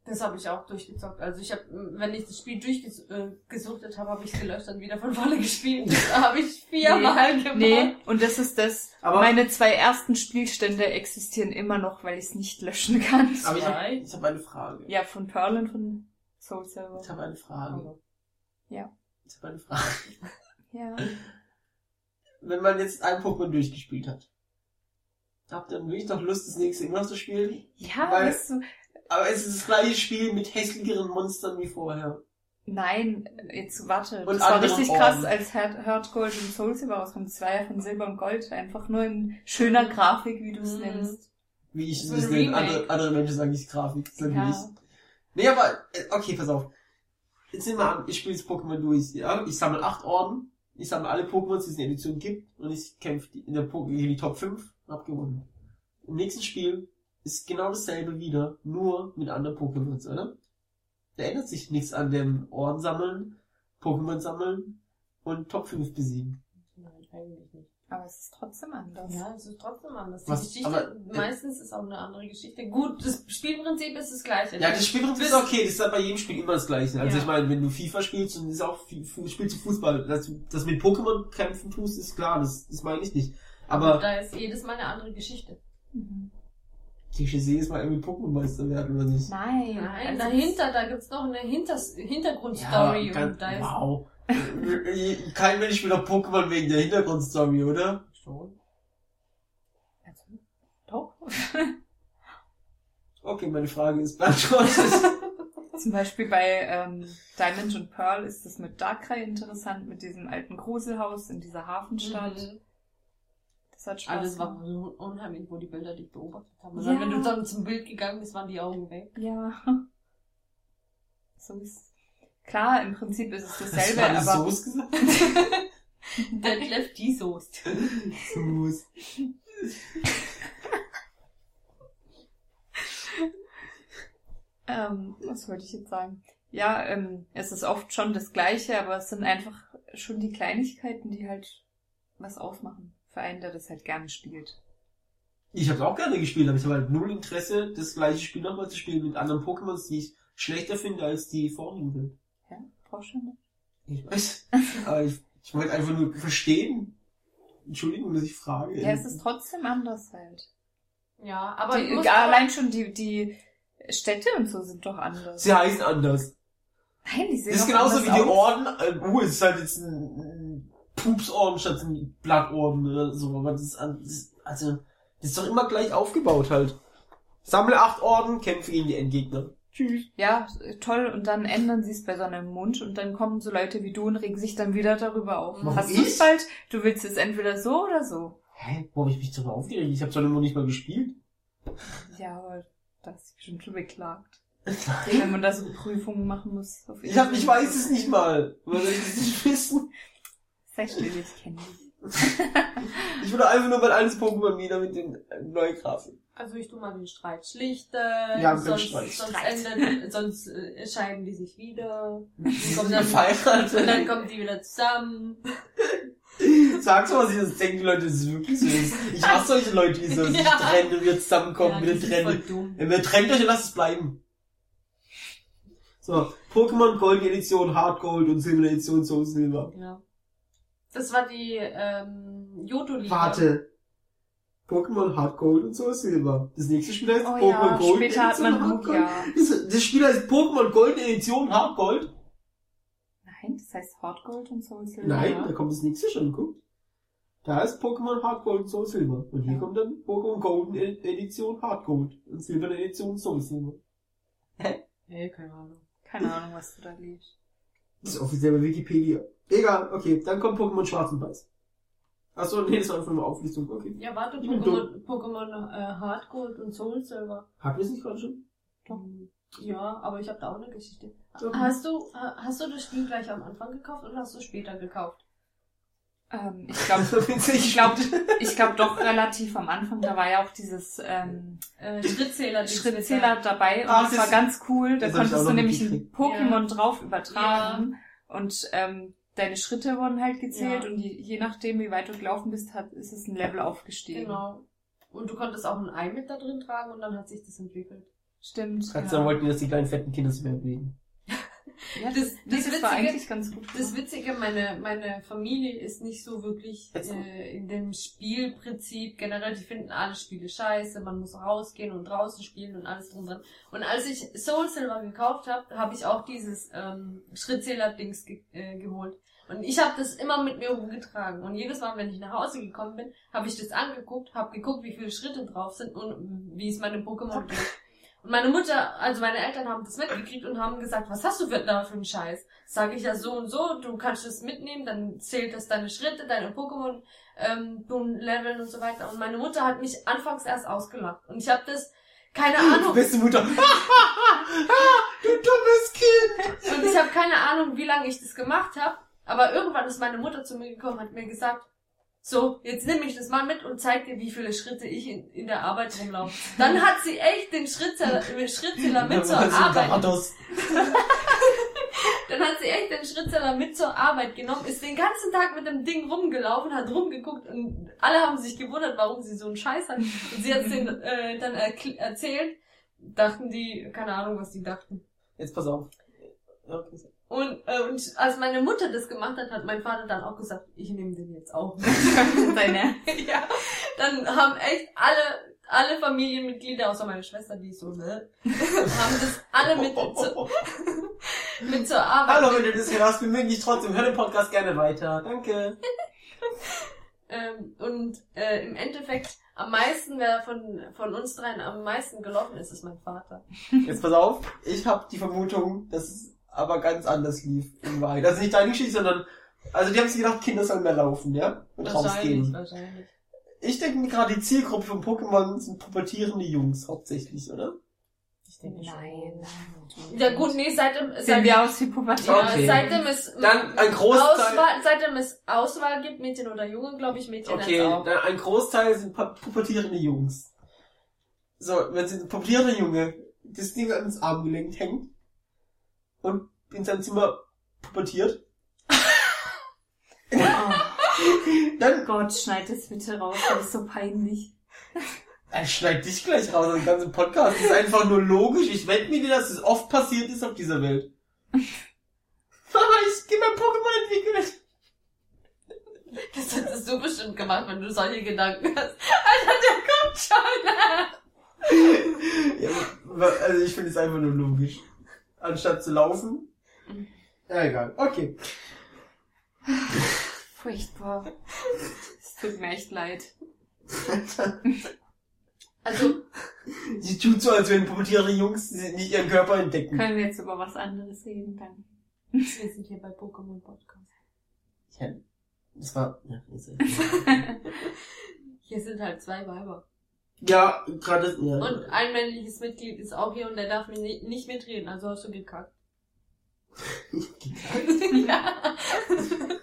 S4: Das habe ich auch durchgezockt. Also ich habe, wenn ich das Spiel durchgesuchtet habe, habe ich es gelöscht und wieder von vorne gespielt. Das habe ich viermal gemacht.
S1: Nee, und das ist das.
S2: Aber-
S1: Meine zwei ersten Spielstände existieren immer noch, weil ich es nicht löschen kann.
S2: Aber ich habe ich hab eine Frage.
S1: Ja, von Pearl und von Soul Silver.
S2: Ich habe eine Frage.
S1: Ja.
S2: Ich habe eine Frage.
S1: Ja.
S2: Wenn man jetzt ein Pokémon durchgespielt hat, habt ihr wirklich noch Lust, das nächste immer noch zu spielen?
S1: Ja,
S2: Weil-
S1: weißt du,
S2: Aber es ist das gleiche Spiel mit hässlicheren Monstern wie vorher.
S1: nein, jetzt warte.
S2: Und
S1: das war richtig krass,
S2: Orden.
S1: als Heart Gold und Soul Silver rauskommt. Das war ja von Silber und Gold. Einfach nur in schöner Grafik, wie du es
S4: Mhm.
S1: nennst.
S2: Wie ich
S4: So ein
S2: nenne. Andere, andere Menschen sagen nicht Grafik. Sagen
S1: Ja.
S2: nicht. Nee, aber, äh, okay, pass auf. Jetzt nehmen wir an, ich spiele das Pokémon durch, ja? Ich sammle acht Orden, ich sammle alle Pokémon, die es in der Edition gibt, und ich kämpfe die- in der po gegen die Top 5 und hab gewonnen. Im nächsten Spiel ist genau dasselbe wieder, nur mit anderen Pokémons, oder? Da ändert sich nichts an dem Orden sammeln, Pokémon sammeln und Top 5 besiegen.
S4: Nein, eigentlich nicht.
S1: Aber es ist trotzdem anders.
S4: Ja, es ist trotzdem anders. Die
S2: Was-
S4: Geschichte,
S2: aber-
S4: meistens ist auch eine andere Geschichte. Gut, das Spielprinzip ist das gleiche.
S2: Ja, das Spielprinzip ist okay, das ist halt bei jedem Spiel immer das gleiche. Also
S4: Ja.
S2: ich meine, wenn du FIFA spielst und ist auch spielst du Fußball, dass du das mit Pokémon kämpfen tust, ist klar, das, das meine ich nicht.
S4: Aber
S2: Aber
S4: da ist jedes Mal eine andere Geschichte.
S1: Mhm.
S2: Die ist mal irgendwie Pokémon-Meister werden oder nicht.
S1: Nein.
S4: Nein,
S1: also
S4: dahinter, da gibt's noch eine Hinters Hintergrundstory
S2: Ja, ganz,
S4: und da ist
S2: wow. Kein Mensch spielt doch Pokémon wegen der Hintergrundstory, oder?
S4: schon.
S1: Also, doch.
S2: Okay, meine Frage ist beantwortet.
S1: Zum Beispiel bei ähm, Diamond und Pearl ist das mit Darkrai interessant, mit diesem alten Gruselhaus in dieser Hafenstadt.
S4: Mhm.
S1: Das hat Spaß
S4: Alles war so unheimlich, wo die Bilder dich beobachtet haben. Und
S1: Ja.
S4: dann, wenn du dann zum Bild gegangen bist, waren die Augen weg.
S1: Ja. So ist Klar, im Prinzip ist es dasselbe,
S2: alles
S1: aber
S2: Soße gesagt?
S4: Detlef die Soest.
S2: Soße.
S1: ähm, was wollte ich jetzt sagen? Ja, ähm, es ist oft schon das Gleiche, aber es sind einfach schon die Kleinigkeiten, die halt was ausmachen für einen, der das halt gerne spielt.
S2: Ich habe auch gerne gespielt, aber ich habe halt null Interesse, das gleiche Spiel nochmal zu spielen mit anderen Pokémons, die ich schlechter finde als die vorigen sind.
S1: Ja, brauchst du nicht.
S2: Ich weiß. Aber ich, ich wollte einfach nur verstehen. Entschuldigung, dass ich frage.
S1: Ja, es ist trotzdem anders halt.
S4: Ja, aber
S1: die, allein schon die, die Städte und so sind doch anders.
S2: Sie heißen anders.
S1: Nein, die sehen
S2: Das ist genauso wie die
S1: aus.
S2: Orden. Äh, uh, es ist halt jetzt ein, Pupsorden statt ein Blattorden oder so. Aber das ist, also, das ist doch immer gleich aufgebaut halt. Sammle acht Orden, kämpfe gegen die Endgegner. Tschüss.
S1: Ja, toll. Und dann ändern sie es bei so einem Mund und dann kommen so Leute wie du und regen sich dann wieder darüber auf.
S2: Warum
S1: Hast du es bald? Du willst es entweder so oder so.
S2: Hä? Wo hab ich mich darüber aufgeregt? Ich hab so noch nicht mal gespielt.
S1: Ja, aber das ist bestimmt schon beklagt. Wenn man da so Prüfungen machen muss. Auf
S2: Ich hab, ich weiß es nicht mal. Soll ich das nicht wissen?
S1: Still, ich kenne dich.
S2: Ich würde einfach nur mein altes Pokémon wieder mit den äh, neuen Grafik.
S4: Also ich tu mal den Streit schlichten,
S2: Ja,
S4: sonst,
S2: Streit.
S4: sonst,
S1: Streit.
S4: Ändern, sonst äh, scheiden die sich wieder. Und kommen dann, und dann kommen die wieder zusammen.
S2: Sagst du, was ich das denken, die Leute, das ist wirklich so. Ich hasse solche Leute, die so sich
S4: Ja.
S2: trennen und wieder zusammenkommen,
S4: ja,
S2: wieder
S4: die
S2: trennen.
S4: voll dumm.
S2: Ja, wir trennt euch und lasst es bleiben. So, Pokémon Gold Edition, Hard Gold und Silber Edition, Soul Silber.
S4: Ja. Das war die ähm, Johto-Liga.
S2: Warte. Pokémon Hard Gold und Soul Silber. Das nächste Spiel heißt
S1: Oh
S2: Pokémon
S1: ja,
S2: Gold
S1: später hat
S2: Edition,
S1: man
S2: Hard Gold.
S1: Lugia.
S2: Das, Spiel heißt Pokémon Gold Edition, Hard Gold.
S1: Nein, das heißt Hot Gold und Soul Silver.
S2: Nein,
S4: Ja.
S2: da kommt das nächste schon, guck. Da ist Pokémon Hard Gold und Soul Silber. Und hier
S1: Ja.
S2: kommt dann Pokémon Golden Edition Hard Gold und Silberne Edition Soul Silber.
S4: Hey, keine Ahnung.
S1: Keine Ahnung, was du da liest.
S2: Das ist offiziell bei Wikipedia. Egal, okay, dann kommt Pokémon Schwarz und Weiß. Achso, nee, das war einfach nur eine Auflistung, okay.
S4: Ja, warte,
S2: Ich bin
S4: Pokémon, Pokémon äh, Hard Gold und Soul Silver.
S2: Hatten wir es nicht gerade schon?
S4: Ja, aber ich habe da auch eine Geschichte.
S2: Okay.
S4: Hast du ha- hast du das Spiel gleich am Anfang gekauft oder hast du später gekauft?
S1: Ähm, ich glaube,
S2: ich
S1: ich glaube, ich glaube doch relativ am Anfang, da war ja auch dieses ähm,
S4: Äh, Schrittzähler.
S1: Schrittzähler dabei und
S2: Ah,
S1: das
S2: das-
S1: war ganz cool. Da
S2: das hab ich auch
S1: konntest du
S2: noch
S1: nämlich ein
S2: mitgekriegt.
S1: Pokémon drauf übertragen und ähm, deine Schritte wurden halt gezählt
S4: Ja.
S1: und je, je nachdem, wie weit du gelaufen bist, hat, ist es ein Level aufgestiegen.
S4: Genau. Und du konntest auch ein Ei mit da drin tragen und dann hat sich das entwickelt.
S1: Stimmt.
S2: Katze
S1: ja.
S2: wollten, dass die kleinen fetten Kinder sich mehr bewegen.
S1: Ja, das,
S4: Das-
S1: das,
S4: das
S1: war
S4: Witzige-
S1: eigentlich ganz gut.
S4: Das. Witzige, meine, meine Familie ist nicht so wirklich äh, in dem Spielprinzip. Generell, die finden alle Spiele scheiße, man muss rausgehen und draußen spielen und alles drum dran. Und als ich Soul Silver gekauft habe, habe ich auch dieses ähm, Schrittzähler-Dings ge äh, geholt. Und ich habe das immer mit mir rumgetragen. Und jedes Mal, wenn ich nach Hause gekommen bin, habe ich das angeguckt, habe geguckt, wie viele Schritte drauf sind und wie es meinem Pokémon geht. Und meine Mutter, also meine Eltern haben das mitgekriegt und haben gesagt, was hast du für, da für einen Scheiß? Sage ich ja so und so, du kannst es mitnehmen, dann zählt das deine Schritte, deine Pokémon, ähm, du leveln und so weiter. Und meine Mutter hat mich anfangs erst ausgelacht. Und ich habe das, keine Ahnung,
S2: Beste Mutter. du dummes Kind.
S4: und ich habe keine Ahnung, wie lange ich das gemacht habe. Aber irgendwann ist meine Mutter zu mir gekommen und hat mir gesagt, so, jetzt nehme ich das mal mit und zeig dir, wie viele Schritte ich in, in der Arbeit rumlaufe. Dann hat sie echt den Schrittzähler, den Schrittzähler mit zur Arbeit. Dann hat sie echt den Schrittzähler mit zur Arbeit genommen, ist den ganzen Tag mit dem Ding rumgelaufen, hat rumgeguckt und alle haben sich gewundert, warum sie so einen Scheiß hat. Und sie hat es denen äh, dann erzählt, dachten die, keine Ahnung, was die dachten.
S2: Jetzt pass auf.
S4: Und, äh, und als meine Mutter das gemacht hat, hat mein Vater dann auch gesagt, ich nehme den jetzt auch.
S1: Deine.
S4: ja, dann haben echt alle, alle Familienmitglieder, außer meine Schwester, die ist so, ne, haben das alle mit, zu, mit zur Arbeit.
S2: Hallo, wenn du das hörst, wir mögen dich trotzdem. Hör den Podcast gerne weiter. Danke.
S4: Ähm, und äh, im Endeffekt am meisten, wer von, von uns dreien am meisten gelaufen ist, ist mein Vater.
S2: Jetzt pass auf. Ich habe die Vermutung, dass es aber ganz anders lief in Wahrheit. Also nicht deine Geschichte, sondern also die haben sich gedacht, Kinder sollen mehr laufen, ja? Und rausgehen.
S4: wahrscheinlich.
S2: Ich denke mir gerade, die Zielgruppe von Pokémon sind pubertierende Jungs hauptsächlich, oder?
S4: Ich denke
S1: Nein.
S4: Ja gut, nee, seitdem,
S1: Sehen
S4: seit,
S1: wir aus wie Pubertät.
S4: ja,
S2: Okay.
S4: seitdem es
S2: Dann ein Großteil.
S4: Auswahl, seitdem es Auswahl gibt, Mädchen oder Jungen, glaube ich, Mädchen
S2: Okay,
S4: auch.
S2: dann ein Großteil sind pu- pubertierende Jungs. So, wenn sie ein pubertierender Junge das Ding ans Armgelenk hängt und in seinem Zimmer pubertiert,
S1: Oh
S2: dann
S1: Gott, schneid das bitte raus, das ist so peinlich.
S2: er schneidet dich gleich raus aus dem ganzen Podcast. Das ist einfach nur logisch. Ich wette mir dir, dass es oft passiert ist auf dieser Welt. Mama, ich geh mein Pokémon entwickelt.
S4: Das hättest du bestimmt gemacht, wenn du solche Gedanken hast. Alter, der kommt schon.
S2: Ja, also ich finde es einfach nur logisch. Anstatt zu laufen. Ja, egal. Okay.
S1: Furchtbar. Es tut mir echt leid.
S4: Also,
S2: Sie tut so, als wenn pubertäre Jungs nicht ihren Körper entdecken.
S1: Können wir jetzt über was anderes reden dann?
S4: wir sind hier bei Pokémon Podcast.
S2: Ja, das war... Ja, ist ja-
S4: Hier sind halt zwei Weiber.
S2: Ja gerade... Ja.
S4: Und ein männliches Mitglied ist auch hier und der darf ni- nicht mitreden, also hast du gekackt. ja.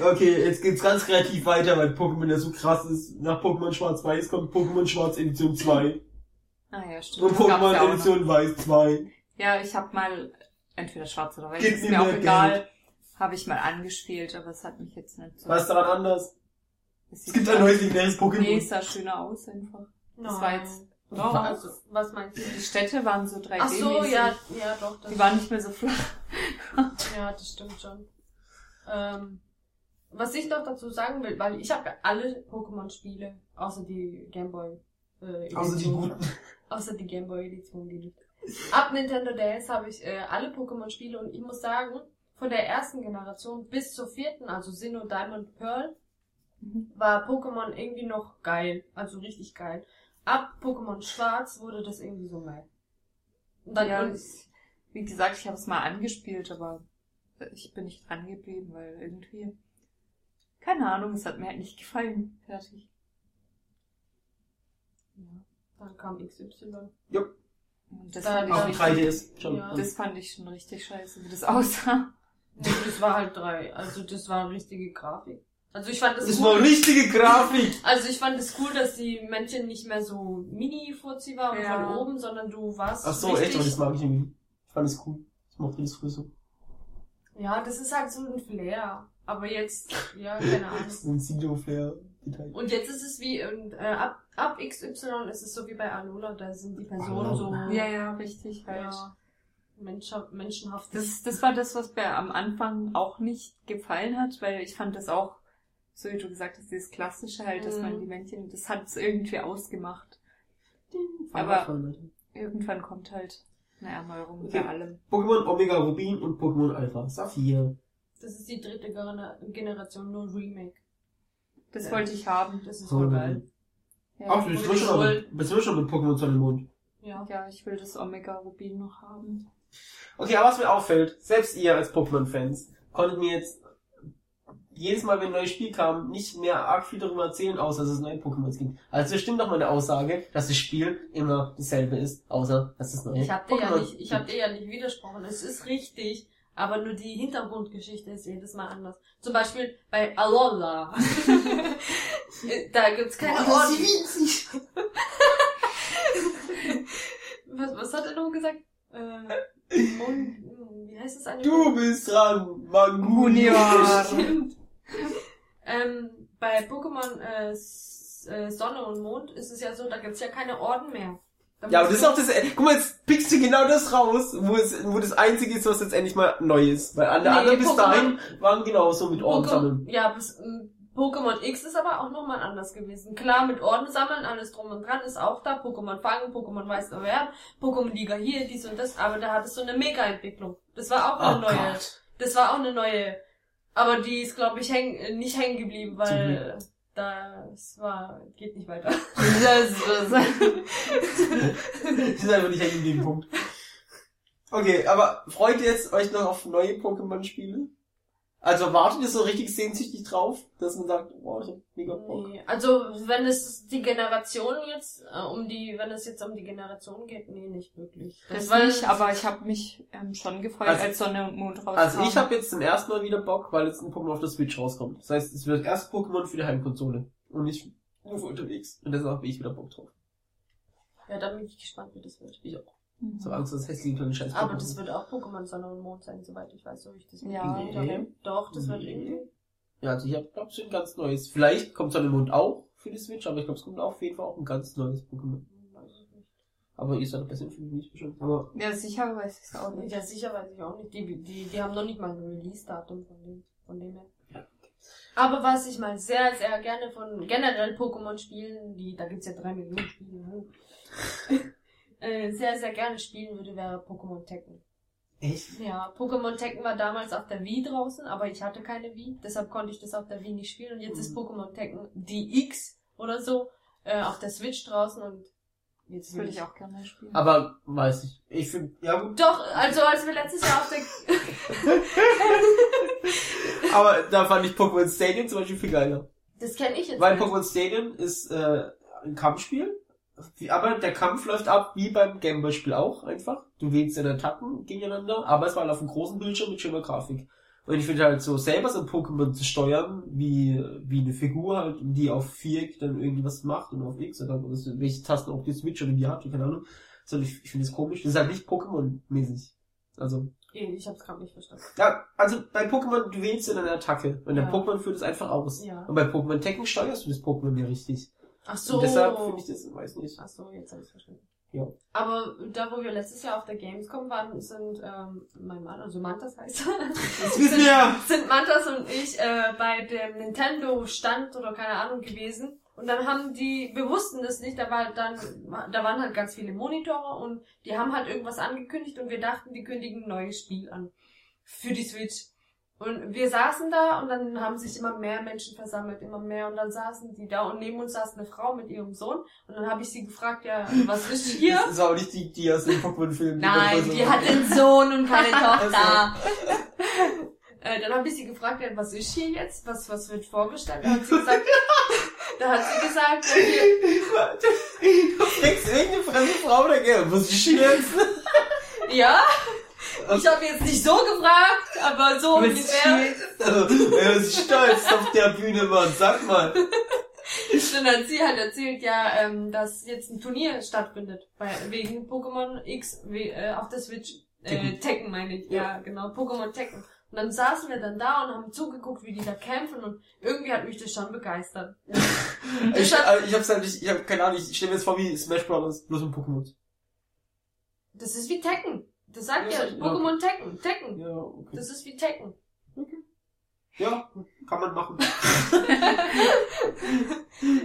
S2: Okay, jetzt geht's ganz kreativ weiter, weil Pokémon ja so krass ist. Nach Pokémon Schwarz-Weiß kommt Pokémon Schwarz Edition 2
S1: Ah ja, stimmt.
S2: und Pokémon
S1: ja, noch.
S2: Edition Weiß 2.
S1: ja, ich habe mal entweder schwarz oder weiß,
S2: Gib
S1: ist
S2: mir
S1: auch egal. Habe ich mal angespielt, aber es hat mich jetzt nicht so.
S2: Was ist daran anders?
S1: Es
S2: Es gibt ein neues legendäres Pokémon.
S1: Nee, es sah schöner aus einfach. Das war jetzt. Doch,
S4: Also, was meinst du?
S1: die Städte waren so 3D.
S4: Ach so, ja, ja, doch. Das
S1: Die waren nicht mehr so flach.
S4: Ja, das stimmt schon. Ähm, was ich noch dazu sagen will, weil ich habe alle Pokémon-Spiele, außer die Gameboy äh,
S2: Außer die
S4: Edition.
S2: guten.
S4: Außer die Gameboy-Edition, die nicht. Ab Nintendo DS habe ich äh, alle Pokémon-Spiele und ich muss sagen, von der ersten Generation bis zur vierten, also Sinnoh, Diamond, Pearl,
S1: Mhm.
S4: war Pokémon irgendwie noch geil. Also richtig geil. Ab Pokémon Schwarz wurde das irgendwie so geil. Und dann
S1: ja,
S4: und-
S1: ich, wie gesagt, ich habe es mal angespielt, aber ich bin nicht dran geblieben, weil irgendwie. Keine Ahnung, es hat mir halt nicht gefallen. Fertig.
S4: ja, dann kam XY.
S1: Und das,
S4: Da-
S1: fand
S2: Auf
S1: ich
S2: dem
S1: richtig,
S2: 3DS schon.
S4: Ja.
S1: das fand ich schon richtig scheiße, wie das aussah.
S4: Nee, das war halt drei. Also das war richtige Grafik. Also ich fand das,
S2: Das
S4: cool.
S2: war richtige Grafik.
S4: Also ich fand es cool, dass die Männchen nicht mehr so mini-furzi waren
S1: Ja.
S4: von oben, sondern du warst
S2: Ach so,
S4: richtig...
S2: echt, aber das mag ich irgendwie. Ich fand das cool. Ich mochte das früher so.
S4: Ja, das ist halt so ein Flair. Aber jetzt, ja, keine Ahnung.
S2: So ein Silo-Flair-Detail.
S4: Und jetzt ist es wie, und, äh, ab, ab XY ist es so wie bei Alola, da sind die Personen
S2: Alola.
S4: so
S1: Ja, ja, richtig halt.
S4: ja, menschenhaft.
S1: Das, das war das, was mir am Anfang auch nicht gefallen hat, weil ich fand das auch, so wie du gesagt hast, dieses Klassische halt, dass
S4: Mhm.
S1: man die Männchen, das hat es irgendwie ausgemacht.
S2: Aber
S1: Aber- Irgendwann kommt halt eine Erneuerung
S2: Okay.
S1: bei allem.
S2: Pokémon Omega Rubin und Pokémon Alpha Saphir.
S4: Das ist die dritte Generation, nur Remake.
S1: Das
S2: Ja.
S1: wollte ich haben.
S4: Das ist voll geil.
S1: Ja,
S2: Ach, du bist
S4: Mit
S2: schon, mit, bist du schon mit Pokémon Sonne Mond.
S4: Ja.
S1: ja, ich will das Omega Rubin noch haben.
S2: Okay, aber was mir auffällt, selbst ihr als Pokémon-Fans konntet mir jetzt jedes Mal, wenn ein neues Spiel kam, nicht mehr arg viel darüber erzählen, außer dass es neue Pokémons gibt. Also es stimmt doch meine Aussage, dass das Spiel immer dasselbe ist, außer dass es neue
S4: Ich hab dir ja
S2: Pokémon
S4: nicht, ich hab
S2: gibt.
S4: dir ja nicht widersprochen. Es ist richtig, aber nur die Hintergrundgeschichte ist jedes Mal anders. Zum Beispiel bei Alola. da gibt's keine
S2: Boah, ist winzig.
S4: Was, was hat er noch gesagt? Äh, Mond, wie heißt das eigentlich?
S2: Du bist dran. Mangunior.
S4: Stimmt. ähm, bei Pokémon äh, äh, Sonne und Mond ist es ja so, da gibt's ja keine Orden mehr. Da
S2: Ja, aber das ist
S4: du-
S2: auch das, guck mal, jetzt pickst du genau das raus, wo es, wo das einzige ist, was jetzt endlich mal neu ist. Weil alle
S4: Nee,
S2: anderen bis dahin waren genauso mit Orden
S4: Poké-
S2: sammeln.
S4: Ja, bis, ähm, Pokémon X ist aber auch nochmal anders gewesen. Klar, mit Orden sammeln, alles drum und dran ist auch da. Pokémon fangen, Pokémon weiß erwerben, Pokémon Liga hier, dies und das. Aber da hat es so eine Mega-Entwicklung. Das war auch eine
S2: Oh
S4: neue.
S2: Gott.
S4: Das war auch eine neue. Aber die ist, glaube ich, häng, nicht hängen geblieben, weil das war, geht nicht weiter.
S1: Das ist,
S2: Das ist einfach nicht hängen geblieben, Punkt. Okay, aber freut ihr jetzt euch noch auf neue Pokémon-Spiele? Also wartet ihr so richtig sehnsüchtig drauf, dass man sagt, wow, ich hab mega Bock.
S4: Nee. Also, wenn es die Generation jetzt, äh, um die, wenn es jetzt um die Generation geht, nee, nicht wirklich.
S1: das
S4: war
S1: nicht, aber ich habe mich ähm, schon gefreut,
S2: Also-
S1: als Sonne und Mond rauskamen.
S2: Also ich habe jetzt zum ersten Mal wieder Bock, weil jetzt ein Pokémon auf der Switch rauskommt. Das heißt, es wird erst Pokémon für die Heimkonsole und nicht nur für unterwegs. Und deshalb habe ich wieder Bock drauf.
S4: Ja, da bin ich gespannt, wie das wird.
S2: Ich auch.
S1: Mhm.
S2: So Angst, dass hässliche kleine Scheiß
S4: Aber das wird auch Pokémon Sonne und Mond sein, soweit ich weiß, so wie ich das
S1: Ja.
S2: Nee.
S4: Doch, das wird
S2: Nee.
S4: irgendwie.
S2: Ja, also ich habe glaube schon ein ganz neues. Vielleicht kommt Sonne und Mond auch für die Switch, aber ich glaube, es kommt auf jeden Fall auch ein ganz neues Pokémon.
S4: Ich.
S2: Aber ihr seid besser informiert, nicht bestimmt. Aber
S1: Ja, sicher weiß ich es auch nicht.
S4: Ja, sicher weiß ich auch nicht. Die, die, die haben noch nicht mal ein Release-Datum von dem, von dem her.
S2: Ja.
S4: Aber was ich mal sehr, sehr gerne von generell Pokémon-Spielen, die, da gibt's ja drei Millionen Spiele, ne? äh, sehr, sehr gerne spielen würde, wäre Pokémon Tekken.
S2: echt?
S4: Ja, Pokémon Tekken war damals auf der Wii draußen, aber ich hatte keine Wii, deshalb konnte ich das auf der Wii nicht spielen. Und jetzt ist
S2: Mhm.
S4: Pokémon Tekken DX oder so äh, auf der Switch draußen und Jetzt
S1: würde
S4: ich
S1: auch gerne spielen.
S2: Aber weiß ich. Ich finde, ja gut.
S4: Doch, also als wir letztes Jahr auf der
S2: Aber da fand ich Pokémon Stadium zum Beispiel viel geiler.
S4: Das kenne ich jetzt
S2: Weil
S4: nicht.
S2: Pokémon Stadium ist äh, ein Kampfspiel. Aber der Kampf läuft ab wie beim Gameboy-Spiel auch einfach. Du wählst deine Attacken gegeneinander, aber es war halt auf einem großen Bildschirm mit schöner Grafik. Und ich finde halt so selber so ein Pokémon zu steuern, wie, wie eine Figur halt, die auf Viereck dann irgendwie was macht und auf X oder was, welche Tasten auch die Switch oder die hat, keine Ahnung. So, ich, ich finde es komisch. Das ist halt nicht Pokémon-mäßig. Also,
S4: Ich hab's gerade nicht verstanden.
S2: ja, also bei Pokémon, du wählst ja deine Attacke. Und der
S4: Ja.
S2: Pokémon führt es einfach aus.
S4: Ja.
S2: Und bei Pokémon Tekken steuerst du das Pokémon ja richtig.
S4: Ach so.
S2: Und deshalb finde ich das, weiß nicht.
S4: Ach so, jetzt habe ich verstanden.
S2: Ja.
S4: Aber da, wo wir letztes Jahr auf der Gamescom waren, sind ähm, mein Mann, also Mantas heißt er,
S2: Das wissen wir ja.
S4: sind Mantas und ich äh, bei dem Nintendo-Stand oder keine Ahnung gewesen. Und dann haben die, wir wussten das nicht, da war dann, da waren halt ganz viele Monitore und die haben halt irgendwas angekündigt und wir dachten, die kündigen ein neues Spiel an. Für die Switch. Und wir saßen da und dann haben sich immer mehr Menschen versammelt, immer mehr. Und dann saßen die da und neben uns saß eine Frau mit ihrem Sohn. Und dann habe ich sie gefragt, ja, was ist hier?
S2: Das ist auch nicht die, die aus dem Pokémon-Film.
S4: Nein,
S2: so-
S4: die hat einen Sohn und keine
S2: Also.
S4: Tochter. äh, dann habe ich sie gefragt, ja, was ist hier jetzt? Was, was wird vorgestellt? Da hat sie gesagt, da hat sie gesagt, ja, hier,
S2: Du irgendeine fremde Frau dagegen. Was ist hier jetzt?
S4: ja. Ich habe jetzt nicht so gefragt, aber so ungefähr.
S2: Also, Er ist stolz auf der Bühne, Mann. Sag mal.
S4: Dann hat sie halt erzählt, ja, ähm, dass jetzt ein Turnier stattfindet. Bei, wegen Pokémon X äh, auf der Switch. Äh,
S2: Tekken.
S4: Tekken meine ich. Ja,
S2: Ja.
S4: genau. Pokémon Tekken. Und dann saßen wir dann da und haben zugeguckt, wie die da kämpfen und irgendwie hat mich das schon begeistert.
S2: Ich, äh, ich hab's halt nicht, ich hab keine Ahnung, ich stell mir jetzt vor wie Smash Bros. bloß ein Pokémon.
S4: Das ist wie Tekken. Das sagt
S2: Ja,
S4: ja,
S2: ja.
S4: Pokémon Tekken. Tekken.
S2: Ja, okay.
S4: Das ist wie Tekken.
S2: Ja, kann man machen.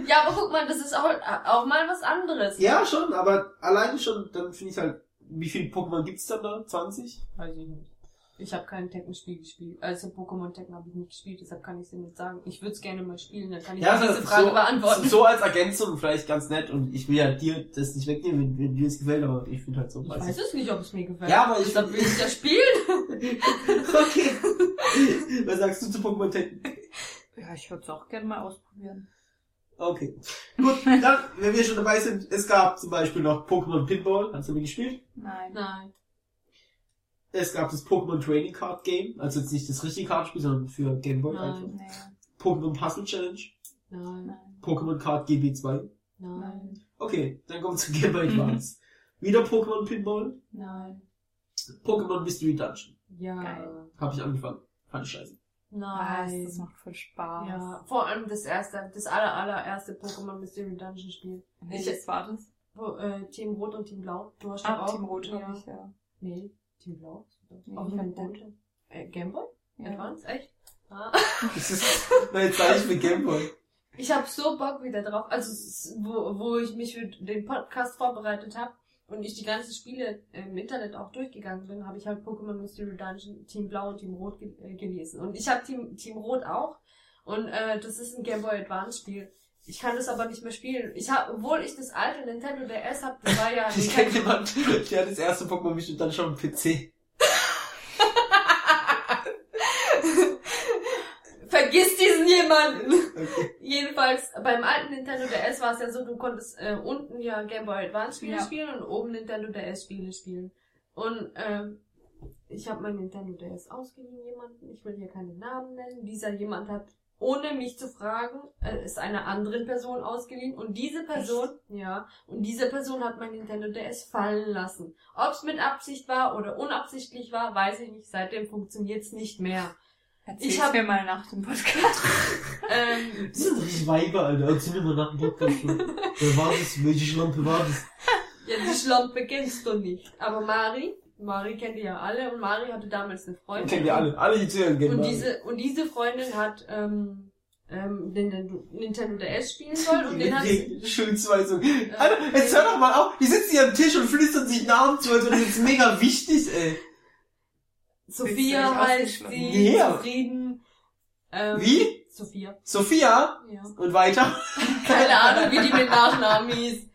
S4: Ja, aber guck mal, das ist auch, auch mal was anderes.
S2: Ja, schon, aber alleine schon, dann finde ich halt, wie viele Pokémon gibt's dann da? 20?
S4: Weiß ich nicht. Ich habe kein Tekken-Spiel gespielt. Also Pokémon Tekken habe ich nicht gespielt, deshalb kann ich es dir nicht sagen. Ich würde es gerne mal spielen, dann kann ich
S2: Ja,
S4: diese Frage
S2: so,
S4: beantworten.
S2: so als Ergänzung vielleicht ganz nett und ich will ja dir das nicht wegnehmen, wenn, wenn dir das gefällt, aber ich finde halt so.
S4: Ich
S2: weiß
S4: weiß es nicht, ob es mir gefällt.
S2: Ja, aber ich-
S4: Deshalb will ich ja spielen.
S2: Okay. Was sagst du zu Pokémon Tekken?
S1: Ja, ich würde es auch gerne mal ausprobieren.
S2: Okay. Gut, dann, wenn wir schon dabei sind, es gab zum Beispiel noch Pokémon Pinball, hast du mir gespielt?
S1: Nein.
S4: Nein.
S2: Es gab das Pokémon Trading Card Game, also jetzt nicht das richtige Kartenspiel, sondern für Game Boy
S4: Nein.
S2: einfach.
S1: Nee.
S2: Pokémon Puzzle Challenge,
S4: Nein.
S1: Nein.
S2: Pokémon Card GB2.
S4: Nein.
S2: Okay, dann kommen wir zu Game Boy Advance. Wieder Pokémon Pinball,
S1: Nein.
S2: Pokémon Mystery Dungeon.
S4: Ja.
S1: Geil.
S2: Hab ich angefangen. Fand ich scheiße.
S4: Nein.
S1: Das macht voll Spaß.
S4: Ja, vor allem das erste, das aller, allererste Pokémon Mystery Dungeon Spiel.
S1: Welches war das?
S4: Wo, äh, Team Rot und Team Blau. Du hast
S1: Ah,
S4: auch.
S1: Team Rot
S4: ja.
S1: ich, ja.
S4: Nee, Team Blau.
S1: Nee,
S4: Auf
S1: ich hab
S4: Nintendo. Äh, Gameboy?
S1: Ja.
S4: Advance? Echt? Ah.
S2: Das ist, sag ich für Game Boy.
S4: Ich habe so Bock wieder drauf. Also, wo, wo ich mich für den Podcast vorbereitet habe und ich die ganzen Spiele im Internet auch durchgegangen bin, habe ich halt Pokémon Mystery Dungeon Team Blau und Team Rot ge äh, gelesen. Und ich habe Team, Team Rot auch. Und äh, das ist ein Game Boy Advance Spiel. Ich kann das aber nicht mehr spielen. Ich hab, obwohl ich das alte Nintendo DS hab, das war ja
S2: Ich kenne jemanden, der hat das erste Pokémon Mystery dann schon am PC.
S4: Vergiss diesen jemanden!
S2: Okay.
S4: Jedenfalls, beim alten Nintendo DS war es ja so, du konntest äh, unten ja Game Boy Advance Spiele
S1: Ja.
S4: spielen und oben Nintendo DS Spiele spielen. Und ähm, ich habe mein Nintendo DS ausgeliehen jemanden, ich will hier keine Namen nennen. Dieser jemand hat, ohne mich zu fragen, äh, es einer anderen Person ausgeliehen und diese Person, ja, und diese Person hat mein Nintendo DS fallen lassen. Ob es mit Absicht war oder unabsichtlich war, weiß ich nicht. Seitdem funktioniert's nicht mehr.
S1: Erzähl's
S4: Ich hab-
S1: mir mal nach dem Podcast.
S4: Ähm,
S2: Das sind richtig Weiber, Alter. Erzähl mir mal nach dem Podcast. Wer war das? Welche Schlampe war das?
S4: Ja, die Schlampe kennst du nicht. Aber Mari, Mari kennt ihr ja alle und Mari hatte damals eine Freundin.
S2: Kennen wir alle. Alle, die zuhören, kennen
S4: Und
S2: wir
S4: diese, und diese Freundin hat ähm, ähm, den, den Nintendo DS spielen sollen und den hat
S2: Schulzweisung.
S4: äh,
S2: Alter, jetzt hör doch mal auf. Die sitzen hier am Tisch und flüstern sich Namen zu, als wäre das jetzt mega wichtig, ey.
S4: Sophia heißt sie,
S2: Nee.
S4: zufrieden. Ähm,
S2: Wie?
S4: Sophia.
S2: Sophia?
S4: Ja.
S2: Und weiter?
S4: Keine Ahnung, wie die mit Nachnamen hieß.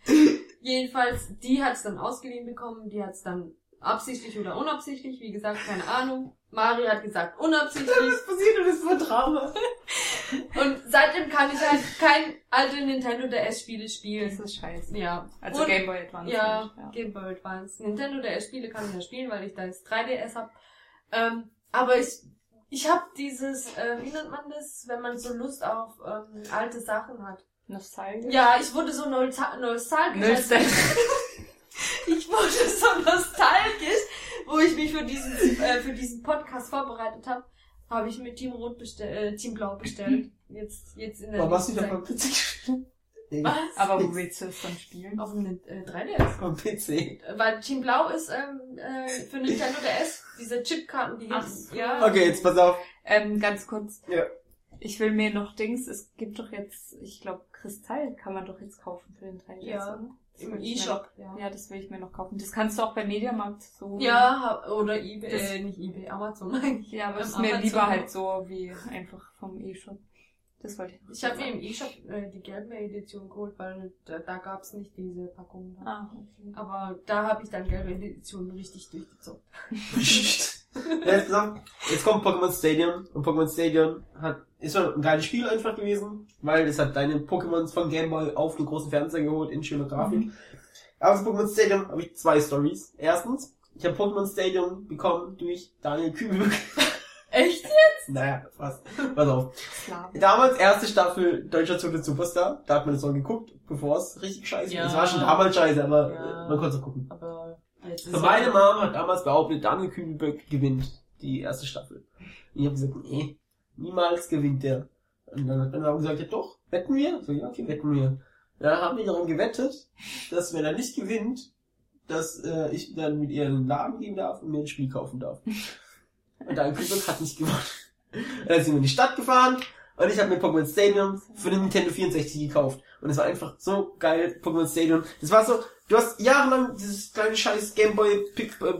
S4: Jedenfalls, die hat's dann ausgeliehen bekommen, die hat's dann absichtlich oder unabsichtlich, wie gesagt, keine Ahnung. Mari hat gesagt unabsichtlich.
S2: Was passiert und ist so Drama.
S4: Und seitdem kann ich halt kein alte Nintendo DS-Spiele spielen.
S1: Das ist scheiße.
S4: Ja.
S1: Also
S4: Und-
S1: Game Boy Advance.
S4: Ja,
S1: ja.
S4: Game Boy Advance. Nintendo DS-Spiele kann ich ja spielen, weil ich da jetzt 3DS hab. Ähm, aber ich, ich hab dieses, äh, wie nennt man das, wenn man so Lust auf ähm, alte Sachen hat.
S1: Nostalgisch.
S4: Ja, ich wurde so nostal nostalgisch.
S1: Nostalgisch.
S4: Ich wurde so nostalgisch, wo ich mich für diesen, äh, für diesen Podcast vorbereitet habe, habe ich mir Team Rot bestellt, äh, Team Blau bestellt. Jetzt, jetzt in der
S2: Warum hast du
S4: nächsten
S2: da
S4: Zeit.
S2: vom PC gespielt?
S4: Was?
S1: Aber wo willst du es dann spielen?
S4: Auf dem äh, 3DS.
S2: Vom PC.
S4: Weil Team Blau ist ähm, äh, für Nintendo DS diese Chipkarten, die
S1: Ach
S4: gibt's- ja.
S2: Okay, jetzt pass auf.
S1: Ähm, ganz kurz.
S2: Ja.
S1: Ich will mir noch Dings, es gibt doch jetzt, ich glaube, Kristall kann man doch jetzt kaufen für den 3DS.
S4: Ja,
S1: oder? Das
S4: Im E-Shop, ja.
S1: Ja, das will ich mir noch kaufen. Das kannst du auch bei Mediamarkt so.
S4: Ja, oder eBay,
S1: Das-
S4: äh, nicht eBay, Amazon eigentlich.
S1: Ja, aber es ist mir
S4: Amazon.
S1: lieber halt so wie einfach vom E-Shop. Das wollte ich
S4: Ich habe mir im E-Shop äh, die gelbe Edition geholt, weil da, da gab's nicht diese Packung. Da.
S1: Ah, okay.
S4: Aber da habe ich dann gelbe Edition richtig durchgezockt.
S2: Ja, jetzt, auf. jetzt kommt Pokémon Stadium und Pokémon Stadium hat, ist schon ein geiles Spiel einfach gewesen, weil es hat deine Pokémons von Game Boy auf den großen Fernseher geholt in schöner Grafik. Aber zu Pokémon Stadium habe ich zwei Stories. Erstens, ich habe Pokémon Stadium bekommen durch Daniel Kübelberg.
S4: Echt?
S2: naja, fast. Pass auf.
S1: Slavisch.
S2: Damals erste Staffel Deutscher Zug Superstar. Da hat man das noch geguckt, bevor es richtig scheiße
S4: Ja.
S2: war. Es war schon damals scheiße, aber
S4: Ja.
S2: man konnte es gucken.
S4: Aber
S2: Und meine Mom hat damals behauptet, Daniel Kübelberg gewinnt die erste Staffel. Und ich habe gesagt, nee, niemals gewinnt der. Und dann hat meine Mom gesagt, ja doch, wetten wir? So, ja, okay, wetten wir. Dann haben wir daran gewettet, dass wenn er nicht gewinnt, dass äh, ich dann mit ihr in den Laden gehen darf und mir ein Spiel kaufen darf. Und Daniel Kübelberg hat nicht gewonnen. Dann sind wir in die Stadt gefahren und ich habe mir Pokémon Stadium für den Nintendo 64 gekauft. Und es war einfach so geil, Pokémon Stadium. Das war so, du hast jahrelang dieses kleine scheiß Gameboy Pik äh,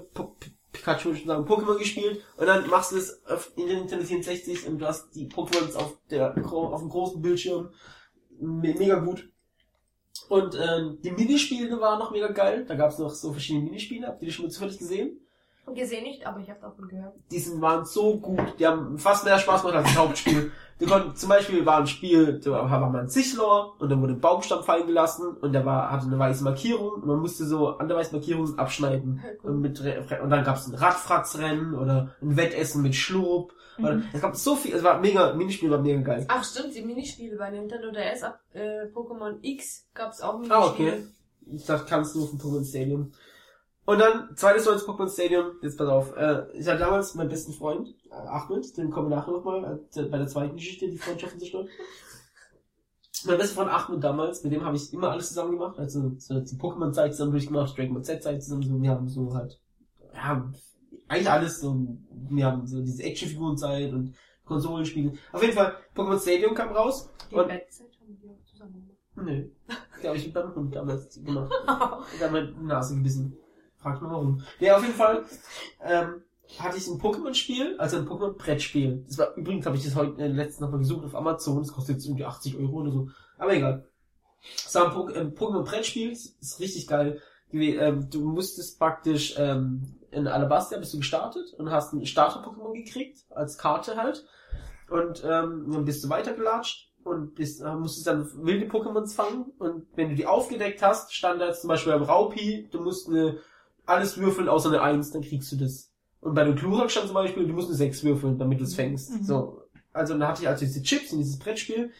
S2: Pikachu schon sagen, Pokémon gespielt und dann machst du es auf, in den Nintendo 64 und du hast die Pokémons auf der auf dem großen Bildschirm. Me mega gut. Und ähm, die Minispiele waren noch mega geil. Da gab es noch so verschiedene Minispiele. Habt ihr die schon mal zufällig gesehen?
S4: gesehen nicht, aber ich habe davon gehört.
S2: die sind, waren so gut, die haben fast mehr Spaß gemacht als das Hauptspiel. Die konnten, zum Beispiel war ein Spiel, da war man ein Sichlor und dann wurde ein Baumstamm fallen gelassen und der war, hatte eine weiße Markierung und man musste so an der weißen Markierung abschneiden. Und, mit, und dann gab es ein Radfratzrennen oder ein Wettessen mit Schlurp.
S1: Mhm.
S2: es gab so viel, es war mega, Minispiel war mega geil.
S4: Ach stimmt, die Minispiele bei Nintendo DS ab äh, Pokémon X gab's auch Minispiele.
S2: Ah, okay. Ich dachte, kannst du vom Pokémon Stadium. Und dann, zweites neues Pokémon Stadium, jetzt pass auf, äh, ich hatte damals meinen besten Freund, äh, Ahmed, den kommen wir nachher nochmal, äh, bei der zweiten Geschichte, die Freundschaften zerstört. Mein bester Freund Ahmed damals, mit dem habe ich immer alles zusammen gemacht, also so die Pokémon-Zeit zusammen durchgemacht, Dragon Ball Z-Zeit zusammen, so, wir haben so halt, ja, eigentlich alles, so, wir haben so diese Actionfiguren-Zeit und Konsolenspiele. Auf jeden Fall, Pokémon Stadium kam raus.
S4: Die Bettzeit haben die auch zusammen
S2: Nö. Glaube ich, beim Hund damals gemacht.
S4: gemacht.
S2: Und dann meine Nase gebissen. Fragt mal warum. Ja, auf jeden Fall ähm, hatte ich ein Pokémon-Spiel, also ein Pokémon-Brettspiel. Das war übrigens habe ich das heute äh, letztens noch mal gesucht auf Amazon. Das kostet jetzt irgendwie 80 Euro oder so. Aber egal. Es war ein Po- ähm, Pokémon-Brettspiel. Das ist richtig geil. Die, ähm, du musstest praktisch ähm, in Alabastia bist du gestartet und hast ein Starter-Pokémon gekriegt als Karte halt. Und ähm, dann bist du weitergelatscht und bist, äh, musstest dann wilde Pokémons fangen. Und wenn du die aufgedeckt hast, stand da zum Beispiel beim Raupi, du musst eine, alles würfeln außer eine Eins, dann kriegst du das. Und bei dem Glurak stand zum Beispiel, du musst eine Sechs würfeln, damit du es fängst.
S1: Mhm.
S2: So. Also dann hatte ich also diese Chips in dieses Brettspiel.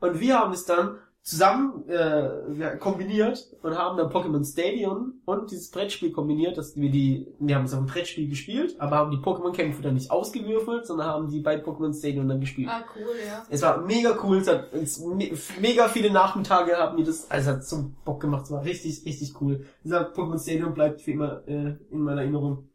S2: Und wir haben es dann zusammen äh, kombiniert und haben dann Pokémon Stadium und dieses Brettspiel kombiniert, dass wir die, wir haben es auf dem Brettspiel gespielt, aber haben die Pokémon-Kämpfe dann nicht ausgewürfelt, sondern haben die bei Pokémon Stadium dann gespielt.
S4: Ah, cool, ja.
S2: Es war mega cool, es hat uns me mega viele Nachmittage haben mir das, also es hat so Bock gemacht, es war richtig, richtig cool. Dieser Pokémon Stadium bleibt für immer äh, in meiner Erinnerung.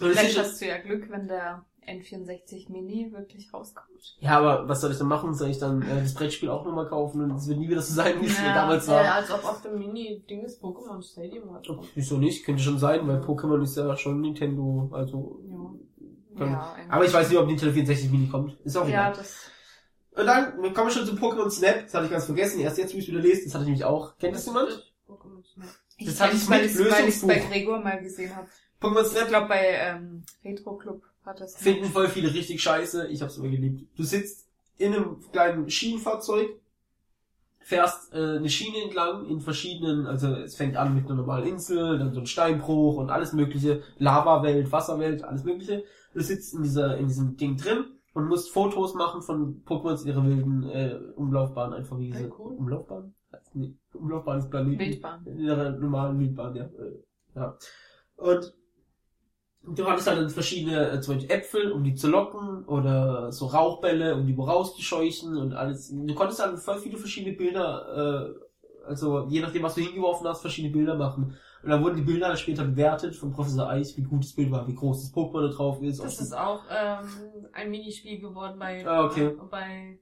S2: Und es
S1: Vielleicht hast du ja Glück, wenn der N64 Mini wirklich rauskommt.
S2: ja, aber was soll ich dann machen? Soll ich dann äh, das Brettspiel auch nochmal kaufen und es wird nie wieder so sein, wie es
S1: Ja,
S2: damals
S4: Ja,
S2: war?
S4: als ob auf dem Mini-Ding das Pokémon Stadium hat.
S2: Wieso nicht? Könnte schon sein, weil Pokémon ist ja schon Nintendo, also.
S1: Ja. Ja,
S2: Aber ich weiß nicht, ob Nintendo 64 Mini kommt. Ist auch
S1: Ja,
S2: egal.
S1: das.
S2: Und dann wir kommen wir schon zu Pokémon Snap. Das hatte ich ganz vergessen. Erst jetzt, wo ich wieder lese, das hatte ich nämlich auch. Kennt das jemand?
S4: Pokémon.
S1: Ich
S2: Das hab
S1: kenn's,
S2: ich
S1: weil ich ich's bei. Gregor mal gesehen habe.
S2: Pokémon
S1: Ich
S2: Snap
S1: glaube bei ähm, Retro Club.
S2: Finden voll viele richtig scheiße. Ich hab's immer geliebt. Du sitzt in einem kleinen Schienenfahrzeug, fährst äh, eine Schiene entlang in verschiedenen, also es fängt an mit einer normalen Insel, dann so ein Steinbruch und alles mögliche, Lavawelt, Wasserwelt, alles mögliche. Du sitzt in dieser, in diesem Ding drin und musst Fotos machen von Pokémons in ihrer wilden äh, Umlaufbahn, einfach wie diese
S4: Hey, cool.
S2: Umlaufbahn? Nee, Umlaufbahn ist Planeten.
S1: Wildbahn.
S2: In ihrer normalen Wildbahn, ja. Äh, ja. Und du hattest halt dann verschiedene, äh, zum Beispiel Äpfel, um die zu locken, oder so Rauchbälle, um die rauszuscheuchen und alles. Du konntest dann voll viele verschiedene Bilder, äh, also je nachdem, was du hingeworfen hast, verschiedene Bilder machen. Und dann wurden die Bilder später bewertet von Professor Eich, wie gut das Bild war, wie groß das Pokémon da drauf ist.
S4: Das ist auch ähm, ein Minispiel geworden bei,
S2: Ah, okay.
S4: äh, bei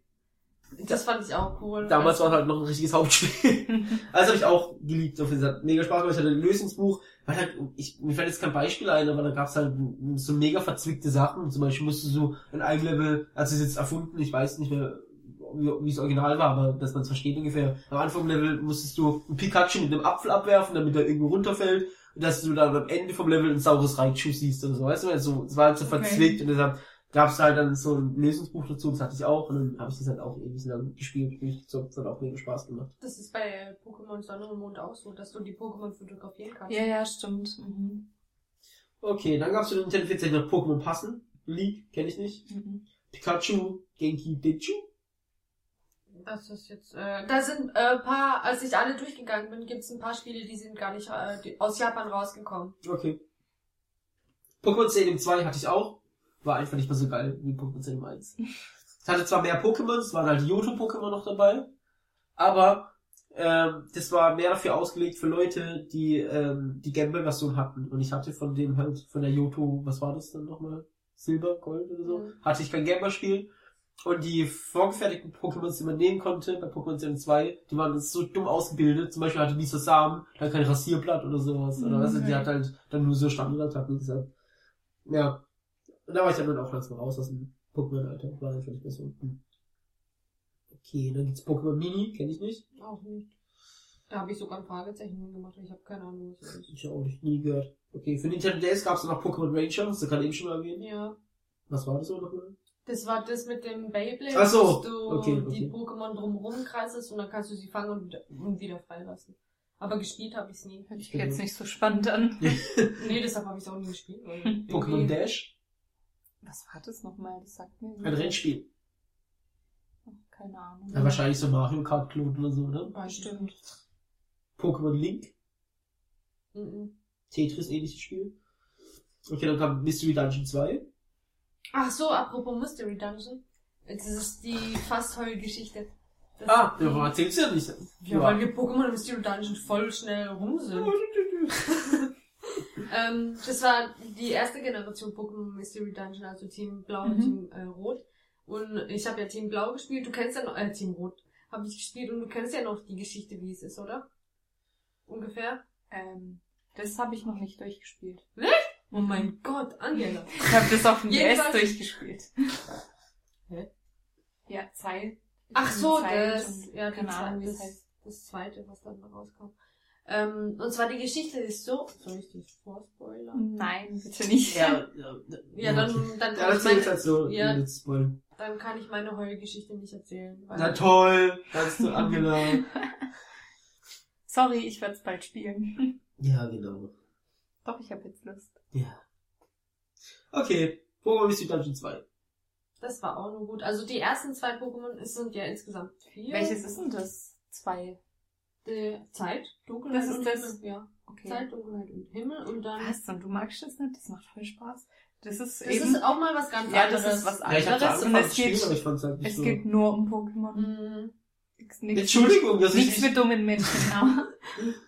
S4: das fand ich auch cool.
S2: Damals war
S4: Also,
S2: halt noch ein richtiges Hauptspiel. Also habe ich auch geliebt. Auf jeden Fall. Mega Spaß gemacht. Ich hatte ein Lösungsbuch. Weil halt, ich, mir fällt jetzt kein Beispiel ein, aber da gab's halt so mega verzwickte Sachen. Zum Beispiel musstest du ein Eigenlevel, also es ist jetzt erfunden, ich weiß nicht mehr, wie es original war, aber dass man es versteht ungefähr. Am Anfang vom Level musstest du ein Pikachu mit einem Apfel abwerfen, damit er irgendwo runterfällt. Und dass du dann am Ende vom Level ein saures Raichu siehst oder so. Weißt du, also, es war halt so
S1: Okay.
S2: verzwickt und deshalb gab's halt dann so ein Lösungsbuch dazu, das hatte ich auch. Und dann habe ich das halt auch ewig lang gespielt, durchgezockt. Das hat auch mega Spaß gemacht.
S4: Das ist bei Pokémon Sonne und Mond auch so, dass du die Pokémon fotografieren kannst.
S1: Ja, ja, stimmt. Mhm.
S2: Okay, dann gab's für den Nintendo 64 noch Pokémon Passen. League, kenne ich nicht.
S1: Mhm.
S2: Pikachu, Genki, Dichu.
S4: Das ist jetzt, äh, da sind äh, paar, als ich alle durchgegangen bin, gibt's ein paar Spiele, die sind gar nicht äh, die, aus Japan rausgekommen.
S2: Okay. Pokémon Stadium 2 hatte ich auch. War einfach nicht mehr so geil wie Pokémon Stadium 1. Es hatte zwar mehr Pokémon, es waren halt Johto-Pokémon noch dabei, aber ähm, das war mehr dafür ausgelegt für Leute, die ähm, die Gameboy-Version hatten. Und ich hatte von dem halt, von der Johto, was war das dann nochmal? Silber, Gold oder so?
S4: Mhm.
S2: Hatte ich kein Gameboy-Spiel. Und die vorgefertigten Pokémons, die man nehmen konnte bei Pokémon Stadium 2, die waren so dumm ausgebildet. Zum Beispiel hatte dieser Samen dann kein Rasierblatt oder sowas. Oder
S1: Mhm.
S2: was, die hat halt dann nur so Standardattacken. Deshalb. Ja. Und da war ich dann auch langsam raus aus dem Pokémon-Alter. War mehr so. Hm. Okay, dann gibt's Pokémon Mini, kenne ich nicht.
S4: Auch nicht. Da habe ich sogar ein Fragezeichen gemacht. Ich habe keine Ahnung, was das ist.
S2: Ich auch nicht, nie gehört. Okay, für Nintendo DS gab's dann noch Pokémon Ranger, hast du gerade eben schon mal erwähnt.
S4: Ja.
S2: Was war das so nochmal?
S4: Das war das mit dem Beyblade,
S2: Ach so,
S4: dass du
S2: okay,
S4: die
S2: okay.
S4: Pokémon drumherum kreisest und dann kannst du sie fangen und wieder, und wieder freilassen. Aber gespielt habe ich es nie.
S1: Hört sich jetzt nicht so spannend an.
S4: Nee, deshalb habe ich es auch nie gespielt.
S2: Pokémon Dash?
S1: Was war das nochmal? Das sagt mir
S2: Ein Rennspiel.
S1: Keine Ahnung.
S2: Ja, wahrscheinlich so Mario Kart Klon oder so, ne?
S1: Bestimmt.
S2: Pokémon Link.
S4: Mhm.
S2: Tetris ähnliches Spiel. Okay, dann kam Mystery Dungeon 2.
S4: Ach so, apropos Mystery Dungeon. Das ist die fast Heulgeschichte. Das-
S2: Ah, ja, aber erzählst du ja nicht.
S4: Ja, weil wir Pokémon im Mystery Dungeon voll schnell rum sind. ähm, das war die erste Generation Pokémon Mystery Dungeon, also Team Blau und
S1: Mhm.
S4: Team äh, Rot. Und ich habe ja Team Blau gespielt, du kennst ja noch, äh, Team Rot habe ich gespielt und du kennst ja noch die Geschichte, wie es ist, oder? Ungefähr.
S1: Ähm, das habe ich noch nicht durchgespielt.
S4: Oh mein Gott, Angela.
S1: Ich habe das auf dem DS durchgespielt.
S4: Hä?
S1: Ja, Zeit.
S4: Ach so, das, ja, die
S1: keine Ahnung, wie
S4: zweite,
S1: es
S4: das,
S1: heißt.
S4: das zweite, was dann rauskam. Ähm, und zwar die Geschichte ist so, soll ich dich vorspoilern?
S1: Nein, bitte nicht.
S2: Ja, ja,
S4: Ja, dann, dann,
S2: Ja,
S4: kann ich
S2: erzähl's
S4: meine,
S2: halt so.
S4: Ja.
S2: Ja.
S4: Dann kann ich meine Heulgeschichte nicht erzählen. Weil
S2: Na toll, kannst du Angela.
S1: Sorry, ich werde es bald spielen.
S2: ja, genau.
S1: Doch, ich habe jetzt Lust.
S2: Ja. Okay, Pokémon Mystery Dungeon 2.
S4: Das war auch nur gut. Also die ersten zwei Pokémon, es sind ja insgesamt vier.
S1: Welches ist denn das? Zwei.
S4: Die Zeit, Dunkelheit
S1: Das ist
S4: und
S1: das-
S4: Himmel. Ja.
S1: Okay.
S4: Zeit, Dunkelheit und Himmel und dann...
S1: Was? Und du magst das nicht? Das macht voll Spaß. Das ist
S4: Das
S1: eben.
S4: ist auch mal was ganz
S1: Ja, das
S4: anderes.
S1: ist was
S2: Ja, ich hab's
S1: anderes und es geht,
S2: halt
S1: es
S2: so.
S1: geht nur um Pokémon.
S4: Mhm.
S1: Nix,
S2: Entschuldigung, ich
S1: Nichts
S2: nicht...
S1: für dummen Menschen, aber.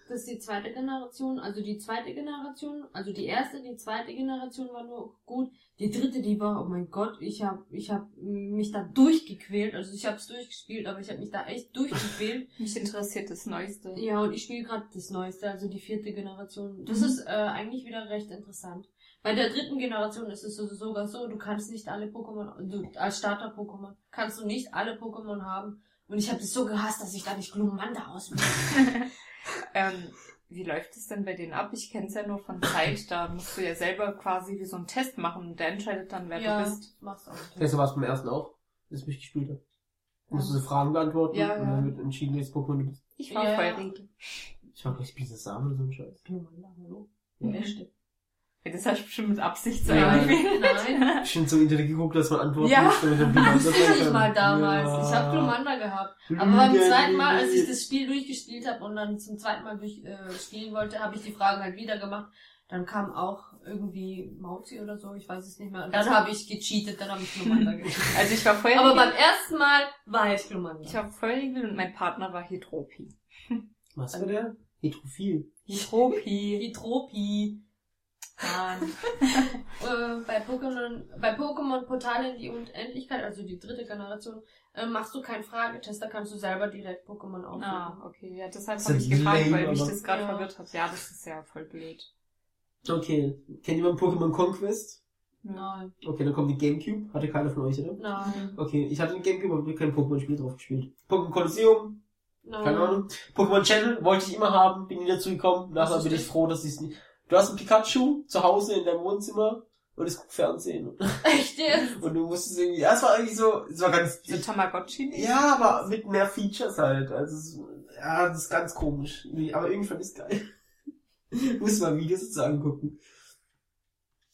S4: Das ist die zweite Generation, also die zweite Generation, also die erste, die zweite Generation war nur gut. Die dritte, die war, oh mein Gott, ich hab, ich hab mich da durchgequält. Also ich hab's durchgespielt, aber ich hab mich da echt durchgequält.
S1: Mich interessiert das Neueste.
S4: ja, und ich spiele gerade das Neueste, also die vierte Generation. Das
S1: Mhm.
S4: ist äh, eigentlich wieder recht interessant. Bei der dritten Generation ist es so- sogar so, du kannst nicht alle Pokémon, du, als Starter-Pokémon, kannst du nicht alle Pokémon haben. Und ich habe das so gehasst, dass ich da nicht Glumanda auswähle.
S1: ähm, wie läuft es denn bei denen ab? Ich kenne es ja nur von Zeit, da musst du ja selber quasi wie so einen Test machen und der entscheidet dann, wer
S4: ja,
S1: du bist.
S4: machst auch.
S2: Das war es beim ersten auch, das ich gespielt habe. Musst du Fragen beantworten
S1: Ja,
S2: und dann wird entschieden, welches Pokémon du bist.
S1: Ich war
S4: Ja.
S1: Feuerregel.
S2: Ich war gleich Bisasam oder so ein Scheiß.
S4: Glumanda, hallo?
S2: Ja.
S4: Beste.
S1: Ja, Das hast du bestimmt mit Absicht so
S2: Ja.
S4: Nein.
S2: Ich bin so im Internet geguckt, dass man antworten
S1: Ja.
S2: muss, damit man kann.
S4: mal damals.
S2: Ja.
S4: Ich habe Glumanda gehabt. Aber beim zweiten Mal, als ich das Spiel durchgespielt habe und dann zum zweiten Mal durch, äh, spielen wollte, habe ich die Fragen halt wieder gemacht. Dann kam auch irgendwie Mauzi oder so, ich weiß es nicht mehr. Und dann
S1: Also-
S4: habe ich gecheatet, dann habe ich Glumanda gespielt.
S1: Also ich war
S4: Aber
S1: Feuerregel.
S4: beim ersten Mal war ich Glumanda.
S1: ich war Feuerregel und mein Partner war Hydropi.
S2: Was war der? Heterophil.
S1: Hydropi.
S4: Hydropi.
S1: Mann.
S4: Äh, bei Pokémon, bei Pokémon Portal in die Unendlichkeit, also die dritte Generation, äh, machst du keinen Fragetest, da kannst du selber direkt Pokémon aussuchen.
S1: Ah, okay. Ja, deshalb
S2: Das
S1: habe ich gefragt,
S2: lame,
S1: weil mich das gerade
S4: Ja.
S1: verwirrt hat. Ja, das ist ja voll blöd.
S2: Okay. Kennt jemand Pokémon Conquest?
S4: Nein,
S2: Okay, dann kommt die Gamecube. Hatte keiner von euch, oder?
S4: nein,
S2: Okay, ich hatte den Gamecube, aber kein Pokémon-Spiel drauf gespielt. Pokémon Colosseum,
S4: nein.
S2: keine Ahnung. Pokémon Channel wollte ich immer haben, bin nie dazu gekommen. Nachher bin ich froh, dass ich es nicht. Du hast ein Pikachu zu Hause in deinem Wohnzimmer und es guckt Fernsehen.
S4: Echt jetzt?
S2: Und du musstest irgendwie, ja, es war irgendwie so, es war ganz,
S1: So Tamagotchi?
S2: ja, aber mit mehr Features halt. Also, es, ja, das ist ganz komisch. Aber irgendwie fand ich es geil. Muss mal Videos dazu angucken.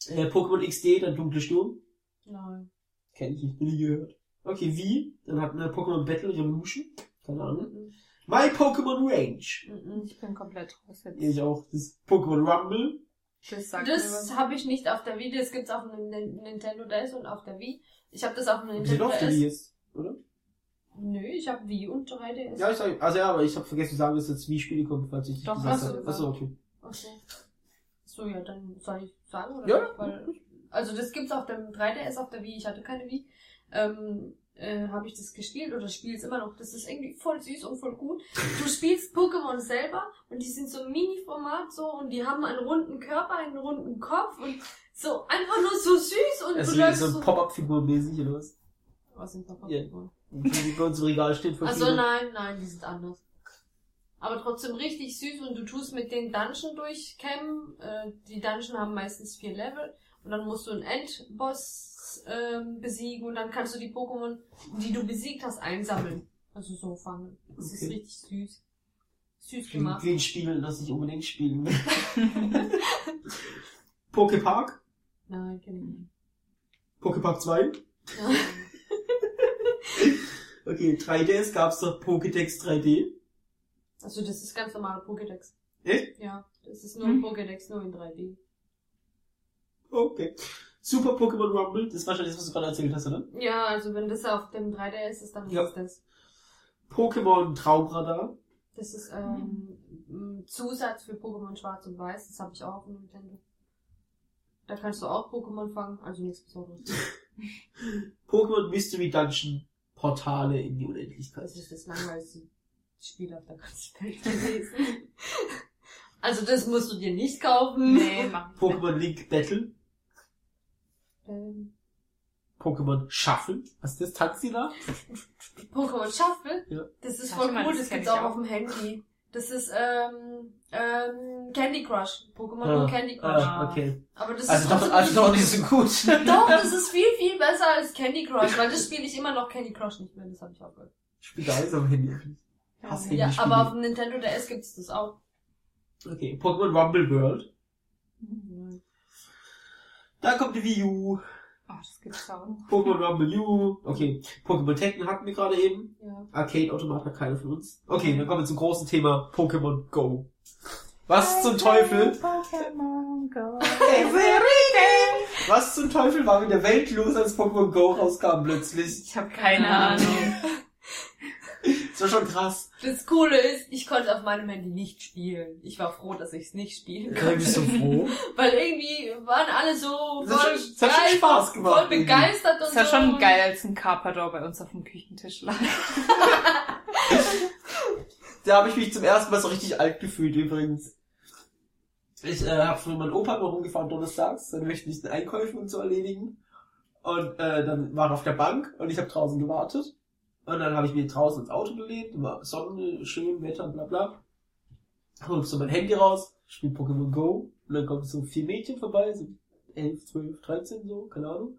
S2: Äh, Pokémon XD, der dunkle Sturm.
S4: Nein.
S2: Kenn ich nicht, nie gehört. Okay, wie? Dann hatten wir Pokémon Battle Revolution. Keine Ahnung.
S4: Mhm.
S2: My Pokémon Range.
S1: Ich bin komplett raus jetzt.
S2: Ich auch. Das Pokémon Rumble.
S1: Das
S4: Das habe ich nicht auf der Wii, das gibt's auf dem Nin- Nintendo DS und auf der Wii. Ich habe das auf dem Nintendo
S2: auf der
S4: DS.
S2: Wii jetzt, oder?
S4: Nö, ich habe Wii und 3DS.
S2: Ja, ich sag, also ja, aber ich habe vergessen zu sagen, dass jetzt Wii-Spiele kommen, falls ich
S1: Doch,
S2: gesagt
S1: hast du
S2: habe. Achso, okay.
S4: Okay. So, ja, dann soll ich sagen, oder?
S2: Ja.
S4: Weil, also das gibt's auf dem 3DS, auf der Wii, ich hatte keine Wii. Ähm, äh, habe ich das gespielt oder spiele es immer noch. Das ist irgendwie voll süß und voll gut. Du spielst Pokémon selber und die sind so Mini-Format so und die haben einen runden Körper, einen runden Kopf und so einfach nur so süß und
S2: Also
S4: du läufst
S2: so
S4: so...
S2: ein Pop-Up-Figur mäßig, oder was?
S4: Was sind Pop-Up?
S2: Ja. Die bei uns im Regal steht. von
S4: Also nein, nein, die sind anders. Aber trotzdem richtig süß und du tust mit den Dungeon durchkämmen. Äh, die Dungeon haben meistens vier Level und dann musst du einen Endboss ähm, besiegen und dann kannst du die Pokémon, die du besiegt hast, einsammeln. Also so fangen. Das ist
S2: Okay.
S4: richtig süß. Süß
S2: Klingt
S4: gemacht.
S2: wie ein Spiel, das ich unbedingt spielen will. Poképark.
S4: Nein, kenn ich nicht.
S2: Poképark 2.
S4: Ja.
S2: Okay, 3DS gab's doch Pokédex 3D.
S4: Also das ist ganz normaler Pokédex.
S2: Echt?
S4: Ja, das ist nur ein
S1: Hm.
S4: Pokédex, nur in 3D.
S2: Okay. Super Pokémon Rumble, das ist wahrscheinlich das, was du gerade erzählt hast, oder?
S4: Ja, also wenn das auf dem 3DS ist, dann
S2: Ja.
S4: ist das.
S2: Pokémon Traumradar.
S4: Das ist ähm, ein Zusatz für Pokémon Schwarz und Weiß. Das habe ich auch auf dem Nintendo. Da kannst du auch Pokémon fangen, also nichts Besonderes.
S2: Pokémon Mystery Dungeon Portale in die Unendlichkeit.
S4: Das ist das langweiligste Spiel auf der ganzen Welt gewesen. Also das musst du dir nicht kaufen.
S1: Nee, mach.
S2: Pokémon Link Battle.
S4: Ähm,
S2: Pokémon Shuffle. Was ist das? Tanzila?
S4: Pokémon Shuffle.
S2: Ja.
S4: Das ist voll cool,
S1: das
S4: gibt's auch
S1: auch.
S4: auf dem Handy. Das ist ähm, ähm, Candy Crush. Pokémon nur
S2: Ah,
S4: Candy Crush.
S2: Ah, okay.
S4: Aber das
S2: Also
S4: ist
S2: doch, also doch nicht so gut.
S4: Doch, das ist viel, viel besser als Candy Crush, weil das spiele ich immer noch Candy Crush nicht mehr, das habe ich aufgehört.
S2: Ich spiele alles am Handy. Hass
S4: Ja, aber auf dem Nintendo DS gibt's das auch.
S2: Okay, Pokémon Rumble World. Da kommt die Wii U.
S1: Oh, das gibt's auch noch.
S2: Pokémon Rumble U. Okay, Pokémon Tekken hatten wir gerade eben.
S4: Ja.
S2: Arcade-Automat hat keiner von uns. Okay, dann kommen wir zum großen Thema Pokémon Go. Was zum Teufel?
S1: Pokémon Go.
S2: Was zum Teufel war mit der Welt los, als Pokémon Go rauskam plötzlich?
S1: Ich habe keine Ahnung.
S2: Das war schon krass.
S4: Das Coole ist, ich konnte auf meinem Handy nicht spielen. Ich war froh, dass ich es nicht spielen konnte.
S2: bist du froh.
S4: Weil irgendwie waren alle so
S2: Das hat
S4: voll,
S2: schon- das hat schon
S4: geil,
S2: Spaß gemacht
S4: voll begeistert und
S1: Das war
S4: so.
S1: schon geil, als ein Carpador bei uns auf dem Küchentisch lag.
S2: Da habe ich mich zum ersten Mal so richtig alt gefühlt übrigens. Ich äh, habe früher meinen Opa mal rumgefahren donnerstags, dann möchte ich den Einkäufe und so erledigen. Und äh, dann war er auf der Bank und ich habe draußen gewartet. Und dann habe ich mir draußen ins Auto gelehnt, war Sonne, schön, Wetter, bla bla. hol so mein Handy raus, spiel Pokémon Go und dann kommen so vier Mädchen vorbei, so 11, 12, 13 so, keine Ahnung.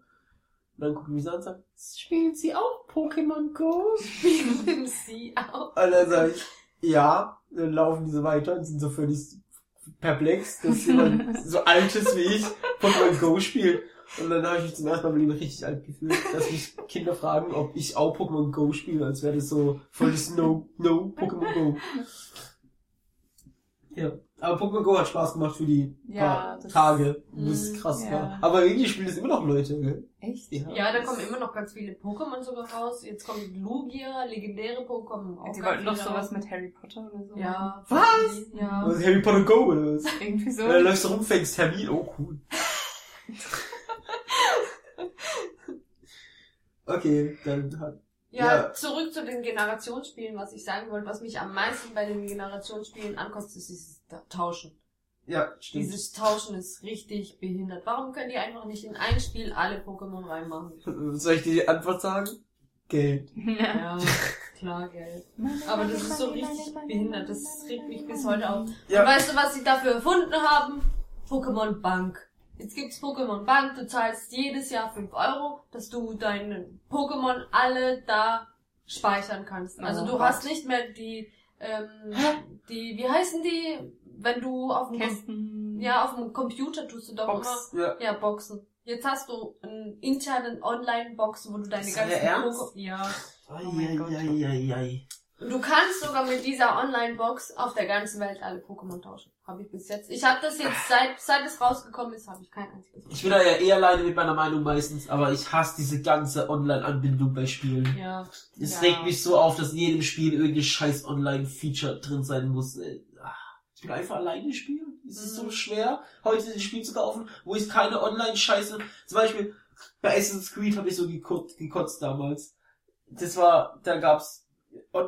S2: Und dann gucken die mich an und sagen, spielen sie auch Pokémon Go?
S4: Spielen sie auch.
S2: Und dann sage ich, ja, dann laufen die so weiter und sind so völlig perplex, dass jemand so altes wie ich Pokémon Go spielt. Und dann habe ich mich zum ersten Mal Leben richtig alt gefühlt, dass mich Kinder fragen, ob ich auch Pokémon Go spiele, als wäre das so volles No, No Pokémon Go. Ja, aber Pokémon Go hat Spaß gemacht für die
S1: Ja,
S2: paar
S1: das-
S2: Tage, wo es
S4: Mm,
S2: krass
S1: ja.
S2: war. Aber irgendwie spielen das immer noch Leute, gell?
S1: Echt?
S4: Ja, da kommen immer noch ganz viele Pokémon sogar raus. Jetzt kommt Lugia, legendäre Pokémon. Auch
S1: Die wollten doch
S4: viele
S1: sowas mit Harry Potter oder so.
S4: Ja.
S2: Was?
S4: Ja.
S2: Was, Harry Potter Go oder was?
S1: Irgendwie so.
S2: Wenn du läufst du rum, fängst Termin, oh cool. okay, dann hat
S4: Ja,
S2: Ja.
S4: zurück zu den Generationsspielen, was ich sagen wollte, was mich am meisten bei den Generationsspielen ankostet, ist dieses Ta- Tauschen.
S2: Ja, stimmt.
S4: Dieses Tauschen ist richtig behindert. Warum können die einfach nicht in ein Spiel alle Pokémon reinmachen?
S2: Soll ich dir die Antwort sagen? Geld.
S4: Ja, klar, Geld. Aber das ist so richtig behindert. Das regt mich bis heute auf.
S2: Ja.
S4: Und weißt du, was sie dafür erfunden haben? Pokémon Bank. Jetzt gibt's Pokémon Bank. Du zahlst jedes Jahr 5 Euro, dass du deine Pokémon alle da speichern kannst. Also
S1: Oh
S4: du
S1: Gott.
S4: hast nicht mehr die, ähm, die, wie heißen die, wenn du auf dem,
S1: Kästen.
S4: ja, auf dem Computer tust du doch
S1: Box.
S4: immer,
S2: Ja.
S4: ja, Boxen. Jetzt hast du einen internen Online-Box, wo du deine ganzen? Pokémon, ja.
S1: Oh mein Gott.
S2: Eieieiei.
S4: Und Du kannst sogar mit dieser Online-Box auf der ganzen Welt alle Pokémon tauschen. Habe ich bis jetzt. Ich habe das jetzt seit seit es rausgekommen ist, habe ich kein einziges.
S2: Ich bin da ja eher alleine mit meiner Meinung meistens, aber ich hasse diese ganze Online-Anbindung bei Spielen.
S4: Ja.
S2: Es
S1: Ja.
S2: regt mich so auf, dass in jedem Spiel irgendein scheiß Online-Feature drin sein muss. Ah, Ich will einfach alleine spielen. Es ist so
S4: Mhm.
S2: schwer, heute ein Spiel zu kaufen, wo ich keine Online-Scheiße. Zum Beispiel bei Assassin's Creed habe ich so gekotzt, gekotzt damals. Das war, da gab's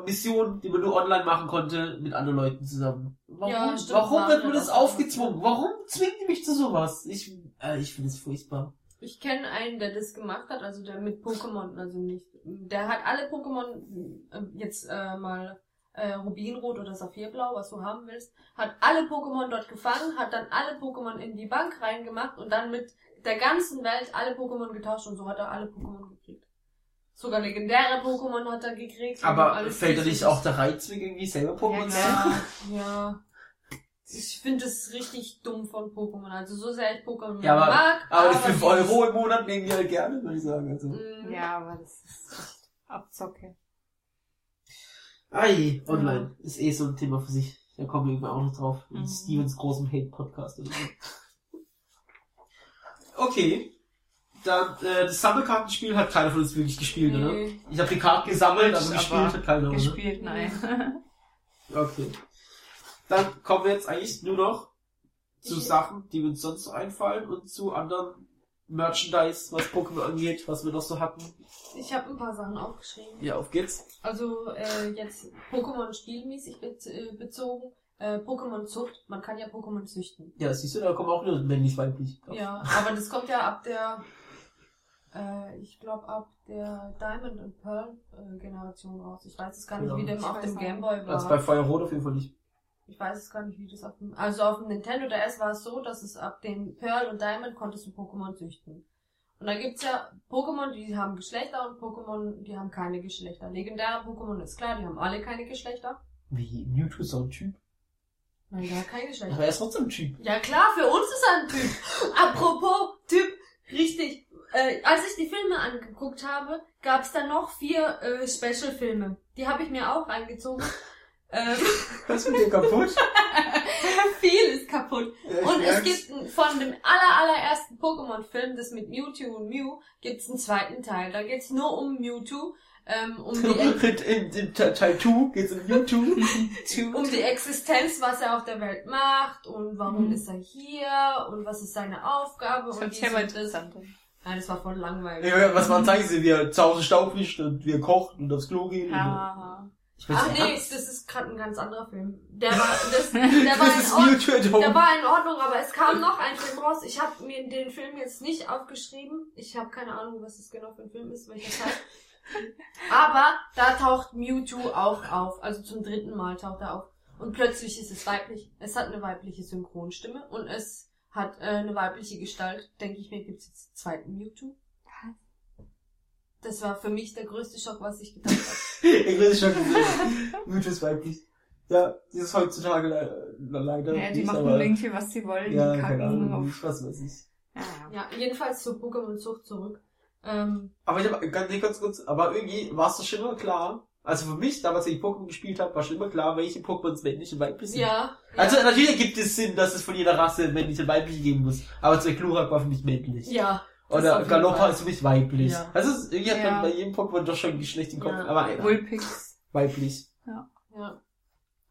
S2: Missionen, die man nur online machen konnte, mit anderen Leuten zusammen. Warum,
S4: Ja, stimmt,
S2: warum wird mir das aufgezwungen? Warum zwingen die mich zu sowas? Ich, äh, ich finde es furchtbar.
S4: Ich kenne einen, der das gemacht hat, also der mit Pokémon, also nicht. Der hat alle Pokémon äh, jetzt äh, mal äh, Rubinrot oder Saphirblau, was du haben willst, hat alle Pokémon dort gefangen, hat dann alle Pokémon in die Bank reingemacht und dann mit der ganzen Welt alle Pokémon getauscht und so hat er alle Pokémon gekriegt. Sogar legendäre Pokémon hat er gekriegt.
S2: Aber
S4: alles
S2: fällt da nicht auch der Reiz weg, irgendwie selber Pokémon zu
S1: Ja?
S4: Ja, ja. Ich finde es richtig dumm von Pokémon. Also so sehr ich Pokémon
S2: Ja, aber-
S4: mag.
S2: Aber die 5
S4: dieses-
S2: Euro im Monat nehmen die halt gerne, würde ich sagen. Also.
S4: Mm,
S1: Ja, aber das ist echt Abzocke.
S2: Ei, online ist eh so ein Thema für sich. Da kommen wir irgendwann auch noch drauf. In
S1: Mhm.
S2: Stevens großem Hate-Podcast oder so. Okay. Dann, äh, das Sammelkartenspiel hat keiner von uns wirklich gespielt, oder?
S4: Nee.
S2: Ich habe die Karten gesammelt, aber
S1: Aber
S2: gespielt hat keiner, oder?
S1: Gespielt, nein.
S2: Okay. Dann kommen wir jetzt eigentlich nur noch zu
S4: Ich-
S2: Sachen, die uns sonst so einfallen und zu anderen Merchandise, was Pokémon angeht, was wir noch so hatten.
S4: Ich habe ein paar Sachen aufgeschrieben.
S2: Ja, auf geht's.
S4: Also äh, jetzt Pokémon spielmäßig bez äh, bezogen. Äh, Pokémon Zucht. Man kann ja Pokémon züchten.
S2: Ja, siehst du, da kommen auch nur männlich-weiblich.
S4: Ja, aber das kommt ja ab der, äh, ich glaube ab der Diamond and Pearl äh, Generation raus. Ich weiß es gar nicht,
S2: Genau.
S4: wie dem auf dem
S1: auch
S4: Game
S1: nicht.
S4: Boy war.
S2: Also bei Feuerrot auf jeden Fall nicht.
S4: Ich weiß es gar nicht, wie das auf dem, also auf dem Nintendo DS war es so, dass es ab den Pearl und Diamond konntest du Pokémon züchten. Und da gibt's ja Pokémon, die haben Geschlechter und Pokémon, die haben keine Geschlechter. Legendäre Pokémon ist klar, die haben alle keine Geschlechter.
S2: Wie? Mewtwo ist auch ein Typ.
S4: Nein, der hat keine Geschlechter.
S2: Aber er ist trotzdem ein Typ.
S4: Ja klar, für uns ist er ein Typ. Apropos Typ, richtig. Äh, als ich die Filme angeguckt habe, gab's da noch vier äh, Special-Filme. Die habe ich mir auch reingezogen. ähm,
S2: Was ist mit dir kaputt?
S4: viel ist kaputt.
S2: Ja,
S4: Und es
S2: merk's.
S4: gibt ein- von dem aller, allerersten Pokémon-Film, das mit Mewtwo und Mew, gibt's einen zweiten Teil. Da geht's nur um Mewtwo, ähm, um, die,
S2: in Teil 2 geht's um Mewtwo.
S4: um die Existenz, was er auf der Welt macht und warum
S1: Mhm.
S4: ist er hier und was ist seine Aufgabe
S1: Das
S4: und
S1: hört sich
S4: dies
S1: aber
S4: und das.
S1: interessant an.
S4: Nein, das war voll langweilig.
S2: Ja, was man zeigen sie, wie er zu Hause Staub wischt und wie er kocht und aufs Klo. Ich weiß
S4: Ach nee, das ist gerade ein ganz anderer Film. Der war, das, der war in Ordnung. Der war in Ordnung, aber es kam noch ein Film raus. Ich habe mir den Film jetzt nicht aufgeschrieben. Ich habe keine Ahnung, was das genau für ein Film ist, welcher Teil. Aber da taucht Mewtwo auch auf. Also zum dritten Mal taucht er auf. und plötzlich ist es weiblich. Es hat eine weibliche Synchronstimme und es hat äh, eine weibliche Gestalt. Denke ich mir, gibt's jetzt einen zweiten Mewtwo? Das war für mich der größte Schock, was ich gedacht habe.
S2: ich will schon gesehen. Mythos weiblich. Ja, das ist heutzutage le leider
S1: Ja, die
S2: nicht,
S1: machen
S2: aber-
S1: irgendwie, was sie wollen.
S2: Ja,
S1: die
S2: keine
S1: kacken
S2: Ahnung,
S1: auf.
S2: was weiß ich.
S1: Ja, ja.
S4: Ja, jedenfalls zur Pokémon-Zucht zurück. Ähm,
S2: Aber ich habe ganz, ganz kurz, aber irgendwie war es doch schon immer klar. Also für mich, damals, als ich Pokémon gespielt habe, war schon immer klar, welche Pokémons männlich und weiblich sind.
S4: ja.
S2: Also
S4: ja,
S2: natürlich gibt es Sinn, dass es von jeder Rasse männlich und weiblich geben muss. Aber zwei Glurak war für mich männlich.
S4: ja.
S2: Oder Galoppa ist für mich weiblich.
S4: Ja.
S2: Also es- irgendwie hat
S1: Ja.
S2: man bei jedem Pokémon doch schon ein Geschlecht im Kopf.
S4: Ja.
S2: Aber äh,
S1: Vulpix.
S2: weiblich.
S4: Ja.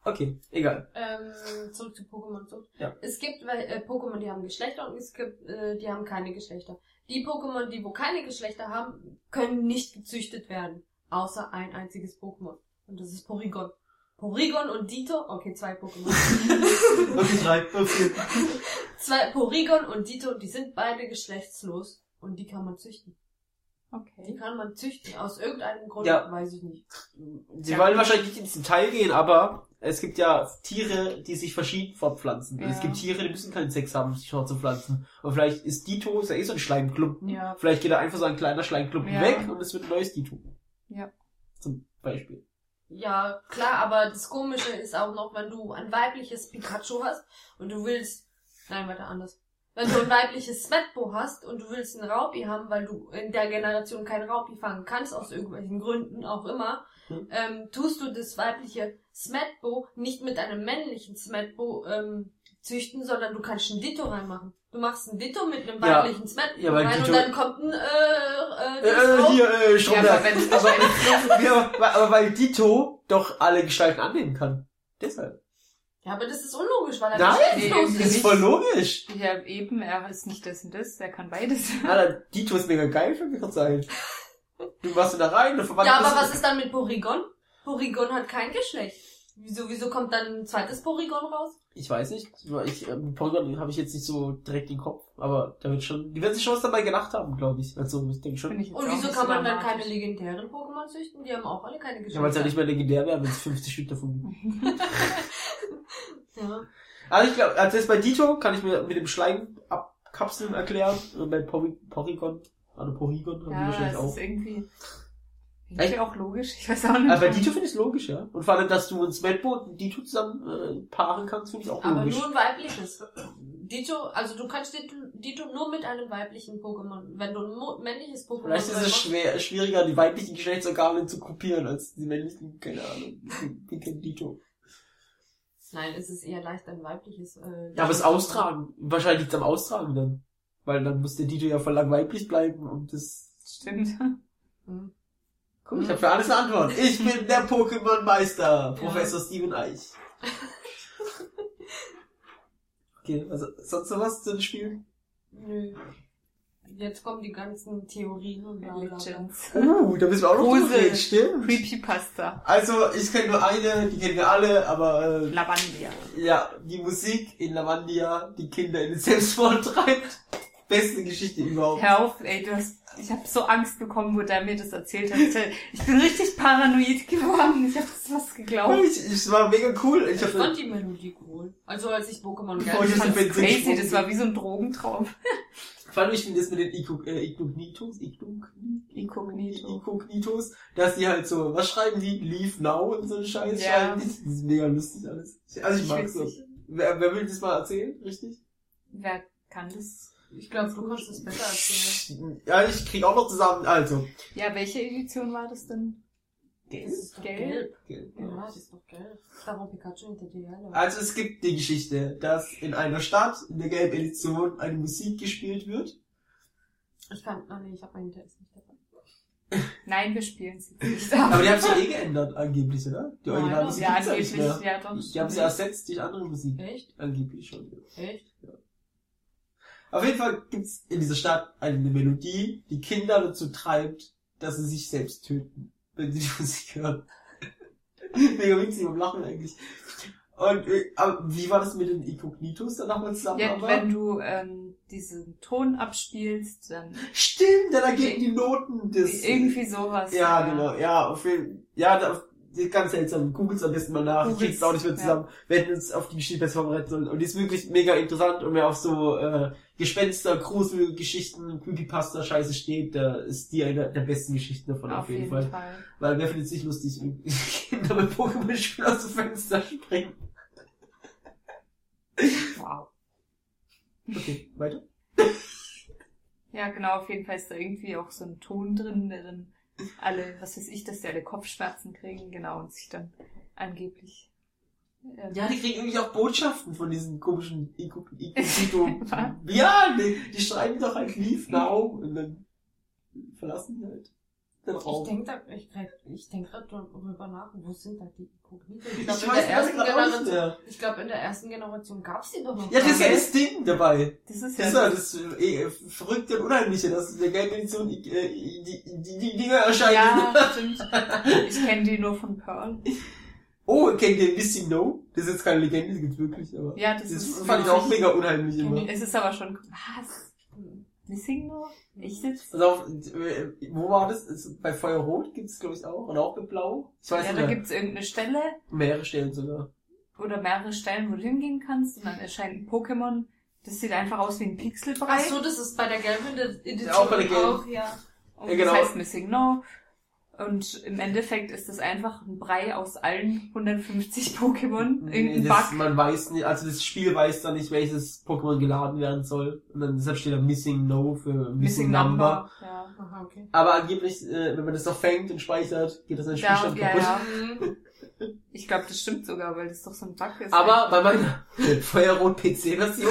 S2: Okay, egal.
S4: Ähm, zurück zu Pokémon-Zucht.
S2: Ja.
S4: Es gibt äh, Pokémon, die haben Geschlechter und es gibt, äh, die haben keine Geschlechter. Die Pokémon, die wo keine Geschlechter haben, können nicht gezüchtet werden. Außer ein einziges Pokémon. Und das ist Porygon. Porygon und Dito, okay, zwei Pokémon.
S2: Okay, drei, okay.
S4: zwei Porygon und Dito, die sind beide geschlechtslos. Und die kann man züchten. Die
S1: Okay.
S4: kann man züchten. Aus irgendeinem Grund,
S2: Ja.
S4: weiß ich nicht.
S2: Sie
S1: Ja.
S2: wollen wahrscheinlich nicht ins Detail gehen, aber es gibt ja Tiere, die sich verschieden fortpflanzen. Und
S1: Ja.
S2: es gibt Tiere, die müssen keinen Sex haben, um sich fortzupflanzen. Und vielleicht ist Dito, ist ja eh so ein Schleimklumpen.
S1: Ja.
S2: Vielleicht geht da einfach so ein kleiner Schleimklumpen
S1: Ja.
S2: weg und es wird ein neues Dito.
S1: Ja.
S2: Zum Beispiel.
S4: Ja, klar, aber das Komische ist auch noch, wenn du ein weibliches Pikachu hast und du willst, nein, weiter anders. Wenn du ein weibliches Smetbo hast und du willst einen Raupi haben, weil du in der Generation keinen Raupi fangen kannst, aus irgendwelchen Gründen auch immer,
S2: Hm.
S4: ähm, tust du das weibliche Smetbo nicht mit einem männlichen Smetbo ähm, züchten, sondern du kannst ein Ditto reinmachen. Du machst ein Ditto mit einem
S2: Ja.
S4: weiblichen
S2: Ja, weil
S4: rein
S2: Ditto-
S4: und dann kommt ein äh, äh,
S2: Äh, hier, äh,
S1: Ja,
S2: Stromberg.
S1: es
S2: aber, ja, aber, aber weil Dito doch alle Gestalten annehmen kann. Deshalb.
S4: Ja, aber das ist unlogisch, weil er
S2: Nein,
S4: geschlechtslos
S1: nee,
S2: Das ist
S1: nicht.
S2: voll logisch.
S1: Ja, eben, er ist nicht das und das, er kann beides.
S2: Alter, Dito ist mega geil für mich sein. Du machst ihn da rein, du verwandelst
S4: Ja, aber was ist dann mit Porygon? Porygon hat kein Geschlecht. Wieso, wieso kommt dann ein zweites Porygon raus?
S2: Ich weiß nicht. Ich, ähm, Polygon habe ich jetzt nicht so direkt im Kopf, aber da wird schon, die werden sich schon was dabei gedacht haben, glaube ich. Also ich denke schon.
S1: Ich
S4: Und wieso kann man dann keine legendären Pokémon züchten? Die haben auch alle keine Geschlechter.
S2: Ja, weil es ja nicht mehr legendär wäre, wenn es 50 Stück davon gibt.
S4: Ja.
S2: Also ich glaube, also jetzt bei Dito kann ich mir mit dem Schleim abkapseln erklären. Und bei Pory Porygon, also Porygon haben die
S1: Ja,
S2: wahrscheinlich auch.
S1: ist irgendwie, irgendwie
S2: Echt?
S1: auch logisch. Ich weiß auch nicht.
S2: Aber Dito finde ich es logisch, ja. Und vor allem, dass du ein Smetbo und ein Dito zusammen äh, paaren kannst, finde ich auch
S4: Aber
S2: logisch.
S4: nur ein weibliches. Dito, also du kannst Dito, Dito nur mit einem weiblichen Pokémon. Wenn du ein männliches Pokémon
S2: Vielleicht ist es schwer, schwieriger, die weiblichen Geschlechtsorgane zu kopieren, als die männlichen, keine Ahnung, wie kennt Dito.
S4: Nein, es ist eher leicht ein weibliches. Äh,
S2: Ja, aber das Austragen, wahrscheinlich liegt es am Austragen dann. Weil dann muss der Dito ja voll lang weiblich bleiben und das...
S1: Stimmt.
S4: Hm.
S2: Guck, ich habe für alles eine Antwort. Ich bin der Pokémon-Meister,
S4: Ja.
S2: Professor Steven Eich. Okay, also sonst noch was zu den Spielen?
S4: Nö. Jetzt kommen die ganzen Theorien und.
S1: Legends.
S2: Uh, da müssen wir auch noch drüber
S1: Grusel.
S2: stimmt.
S1: Creepypasta.
S2: Also, ich kenne nur eine, die kennen wir alle, aber äh,
S1: Lavandia.
S2: ja, die Musik in Lavandia, die Kinder in den Selbstmord treibt. Beste Geschichte überhaupt.
S1: Hör auf, ey, du hast, ich habe so Angst bekommen, wo der mir das erzählt hat. Ich bin richtig paranoid geworden. Ich habe das was geglaubt.
S2: Ich, ich war mega cool. Ich
S4: Ich fand die Melodie cool. Also als ich Pokémon Gelb
S2: ich
S1: Ich
S2: das
S1: crazy,
S2: schwumm.
S1: das war wie so ein Drogentraum.
S2: vor allem, ich finde das mit den äh, Ignognitos, Ignognitos,
S1: Inkognito.
S2: Inkognitos, dass die halt so, was schreiben die? Leave now und so ein Scheiß
S1: Ja.
S2: schreiben die. Das ist mega lustig alles. Also ich mag
S1: Ich
S2: so.
S1: witzig.
S2: Wer, wer will das mal erzählen, richtig?
S1: Wer kann das?
S4: Ich glaube, du kannst es besser erzählen.
S2: Ja, ich krieg auch noch zusammen, also.
S1: Ja, welche Edition war das denn?
S4: Das ist doch
S1: Gelb.
S4: gelb. Ja, das ist doch gelb. Darum Pikachu hinter dir her.
S2: Also es gibt die Geschichte, dass in einer Stadt in der gelben Edition eine Musik gespielt wird.
S4: Ich kann, ah nee, ich habe meinen Text nicht dabei.
S1: Nein, wir spielen sie nicht.
S2: Aber die haben sie eh geändert, angeblich, oder? Die
S4: Nein,
S2: Originalmusik
S1: ja,
S2: gibt's ja
S1: angeblich,
S2: nicht mehr.
S1: ja doch.
S2: Die haben sie ersetzt durch andere Musik.
S4: Echt?
S2: Angeblich schon.
S4: Echt?
S2: Auf jeden Fall gibt's in dieser Stadt eine Melodie, die Kinder dazu treibt, dass sie sich selbst töten, wenn sie die Musik hören. Mega witzig und lachen eigentlich. Und äh, wie war das mit den Inkognitos dann nochmal zusammen?
S1: Ja,
S2: aber?
S1: wenn du ähm, diesen Ton abspielst, dann
S2: Stimmt, ja, da gehen die Noten des.
S1: irgendwie sowas.
S2: Ja, genau, ja, auf jeden Ja, da, ganz seltsam. Googles am besten mal nach. Ich krieg's auch nicht mehr
S1: ja.
S2: zusammen. Wir hätten uns auf die Geschichte besser vorbereiten sollen. Und die ist wirklich mega interessant und wer auf so äh, Gespenster, Grusel, Geschichten, Creepypasta Scheiße steht, da ist die eine der besten Geschichten davon auf, jeden, Fall. Weil wer findet es nicht lustig, wenn Kinder mit Pokémon-Spielen aus dem Fenster springen.
S1: Wow.
S2: Okay, weiter.
S1: Ja, genau, auf jeden Fall ist da irgendwie auch so ein Ton drin, der dann alle, was weiß ich, dass die alle Kopfschmerzen kriegen, genau, und sich dann angeblich.
S2: Ja, die kriegen irgendwie auch Botschaften von diesen komischen Inkognito. ja, die, die schreiben doch halt Leave Now und dann verlassen die halt den
S4: Ich denke ich, ich denk grad darüber nach, wo sind da die Inkognito? Ich glaube, in, der
S2: das gerade
S4: Generation- ich glaub, in der ersten Generation gab's die doch noch.
S2: Ja, das ist ja das Ding dabei.
S1: Das ist
S2: Das
S1: ja.
S2: ist ja das äh, Verrückte und Unheimliche, dass in der gelben Edition äh, die, die, die Dinger erscheinen.
S1: ja, stimmt. Ich kenne die nur von Pearl.
S2: Oh, kennt ihr Missing No? Das ist jetzt keine Legende, das gibt's wirklich, aber
S1: Ja, das,
S2: das
S1: ist
S2: fand ich auch mega unheimlich immer.
S1: Es ist aber schon. Was? Missing nur? Ich sitz.
S2: Also auf, äh, wo war das? Ist, bei Feuerrot gibt's glaube ich auch. Und auch bei Blau. Ich weiß
S1: Ja,
S2: nicht
S1: da
S2: mehr.
S1: gibt's irgendeine Stelle
S2: mehrere Stellen sogar.
S1: oder mehrere Stellen, wo du hingehen kannst und dann erscheint ein Pokémon. Das sieht einfach aus wie ein Pixelbrei.
S4: Ach so, das ist bei der gelben Edition
S2: Auch bei der gelben.
S4: auch, ja.
S1: Und
S2: Ja, genau.
S1: das heißt Missing No. Und im Endeffekt ist das einfach ein Brei aus allen 150 Pokémon.
S2: Nee,
S1: Irgendein
S2: das,
S1: Bug.
S2: man weiß nicht, also das Spiel weiß dann nicht, welches Pokémon geladen werden soll. Und dann deshalb steht da Missing No für Missing,
S1: Missing
S2: Number.
S1: Number. Ja.
S4: Aha, okay.
S2: Aber angeblich, äh, wenn man das noch fängt und speichert, geht das an den
S1: Ja,
S2: Spielstand
S1: ja,
S2: kaputt.
S1: ja.
S4: Mhm.
S1: Ich glaube, das stimmt sogar, weil das doch so ein Bug ist.
S2: Aber bei meiner Feuerrot-PC-Version,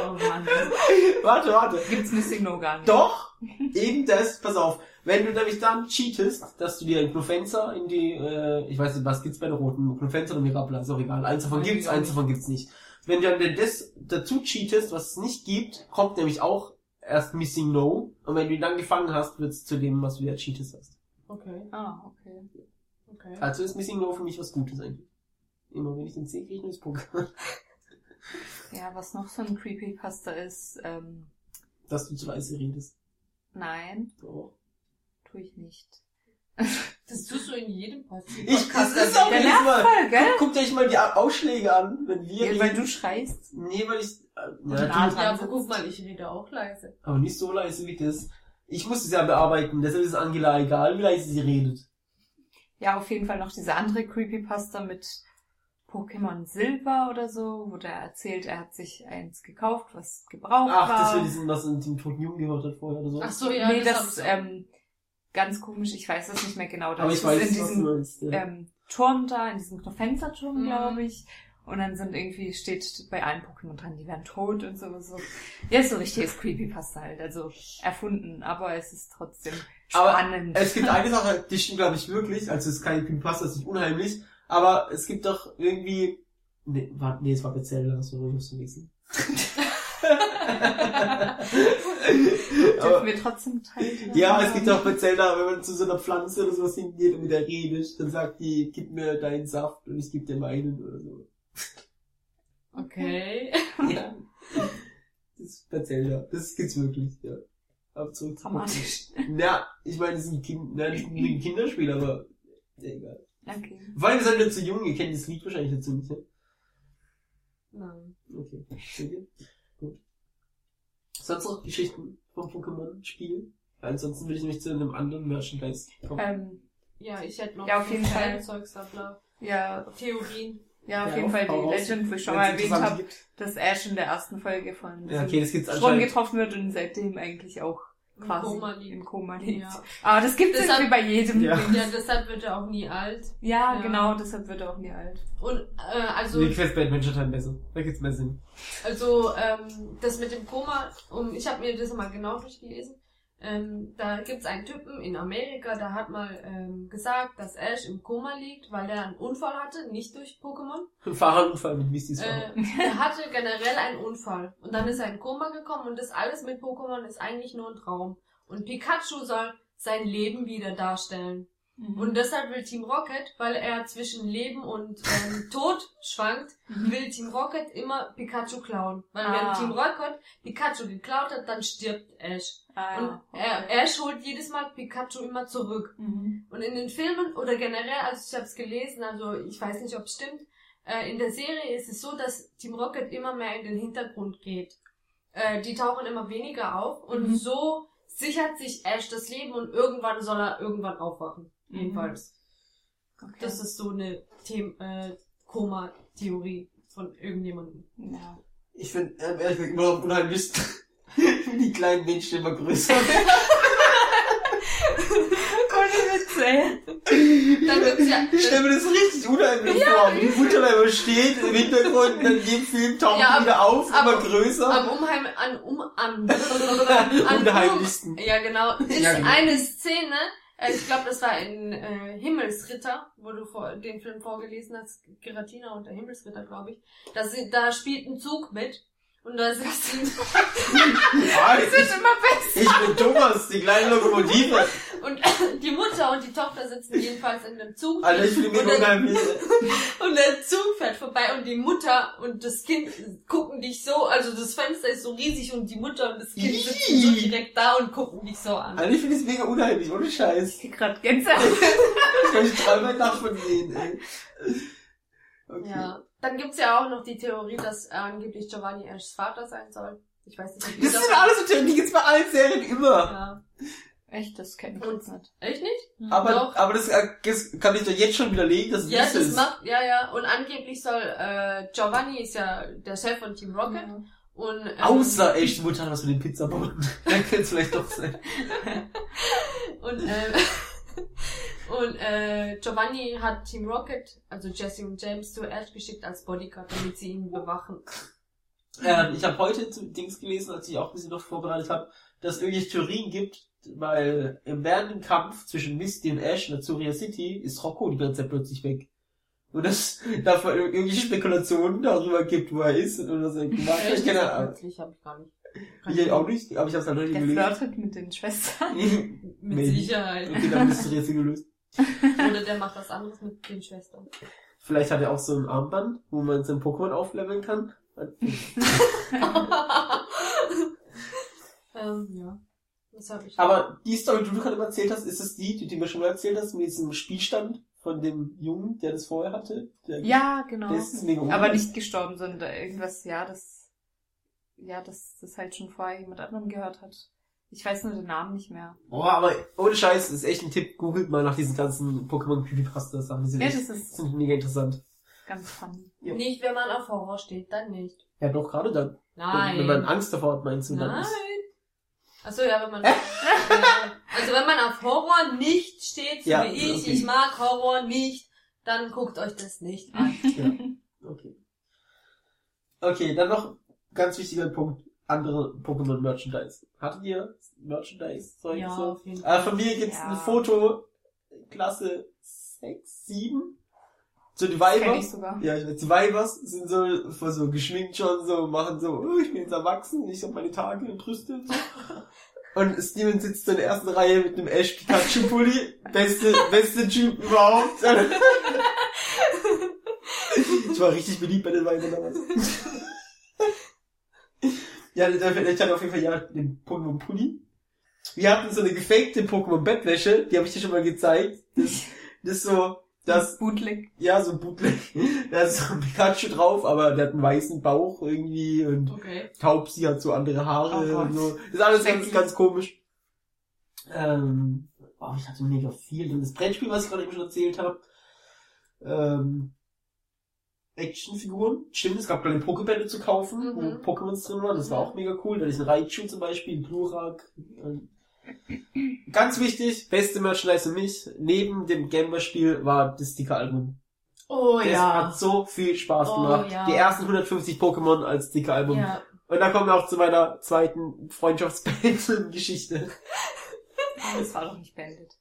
S1: Oh Mann.
S2: warte, warte.
S1: Gibt's Missing No gar nicht.
S2: Doch, eben das, pass auf. Wenn du nämlich dann cheatest, dass du dir einen Knufenzer in die, äh, ich weiß nicht, was gibt's bei der roten, Knufenzer oder Mirabla, ist auch egal. Eins davon gibt's, eins
S1: nicht.
S2: davon gibt's nicht. Wenn du dann das dazu cheatest, was es nicht gibt, kommt nämlich auch erst Missing No. Und wenn du ihn dann gefangen hast, wird's zu dem, was du ja cheatest hast.
S4: Okay,
S1: Ah, okay.
S4: okay.
S2: Also ist Missing No für mich was Gutes eigentlich. Immer wenn ich den sehe, kriege ich ein neues Pokémon.
S1: Ja, was noch so ein Creepypasta ist, ähm,
S2: Dass du zu leise redest.
S1: nein,
S2: So.
S1: tue ich nicht.
S4: Das tust du in jedem Podcast.
S2: Ich, das ist auch
S1: Der
S2: jedes Mal.
S1: voll, gell?
S2: Guckt euch mal die Ausschläge an, wenn wir
S1: Ja, weil
S2: reden.
S1: du schreist.
S2: Nee, weil ich, äh,
S1: Und
S2: ja,
S4: aber guck mal, ich rede auch leise.
S2: aber nicht so leise wie das. Ich muss es ja bearbeiten, deshalb ist es Angela egal, wie leise sie redet.
S1: Ja, auf jeden Fall noch diese andere Creepypasta mit Pokémon Silber oder so, wo der erzählt, er hat sich eins gekauft, was gebraucht
S2: Ach,
S1: war.
S2: das wir diesen, was in dem toten Jungen gehört hat vorher oder so.
S4: Ach so, ja,
S1: nee,
S4: das, auch.
S1: ähm, ganz komisch, ich weiß das nicht mehr genau. Das
S2: aber ich
S1: ist
S2: weiß,
S1: in diesem
S2: meinst. Ja.
S1: ähm, Turm da, in diesem Knofenzer-Turm,
S4: Mhm.
S1: glaube ich. Und dann sind irgendwie, steht bei allen Pokémon dran, die werden tot und so. so. Ja, so richtiges Creepypasta halt. Also erfunden, aber es ist trotzdem
S2: Aber
S1: spannend.
S2: Es gibt eine Sache, die stimmt glaube ich wirklich, also es ist kein Creepypasta, es ist nicht unheimlich, aber es gibt doch irgendwie, nee, war, nee es war Bezella, sorry, ich hab's vergessen.
S1: Dürfen wir trotzdem teilen?
S2: ja, es gibt auch bei Zelda, wenn man zu so einer Pflanze oder sowas hingeht und mit der redet, dann sagt die, gib mir deinen Saft und ich geb dir meinen oder so.
S4: Okay.
S2: Ja. Das ist bei Zelda. Das gibt's wirklich, ja. Aber zurück zu
S1: Dramatisch.
S2: Na, ich meine, das ist ein Kind, nein, ist ein Kinderspiel, aber ja, egal.
S1: Okay.
S2: Vor allem, ihr seid ja zu jung, ihr kennt das Lied wahrscheinlich dazu nicht, ne?
S4: Nein.
S2: Okay. Ihr? Gut. Sonst noch Geschichten vom Pokémon-Spiel? Ansonsten würde ich nämlich zu einem anderen Merchandise kommen.
S1: Ähm,
S4: Ja, ich hätte noch
S1: Ja, auf jeden Fall.
S4: Zeugs da, bla.
S1: ja,
S4: Theorien.
S1: ja, auf
S2: Ja,
S1: jeden Fall die. Legend, wo ich schon mal erwähnt habe, dass Ash in der ersten Folge von
S2: Ja, okay, das gibt's anscheinend.
S1: getroffen wird und seitdem eigentlich auch quasi
S4: Koma liegt.
S1: im Koma liegt.
S4: Ja.
S1: Aber das gibt es irgendwie bei jedem.
S2: Ja.
S4: Ja, deshalb wird er auch nie alt.
S1: Ja,
S4: Ja.
S1: genau, deshalb wird er auch nie alt.
S4: Und äh, also
S2: Mir gefällt bei Adventure Time besser. Da gibt's mehr Sinn.
S4: Also ähm, das mit dem Koma, um, ich habe mir das mal genau durchgelesen. Ähm, da gibt's einen Typen in Amerika, der hat mal ähm, gesagt, dass Ash im Koma liegt, weil er einen Unfall hatte, nicht durch Pokémon.
S2: Fahrradunfall mit Fahrer.
S4: Äh, er hatte generell einen Unfall und dann ist er in Koma gekommen und das alles mit Pokémon ist eigentlich nur ein Traum. Und Pikachu soll sein Leben wieder darstellen.
S1: Mhm.
S4: Und deshalb will Team Rocket, weil er zwischen Leben und ähm, Tod schwankt,
S1: Mhm.
S4: will Team Rocket immer Pikachu klauen. Weil
S1: Ah.
S4: wenn Team Rocket Pikachu geklaut hat, dann stirbt Ash.
S1: ah,
S4: Und
S1: okay.
S4: Ash holt jedes Mal Pikachu immer zurück.
S1: Mhm.
S4: Und in den Filmen oder generell, also ich habe es gelesen, also ich weiß nicht, ob es stimmt, äh, in der Serie ist es so, dass Team Rocket immer mehr in den Hintergrund geht. Äh, die tauchen immer weniger auf und
S1: Mhm.
S4: so sichert sich Ash das Leben und irgendwann soll er irgendwann aufwachen.
S1: Mhm.
S4: Jedenfalls.
S1: Okay.
S4: Das ist so eine The äh, Koma-Theorie von irgendjemandem.
S1: ja.
S2: Ich finde, ähm, ehrlich gesagt, immer noch wie die kleinen Menschen immer größer.
S4: Dann gibt's ja,
S2: Ich stelle mir das richtig unheimlich vor. Wie die Mutter da immer steht im Hintergrund und dann in jedem Film taucht
S4: Ja,
S2: die wieder auf,
S4: aber-
S2: immer größer.
S4: am Umheim, an, um, an, an,
S2: Unheimlichsten.
S4: Ja, genau. Ist
S2: Ja, genau.
S4: eine Szene, äh, ich glaube, das war in äh, Himmelsritter, wo du vor, den Film vorgelesen hast, Giratina und der Himmelsritter, glaube ich. Da, da spielt ein Zug mit. Und da sitzen,
S2: Ah,
S1: Das wird immer besser.
S2: ich bin Thomas, die kleine Lokomotive.
S4: und die Mutter und die Tochter sitzen jedenfalls in dem Zug.
S2: Alter, ich finde
S4: und, der, und der Zug fährt vorbei und die Mutter und das Kind gucken dich so, also das Fenster ist so riesig und die Mutter und das Kind sitzen so direkt da und gucken dich so an.
S2: Alter, ich finde es mega unheimlich, ohne Scheiß.
S1: Ich krieg grad Gänsehaut.
S2: Ich kann nicht dreimal Nacht von denen, ey. Okay.
S4: Ja. Dann gibt's ja auch noch die Theorie, dass äh, angeblich Giovanni Ashs Vater sein soll. Ich weiß nicht, ob
S2: Das sind alles so Theorien, die gibt's bei allen Serien immer.
S4: Ja.
S1: Echt, das kenne ich
S4: Und-
S1: nicht.
S4: Echt nicht?
S2: Aber,
S4: Doch.
S2: aber das, äh, das kann ich doch jetzt schon widerlegen, dass es
S4: Ja, das
S2: ist.
S4: macht, ja, ja. Und angeblich soll, äh, Giovanni ist ja der Chef von Team Rocket.
S1: Ja.
S4: Und, ähm,
S2: Außer echt Mutter hat was mit den Pizzaboten. Dann könnte es vielleicht doch sein.
S4: Und, äh, und äh, Giovanni hat Team Rocket, also Jesse und James, zu Ash geschickt als Bodyguard, damit sie ihn bewachen.
S2: Ähm, ich habe heute zu Dings gelesen, als ich auch ein bisschen noch vorbereitet habe, dass es irgendwelche Theorien gibt, weil im während Kampf zwischen Misty und Ash in Azuria City ist Rocco die ganze Zeit plötzlich weg. Und dass da irgendwelche Spekulationen darüber gibt, wo er ist und was er gemacht hat. Ich keine Ahnung.
S4: Plötzlich hab ich gar nicht.
S2: Ich auch nicht, aber ich habe es halt heute
S1: Der
S2: gelesen.
S1: flirtet mit den Schwestern.
S4: Mit
S2: Maybe.
S4: Sicherheit.
S2: Okay, dann ist das Rätsel gelöst.
S4: Oder der macht was anderes mit den Schwestern.
S2: Vielleicht hat er auch so ein Armband, wo man sein Pokémon aufleveln kann.
S4: ähm, ja. Das habe ich.
S2: Aber die Story, die du gerade erzählt hast, ist es die, die du mir schon mal erzählt hast, mit diesem Spielstand von dem Jungen, der das vorher hatte? Der,
S1: Ja, genau.
S2: Das ist mega
S1: Aber nicht gestorben, sondern irgendwas, ja, das, ja, das, das halt schon vorher jemand anderem gehört hat. Ich weiß nur den Namen nicht mehr.
S2: Boah, aber ohne Scheiß, das ist echt ein Tipp. Googelt mal nach diesen ganzen Pokémon Creepypasta Sachen. Die sind,
S1: Ja,
S2: echt,
S1: das ist
S2: sind mega interessant.
S1: ganz funny.
S2: Ja.
S4: Nicht, wenn man auf Horror steht, dann nicht.
S2: Ja, doch, gerade dann.
S4: Nein.
S2: Wenn man Angst davor hat, meinst du, dann
S4: Nein. Achso, ja, wenn man. ja. Also wenn man auf Horror nicht steht, so
S2: Ja,
S4: wie ich,
S2: okay.
S4: ich mag Horror nicht, dann guckt euch das nicht an.
S2: Ja, okay. Okay, dann noch ganz wichtiger Punkt. Andere Pokémon Merchandise. Hattet ihr Merchandise? Zeug
S4: Ja,
S2: so? Äh, von mir gibt's
S1: Ja.
S2: ein Foto, Klasse 6, 7. So die Weiber.
S1: ich sogar.
S2: Ja, ich weiß, die Weibers sind so, so geschminkt schon, so, machen so, oh, ich bin jetzt erwachsen, ich hab meine Tage und Brüste und so. Und Steven sitzt so in der ersten Reihe mit einem Ash Pikachu Pulli. Beste, beste Typ überhaupt. ich war richtig beliebt bei den Weibern damals. Ja, ich hatte auf jeden Fall ja den Pokémon Pulli. Wir hatten so eine gefakte Pokémon Bettwäsche, die habe ich dir schon mal gezeigt. Das, das ist so, das,
S1: Bootleg.
S2: ja, so ein Bootleg. Da ist so ein Pikachu drauf, aber der hat einen weißen Bauch irgendwie und
S4: Okay.
S2: Taubsi hat so andere Haare
S1: Oh
S2: und so. Das ist alles ganz, ganz komisch. Ähm, oh, ich hatte mega viel. Und das Brettspiel, was ich gerade eben schon erzählt habe. Ähm, Actionfiguren. Stimmt, es gab gerade eine Pokebälle zu kaufen,
S4: Mhm.
S2: wo Pokémons drin waren. Das war
S4: Mhm.
S2: auch mega cool. Da ist ein Raichu zum Beispiel, ein Glurak. ähm, Ganz wichtig, beste Merchandise für mich, neben dem Gameboy-Spiel war das Sticker-Album.
S4: Oh
S2: Das hat so viel Spaß
S4: Oh,
S2: gemacht.
S4: ja.
S2: Die ersten 150 Pokémon als Sticker-Album.
S4: Ja.
S2: Und dann kommen wir auch zu meiner zweiten Freundschaftsband-Geschichte.
S1: Das war doch nicht beendet.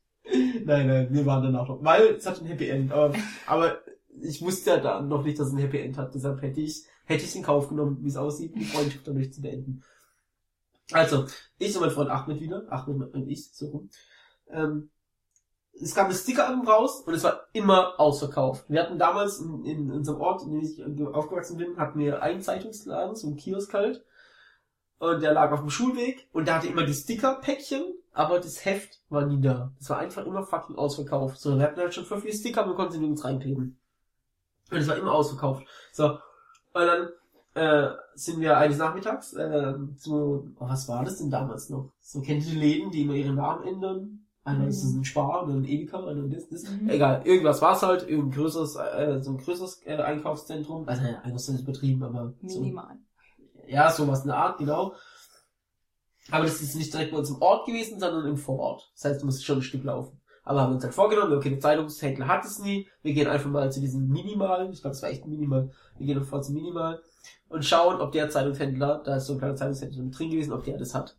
S2: nein, nein, wir waren danach noch. Weil es hat ein Happy End. Aber, aber ich wusste ja da noch nicht, dass es ein Happy End hat. Deshalb hätte ich, hätte ich in Kauf genommen, wie es aussieht, die Freundschaft dadurch zu beenden. Also, ich und mein Freund Ahmed wieder, Ahmed und ich, so rum, ähm, es kam Sticker-Album raus und es war immer ausverkauft. Wir hatten damals in, in unserem Ort, in dem ich aufgewachsen bin, hatten wir einen Zeitungsladen, so einen Kiosk halt. Und der lag auf dem Schulweg und der hatte immer die Sticker-Päckchen, aber das Heft war nie da. Das war einfach immer fucking ausverkauft. So, wir hatten halt schon voll viele Sticker, wir konnten sie nirgends reinkleben. Und es war immer ausverkauft. So, und dann äh, sind wir eines Nachmittags äh, zu, oh, was war das denn damals noch? So kennt ihr die Läden, die immer ihre Namen ändern? Einer
S1: Mhm.
S2: ist ein Spar, oder ein Edeka, oder das, das.
S1: Mhm.
S2: Egal, irgendwas war's halt, irgendein größeres, äh, so ein größeres äh, Einkaufszentrum. Also, ja, Einkaufszentrum ist übertrieben, aber so,
S1: Minimal.
S2: ja, sowas in der Art, genau. Aber das ist nicht direkt bei uns im Ort gewesen, sondern im Vorort. Das heißt, du musst schon ein Stück laufen. Aber haben wir uns halt vorgenommen, okay, der Zeitungshändler hat es nie. Wir gehen einfach mal zu diesem Minimal. Ich glaube, das war echt ein Minimal. Wir gehen vor zum Minimal und schauen, ob der Zeitungshändler, da ist so ein kleiner Zeitungshändler mit drin gewesen, ob der das hat.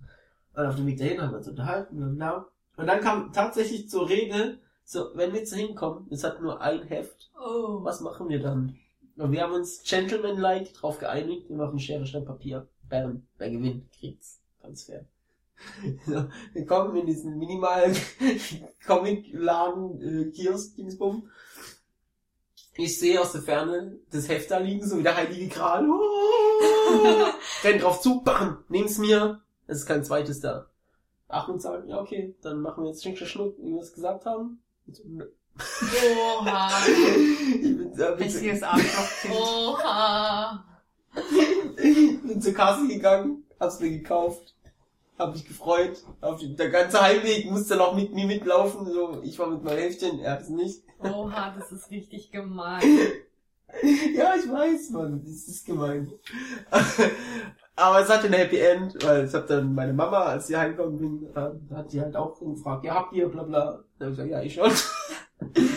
S2: Und auf dem Weg dahin haben wir uns unterhalten und bla. Und dann kam tatsächlich zur Rede, so, wenn wir jetzt hinkommen, es hat nur ein Heft,
S4: Oh.
S2: was machen wir dann? Und wir haben uns gentleman-like drauf geeinigt, wir machen Schere, Stein, Papier. Bam, wer gewinnt, kriegt's. Ganz fair. So, wir kommen in diesen minimalen Comic-Laden, äh, Kiosk, Dingsbum. Ich sehe aus der Ferne das Heft da liegen, so wie der heilige Gral. Oh! Renn drauf zu, bam, nehm's mir. Es ist kein zweites da. Achtung sagen, ja okay, dann machen wir jetzt Schnick, Schnuck, wie wir es gesagt haben. Und.
S4: Oha.
S2: ich bin, so-
S1: Richtiges Arschlochkind.
S4: Oha.
S2: bin zur Kasse gegangen, hab's mir gekauft, hab mich gefreut. Auf den, der ganze Heimweg musste noch mit mir mitlaufen. So, ich war mit meinem Heftchen, er hat's nicht.
S4: Oha, das ist richtig gemein.
S2: ja, ich weiß, Mann, das ist gemein. Aber es hatte ein Happy End, weil ich hab dann meine Mama, als sie heimgekommen bin, äh, hat die halt auch gefragt, ja, habt ihr, bla bla. Dann hab ich gesagt, ja, ich schon.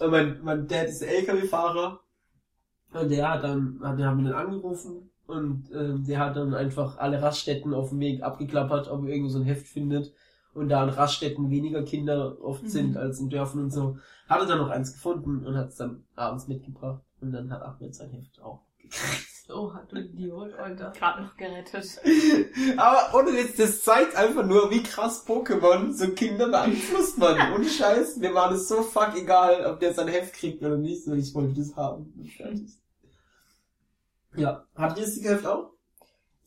S2: Und mein, mein Dad ist LKW-Fahrer. Und der hat dann, hat, der haben wir dann angerufen und ähm, der hat dann einfach alle Raststätten auf dem Weg abgeklappert, ob er irgendwo so ein Heft findet. Und da in Raststätten weniger Kinder oft
S1: Mhm.
S2: sind als in Dörfern und so, hat er dann noch eins gefunden und hat es dann abends mitgebracht. Und dann hat Ahmed sein Heft auch gekriegt.
S4: Oha, du Idiot, Alter.
S1: Gerade noch gerettet.
S2: Aber ohne Witz, das zeigt einfach nur, wie krass Pokémon so Kinder beeinflusst, Mann. Ohne Scheiß. Mir war das so fuck egal, ob der sein Heft kriegt oder nicht. So, ich wollte das haben. Und fertig. Ja. Hattet ihr das Heft auch?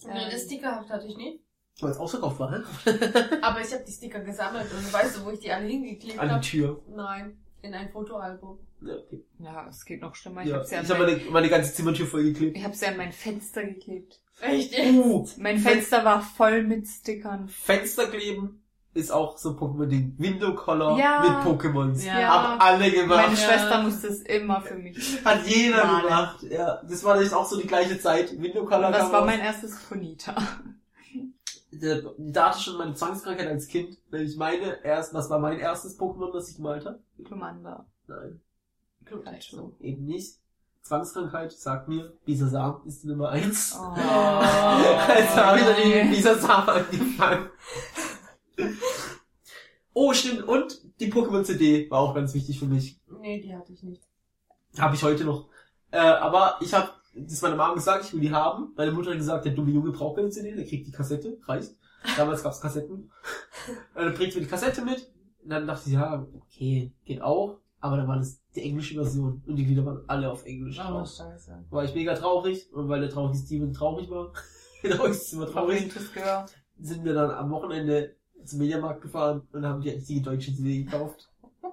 S4: Nee, das Stickerhaft hatte ich nie.
S2: Weil es ausverkauft war, ne?
S4: Aber ich habe die Sticker gesammelt und weißt du, wo ich die alle hingeklebt
S2: An
S4: habe?
S2: die Tür.
S4: Nein, in ein Fotoalbum.
S2: Ja, okay.
S1: Ja, es geht noch schlimmer. Ich
S2: ja.
S1: hab's ja,
S2: Ich
S1: an
S2: habe
S1: mein,
S2: meine, meine ganze Zimmertür vollgeklebt.
S1: ich hab's ja an mein Fenster geklebt.
S4: Echt jetzt?
S2: Uh,
S1: Mein Fenster war voll mit Stickern.
S2: Fenster kleben ist auch so ein Pokémon-Ding. Window Color
S1: Ja.
S2: mit Pokémons.
S4: Ja.
S2: Haben alle gemacht.
S1: Meine
S4: Ja.
S1: Schwester musste es immer für mich.
S2: Hat jeder
S1: Malen.
S2: gemacht. Ja, das war nämlich auch so die gleiche Zeit. Window Color
S1: Und das war mein erstes Ponita.
S2: Da hatte ich schon meine Zwangskrankheit als Kind. Nämlich meine erst, was war mein erstes Pokémon, das ich gemalt habe?
S1: Glumanda.
S2: Nein,
S1: Pikachu.
S2: eben nicht. Zwangskrankheit, sagt mir, Bisasam ist die Nummer eins.
S1: Oh.
S2: Jetzt haben wieder die Bisasam angefangen. Oh, stimmt. Und die Pokémon-CD war auch ganz wichtig für mich.
S4: Nee, die hatte ich nicht.
S2: Habe ich heute noch. Äh, aber ich habe das meiner Mama gesagt, ich will die haben. Meine Mutter hat gesagt, der dumme Junge braucht keine CD, der kriegt die Kassette, reicht. Damals gab's Kassetten. Und dann bringt mir die Kassette mit. Und dann dachte ich, ja, okay, geht auch. Aber dann war das die englische Version. Und die Lieder waren alle auf Englisch
S4: Oh,
S2: drauf.
S4: scheiße.
S2: War ich mega traurig. Und weil der traurige Steven traurig war, traurig ist immer traurig, sind wir dann am Wochenende zum Mediamarkt gefahren und haben die richtige deutsche CD gekauft.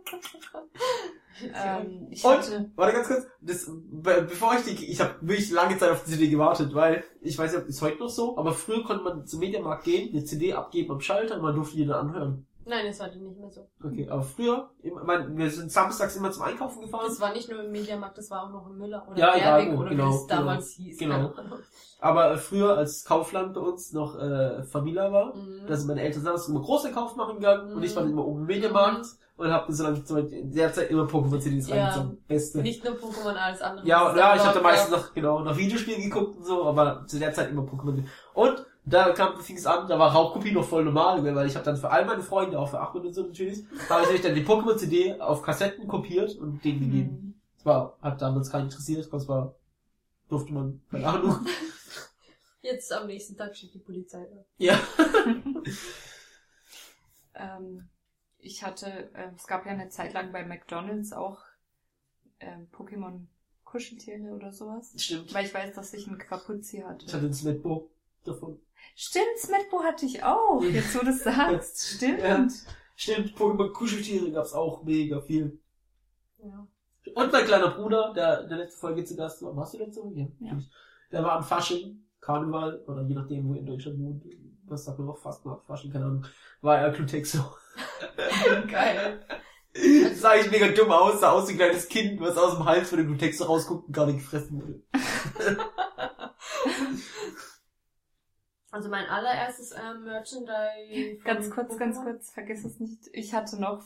S1: Ähm, ich
S2: Und, warte ganz kurz, das, be bevor ich die, ich habe wirklich lange Zeit auf die CD gewartet, weil, ich weiß nicht, ist heute noch so, aber früher konnte man zum Mediamarkt gehen, eine CD abgeben am Schalter und man durfte die dann anhören.
S4: Nein, das war die nicht mehr so.
S2: Okay, aber früher, ich mein, wir sind samstags immer zum Einkaufen gefahren,
S4: Das war nicht nur im Mediamarkt, das war auch noch im Müller oder
S2: Ja,
S4: Berwick
S2: wo,
S4: oder
S2: genau,
S4: wie es damals hieß.
S2: genau.
S4: keine Ahnung.
S2: aber äh, früher, als Kaufland bei uns noch äh, Familia war,
S4: Mhm.
S2: da sind meine Eltern samstags immer große Kauf machen gegangen und ich war dann immer oben im Mediamarkt und hab so lange in der Zeit immer Pokémon-CDs
S4: Ja.
S2: reingezogen. Beste.
S4: Nicht nur Pokémon, alles andere.
S2: Ja, ja,
S4: ist
S2: ich hatte
S4: dann
S2: meistens noch, genau, noch Videospiele geguckt und so, aber zu der Zeit immer Pokémon. Und da kam, fing es an, da war Raubkopie noch voll normal, weil ich habe dann für all meine Freunde, auch für Ahmed und so natürlich, habe ich dann die Pokémon-CD auf Kassetten kopiert und denen gegeben.
S1: Hm.
S2: Das war, hat damals keinen interessiert, das war, durfte man, keine Ahnung.
S4: Jetzt am nächsten Tag steht die Polizei da.
S2: ja.
S1: ähm, ich hatte, äh, es gab ja eine Zeit lang bei McDonalds auch ähm, Pokémon Kuscheltiere oder sowas.
S2: Stimmt.
S1: Weil ich weiß, dass ich einen Quapuzzi
S2: Ich
S1: hatte.
S2: hatte ein Smetbo davon.
S1: Stimmt, Smetbo hatte ich auch. Jetzt wo du es sagst. Stimmt.
S2: Ja. Stimmt, Pokémon Kuscheltiere gab's auch mega viel.
S4: Ja.
S2: Und mein kleiner Bruder, der in der letzten Folge zu Gast war, warst du letzte Folge?
S1: Ja.
S2: Der war am Fasching, Karneval, oder je nachdem, wo er in Deutschland wohnt, was sagt man noch, fast mal Fasching, keine Ahnung, war er Glutexo.
S4: Geil.
S2: sah ich mega dumm aus, sah aus wie ein kleines Kind, was aus dem Hals von dem Glutexo rausguckt und gerade gefressen wurde.
S4: Also mein allererstes ähm, Merchandise.
S1: Ganz kurz, ganz
S4: Pokémon.
S1: kurz, vergiss es nicht. Ich hatte noch,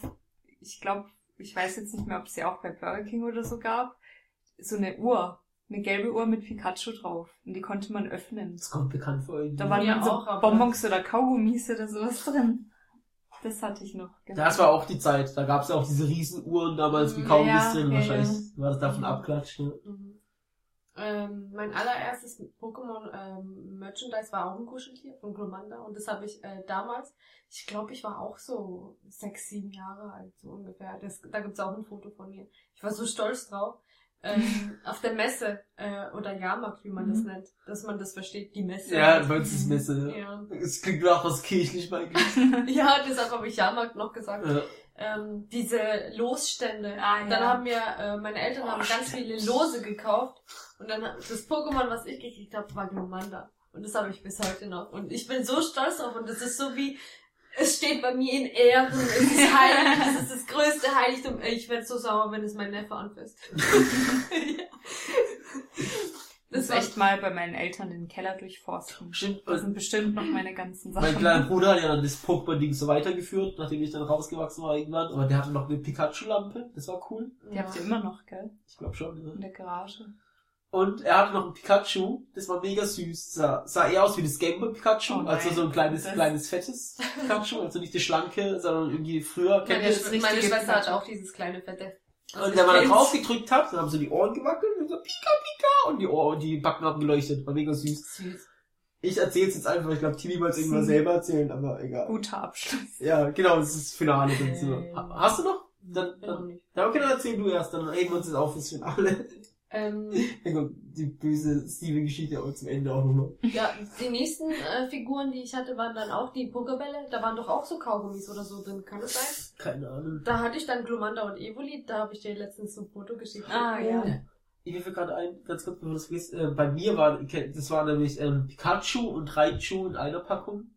S1: ich glaube, ich weiß jetzt nicht mehr, ob es sie auch bei Burger King oder so gab, so eine Uhr. Eine gelbe Uhr mit Pikachu drauf. Und die konnte man öffnen.
S2: Das kommt bekannt vor irgendwie.
S1: Da waren
S4: Ja,
S1: so
S4: auch,
S1: Bonbons oder Kaugummis oder sowas drin. Das hatte ich noch. genau.
S2: Das war auch die Zeit, da gab's ja auch diese Riesenuhren damals wie
S4: Mhm,
S2: kaum
S1: ja,
S2: drin,
S1: ja,
S2: wahrscheinlich war das davon abklatscht. Ne?
S4: Mhm. Ähm, mein allererstes Pokémon ähm, Merchandise war auch ein Kuscheltier von Glomanda und das habe ich äh, damals, ich glaube, ich war auch so sechs, sieben Jahre alt, so ungefähr. Das, da gibt's auch ein Foto von mir. Ich war so stolz drauf. Ähm, auf der Messe äh, oder Jahrmarkt, wie man das
S1: Mhm.
S4: nennt, dass man das versteht, die Messe.
S2: Ja, bei uns ist Messe. Ja. Es klingt auch was kirchlich eigentlich.
S4: ja, deshalb habe ich Jahrmarkt noch gesagt.
S2: ja.
S4: ähm, diese Losstände.
S1: Ah, ja.
S4: Dann haben wir, äh, meine Eltern
S2: Oh,
S4: haben ganz
S2: stimmt.
S4: viele Lose gekauft und dann das Pokémon, was ich gekriegt habe, war Glomanda. Und das habe ich bis heute noch. Und ich bin so stolz drauf und das ist so wie, es steht bei mir in Ehren, es ist heilig, es ist das größte Heiligtum. Ich werde so sauer, wenn es mein Neffe anfasst.
S1: Das ist
S4: war-
S1: echt mal bei meinen Eltern den Keller durchforsten.
S2: Stimmt.
S1: Da sind bestimmt noch meine ganzen
S2: Mein
S1: Sachen.
S2: kleiner Bruder hat ja dann das Pokémon-Ding so weitergeführt, nachdem ich dann rausgewachsen war irgendwann. Aber der hatte noch eine Pikachu-Lampe, das war cool.
S1: Die habt ihr immer noch, gell?
S2: Ich glaube schon. Ja.
S1: In der Garage.
S2: Und er hatte noch ein Pikachu, das war mega süß. Sah, sah eher aus wie das Gameboy Pikachu,
S1: Oh
S2: also so ein kleines,
S1: Das-
S2: kleines, fettes Pikachu, also nicht das schlanke, sondern irgendwie früher. Kennt
S4: Meine,
S1: das
S2: das?
S1: ist
S4: meine Schwester hat auch dieses kleine Fette. Also
S2: Und
S4: ich
S2: wenn man da drauf gedrückt hat, dann haben so die Ohren gewackelt und so Pika Pika und die Ohren, die Backen haben geleuchtet. War mega süß.
S4: Süß.
S2: Ich erzähl's jetzt einfach, ich glaube, Tibi wollte es irgendwann selber erzählen, aber egal.
S1: Guter Abschluss.
S2: Ja, genau, das ist das Finale dazu.
S4: Ähm.
S2: Ha- Hast du noch? Dann, dann,
S4: nicht.
S2: dann okay, dann erzähl du erst, dann reden wir uns jetzt auf fürs Finale.
S4: Ähm,
S2: die böse Steven-Geschichte aber zum Ende auch nochmal.
S4: Ja, die nächsten äh, Figuren, die ich hatte, waren dann auch die Pokebälle. Da waren doch auch so Kaugummis oder so drin, kann das sein?
S2: Keine Ahnung.
S4: Da hatte ich dann Glumanda und Evoli, da habe ich dir letztens so ein Foto geschickt.
S1: Ah, ja.
S2: Ich will gerade ein, ganz kurz, bevor du das vergisst, äh, bei mir war, das war nämlich ähm, Pikachu und Raichu in einer Packung.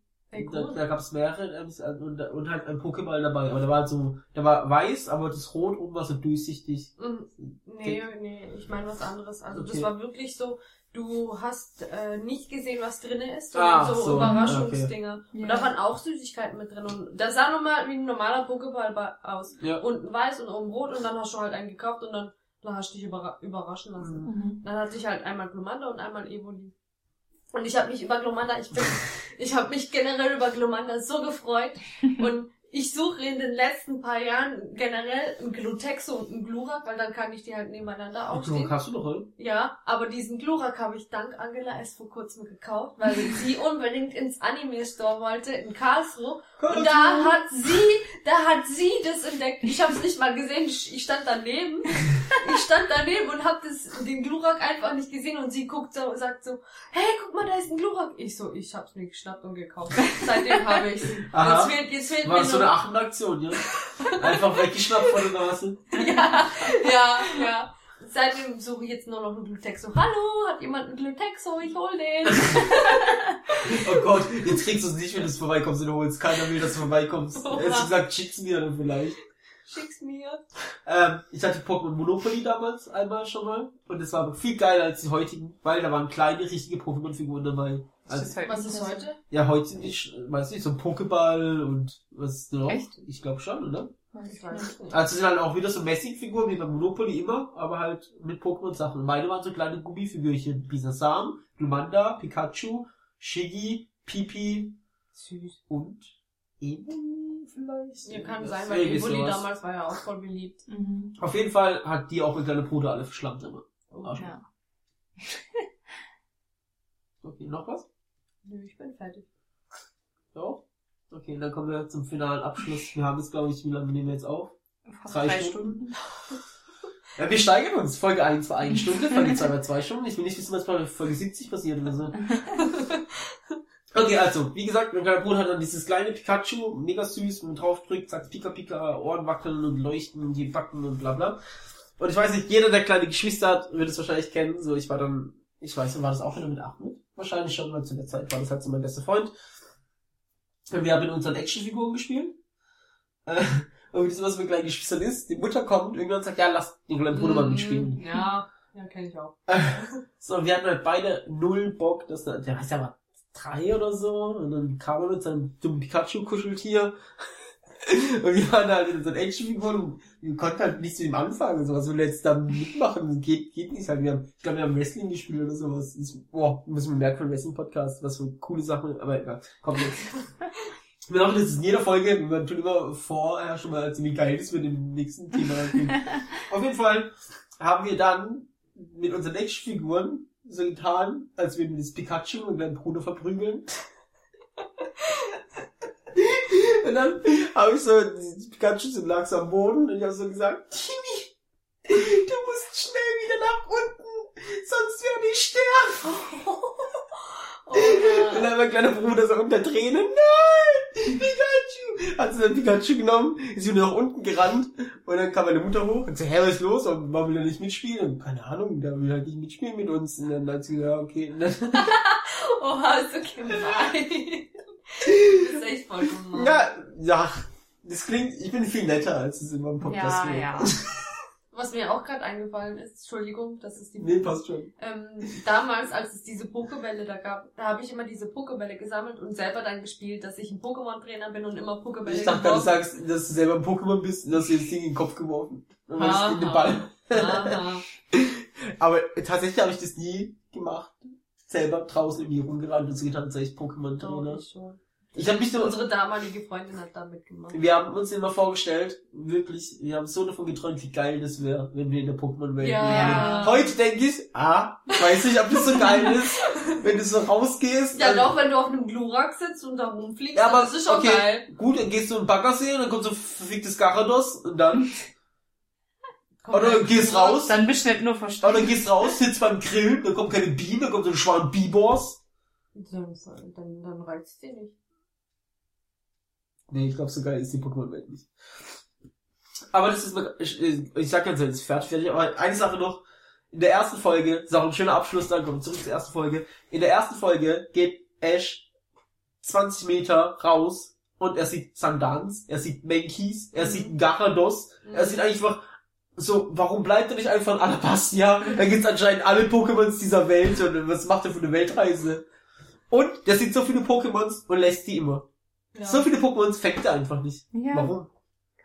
S2: Und Da, da gab es mehrere ähm, und, und halt ein Pokéball dabei. Aber der war halt so, der war weiß, aber das Rot oben war so durchsichtig.
S4: Nee, nee, ich meine was anderes. Also
S2: Okay.
S4: das war wirklich so, du hast äh, nicht gesehen, was drin ist,
S2: Ah,
S4: sondern so,
S2: so,
S4: Überraschungsdinger. Und
S1: Ja.
S4: da waren auch Süßigkeiten mit drin. Und das sah normal wie ein normaler Pokéball ba- aus.
S2: Ja.
S4: Unten weiß und oben rot und dann hast du halt einen gekauft und dann, dann hast du dich überra überraschen lassen.
S2: Mhm.
S4: Dann hatte ich halt einmal Glomanda und einmal Evoli. Und ich habe mich über Glomanda, ich bin, ich habe mich generell über Glomanda so gefreut. Und ich suche in den letzten paar Jahren generell ein Glutexo und ein Glurak, weil dann kann ich die halt nebeneinander aufstehen.
S2: hast du doch, oder?
S4: Ja, aber diesen Glurak habe ich dank Angela erst vor kurzem gekauft, weil sie unbedingt ins Anime Store wollte in Karlsruhe. Und da hat sie, da hat sie das entdeckt. Ich habe es nicht mal gesehen. Ich ich stand daneben. Ich stand daneben und habe das den Glurak einfach nicht gesehen und sie guckt so und sagt so, hey, guck mal, da ist ein Glurak. Ich so, ich hab's mir geschnappt und gekauft. Seitdem habe ich
S2: Aha.
S4: Jetzt fehlt, jetzt fehlt
S2: War
S4: mir
S2: das so
S4: nur
S2: eine Achenaktion, ja? Einfach weggeschnappt von der Nase.
S4: ja, ja, ja. Seitdem suche ich jetzt nur noch einen Glutexo. Hallo, hat jemand einen Glutexo? Ich hol den.
S2: Oh Gott, jetzt kriegst du es nicht, wenn du vorbeikommst und holst. Keiner will, dass du vorbeikommst.
S4: Oha.
S2: Du gesagt, schick's mir dann vielleicht.
S4: Schick's mir.
S2: Ähm, ich hatte Pokémon Monopoly damals einmal schon mal. Und es war aber viel geiler als die heutigen, weil da waren kleine, richtige Pokémon-Figuren dabei. Also,
S4: Was ist heute?
S2: ja, heute sind die, sch- weiß nicht, so ein Pokéball und was ist noch?
S1: Echt?
S2: Ich glaube schon, oder?
S4: Ich weiß nicht.
S2: Also es sind halt auch wieder so Messingfiguren wie beim Monopoly immer, aber halt mit Pokémon-Sachen. Und Meine waren so kleine Gummifigürchen. Bisasam, Glumanda, Pikachu, Shiggy, Pipi
S4: Süß.
S2: und Vielleicht?
S4: Ja, kann
S2: Das-
S4: sein, weil Evoli
S2: sowas.
S4: damals war ja auch voll beliebt.
S1: Mhm.
S2: Auf jeden Fall hat die auch mein kleiner Bruder alle verschlammt immer. Arschloch.
S1: Ja.
S2: Okay, noch was?
S4: Nö, ich bin fertig.
S2: Ja? Okay, dann kommen wir zum finalen Abschluss. Wir haben jetzt, glaube ich, wie lange nehmen wir jetzt auf?
S1: Fast
S2: Drei
S1: drei,
S2: Stunden.
S1: Stunden.
S2: Ja, wir steigern uns. Folge 1 war eine Stunde, Folge 2 war zwei Stunden. Ich will nicht wissen, was bei Folge 70 passiert oder so. Okay, also, wie gesagt, mein kleiner Bruder hat dann dieses kleine Pikachu, mega süß, man draufdrückt, sagt Pika Pika, Ohren wackeln und leuchten und die Backen und bla bla. Und ich weiß nicht, jeder, der kleine Geschwister hat, wird es wahrscheinlich kennen. So, ich war dann, ich weiß nicht, war das auch wieder mit Ahmed? Wahrscheinlich schon, weil zu der Zeit war das halt so mein bester Freund. Und wir haben mit unseren Actionfiguren gespielt. Äh, und wie das was mit kleinen Geschwistern ist, die Mutter kommt irgendwann und sagt, ja, lass den kleinen Bruder mal mitspielen.
S4: Mm, Ja, ja, kenne ich auch.
S2: So, wir hatten halt beide null Bock, dass der, der heißt ja mal drei oder so, und dann kam er mit seinem dummen Pikachu-Kuscheltier. und wir waren halt in so einem Actionfiguren und wir konnten halt nicht zu ihm anfangen, so, was will er jetzt da mitmachen? Geht, geht nicht halt. Wir haben, ich glaube, wir haben Wrestling gespielt oder sowas. Ist, boah, müssen wir merken für Wrestling-Podcast, was für coole Sachen, aber egal, kommt jetzt. Wir machen das in jeder Folge, wir tun immer vorher schon mal wie geil das mit dem nächsten Thema. Auf jeden Fall haben wir dann mit unseren Actionfiguren so getan, als würden wir das Pikachu und meinen Bruder verprügeln. und dann habe ich so, das Pikachu so langsam am Boden und ich habe so gesagt, Timmy, du musst schnell wieder nach unten, sonst werde ich sterben.
S4: Oh,
S2: Und
S4: ja.
S2: dann mein kleiner Bruder so unter Tränen, nein, Pikachu! Hat sie dann Pikachu genommen, ist wieder nach unten gerannt und dann kam meine Mutter hoch und so, hä, was ist los? Und warum will er nicht mitspielen? Und, keine Ahnung, der will halt nicht mitspielen mit uns. Und dann hat sie gesagt, ja, okay. Und dann,
S4: Oha, ist so gemein. Das ist echt voll gemein.
S2: ja, ja, das klingt, ich bin viel netter, als es in meinem Podcast
S1: Ja, ja.
S4: Was mir auch gerade eingefallen ist, Entschuldigung, das ist die
S2: Nee, passt schon.
S4: ähm, damals, als es diese Pokebälle da gab, da habe ich immer diese Pokebälle gesammelt und selber dann gespielt, dass ich ein Pokémon-Trainer bin und immer Pokebälle
S2: Ich dachte du sagst, dass du selber ein Pokémon bist und hast dir das Ding in den Kopf geworfen. Und
S4: Ha,
S2: hast in den. Ball. Aber tatsächlich habe ich das nie gemacht. Selber draußen irgendwie rumgerannt und so getan, sei ich Pokémon-Trainer.
S4: schon.
S2: Ich habe mich so,
S4: Unsere damalige Freundin hat da mitgemacht.
S2: wir haben uns immer vorgestellt, wirklich, wir haben so davon geträumt, wie geil das wäre, wenn wir in der Pokémon-Welt
S4: Ja.
S2: wären. Heute denke ich, ah, ich weiß nicht, ob das so geil ist, wenn du so rausgehst.
S4: Ja,
S2: dann-
S4: doch, wenn du auf einem Glurak sitzt und da rumfliegst,
S2: Ja, aber
S4: dann ist schon
S2: okay,
S4: geil.
S2: gut, dann gehst du in den Baggersee und dann kommt so ein verficktes Garados und dann,
S4: Kommt
S2: oder
S4: ein
S2: gehst raus,
S1: Dann bist du nicht nur
S2: oder
S1: verstanden.
S2: gehst raus, sitzt beim Grillen, dann kommt keine Bienen, dann kommt so ein Schwarm Bibors.
S4: Dann, dann, dann reizt dir nicht.
S2: Nee, ich glaube, so geil ist die Pokémon-Welt nicht. Aber das ist, ich, ich sag ganz ehrlich, fertig, fertig. Aber eine Sache noch. In der ersten Folge, ist auch ein schöner Abschluss, dann kommen wir zurück zur ersten Folge. In der ersten Folge geht Ash 20 Meter raus und er sieht Sandans, er sieht Mankeys, er
S4: Mhm.
S2: sieht Garados, er sieht einfach so, warum bleibt er nicht einfach in Alabastia? Da gibt's anscheinend alle Pokémons dieser Welt und was macht er für eine Weltreise? Und der sieht so viele Pokémons und lässt die immer.
S4: Ja.
S2: So viele Pokémons fängt er einfach nicht.
S1: Ja,
S2: Warum?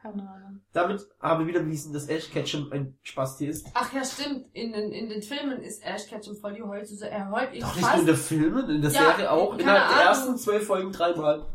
S1: keine Ahnung.
S2: Damit haben wir wieder bewiesen, dass Ash Ketchum ein Spaßtier ist.
S4: Ach ja, stimmt. In den, in den Filmen ist Ash Ketchum voll die Heule. So, er heult ihn
S2: Doch nicht nur in der Filmen, in der
S4: Ja,
S2: Serie auch. Innerhalb der
S4: Ahnung.
S2: ersten zwölf Folgen dreimal.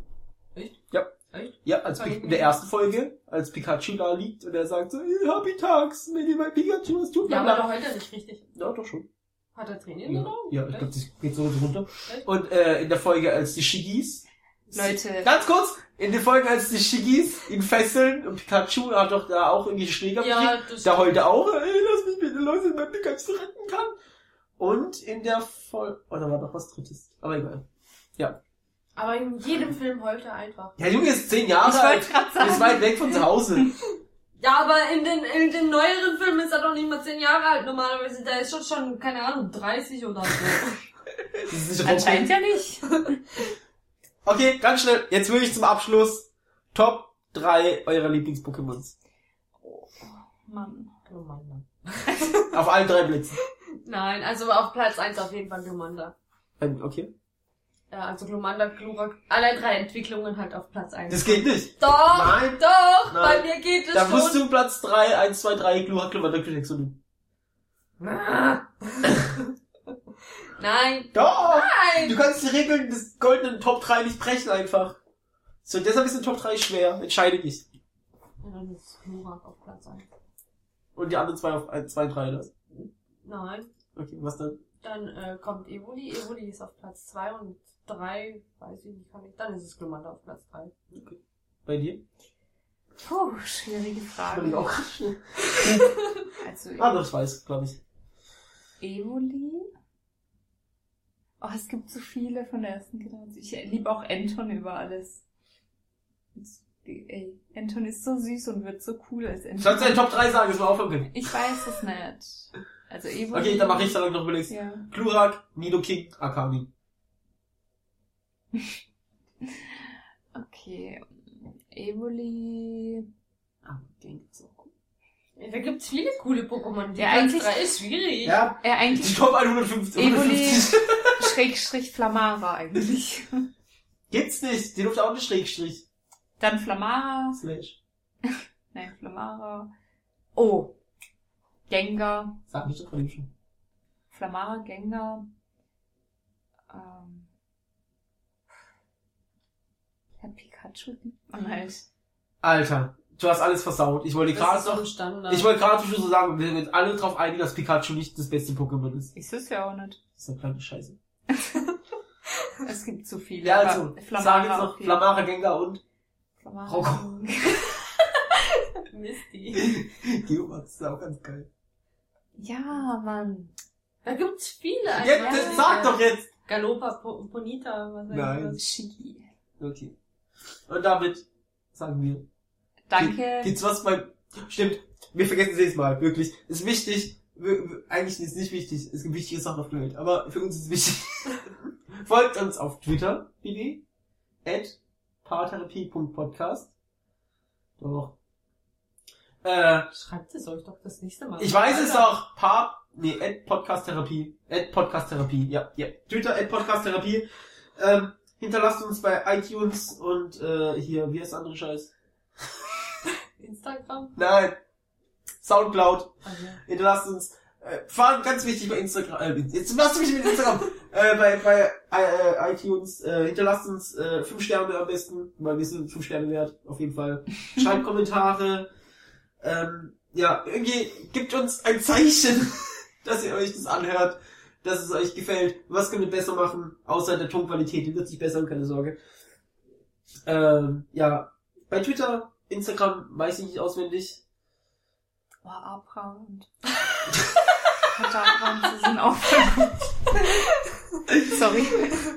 S4: Echt?
S2: Ja.
S4: Echt?
S2: Ja, als
S4: War
S2: Pi-
S4: ich
S2: in der ersten Folge, als Pikachu da liegt und er sagt so, ich hab die Tags, wenn ihr mein Pikachu was tut,
S4: Ja, aber da heult er nicht richtig.
S2: Ja, doch schon.
S4: Hat er Tränen in den
S2: Ja,
S4: Augen?
S2: ja ich glaube, das geht so runter.
S4: Echt?
S2: Und äh, in der Folge, als die Shigis
S1: Leute.
S2: Ganz kurz, in der Folge, als die Shigis ihn fesseln und Pikachu hat doch da auch irgendwie Schläger gekriegt,
S4: Ja, das
S2: Da heult er auch, ey, lass mich bitte los, mein Pikachu retten kann. Und in der Folge, oh, da war noch was drittes. Aber egal.
S4: Aber in jedem Film heult er einfach.
S2: Ja, Junge ist zehn Jahre
S1: Ich
S2: alt.
S1: gerade
S2: Ist
S1: sagen.
S2: weit weg von zu Hause.
S4: Ja, aber in den, in den neueren Filmen ist er doch nicht mal 10 Jahre alt normalerweise. Der ist schon schon, keine Ahnung, 30 oder so.
S1: Anscheinend ja nicht.
S2: Okay, ganz schnell. Jetzt wirklich zum Abschluss. Top 3 eurer Lieblings-Pokémons.
S1: Mann.
S4: Glumanda.
S2: Auf allen drei Blitzen.
S4: Nein, also auf Platz 1 auf jeden Fall Glumanda.
S2: Ähm, Okay.
S4: Ja, also Glumanda, Glurak, alle drei Entwicklungen halt auf Platz 1.
S2: Das geht nicht.
S4: Doch,
S2: Nein.
S4: doch,
S2: Nein.
S4: bei mir geht es
S2: Da
S4: schon.
S2: musst du Platz 3, 1, 2, 3, Glurak, Glurak, Glurak, so
S4: Ah. Nein,
S2: Doch!
S4: nein.
S2: Du kannst die Regeln des goldenen Top 3 nicht brechen einfach. So, deshalb ist ein Top 3 schwer. Entscheide dich.
S4: Ja, dann ist Glurak auf Platz 1.
S2: Und die anderen zwei auf 1, 2, 3, das.
S4: Nein.
S2: Okay, was dann?
S4: Dann äh, kommt Evoli. Evoli ist auf Platz 2 und 3, weiß ich nicht, kann ich. Dann ist es Glumanda auf Platz 3.
S2: Bei dir?
S1: Puh, schwierige Frage.
S2: Ich auch.
S1: Also
S2: Ah, das weiß, glaube ich.
S1: Evoli. Oh, es gibt so viele von der ersten Generation. Ich liebe auch Anton über alles. Ey, Anton ist so süß und wird so cool als Anton.
S2: Sollst du deine Top 3 sagen, ist mal aufhören können.
S1: Ich weiß es nicht. Also Evoli.
S2: Okay, dann mache ich dann noch überlegst.
S1: Ja.
S2: Glurak, Nido King, Akami.
S1: Okay. Evoli.
S2: Ah, gut.
S4: Ja, da gibt's viele coole Pokémon. Die
S1: Ja, eigentlich-
S4: 3 ist schwierig.
S2: Ja, die
S1: eigentlich
S2: Top 150.
S1: Evoli
S2: 150.
S1: Schrägstrich Flamara eigentlich.
S2: Gibt's nicht. Die durfte auch eine Schrägstrich.
S1: Dann Flamara.
S2: Slash.
S1: Nein, Flamara. Oh. Gengar.
S2: Sag nicht so ihm schon.
S1: Flamara, Gengar. Ähm. Ja, Pikachu liebt man halt.
S2: Alter, du hast alles versaut. Ich wollte gerade
S4: so
S2: noch, ich wollte gerade schon so sagen, wir sind alle drauf einigen, dass Pikachu nicht das beste Pokémon ist.
S1: Ist es ja auch nicht.
S2: Das ist eine kleine Scheiße.
S1: Es gibt zu viele.
S2: Ja, also, sag jetzt noch. Flamara, Gengar und
S1: Flamara.
S2: Rocco.
S4: Misty.
S2: Geomax ist auch ganz geil.
S1: ja, Mann.
S4: Da gibt's viele.
S2: Jetzt,
S4: Also,
S2: das sag doch jetzt!
S4: Galopa, Po- Ponita, was weiß
S2: Nein.
S4: ich.
S2: Okay. Und damit sagen wir,
S1: Danke.
S2: Gibt's was bei... Stimmt, wir vergessen es jedes Mal, wirklich. Ist wichtig, eigentlich ist es nicht wichtig, es gibt wichtige Sachen auf der Welt, aber für uns ist es wichtig. Folgt uns auf Twitter, bitte, at paartherapie.podcast. Doch. Äh,
S4: Schreibt es euch doch das nächste Mal.
S2: ich weiß es doch, paar, nee, at podcasttherapie, at podcasttherapie, ja, ja, Twitter, at podcasttherapie. Ähm, hinterlasst uns bei iTunes und, äh, hier, wie heißt der andere Scheiß?
S4: Instagram?
S2: Nein. Soundcloud.
S4: Also,
S2: Hinterlasst uns, äh, vor allem ganz wichtig bei Instagram, äh, jetzt machst du mich mit Instagram, äh, bei, bei äh, iTunes, äh, hinterlasst uns äh, fünf Sterne am besten, weil wir sind fünf Sterne wert, auf jeden Fall. Schreibt Kommentare, ähm, ja, irgendwie gibt uns ein Zeichen, dass ihr euch das anhört, dass es euch gefällt. Was könnt ihr besser machen, außer der Tonqualität, die wird sich bessern, keine Sorge. Ähm, ja, bei Twitter, Instagram weiß ich nicht auswendig.
S1: Oh, Abra und sie sind auch. Sorry.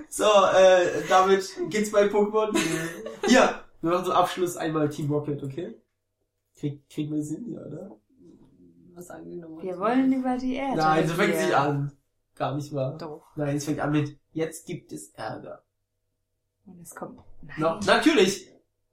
S2: So, äh, damit geht's bei Pokémon. Ja, wir machen zum Abschluss einmal Team Rocket, okay? Krieg, kriegen wir hin, ja, oder?
S4: was nochmal?
S1: Wir wollen über die Erde.
S2: Nein, so fängt nicht an. Gar nicht wahr.
S1: Doch.
S2: Nein, es fängt an mit, jetzt gibt es Ärger.
S1: Und es kommt. Nein.
S2: No, natürlich,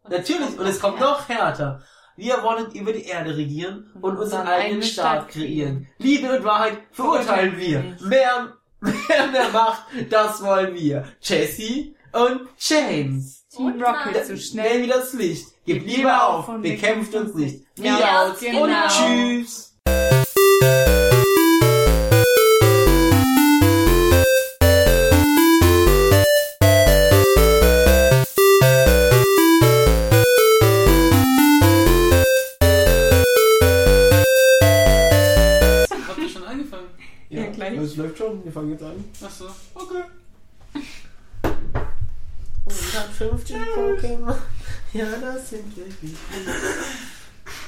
S2: natürlich, und es kommt noch härter. Wir wollen über die Erde regieren und unseren eigenen Staat kreieren. Liebe und Wahrheit verurteilen wir. Mehr, mehr, mehr Macht, das wollen wir. Jesse und James.
S1: Team Rocket so
S2: Schnell wie das Licht. Gebt lieber auf, bekämpft uns nicht. Miaus
S1: genau.
S2: und tschüss. 150 Pokémon.